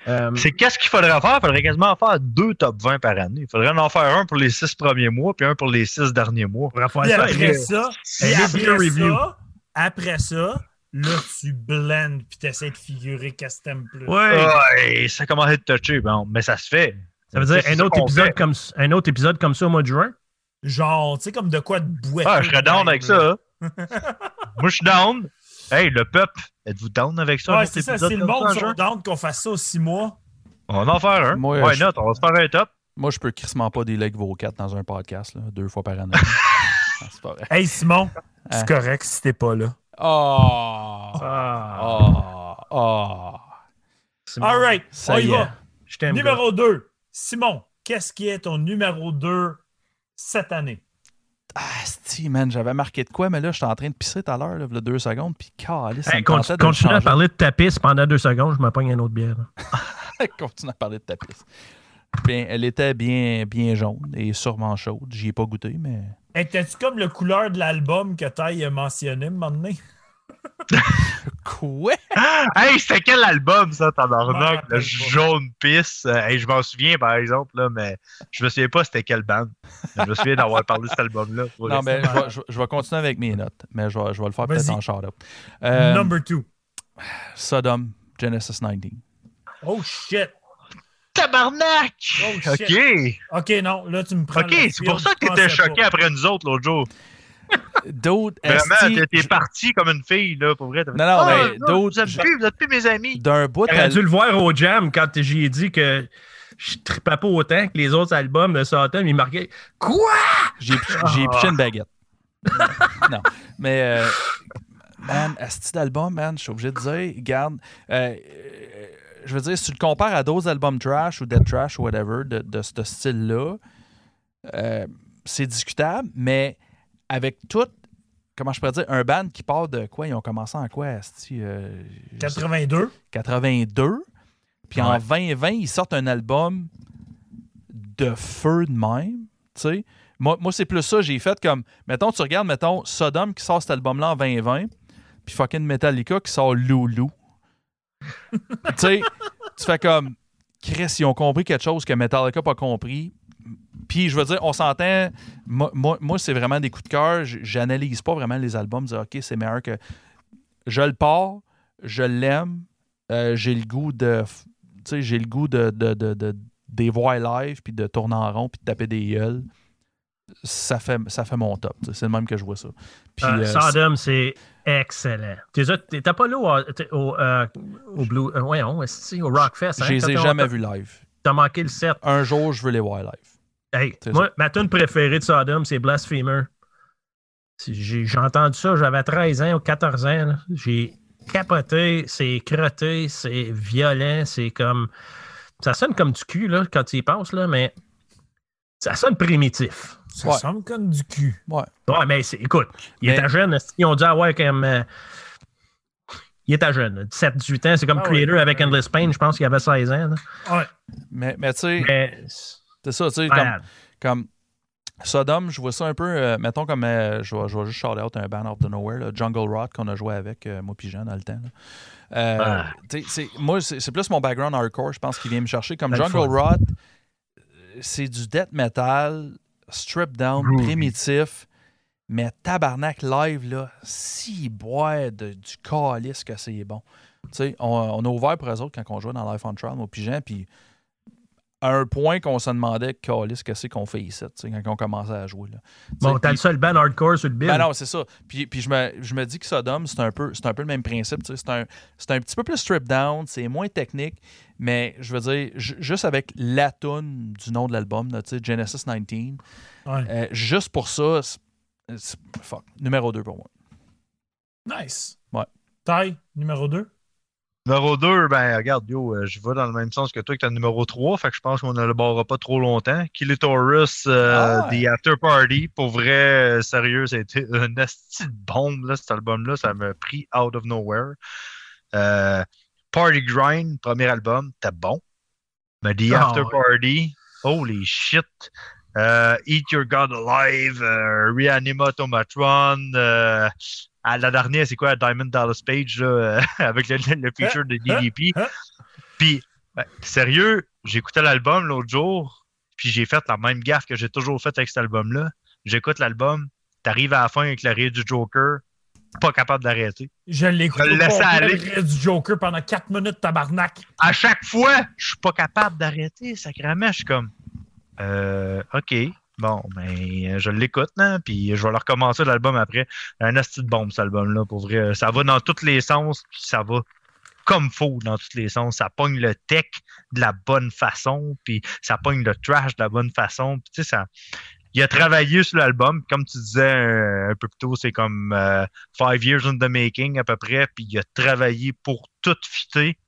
Speaker 3: Euh,
Speaker 4: C'est qu'est-ce qu'il faudrait faire? Il faudrait quasiment faire deux top 20 par année. Il faudrait en faire un pour les six premiers mois, puis un pour les six derniers mois.
Speaker 3: on pourrait faire ça.
Speaker 2: après
Speaker 3: mais-
Speaker 2: ça,
Speaker 3: review
Speaker 2: après
Speaker 3: review.
Speaker 2: ça, après ça, là, tu blends puis tu essaies de figurer qu'est-ce que t'aimes plus.
Speaker 3: Ouais.
Speaker 4: Ouais, ça commence à être touché, bon, mais ça se fait.
Speaker 3: Ça veut dire un autre, épisode
Speaker 4: fait.
Speaker 3: comme, un autre épisode comme ça au mois de juin?
Speaker 2: Genre, tu sais, comme de quoi de boîte.
Speaker 4: Ah, je serais down avec ça. hein. <laughs> Moi, je suis down. Hey, le peuple, êtes-vous down avec ça?
Speaker 2: Ouais, c'est ça. Si le monde sont down qu'on fasse ça aux six mois.
Speaker 4: On va en faire un.
Speaker 1: Moi,
Speaker 4: Why
Speaker 1: je-
Speaker 4: not? On va se faire un top.
Speaker 1: Moi, je peux crissement pas des legs vocats dans un podcast, là, deux fois par année. <laughs> Ah, c'est pas vrai.
Speaker 2: Hey, Simon,
Speaker 1: Hein?
Speaker 2: c'est correct si t'es pas là.
Speaker 1: Oh!
Speaker 3: Ah,
Speaker 1: Oh! Oh!
Speaker 3: c'est
Speaker 2: All right,
Speaker 1: Ça
Speaker 2: on y
Speaker 1: y est.
Speaker 2: va.
Speaker 3: Je t'aime. gars.
Speaker 2: Numéro 2. Simon, qu'est-ce qui est ton numéro 2 cette année?
Speaker 1: Ah, si, man, j'avais marqué de quoi, mais là, j'étais en train de pisser tout à l'heure, là, il y a deux secondes, puis calé, ça
Speaker 3: Hey,
Speaker 1: me
Speaker 3: conti-
Speaker 1: tentait de le
Speaker 3: continue à parler de ta piste pendant deux secondes, je me pogne une autre bière. <laughs>
Speaker 1: Continue à parler de ta pisse. Bien, elle était bien, bien jaune et sûrement chaude. J'y ai pas goûté, mais.
Speaker 2: Étais-tu comme le couleur de l'album que Taille a mentionné, un moment donné? <laughs>
Speaker 1: Quoi?
Speaker 4: Hey, c'était quel album, ça, tabarnak? Le jaune pisse. Euh, hey, je m'en souviens, par exemple, là, mais je me souviens pas c'était quelle bande. Je me souviens d'avoir <laughs> parlé de cet album-là.
Speaker 1: Non, mais je vais, je- je vais continuer avec mes notes, mais je vais, je vais le faire peut-être en shout-out. Euh,
Speaker 2: Number 2.
Speaker 1: Sodom, Genesis 19.
Speaker 2: Oh shit!
Speaker 4: Tabarnak!
Speaker 2: Oh,
Speaker 4: OK.
Speaker 2: Ok, non, là, tu me prends.
Speaker 4: OK, c'est pour ça que t'étais choqué
Speaker 2: pas.
Speaker 4: après nous autres l'autre jour. <laughs>
Speaker 1: D'autres.
Speaker 4: Vraiment, t'es- parti comme une fille, là, pour vrai.
Speaker 1: Non, non,
Speaker 4: Ah,
Speaker 1: mais
Speaker 4: non,
Speaker 1: d'autres-
Speaker 4: Vous êtes plus, vous êtes plus mes amis.
Speaker 1: D'un bout,
Speaker 3: T'aurais dû le voir au jam quand j'y ai dit que je tripais pas autant que les autres albums de Satan, il marquait Quoi?
Speaker 1: j'ai j'ai piché une baguette. non, mais. euh, man, à ce petit album, man, je suis obligé de dire, regarde. euh, euh, je veux dire, si tu le compares à d'autres albums trash ou dead trash ou whatever de, de ce style-là, euh, c'est discutable, mais avec tout, comment je pourrais dire, un band qui part de quoi? Ils ont commencé en quoi asti, euh, je sais-
Speaker 2: 82.
Speaker 1: 82. Puis en
Speaker 3: Ouais.
Speaker 1: 2020, ils sortent un album de feu de même. tu sais. Moi, moi c'est plus ça. J'ai fait comme, mettons, tu regardes, mettons, Sodom qui sort cet album-là en 2020, puis fucking Metallica qui sort Loulou. Tu sais, tu fais comme, Chris, ils ont compris quelque chose que Metallica n'a pas compris. Puis, je veux dire, on s'entend. Moi, moi, c'est vraiment des coups de cœur. J'analyse pas vraiment les albums. Dire, OK, c'est meilleur que. Je le pars, je l'aime, euh, j'ai le goût de. Tu sais, j'ai le goût de, de, de, de- des voir live, puis de tourner en rond, puis de taper des gueules. Ça fait, ça fait mon top. C'est le même que je vois ça. Puis,
Speaker 3: Euh,
Speaker 1: euh,
Speaker 3: Sodom, c'est excellent. T'es- pas là au, au, euh, au Blue. euh, voyons, au Rockfest.
Speaker 1: je
Speaker 3: Hein,
Speaker 1: les ai jamais vus live.
Speaker 3: T'as manqué le set.
Speaker 1: Un jour, je veux les voir live.
Speaker 3: Hey, moi, ma tune préférée de Sodom, c'est Blasphemer. J'ai entendu ça, j'avais 13 ans ou 14 ans. J'ai capoté, c'est crotté, c'est violent, c'est comme. Ça sonne comme du cul là, quand tu y penses, là, mais ça sonne primitif.
Speaker 2: Ça
Speaker 1: Ouais.
Speaker 2: sonne comme du cul.
Speaker 1: Ouais.
Speaker 3: Ouais, mais c'est- écoute, il
Speaker 1: Mais-
Speaker 3: était jeune. Ils ont dit, ah ouais, comme. euh, il était jeune, 17-18 ans. C'est comme
Speaker 2: Ah
Speaker 3: Creator avec Endless Pain, je pense qu'il avait 16 ans. là.
Speaker 2: Ouais.
Speaker 1: Mais, mais tu sais,
Speaker 3: Mais.
Speaker 1: c'est ça, tu sais, comme, comme Sodom, je vois ça un peu, euh, mettons comme, euh, je, vais, je vais juste shout out un band out of nowhere, là, Jungle Rot qu'on a joué avec, euh, moi Jean, dans le temps. là. Euh,
Speaker 4: Ah.
Speaker 1: tu sais, c'est- moi, c'est c'est plus mon background hardcore, je pense, qui vient me chercher. Comme
Speaker 3: le
Speaker 1: Jungle. Rot, c'est du death metal, strip down,
Speaker 4: Groovy.
Speaker 1: primitif, mais tabarnak live, là, si boire de, du calice que c'est bon. Tu sais, on, on a ouvert pour eux autres quand on jouait dans Life on Trial, puis Jean, puis à un point qu'on se demandait, Calis, qu'est-ce qu'on fait ici, quand on commençait à jouer. Là.
Speaker 3: Bon, t'as le seul band hardcore sur le bill.
Speaker 1: Ben non, c'est ça. Puis, puis je, me, je me dis que Sodom, c'est un peu, c'est un peu le même principe. C'est un, c'est un petit peu plus stripped down, c'est moins technique, mais je veux dire, ju- juste avec la tune du nom de l'album, là, Genesis 19,
Speaker 2: Ouais.
Speaker 1: euh, juste pour ça, c'est, c'est- fuck, numéro 2 pour moi.
Speaker 2: Nice.
Speaker 1: Ouais.
Speaker 2: Taille, numéro 2.
Speaker 4: Numéro 2, ben regarde, yo, euh, je vais dans le même sens que toi que t'as numéro 3, fait que je pense qu'on ne le barrera pas trop longtemps. Kilitaurus, euh,
Speaker 1: Ah.
Speaker 4: The After Party, pour vrai, euh, sérieux, c'était <laughs> une asti de bombe, là, cet album-là, ça m'a pris out of nowhere. Euh, Party Grind, premier album, c'était bon. Mais The
Speaker 3: Ah,
Speaker 4: After
Speaker 3: ouais.
Speaker 4: Party, holy shit. Euh, Eat Your God Alive, Reanimatotron, euh, à la dernière, c'est quoi, Diamond Dallas Page, là, euh, <laughs> avec le, le feature de DDP.
Speaker 2: hein?
Speaker 4: Puis, ben, sérieux, j'écoutais l'album l'autre jour, puis j'ai fait la même gaffe que j'ai toujours faite avec cet album-là. J'écoute l'album, t'arrives à la fin avec l'arrêt du Joker, pas capable d'arrêter.
Speaker 2: Je l'ai écouté
Speaker 4: Je le laissais aller.
Speaker 2: le du Joker pendant 4 minutes, tabarnak.
Speaker 4: À chaque fois, je suis pas capable d'arrêter, sacrément. Je suis comme, euh, OK, bon, ben, je l'écoute, non? Puis je vais le recommencer l'album après. Un asti de bombe, cet album-là, pour vrai. Ça va dans tous les sens, puis ça va comme faux dans tous les sens. Ça pogne le tech de la bonne façon, puis ça pogne le trash de la bonne façon. Puis tu sais, ça... Il a travaillé sur l'album, comme tu disais euh, un peu plus tôt, c'est comme euh, Five Years in the Making à peu près, puis il a travaillé pour tout fitter,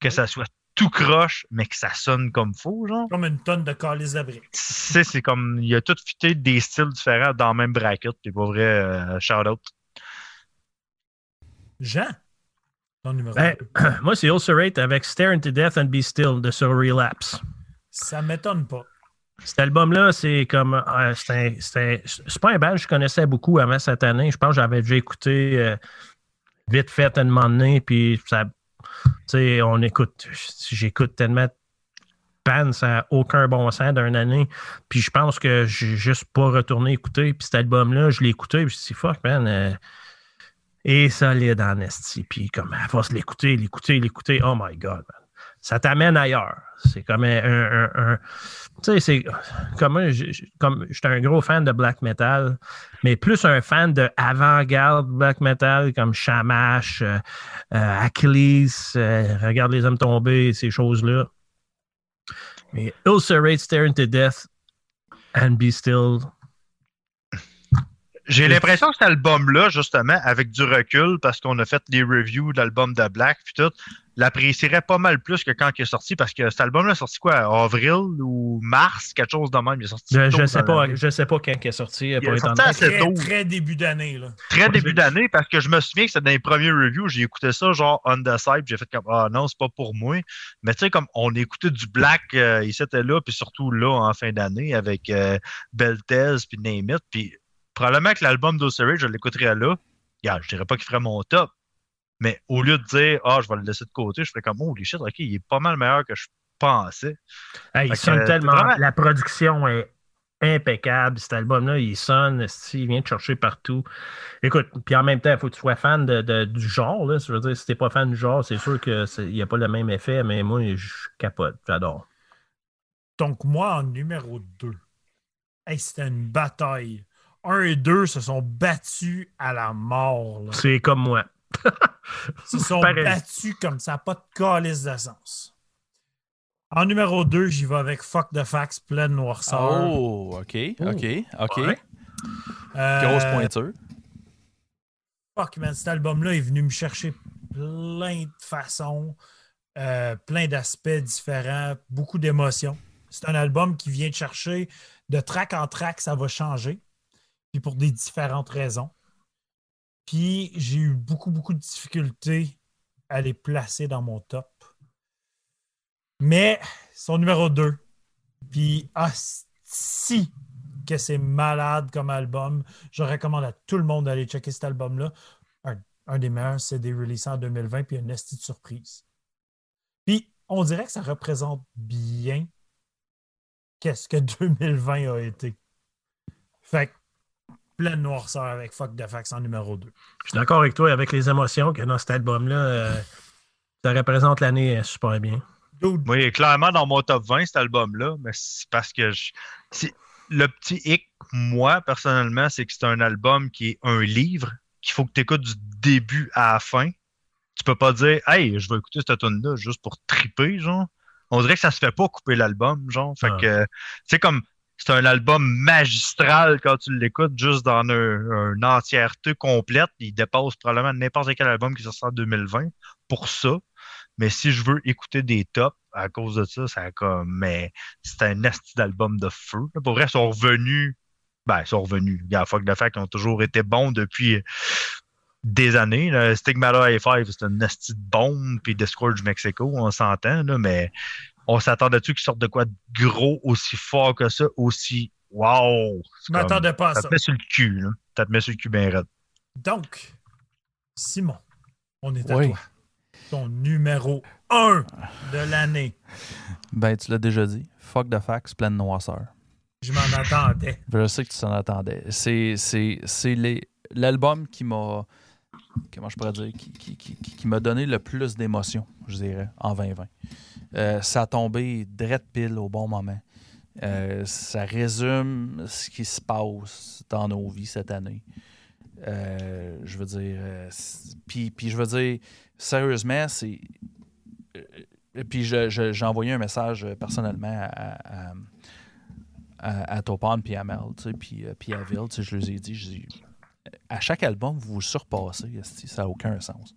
Speaker 4: que ça soit tout croche, mais que ça sonne comme faux, genre.
Speaker 2: Comme une tonne de calice de briques.
Speaker 4: C'est comme, il a tout fité des styles différents dans le même bracket, puis pour vrai, euh, shout out.
Speaker 2: Jean, ton numéro
Speaker 3: Ben,
Speaker 2: 2. <clears throat>
Speaker 3: moi, c'est Ulcerate avec Stare into Death and Be Still de sur Relapse.
Speaker 2: Ça m'étonne pas.
Speaker 3: Cet album-là, c'est comme. euh, c'est pas un band que je connaissais beaucoup avant cette année. Je pense que j'avais déjà écouté euh, vite fait un moment donné, puis ça. Sais, on écoute. J'écoute tellement de bands, ça n'a aucun bon sens d'une année. Puis je pense que j'ai juste pas retourné écouter. Puis cet album-là, je l'ai écouté, puis je me suis fuck, man. euh, et solide en esti. Puis comme à force de l'écouter, l'écouter, l'écouter, oh my God, man. Ça t'amène ailleurs. C'est comme un. un- un- un- tu sais, c'est comme je- comme j'étais un gros fan de black metal, mais plus un fan de avant-garde black metal comme Shamash, euh, euh, Achilles, euh, Regarde les hommes tomber, ces choses-là. Mais Ulcerate, Stare into Death and Be Still.
Speaker 4: J'ai l'impression que cet album-là, justement, avec du recul, parce qu'on a fait les reviews de l'album de Black, puis tout, l'apprécierait pas mal plus que quand il est sorti, parce que cet album-là est sorti quoi, avril ou mars, quelque chose de même. Il est sorti
Speaker 3: Je,
Speaker 4: tôt
Speaker 3: je
Speaker 4: dans
Speaker 3: sais pas, je sais pas quand il est sorti, pour
Speaker 4: est sorti assez
Speaker 2: Très,
Speaker 4: tôt.
Speaker 2: très début d'année. là.
Speaker 4: Très début
Speaker 3: je-
Speaker 4: d'année, parce que je me souviens que c'était dans les premiers reviews, j'ai écouté ça genre on the side, puis j'ai fait comme Ah non, c'est pas pour moi. Mais tu sais, comme on écoutait du Black, euh, il s'était là, puis surtout là en fin d'année avec euh, Beltez, puis Name It, puis probablement que l'album d'Osirate, je l'écouterais là. Yeah, je dirais pas qu'il ferait mon top, mais au lieu de dire Ah, je vais le laisser de côté, je ferais comme Oh, les shit, ok, il est pas mal meilleur que je pensais.
Speaker 3: Hey, il
Speaker 4: que,
Speaker 3: sonne
Speaker 4: euh,
Speaker 3: tellement.
Speaker 4: vraiment-
Speaker 3: La production est impeccable. Cet album-là, il sonne, il vient te chercher partout. Écoute, puis en même temps, il faut que tu sois fan de, de- du genre. Là. Je veux dire, si t'es pas fan du genre, c'est sûr qu'il n'y a pas le même effet, mais moi, je capote. J'adore.
Speaker 2: Donc, moi, en numéro 2, hey, c'était une bataille. 1 et 2 se sont battus à la mort.
Speaker 3: C'est comme moi. <laughs>
Speaker 2: se sont
Speaker 3: Pareil.
Speaker 2: battus comme ça, pas de calice de sens. En numéro 2, j'y vais avec Fuck the Facts, pleine noirceur.
Speaker 1: Oh, OK, OK, OK.
Speaker 3: Ouais.
Speaker 2: Euh,
Speaker 1: Grosse pointure.
Speaker 2: Fuck, man, cet album-là est venu me chercher plein de façons, euh, plein d'aspects différents, beaucoup d'émotions. C'est un album qui vient te chercher de track en track, ça va changer, puis pour des différentes raisons. Puis j'ai eu beaucoup, beaucoup de difficultés à les placer dans mon top. Mais son numéro 2. Puis, si que c'est malade comme album. Je recommande à tout le monde d'aller checker cet album-là. Un, un des meilleurs CD releasés en 2020, puis une esti de surprise. Puis, on dirait que ça représente bien qu'est-ce que <laughs> 2020 a été. Fait que, pleine noirceur avec Fuck the Facts en numéro 2.
Speaker 3: Je suis d'accord avec toi, avec les émotions qu'il y a dans cet album-là. euh, ça représente l'année euh, super bien.
Speaker 4: Est clairement dans mon top 20, cet album-là, mais c'est parce que je- c'est- le petit hic, moi, personnellement, c'est que c'est un album qui est un livre qu'il faut que tu écoutes du début à la fin. Tu peux pas dire, hey, je vais écouter cette tune-là juste pour triper, genre. On dirait que ça se fait pas couper l'album, genre. Fait
Speaker 3: Ah.
Speaker 4: que, c'est comme, c'est un album magistral quand tu l'écoutes juste dans un, une entièreté complète. Il dépasse probablement n'importe quel album qui sort en 2020 pour ça. Mais si je veux écouter des tops à cause de ça, ça a comme. Mais c'est un esti d'album de feu. Pour vrai, ils sont revenus. Ben, ils sont revenus. Regarde, Fuck the Fact, ils ont toujours été bons depuis des années. là. Stigmata A5, c'est un esti de bombe. Puis Discourage Mexico, on s'entend, mais on s'attendait-tu qu'ils sortent de quoi de gros, aussi fort que ça, aussi. Wow!
Speaker 2: je m'attendais pas à
Speaker 4: Ça
Speaker 2: ça.
Speaker 4: te met sur le cul, là. Ça te met sur le cul bien raide.
Speaker 2: Donc, Simon, on est à
Speaker 1: Oui.
Speaker 2: toi. Ton numéro 1 de l'année.
Speaker 1: Ben, tu l'as déjà dit. Fuck the facts, pleine noirceur.
Speaker 2: Je m'en attendais. <laughs>
Speaker 1: Je sais que tu t'en attendais. C'est, c'est, c'est les- l'album qui m'a. Comment je pourrais dire Qui, qui, qui, qui m'a donné le plus d'émotions, je dirais, en 2020. Euh, ça a tombé drette pile au bon moment. Euh, ça résume ce qui se passe dans nos vies cette année. Euh, je veux dire. puis, je veux dire, sérieusement, c'est. puis je- je- j'ai envoyé un message personnellement à, à, à, à Topon puis à Mel, tu sais, puis, puis à Ville, tu sais, je leur ai dit, je dis, à chaque album, vous vous surpassez, ça n'a aucun sens.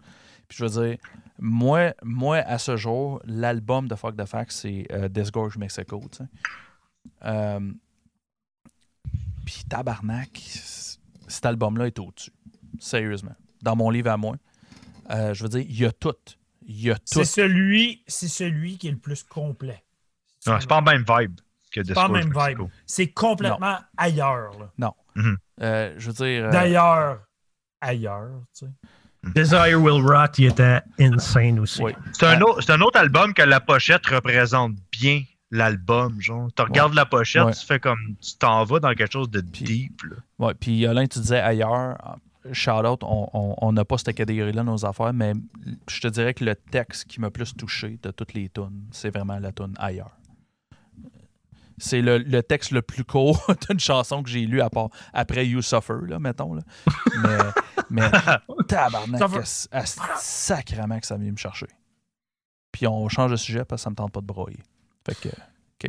Speaker 1: Puis je veux dire, moi, moi à ce jour, l'album de Fuck the Facts, c'est euh, Disgorge Mexico, tu sais. Euh, puis Tabarnak, cet album-là est au-dessus. Sérieusement. Dans mon livre à moi, euh, je veux dire, il y a tout. Il y a tout.
Speaker 2: C'est celui, c'est celui qui est le plus complet.
Speaker 4: Non, c'est pas la même vibe que
Speaker 2: C'est pas même vibe.
Speaker 4: Mexico.
Speaker 2: C'est complètement ailleurs. là.
Speaker 1: Euh, je veux dire. euh,
Speaker 2: D'ailleurs, ailleurs. tu sais.
Speaker 3: Desire Will Rot, il était insane aussi.
Speaker 1: oui.
Speaker 4: C'est un, autre- c'est un autre album que la pochette représente bien l'album. Genre, tu regardes la pochette,
Speaker 1: Ouais.
Speaker 4: tu fais comme tu t'en vas dans quelque chose de
Speaker 1: Puis-
Speaker 4: deep. là.
Speaker 1: Ouais, puis Alain, tu disais ailleurs, shout out, on- on on n'a pas cette catégorie-là dans nos affaires, mais je te dirais que le texte qui m'a plus touché de toutes les tunes, c'est vraiment la tune ailleurs. C'est le, le texte le plus court <laughs> d'une chanson que j'ai lu à part après You Suffer, là, mettons. Là. Mais, <laughs> mais tabarnak, sacrément que ça vient me chercher. Puis on change de sujet parce que ça me tente pas de broyer. Fait que,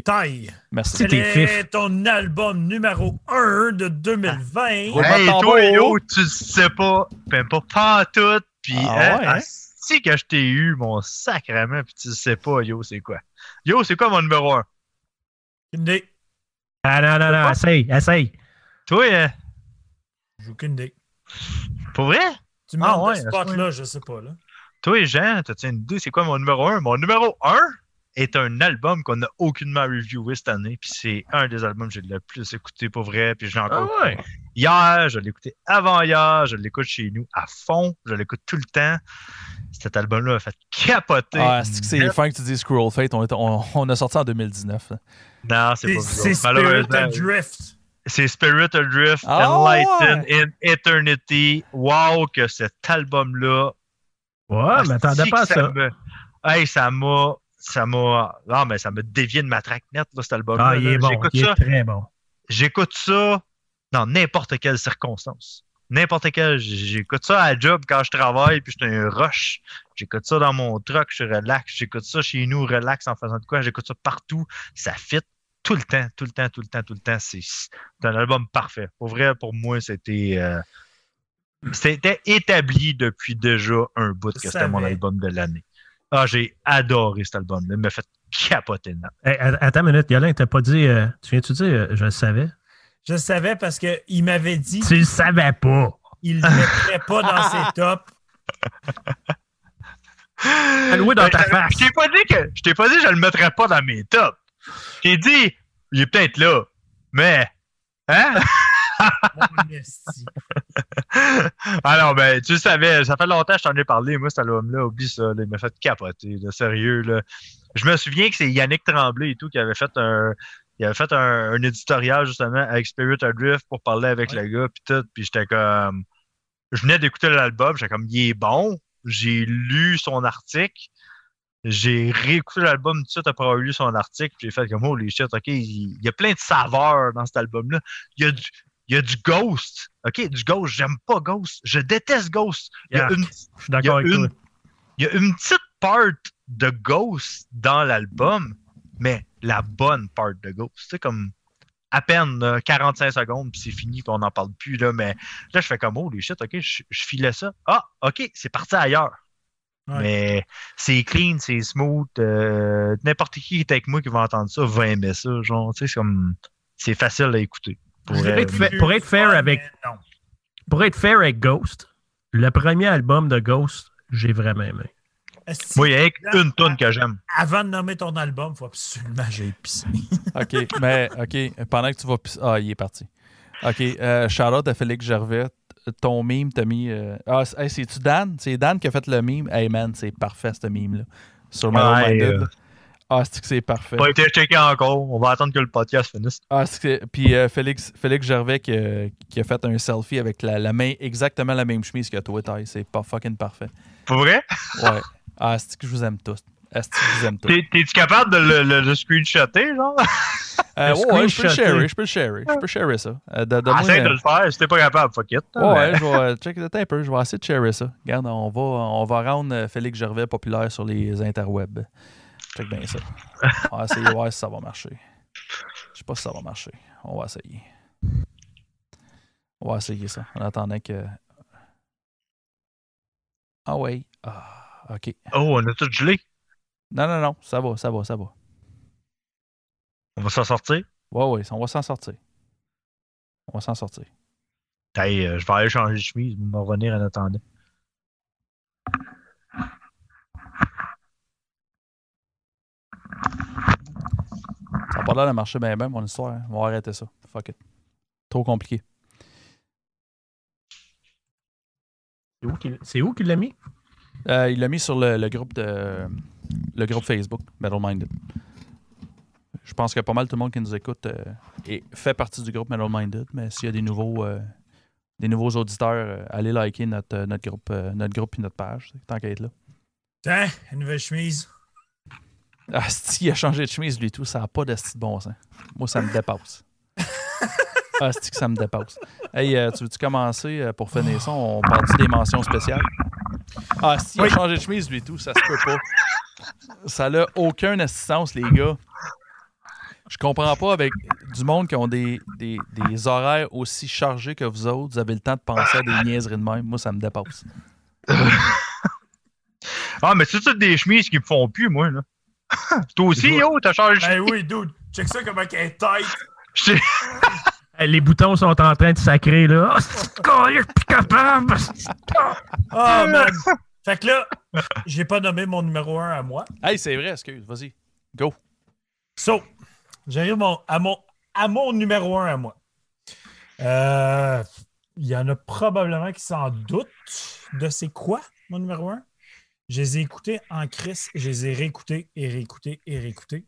Speaker 2: Taille.
Speaker 1: merci.
Speaker 3: Fifs.
Speaker 2: ton album numéro 1 de 2020?
Speaker 1: Roulement de
Speaker 4: Hey, toi, yo, tu le sais pas, ben pas pas tout, puis
Speaker 1: Ah
Speaker 4: hein,
Speaker 1: ouais, hein?
Speaker 4: si que je t'ai eu, mon sacrement, puis tu le sais pas, yo, c'est quoi? Yo, c'est quoi mon numéro 1?
Speaker 2: Aucune idée.
Speaker 3: Ah non, non, non, essaye, essaye.
Speaker 4: Toi, hein,
Speaker 2: J'ai aucune idée.
Speaker 4: pour vrai?
Speaker 2: Tu me
Speaker 4: Ah
Speaker 2: mets
Speaker 4: ouais,
Speaker 2: ce spot là, je sais pas. Là.
Speaker 4: Toi, Jean, t'as-tu une idée, c'est quoi mon numéro 1? Mon numéro 1 est un album qu'on n'a aucunement reviewé cette année, puis c'est un des albums que j'ai le plus écouté pour vrai, puis j'ai encore
Speaker 3: Ah ouais.
Speaker 4: hier, je l'ai écouté avant-hier, je l'écoute chez nous à fond, je l'écoute tout le temps. Cet album-là m'a fait capoter.
Speaker 1: Ah, c'est que c'est fin que tu dis Scroll Fate, on, est- on- on a sorti en 2019. là.
Speaker 4: Non, c'est pas vous
Speaker 2: c'est. Adrift.
Speaker 4: C'est Spirit Adrift,
Speaker 1: Ah,
Speaker 4: Enlightened in Eternity. Wow, que cet album-là.
Speaker 3: Ouais, mais t'attendais pas à
Speaker 4: que
Speaker 3: ça.
Speaker 4: me- Hey, ça m'a. Ça m'a. Non, mais ça m'a dévié de ma traque nette, là, cet album-là.
Speaker 3: Ah, il est bon,
Speaker 4: J'écoute
Speaker 3: il
Speaker 4: ça,
Speaker 3: est très bon.
Speaker 4: j'écoute ça dans n'importe quelle circonstance. N'importe quelle. J'écoute ça à la job quand je travaille, puis je suis un rush. J'écoute ça dans mon truck, je suis relax. J'écoute ça chez nous, relax, en faisant de quoi. J'écoute ça partout. Ça fit tout le temps, tout le temps, tout le temps, tout le temps. C'est c'est un album parfait. Pour vrai, pour moi, c'était. euh, c'était établi depuis déjà un bout que c'était mon album de l'année. Ah, j'ai adoré cet album-là. Il m'a fait capoter. là.
Speaker 3: Hey, att- attends une minute, Yolin, t'as pas dit. euh, tu viens-tu dire, euh, je le savais?
Speaker 2: Je le savais parce qu'il m'avait dit
Speaker 3: Tu le savais pas.
Speaker 2: qu'il ne le mettrait pas dans ses <laughs> tops.
Speaker 3: Alloué dans
Speaker 4: Ben,
Speaker 3: ta
Speaker 4: je-
Speaker 3: face.
Speaker 4: Je t'ai pas dit que je t'ai pas dit que je le mettrais pas dans mes tops. Je t'ai dit, il est peut-être là, mais hein? <laughs> Alors ben, tu savais, ça fait longtemps que je t'en ai parlé, moi cet album-là, oublie ça, là, il m'a fait capoter, là, sérieux là. Je me souviens que c'est Yannick Tremblay et tout qui avait fait un il avait fait un, un éditorial justement avec Spirit Adrift pour parler avec le gars puis tout, puis j'étais comme je venais d'écouter l'album, j'étais comme il est bon, j'ai lu son article, j'ai réécouté l'album tout de suite après avoir lu son article, puis j'ai fait comme, oh les shit, ok, il y a plein de saveurs dans cet album-là. Il y a du, il y a du Ghost. OK, du Ghost. J'aime pas Ghost. Je déteste Ghost. Il y a
Speaker 3: Yeah.
Speaker 4: une,
Speaker 3: Je suis d'accord
Speaker 4: Il y
Speaker 3: avec
Speaker 4: a
Speaker 3: toi.
Speaker 4: il y a une petite part de Ghost dans l'album, mais la bonne part de Ghost. C'est comme à peine là, 45 secondes, puis c'est fini, puis on n'en parle plus. Là, mais là, je fais comme, oh, les shit, OK, je, je filais ça. Ah, OK, c'est parti ailleurs.
Speaker 2: Ouais.
Speaker 4: Mais c'est clean, c'est smooth. euh, N'importe qui qui est avec moi qui va entendre ça va aimer ça. Genre, tu sais, c'est comme. C'est facile à écouter. Pour, euh,
Speaker 3: être fait- pour être fair
Speaker 2: fun,
Speaker 3: avec-
Speaker 2: mais non.
Speaker 3: Pour être fair avec Ghost, le premier album de Ghost, j'ai vraiment aimé.
Speaker 4: Moi, il y a une tonne que j'aime.
Speaker 2: Avant de nommer ton album, il faut absolument que j'aille pisser. <laughs>
Speaker 1: OK, mais OK, pendant que tu vas... pis- Ah, il est parti. OK, euh, shout-out à Félix Gervais. Ton meme t'a mis... euh, Ah, hey, c'est-tu Dan? C'est Dan qui a fait le meme. Hey, man, c'est parfait, ce meme-là. Sur My
Speaker 4: Ouais,
Speaker 1: Minded.
Speaker 4: euh,
Speaker 1: Ah, c'est que c'est parfait?
Speaker 4: Pas été checké encore. On va attendre que le podcast finisse.
Speaker 1: Ah, c'est que- Puis euh, Félix, Félix Gervais qui, a- qui a fait un selfie avec la, la main, exactement la même chemise que toi, Ty. C'est pas fucking parfait.
Speaker 4: Pour vrai?
Speaker 1: Ouais. Ah, c'est que je vous aime tous? Est-ce que je vous aime tous?
Speaker 4: T'es- T'es-tu capable de le, le- le screenshotter, genre?
Speaker 1: Euh, ouais, ouais, je peux le sharer, je peux le sharer, je peux sharer ça. Euh, de-
Speaker 4: Essaye
Speaker 1: euh,
Speaker 4: de le faire. Si t'es pas capable, fuck it.
Speaker 1: Ouais, ouais, je vais, check it un peu, je vais essayer de sharer ça. Regarde, on va, on va rendre euh, Félix Gervais populaire sur les interwebs. Check bien ça. On va essayer voir si ça va marcher. Je sais pas si ça va marcher. On va essayer. On va essayer ça en attendant que. Ah ouais. Ah, ok.
Speaker 4: Oh, on a tout gelé.
Speaker 1: Non, non, non, ça va, ça va, ça va.
Speaker 4: On va s'en sortir?
Speaker 1: Ouais, ouais, on va s'en sortir. On va s'en sortir.
Speaker 4: Hey, euh, je vais aller changer de chemise. Je vais me revenir en attendant.
Speaker 1: Ça n'a pas l'air de marcher bien, bien, mon histoire. hein. On va arrêter ça. Fuck it. Trop compliqué.
Speaker 3: C'est où qu'il- C'est où qu'il l'a mis?
Speaker 1: Euh, il l'a mis sur le, le groupe de le groupe Facebook, Metal Minded. Je pense que pas mal tout le monde qui nous écoute euh, est- fait partie du groupe Metal Minded, mais s'il y a des nouveaux euh, des nouveaux auditeurs, euh, allez liker notre, notre groupe notre groupe et notre page, tant qu'à être là.
Speaker 2: Tiens, une nouvelle chemise?
Speaker 1: Ah, si il a changé de chemise lui tout, ça n'a pas de bon sens. Moi, ça me dépasse. <laughs> ah, que ça me dépasse. Hey, euh, tu veux-tu commencer euh, pour finir ça? On parle des mentions spéciales? Ah, si il a changé de chemise lui tout, ça se peut pas. Ça n'a aucune assistance, les gars. Je comprends pas avec du monde qui ont des, des, des horaires aussi chargés que vous autres, vous avez le temps de penser à des niaiseries de même. Moi, ça me dépasse. <laughs>
Speaker 4: Ah, mais c'est toutes des chemises qui me font plus, moi, là. <laughs> Toi aussi, yo, t'as changé de
Speaker 2: Ben
Speaker 4: chemise.
Speaker 2: oui, dude. Check ça comment elle est tight.
Speaker 4: J'étais- <laughs>
Speaker 3: Hey, Les boutons sont en train de sacrer, là. Ah, c'est capable?
Speaker 2: Oh, man. Fait que là, j'ai pas nommé mon numéro 1 à moi.
Speaker 1: Hey, c'est vrai, excuse, vas-y. Go.
Speaker 2: So, j'arrive à, mon, à mon numéro 1 à moi. Euh, Il y en a probablement qui s'en doutent de c'est quoi mon numéro 1. Je les ai écoutés en crise, je les ai réécoutés et réécoutés et réécoutés.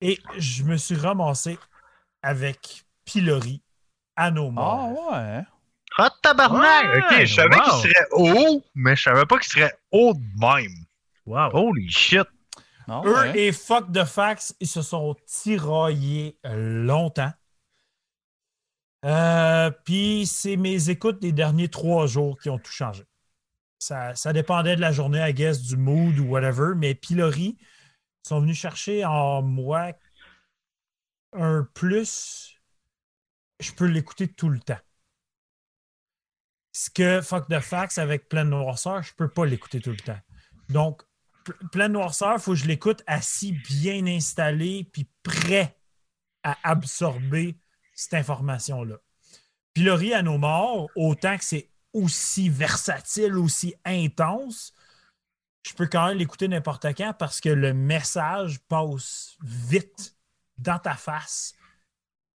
Speaker 2: Et je me suis ramassé avec Pilori à nos
Speaker 1: Ah
Speaker 2: morts.
Speaker 1: ouais.
Speaker 4: Ah, tabarnak!
Speaker 3: Ouais,
Speaker 4: ok, je savais
Speaker 3: wow.
Speaker 4: qu'il serait haut, mais je savais pas qu'il serait haut de même.
Speaker 3: Wow.
Speaker 4: Holy shit!
Speaker 1: Non,
Speaker 2: Eux
Speaker 1: ouais.
Speaker 2: et Fuck the Facts, ils se sont tiraillés longtemps. Euh, Puis c'est mes écoutes des derniers trois jours qui ont tout changé. Ça, ça dépendait de la journée, I guess, du mood ou whatever, mais Pilori sont venus chercher en moi un plus. Je peux l'écouter tout le temps. Ce que Fuck the Facts avec pleine noirceur, je peux pas l'écouter tout le temps. Donc, pleine noirceur, il faut que je l'écoute assis, bien installé, puis prêt à absorber cette information-là. Pilori à nos morts, autant que c'est aussi versatile, aussi intense, je peux quand même l'écouter n'importe quand parce que le message passe vite dans ta face,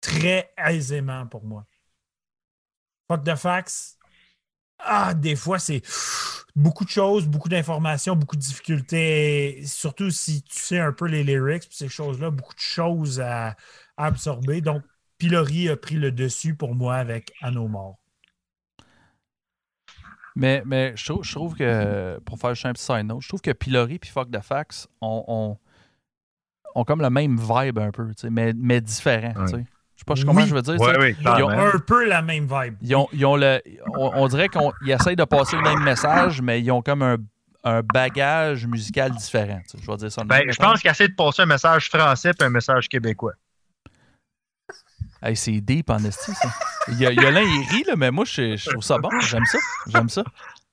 Speaker 2: très aisément pour moi. Fuck the facts. Ah, des fois, c'est beaucoup de choses, beaucoup d'informations, beaucoup de difficultés, surtout si tu sais un peu les lyrics, puis ces choses-là, beaucoup de choses à, à absorber. Donc, Pilori a pris le dessus pour moi avec À nos morts.
Speaker 1: Mais, mais je, trouve, je trouve que, pour faire juste un petit side note, je trouve que Pilori et Fuck the Fax ont, ont, ont comme le même vibe un peu, tu sais, mais, mais différent. tu sais. Je sais pas comment
Speaker 2: Oui.
Speaker 1: je veux dire.
Speaker 4: oui,
Speaker 2: Ils ont un peu la même vibe.
Speaker 1: Ils ont, ils ont le, on, on dirait qu'ils essayent de passer le même message, mais ils ont comme un, un bagage musical différent. tu sais. Je vais dire ça
Speaker 4: Ben, je pense qu'il essaie de passer un message français et un message québécois.
Speaker 1: Hey, c'est deep en esti, ça. Il y a, il y a l'un, il rit, là, mais moi, je, je trouve ça bon. J'aime ça. J'aime ça.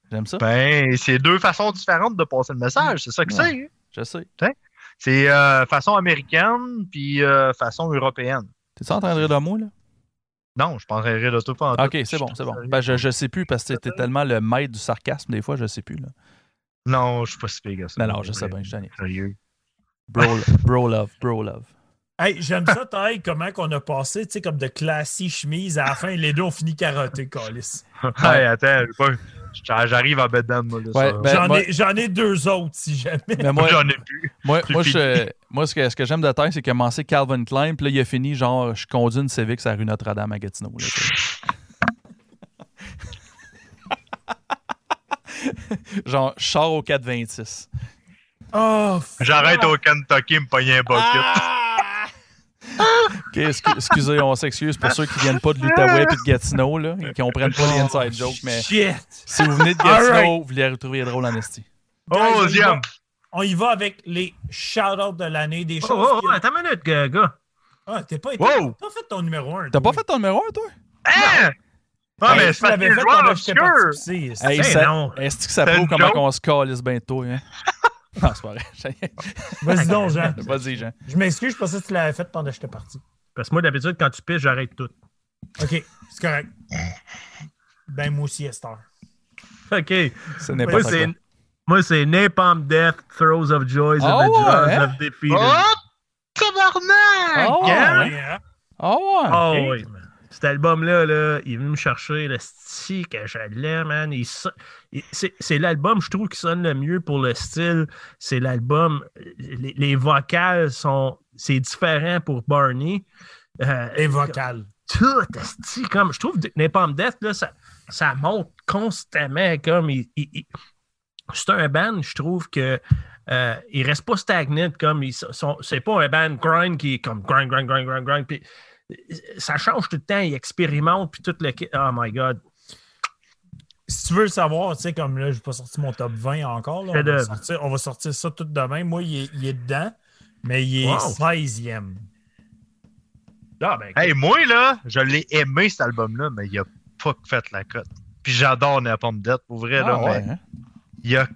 Speaker 1: J'aime ça.
Speaker 4: Ben, c'est deux façons différentes de passer le message, c'est ça que
Speaker 1: Ouais.
Speaker 4: c'est. hein.
Speaker 1: Je sais.
Speaker 4: C'est euh, façon américaine puis euh, façon européenne.
Speaker 1: T'es-tu en train de rire de moi, là?
Speaker 4: Non, je penserais rire de tout pas en tout.
Speaker 1: Ok, c'est bon, c'est bon. Ben, je, je sais plus parce que t'es tellement le maître du sarcasme, des fois, je sais plus, là.
Speaker 4: Non, je suis pas si pire que ça.
Speaker 1: Non, non, je sais bien, je t'en
Speaker 4: Sérieux.
Speaker 1: Bro, bro love, bro love.
Speaker 2: Hey, j'aime ça, Ty, comment qu'on a passé, tu sais, comme de classique chemise. À la fin, les deux ont fini carotté, Calis. <laughs>
Speaker 4: hey, attends, j'ai pas- j'arrive à bedam,
Speaker 1: Ouais, ben-
Speaker 2: J'en
Speaker 1: moi-
Speaker 2: ai, j'en ai deux autres, si jamais.
Speaker 1: Mais moi,
Speaker 4: J'en ai plus.
Speaker 1: moi, moi, je- ce que, ce que j'aime de terre, c'est qu'il a commencé Calvin Klein, puis là, il a fini, genre, je conduis une Civic à rue Notre-Dame à Gatineau. là, <laughs> genre, char au 426.
Speaker 2: Oh,
Speaker 4: J'arrête au Kentucky, me pogner un bucket.
Speaker 1: Ah! <laughs> Ok, excu- excusez, on s'excuse pour ceux qui viennent pas de l'Outaouais et de Gatineau, là, et qui comprennent pas les inside jokes, mais
Speaker 2: shit!
Speaker 1: si vous venez de Gatineau, vous les retrouverez drôle en esti.
Speaker 2: Guys, on y va- On y va avec les shout-outs de l'année, des
Speaker 3: Oh,
Speaker 2: choses.
Speaker 3: oh, oh, attends une minute, gars.
Speaker 2: Ah, t'es pas été.
Speaker 4: Wow.
Speaker 2: T'as pas fait ton numéro 1.
Speaker 1: T'as pas fait ton numéro 1, toi?
Speaker 4: Hein? Non, mais c'est
Speaker 2: l'avais fait
Speaker 3: Ben
Speaker 1: ça-
Speaker 3: non.
Speaker 1: Est-ce que ça prouve comment on se calisse bien tôt, hein? <laughs> Non, c'est pas vrai. <laughs>
Speaker 2: Vas-y donc, Jean.
Speaker 1: Vas-y, Jean.
Speaker 2: Je m'excuse, je pensais que tu l'avais fait pendant que j'étais parti.
Speaker 3: Parce que moi, d'habitude, quand tu pisses, j'arrête tout.
Speaker 2: OK, c'est correct. Ben, moi aussi, Esther.
Speaker 3: OK. Moi, c'est,
Speaker 1: quoi.
Speaker 3: moi, c'est Napalm Death, Throes of Joys,
Speaker 1: Ah
Speaker 3: and the
Speaker 1: ouais,
Speaker 3: Jaws
Speaker 1: hein?
Speaker 3: of Defeated.
Speaker 4: Oh, tabarnak!
Speaker 1: Oh?
Speaker 2: Ouais,
Speaker 1: ouais!
Speaker 3: Oh, oui, man. Cet album-là, là, il est venu me chercher le style que l'aime, man. So- c'est, l'album, je trouve, qui sonne le mieux pour le style. C'est l'album. Les, les vocales sont. C'est différent pour Barney. Euh,
Speaker 2: Et vocal.
Speaker 3: tout, esti, comme je trouve Napalm Death, là, ça, ça monte constamment comme il, il- il- c'est un band, je trouve que euh, il reste pas stagnant comme ils sont. C'est pas un band grind qui est comme grind, grind, grind, grind, grind. Puis, ça change tout le temps, il expérimente, puis tout le Oh my god.
Speaker 2: Si tu veux le savoir, tu sais, comme là, je n'ai pas sorti mon top 20 encore. Là, on, va sortir, on va sortir ça tout demain. Moi, il est, il est dedans, mais il est
Speaker 3: Wow.
Speaker 2: 16e.
Speaker 3: Ah, ben,
Speaker 4: Hey, moi, là, je l'ai aimé, cet album-là, mais il a pas fait la cote. Puis j'adore Napalm Death, pour vrai, là,
Speaker 1: Ah ouais,
Speaker 4: mais
Speaker 1: hein?
Speaker 4: il a,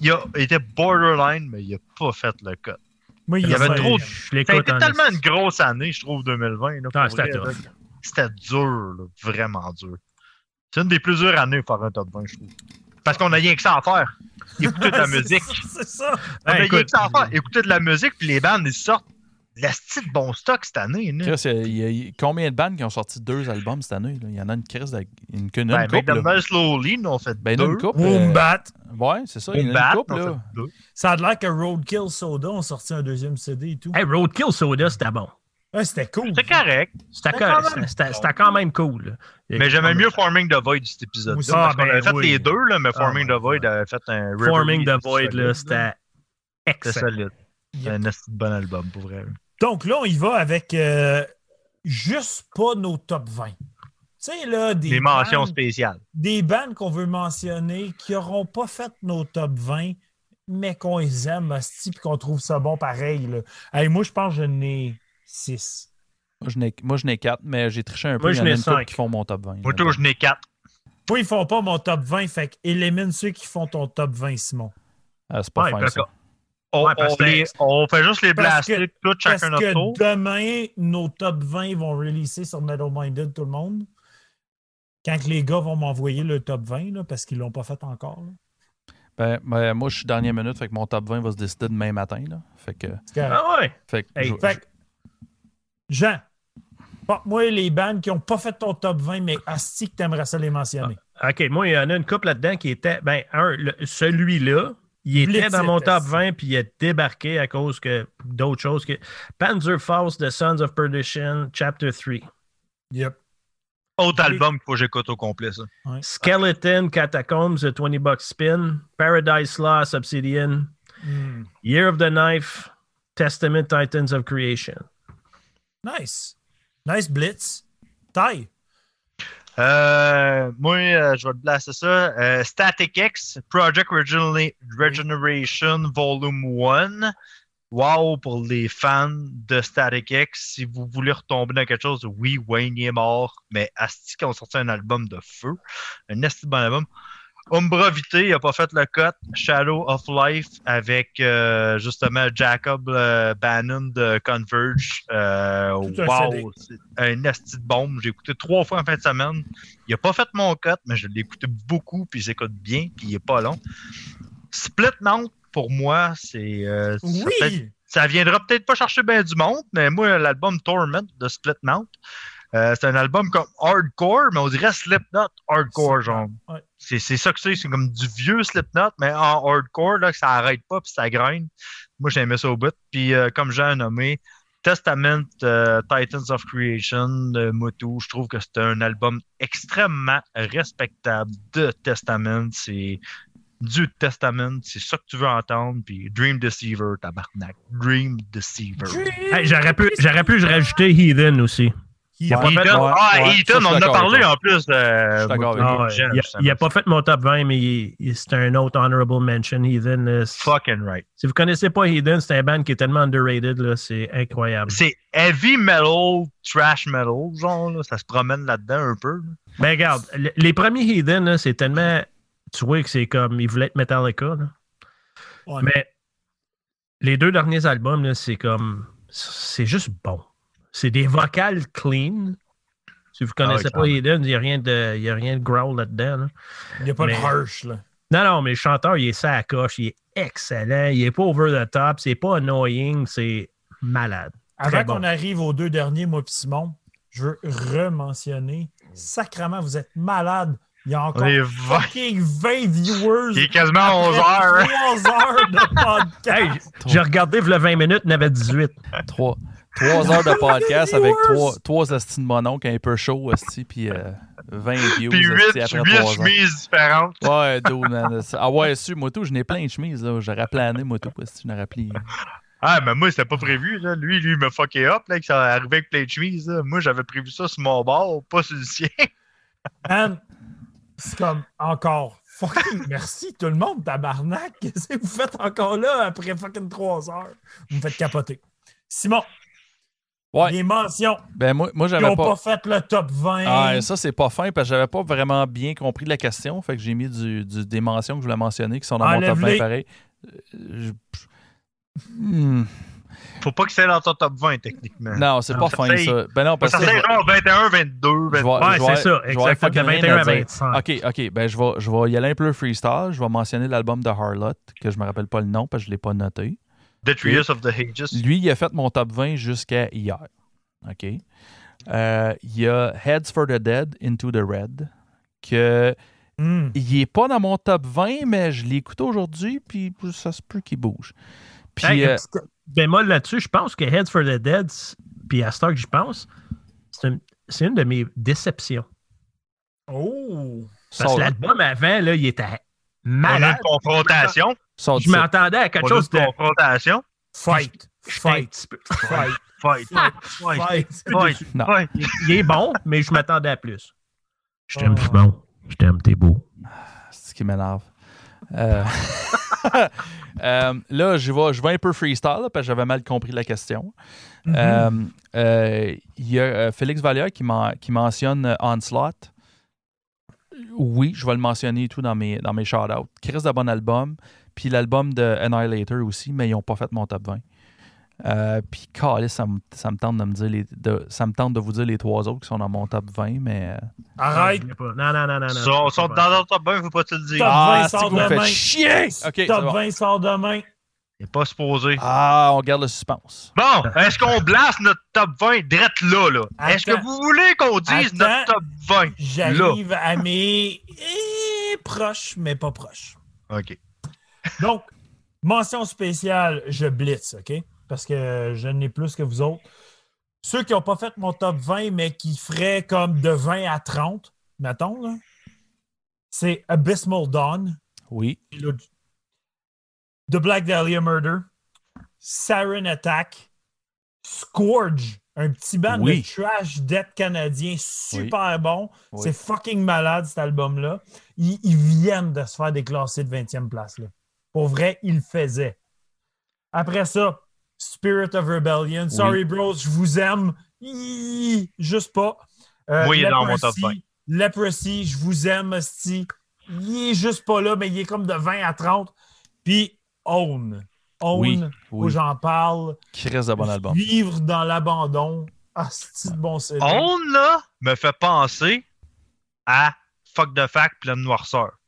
Speaker 4: il a été borderline, mais il a pas fait le cote.
Speaker 2: Moi,
Speaker 4: Il y avait trop de-
Speaker 2: 16e.
Speaker 3: je
Speaker 4: Ça a
Speaker 3: l'écoute
Speaker 4: été
Speaker 3: en
Speaker 4: tellement une grosse année, je trouve, 2020. Là, pour
Speaker 3: Ah, c'était.
Speaker 4: C'était dur, là, vraiment dur. C'est une des plus dures années pour faire un top 20, je trouve. Parce qu'on a rien que ça à faire. Écouter de la <laughs> musique.
Speaker 2: C'est ça.
Speaker 4: On a
Speaker 3: Ben,
Speaker 4: rien que ça à faire. Écouter de la musique, puis les bandes, ils sortent la style bon stock cette année. là.
Speaker 1: Chris, il y a- il y a- il y a combien de bandes qui ont sorti deux albums cette année? là? Il y en a une crise de, une, une,
Speaker 4: Ben,
Speaker 1: couple.
Speaker 4: Die Slowly, nous, on fait
Speaker 1: Ben,
Speaker 4: deux.
Speaker 1: une couple. euh,
Speaker 2: Wombat.
Speaker 1: ouais, c'est ça. Il y en a
Speaker 4: Bat,
Speaker 1: une couple, là.
Speaker 2: Ça a l'air que Roadkill Soda ont sorti un deuxième CD et tout.
Speaker 3: Hey, Roadkill Soda, c'était bon.
Speaker 2: Ouais, c'était cool.
Speaker 4: C'est correct.
Speaker 3: C'était,
Speaker 4: C'était
Speaker 3: co-
Speaker 4: quand même
Speaker 3: c'était- c'était- c'était quand même cool.
Speaker 4: Mais j'aimais mieux Forming the Void, cet épisode-là. Parce
Speaker 3: Ah,
Speaker 4: qu'on
Speaker 3: ben
Speaker 4: avait fait
Speaker 3: oui.
Speaker 4: les deux, là, mais
Speaker 3: Ah,
Speaker 4: Forming the Void avait fait un.
Speaker 3: Forming the Void, c'était
Speaker 4: C'était
Speaker 3: excellent.
Speaker 4: solide. C'est un de bon album, pour vrai.
Speaker 2: Donc là, on y va avec euh, juste pas nos top 20. Tu sais, là, des
Speaker 4: Des mentions
Speaker 2: bandes-
Speaker 4: spéciales.
Speaker 2: des bandes qu'on veut mentionner qui n'auront pas fait nos top 20, mais qu'on les aime, hostie, puis qu'on trouve ça bon pareil. Là. Moi, je pense que j'en ai 6.
Speaker 1: Moi, je n'ai- Moi, je n'ai quatre, mais j'ai triché un peu.
Speaker 3: Moi, je n'ai
Speaker 1: une couple
Speaker 3: cinq.
Speaker 1: qui font mon top 20.
Speaker 4: Moi, je n'ai quatre.
Speaker 2: Moi, ils font pas mon top 20, fait élimine ceux qui font ton top 20, Simon.
Speaker 1: Ah, c'est pas
Speaker 3: Ouais,
Speaker 1: fin, ça.
Speaker 4: On,
Speaker 3: Ouais, parce
Speaker 4: on
Speaker 3: que-
Speaker 4: les- on fait juste les blaster,
Speaker 2: Parce
Speaker 4: chacun notre
Speaker 2: que
Speaker 4: tour.
Speaker 2: demain, nos top 20 vont releaser sur Metal Minded, tout le monde. Quand que les gars vont m'envoyer le top 20, là, parce qu'ils l'ont pas fait encore. là.
Speaker 1: Ben, ben, moi, je suis dernière minute, fait que mon top 20 va se décider demain matin. Là. Fait que.
Speaker 3: Ah ouais.
Speaker 1: Fait que
Speaker 3: Hey,
Speaker 1: je-
Speaker 2: Fait que, Jean, moi les bandes qui n'ont pas fait ton top 20, mais asti que t'aimerais ça les mentionner.
Speaker 3: OK, moi, il y en a une couple là-dedans qui était. Ben, un, celui-là, il était
Speaker 2: Blitz
Speaker 3: dans mon top
Speaker 2: ça.
Speaker 3: 20, puis il a débarqué à cause que d'autres choses que. Panzer Faust, The Sons of Perdition, Chapter 3.
Speaker 2: Yep.
Speaker 4: Autre album qu'il faut que j'écoute au complet, ça.
Speaker 3: Skeleton, Catacombs, The 20 Bucks Spin, Paradise Lost, Obsidian,
Speaker 2: Hmm.
Speaker 3: Year of the Knife, Testament, Titans of Creation.
Speaker 2: Nice. Nice blitz. Taille.
Speaker 4: Euh, moi, euh, je vais te placer ça. Euh, Static X, Project Regenera- Regeneration Volume 1. Wow, pour les fans de Static X, si vous voulez retomber dans quelque chose, oui, Wayne est mort, mais Asti qui ont sorti un album de feu, un de bon album. Umbra Vite, il a pas fait le cut. Shadow of Life avec euh, justement Jacob euh, Bannon de Converge. Euh, wow, un esti de bombe. J'ai écouté trois fois en fin de semaine. Il a pas fait mon cut, mais je l'ai écouté beaucoup, puis il s'écoute bien, puis il est pas long. Split Mount, pour moi, c'est. euh, ça
Speaker 2: Oui.
Speaker 4: ça viendra peut-être pas chercher bien du monde, mais moi, l'album Torment de Split Mount, euh, c'est un album comme hardcore, mais on dirait Slipknot hardcore, genre.
Speaker 2: Ouais.
Speaker 4: C'est c'est ça que c'est, c'est comme du vieux Slipknot, mais en hardcore, là, que ça arrête pas, puis ça graine. Moi, j'aimais ça au bout. Puis, euh, comme j'ai nommé, Testament, euh, Titans of Creation de Motu, je trouve que c'est un album extrêmement respectable de Testament. C'est du Testament, c'est ça que tu veux entendre. Puis Dream Deceiver, tabarnak. Dream Deceiver.
Speaker 3: Hey, J'aurais pu, j'aurais pu rajouter Heathen aussi.
Speaker 2: Il a
Speaker 1: Ouais.
Speaker 2: pas fait-
Speaker 1: ouais,
Speaker 4: ah,
Speaker 1: ouais,
Speaker 4: on en a parlé en plus. euh,
Speaker 1: Je suis d'accord
Speaker 4: Motu,
Speaker 1: avec
Speaker 3: ouais.
Speaker 4: j'aime,
Speaker 3: Il a-
Speaker 4: ça
Speaker 3: il
Speaker 4: me
Speaker 3: a pas fait mon top 20, mais c'est un autre honorable mention, Heathen. euh, c'est-
Speaker 4: Fucking right.
Speaker 3: Si vous connaissez pas Heathen, c'est un band qui est tellement underrated, là, c'est incroyable.
Speaker 4: C'est heavy metal, trash metal, genre, là, ça se promène là-dedans un peu. là.
Speaker 3: Ben regarde, le- les premiers Heathen, c'est tellement. Tu vois que c'est comme. Ils voulaient être Metallica, là.
Speaker 2: Ouais.
Speaker 3: Mais les deux derniers albums, là, c'est comme. C'est juste bon. C'est des vocales clean. Si vous connaissez
Speaker 4: ouais,
Speaker 3: pas Heathen, il n'y a, rien de- y a rien de growl là-dedans. là.
Speaker 2: Il n'y a pas
Speaker 3: Mais-
Speaker 2: de harsh, là.
Speaker 3: Non, non, mais le chanteur, il est ça à coche, il est excellent, il est pas over the top, c'est pas annoying, c'est malade.
Speaker 2: Avant
Speaker 3: bon.
Speaker 2: qu'on arrive aux deux derniers, moi et Simon, je veux rementionner. Sacrement, vous êtes malade. Il y a encore
Speaker 4: On est vingt.
Speaker 2: fucking 20 viewers.
Speaker 4: Il est quasiment à 11
Speaker 2: après
Speaker 4: heures.
Speaker 2: trois heures de <laughs> podcast.
Speaker 3: Hey, j'ai regardé il y a 20 minutes, il y en avait 18.
Speaker 1: Trois, trois heures de <laughs> podcast avec trois, trois de mononcle un peu chaud, asti, puis euh, 20 views
Speaker 4: Puis
Speaker 1: asti,
Speaker 4: 8,
Speaker 1: après
Speaker 4: 8
Speaker 1: trois ans.
Speaker 4: chemises différentes.
Speaker 1: Ouais, dude, <laughs> man. Ah ouais, su, moi tout, je n'ai plein de chemises, là. J'aurais plané, moi tout, si je n'aurais plié.
Speaker 4: Ah, mais moi, c'était pas prévu. Là. Lui, lui, il me fucké up, là, que ça arrivait avec plein de chemises. là. Moi, j'avais prévu ça sur mon bord, pas sur le sien. <laughs>
Speaker 2: Man, c'est comme encore. Fucking merci tout le monde, tabarnak. Qu'est-ce que vous faites encore là après fucking trois heures? Vous me faites capoter. Simon,
Speaker 1: Ouais.
Speaker 2: les mentions
Speaker 1: Ben moi, j'avais pas.
Speaker 2: pas... fait le top 20.
Speaker 1: Ah, ça, c'est pas fin parce que j'avais pas vraiment bien compris la question. Fait que j'ai mis du, du- des mentions que je voulais mentionner qui sont dans mon top
Speaker 2: Enlève-les.
Speaker 1: 20 pareil. Euh, je- Hmm.
Speaker 4: Faut pas que c'est dans ton top 20, techniquement.
Speaker 1: Non, c'est pas
Speaker 4: ça
Speaker 1: fin
Speaker 4: fait-
Speaker 1: ça. Ben non, parce
Speaker 4: ça
Speaker 1: que. vais-
Speaker 4: genre 21, 22,
Speaker 1: je vais-
Speaker 4: 23.
Speaker 1: je
Speaker 3: Ouais, c'est ça,
Speaker 1: je vais
Speaker 3: exact.
Speaker 1: fucking
Speaker 3: De
Speaker 1: rien
Speaker 3: 21 à
Speaker 1: dire.
Speaker 3: 25.
Speaker 1: Ok, ok. Ben, je vais, je vais y aller un peu freestyle. Je vais mentionner l'album de Harlot, que je me rappelle pas le nom parce que je l'ai pas noté.
Speaker 4: Of the.
Speaker 1: Lui, il a fait mon top 20 jusqu'à hier. OK. Euh, il y a Heads for the Dead, Into the Red, que
Speaker 2: Hmm.
Speaker 1: il est pas dans mon top 20, mais je l'ai écouté aujourd'hui, puis ça se peut qu'il bouge. Puis,
Speaker 3: Hey,
Speaker 1: euh,
Speaker 3: bémol là-dessus, je pense que Heads for the Dead, puis à ce temps que j'y pense, c'est une, c'est une de mes déceptions.
Speaker 2: Oh!
Speaker 3: Parce que l'album avant, là, il était
Speaker 4: On a
Speaker 3: malade.
Speaker 4: une confrontation.
Speaker 3: Je m'attendais à quelque chose de.
Speaker 4: confrontation.
Speaker 2: Fight! Fight! Fight!
Speaker 4: Fight.
Speaker 3: Ah,
Speaker 4: Fight.
Speaker 2: Fight!
Speaker 4: Fight.
Speaker 1: Non.
Speaker 4: Fight.
Speaker 3: Il, est bon, mais je m'attendais à plus. Je
Speaker 2: t'aime,
Speaker 3: t'aime, Simon. Je t'aime, t'es beau.
Speaker 1: C'est ce qui m'énerve. Euh, <laughs> euh, là, je vais, je vais un peu freestyle là, parce que j'avais mal compris la question.
Speaker 2: Mhm.
Speaker 1: Euh, euh, Il y a euh, Félix Vallière qui, men- qui mentionne euh, Onslaught. Oui, je vais le mentionner et tout dans mes, dans mes shout-outs. Chris de bon album. Puis l'album de Annihilator aussi, mais ils n'ont pas fait mon top 20. Euh, puis, calé, ça me, ça me tente de me dire les, de, ça me tente de vous dire les trois autres qui sont dans mon top 20, mais. euh,
Speaker 2: Arrête!
Speaker 3: Non, non, non, non. non.
Speaker 4: Ils sont, sont dans ton top 20, faut pas te le dire.
Speaker 2: Top
Speaker 1: Ah,
Speaker 2: 20
Speaker 1: c'est
Speaker 2: sort demain.
Speaker 1: chier! Ok, c'est
Speaker 2: Top
Speaker 1: bon.
Speaker 2: 20 sort demain.
Speaker 4: Il n'est pas supposé.
Speaker 1: Ah, on garde le suspense.
Speaker 4: Bon, est-ce qu'on blasse notre top 20 direct là, là? Est-ce que vous voulez qu'on dise
Speaker 2: Attends.
Speaker 4: notre top 20?
Speaker 2: J'arrive à mes eh, proches, mais pas proches.
Speaker 4: OK.
Speaker 2: Donc, mention spéciale, je blitz, OK? Parce que je n'ai plus que vous autres. ceux qui n'ont pas fait mon top 20, mais qui feraient comme de 20 à 30, mettons, là, c'est Abysmal Dawn,
Speaker 1: Oui.
Speaker 2: The Black Dahlia Murder, Siren Attack, Scourge, un petit band
Speaker 1: Oui.
Speaker 2: de trash death canadien super bon.
Speaker 1: Oui.
Speaker 2: C'est fucking malade cet album-là. Ils, ils viennent de se faire déclasser de 20e place. Là. Pour vrai, ils le faisaient. Après ça, Spirit of Rebellion. Sorry, bros, je vous aime. Juste pas. Euh,
Speaker 4: il est dans mon
Speaker 2: Leprosy,
Speaker 4: top 20.
Speaker 2: Leprosy, je vous aime, Sti. Il est juste pas là, mais il est comme de 20 à 30. Puis Own. Own,
Speaker 1: Oui,
Speaker 2: où
Speaker 1: oui.
Speaker 2: j'en parle.
Speaker 1: Qui reste de bon album.
Speaker 2: Vivre dans l'abandon. Ah, c'est de bon CD.
Speaker 4: On, là, me fait penser à Fuck the Fact pleine noirceur.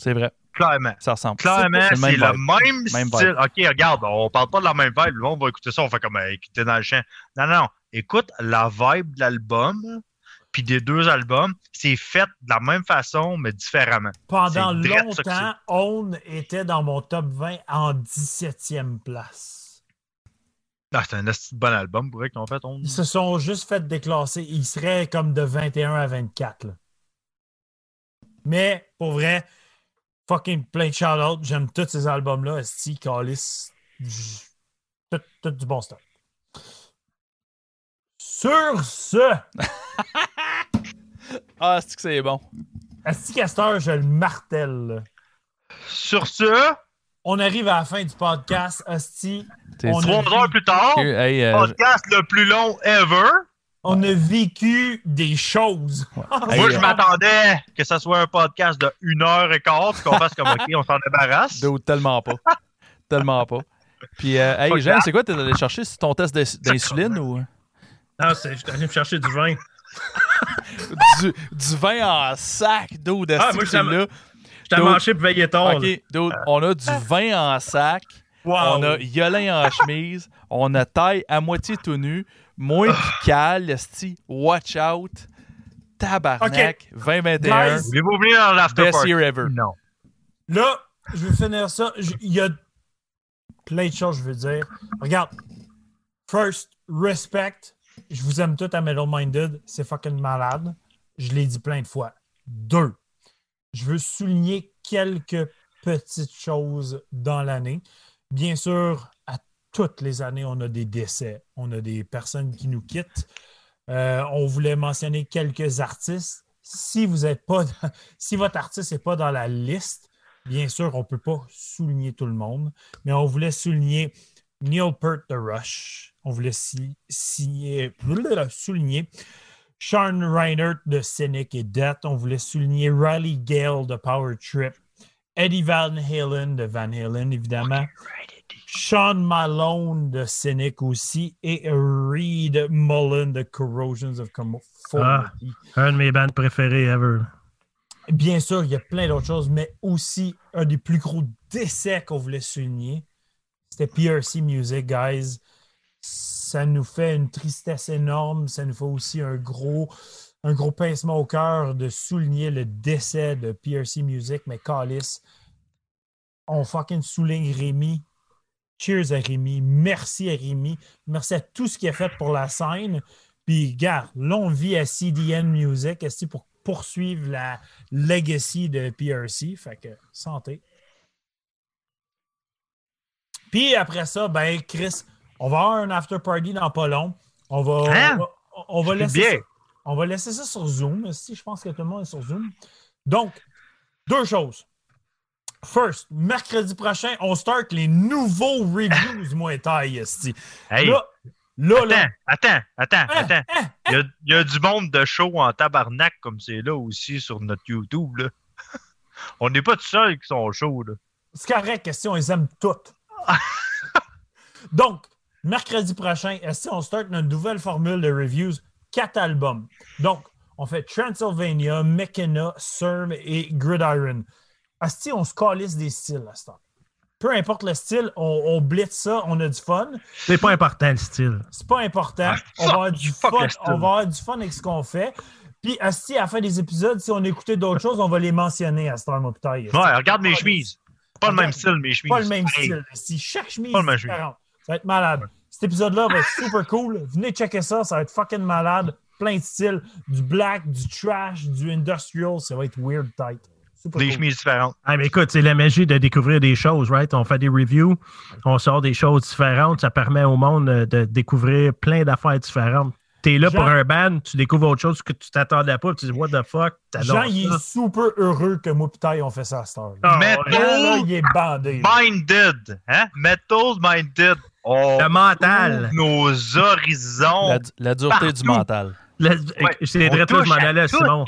Speaker 1: C'est vrai.
Speaker 4: Clairement.
Speaker 1: Ça ressemble.
Speaker 4: Clairement,
Speaker 1: C'est
Speaker 4: c'est
Speaker 1: le
Speaker 4: le
Speaker 1: même
Speaker 4: même,
Speaker 1: Même
Speaker 4: style. OK, regarde, on parle pas de la même vibe. Le monde va écouter ça, on fait comme écouter dans le champ. Non, non, non. Écoute la vibe de l'album, puis des deux albums, c'est fait de la même façon, mais différemment.
Speaker 2: Pendant longtemps, Own était dans mon top 20 en 17e place.
Speaker 4: Ah, c'est un bon album, pour vrai, qu'ils ont fait. On...
Speaker 2: Ils se sont juste fait déclasser. Ils seraient comme de 21 à 24. là. Mais, pour vrai, fucking plein de shout-out. J'aime tous ces albums-là. Esti, Callis. j- Tout, tout du bon stuff. Sur ce, <laughs>
Speaker 1: Ah, c'est que c'est bon?
Speaker 2: Esti Castor, je le martèle.
Speaker 4: Sur ce,
Speaker 2: On arrive à la fin du podcast. Esti,
Speaker 4: trois heures plus tard,
Speaker 1: Hey, euh,
Speaker 4: podcast le plus long ever.
Speaker 2: On a vécu des choses.
Speaker 1: Hey,
Speaker 4: Moi,
Speaker 1: euh,
Speaker 4: je m'attendais que ça soit un podcast de une heure et quart, puis qu'on fasse comme OK, on s'en débarrasse.
Speaker 1: Dude, tellement pas. tellement pas. Puis, euh, hey, Jean, c'est quoi t'es allé chercher? C'est ton test d'ins- d'insuline ou
Speaker 3: Ah, c'est- je suis allé me chercher du vin. <laughs>
Speaker 1: du, du vin en sac, dude?
Speaker 3: Ah,
Speaker 1: esti
Speaker 3: moi? Je t'ai mangé pour veiller tard.
Speaker 1: OK, dude, on a du vin en sac.
Speaker 2: Wow.
Speaker 1: On a Yolin en chemise. On a taille à moitié tout nu. Moi qui cale, esti, watch out. Tabarnak, 2021.
Speaker 2: Guys,
Speaker 4: Voulez-vous venir dans l'after
Speaker 1: Best year ever.
Speaker 4: Non.
Speaker 2: Là, je vais finir ça. Il y a plein de choses, je veux dire. Regarde. First, respect. Je vous aime tous à Middle Minded. C'est fucking malade. Je l'ai dit plein de fois. Deux, je veux souligner quelques petites choses dans l'année. Bien sûr, toutes les années, on a des décès. On a des personnes qui nous quittent. Euh, on voulait mentionner quelques artistes. Si vous êtes pas, <laughs> si votre artiste n'est pas dans la liste, bien sûr, on ne peut pas souligner tout le monde, mais on voulait souligner Neil Peart de Rush. On voulait si- signer- blablabla, <laughs> souligner Sean Reinert de Cynic et Death. On voulait souligner Riley Gale de Power Trip. Eddie Van Halen de Van Halen, évidemment. Sean Malone de Cynic aussi. Et Reed Mullen de Corrosions of Conformity.
Speaker 3: Un de mes bandes préférées ever.
Speaker 2: Bien sûr, il y a plein d'autres choses, mais aussi un des plus gros décès qu'on voulait souligner. C'était PRC Music, guys. Ça nous fait une tristesse énorme. Ça nous fait aussi un gros, un gros pincement au cœur de souligner le décès de PRC Music, mais Calis, on fucking souligne Rémi. Cheers à Rémi. Merci à Rémi. Merci à tout ce qu'il a fait pour la scène. Puis, gars, là, on vit à CDN Music que pour poursuivre la legacy de PRC. Fait que, santé. Puis après ça, ben, Chris, on va avoir un after party dans pas long. On va,
Speaker 4: Hein?
Speaker 2: on va, on va laisser
Speaker 4: bien.
Speaker 2: ça, on va laisser ça sur Zoom. Si je pense que tout le monde est sur Zoom. Donc, deux choses. First, mercredi prochain, on start les nouveaux reviews moins taille. esti.
Speaker 4: Hey,
Speaker 2: Là, là, là.
Speaker 4: attends, attends, attends,
Speaker 2: Hein,
Speaker 4: attends.
Speaker 2: hein,
Speaker 4: Il y, a, il y a du monde de show en tabarnak comme c'est là aussi sur notre YouTube. Là. <laughs> On n'est pas tout seul qui sont chauds.
Speaker 2: C'est correct, question, ils aiment toutes. <laughs> Donc, mercredi prochain, est-ce qu'on start notre nouvelle formule de reviews? Quatre albums. Donc, on fait Transylvania, McKenna, Serve et Gridiron. Asti, on se calisse des styles à ce temps. Peu importe le style, on, on blitz ça, on a du fun.
Speaker 3: C'est pas important le style.
Speaker 2: C'est pas important.
Speaker 4: Ah,
Speaker 2: on, va avoir du fun
Speaker 4: le style.
Speaker 2: on va avoir du fun avec ce qu'on fait. Puis, Asti, à la fin des épisodes, si on écoutait d'autres choses, on va les mentionner à Star Mopitai.
Speaker 4: Ouais, regarde mes chemises. Pas le même style, mes chemises.
Speaker 2: Pas le même
Speaker 4: Hey,
Speaker 2: style. Si chaque chemise
Speaker 4: Pas
Speaker 2: est différente, ça va être malade. Cet épisode-là va être super cool. Venez checker ça, ça va être fucking malade. Plein de styles. Du black, du trash, du industrial. Ça va être weird tight.
Speaker 4: Des
Speaker 2: cool.
Speaker 4: chemises différentes.
Speaker 3: Ah, mais écoute, c'est la magie de découvrir des choses, right? On fait des reviews, on sort des choses différentes, ça permet au monde euh, de découvrir plein d'affaires différentes. T'es là
Speaker 2: Jean-
Speaker 3: pour un band, tu découvres autre chose que tu t'attendais pas, puis tu dis what the fuck,
Speaker 2: Jean, il
Speaker 3: ça.
Speaker 2: est super heureux que moi et Taille ont fait ça à cette heure.
Speaker 3: Ah,
Speaker 4: Mais
Speaker 3: ouais.
Speaker 2: Jean, là, il est bandé. là.
Speaker 4: Minded. Hein? Metals Minded. On
Speaker 3: Le mental.
Speaker 4: nos horizons.
Speaker 1: La, la dureté
Speaker 4: Partout.
Speaker 1: du mental.
Speaker 3: C'est vrai, toi, je m'en allais. Simon.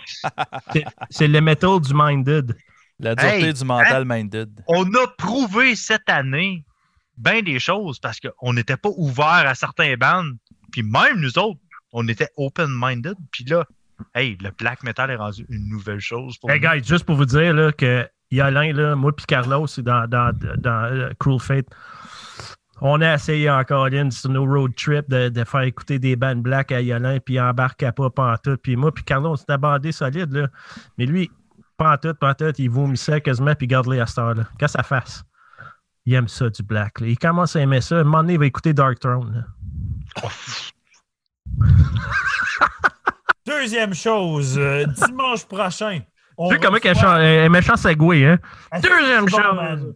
Speaker 3: C'est- le metal du minded.
Speaker 1: La dureté
Speaker 4: Hey,
Speaker 1: du mental minded.
Speaker 4: On a prouvé cette année bien des choses parce qu'on n'était pas ouvert à certains bands. Puis même nous autres, on était open-minded. Puis là, hey, le black metal est rendu une nouvelle chose pour
Speaker 3: Hey,
Speaker 4: nous.
Speaker 3: guys, juste pour vous dire là, que Yolin, là, moi puis Carlos, c'est dans, dans, dans euh, Cruel Fate. On a essayé encore, Lynn, sur nos road trips, de, de faire écouter des bandes black à Yolin, puis il embarquait pas pantoute. Puis moi puis Carlos, on s'était bandé solide, là. Mais lui, pantoute, pantoute, il vomissait quasiment, puis garde-les à cette heure-là. Qu'est-ce que ça fasse? Il aime ça, du black. là. Il commence à aimer ça. À un moment donné, il va écouter Dark Throne. là. <laughs>
Speaker 2: Deuxième chose, euh, dimanche prochain.
Speaker 3: Tu sais comment chante- un méchant segway, hein? Deuxième chose.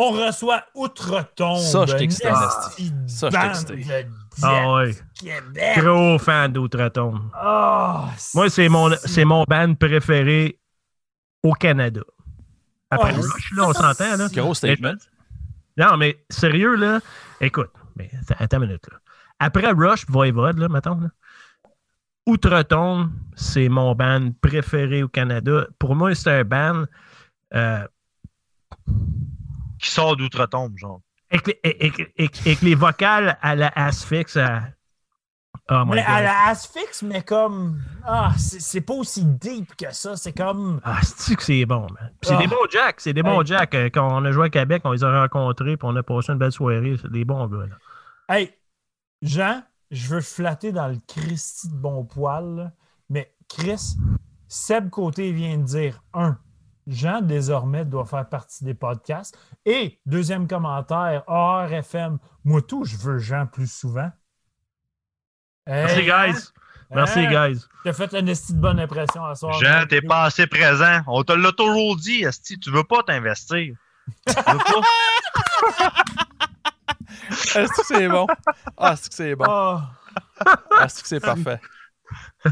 Speaker 2: On reçoit Outre-Tombe.
Speaker 1: Ça, je esti Ça, je
Speaker 3: Ah ouais.
Speaker 2: Québec.
Speaker 3: Gros fan d'Outre-Tombe.
Speaker 2: Ah,
Speaker 3: Moi, c'est mon, c'est mon band préféré au Canada. Après
Speaker 2: Oh,
Speaker 3: Rush, là, on s'entend, là.
Speaker 1: Gros statement.
Speaker 3: Non, mais sérieux, là, écoute, mais attends, attends une minute, là. Après Rush, Voivode, là, mettons, là, Outre-Tombe, c'est mon band préféré au Canada. Pour moi, c'est un band euh,
Speaker 4: Qui sort d'outre-tombe, genre.
Speaker 3: avec, les- avec- avec- avec les vocales à la asphyx. À... Oh my
Speaker 2: Mais à la asphyx, mais comme. Ah, c'est c'est pas aussi deep que ça. C'est comme.
Speaker 3: Ah, c'est que c'est bon, man? C'est
Speaker 2: Ah.
Speaker 3: des bons Jack, c'est des bons
Speaker 2: Hey.
Speaker 3: Jack. Euh, Quand on a joué à Québec, on les a rencontrés, puis on a passé une belle soirée. C'est des bons gars, là.
Speaker 2: Hey, Jean, je veux te flatter dans le Christy de bon poil, là, mais Chris, Seb Côté vient de dire un. Jean, désormais, doit faire partie des podcasts. Et, deuxième commentaire, ARFM, moi tout, je veux Jean plus souvent.
Speaker 3: Merci,
Speaker 2: Hey,
Speaker 3: guys. Merci,
Speaker 2: hein?
Speaker 3: guys.
Speaker 2: T'as fait une esti de bonne impression à soir.
Speaker 4: Jean, t'es pas assez présent. On te l'a toujours dit, Esti, tu veux pas t'investir. Tu veux pas? <laughs>
Speaker 1: Est-ce que c'est bon? Ah, est-ce que c'est bon?
Speaker 2: Ah,
Speaker 1: est-ce que c'est parfait?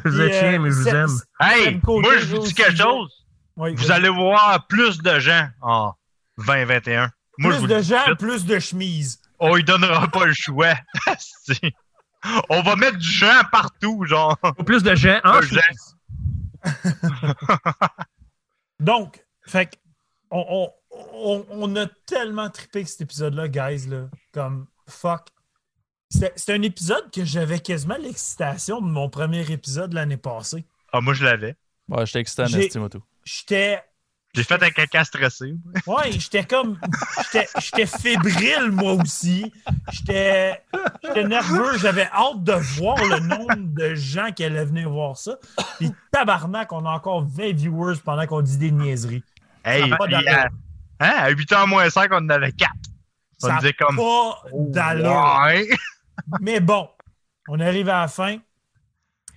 Speaker 3: Vous êtes chiens, mais je vous aime.
Speaker 4: Hey, moi, je vous dis quelque chose.
Speaker 2: Oui,
Speaker 4: Vous allez voir plus de gens en 2021. Moi, je
Speaker 2: plus
Speaker 4: vous
Speaker 2: de gens, plus de chemises.
Speaker 4: on lui donnera pas le choix. <laughs> On va mettre du gens partout, genre.
Speaker 3: Plus de gens en
Speaker 4: Un
Speaker 3: chemise. <laughs>
Speaker 2: Donc, fait on, on, on, on a tellement trippé que cet épisode-là, guys, là, comme fuck. C'était c'était un épisode que j'avais quasiment l'excitation de mon premier épisode l'année passée.
Speaker 4: Ah, moi, je l'avais.
Speaker 1: Ouais, j'étais excité en
Speaker 2: J'ai-
Speaker 1: estime tout.
Speaker 2: J'étais.
Speaker 4: J'ai fait un caca stressé.
Speaker 2: Ouais, j'étais comme. J'étais fébrile, moi aussi. J'étais j'étais nerveux. J'avais hâte de voir le nombre de gens qui allaient venir voir ça. Puis tabarnak, on a encore 20 viewers pendant qu'on dit des niaiseries.
Speaker 4: Hey,
Speaker 2: a pas
Speaker 4: à, hein, à 8h moins 5, on en avait 4. On
Speaker 2: Ça a
Speaker 4: disait comme.
Speaker 2: pas d'allure.
Speaker 4: Ouais.
Speaker 2: Mais bon, on arrive à la fin.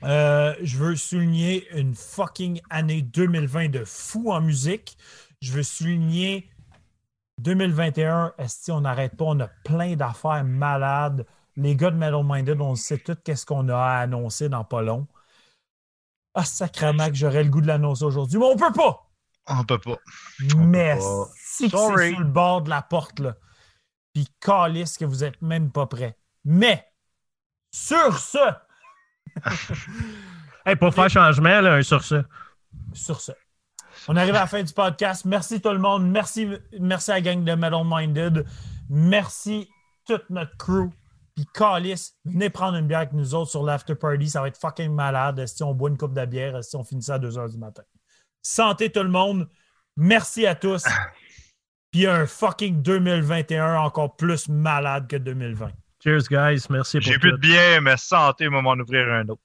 Speaker 2: Euh, je veux souligner une fucking année 2020 de fou en musique. Je veux souligner 2021. Est-ce on n'arrête pas? On a plein d'affaires malades. Les gars de Metal Minded, on sait tout qu'est-ce qu'on a à annoncer dans pas long. Ah, sacrément que j'aurais le goût de l'annoncer aujourd'hui, mais on peut pas!
Speaker 4: On peut pas.
Speaker 2: Mais
Speaker 4: pas.
Speaker 2: si c'est sur le bord de la porte, là. Puis calisse que vous êtes même pas prêts. Mais, sur ce, <laughs>
Speaker 3: Hey, pour faire changement, là, un sur ça.
Speaker 2: sur ce, on arrive à la fin du podcast. Merci tout le monde. Merci, merci à la gang de Metal Minded. Merci toute notre crew. Puis Calis, venez prendre une bière avec nous autres sur l'after party. Ça va être fucking malade. Si on boit une coupe de bière, si on finit ça à 2 h du matin? Santé tout le monde. Merci à tous. <laughs> Puis un fucking 2021 encore plus malade que 2020.
Speaker 3: Cheers, guys. Merci pour
Speaker 4: J'ai plus de bien, mais santé, on va m'en ouvrir un autre.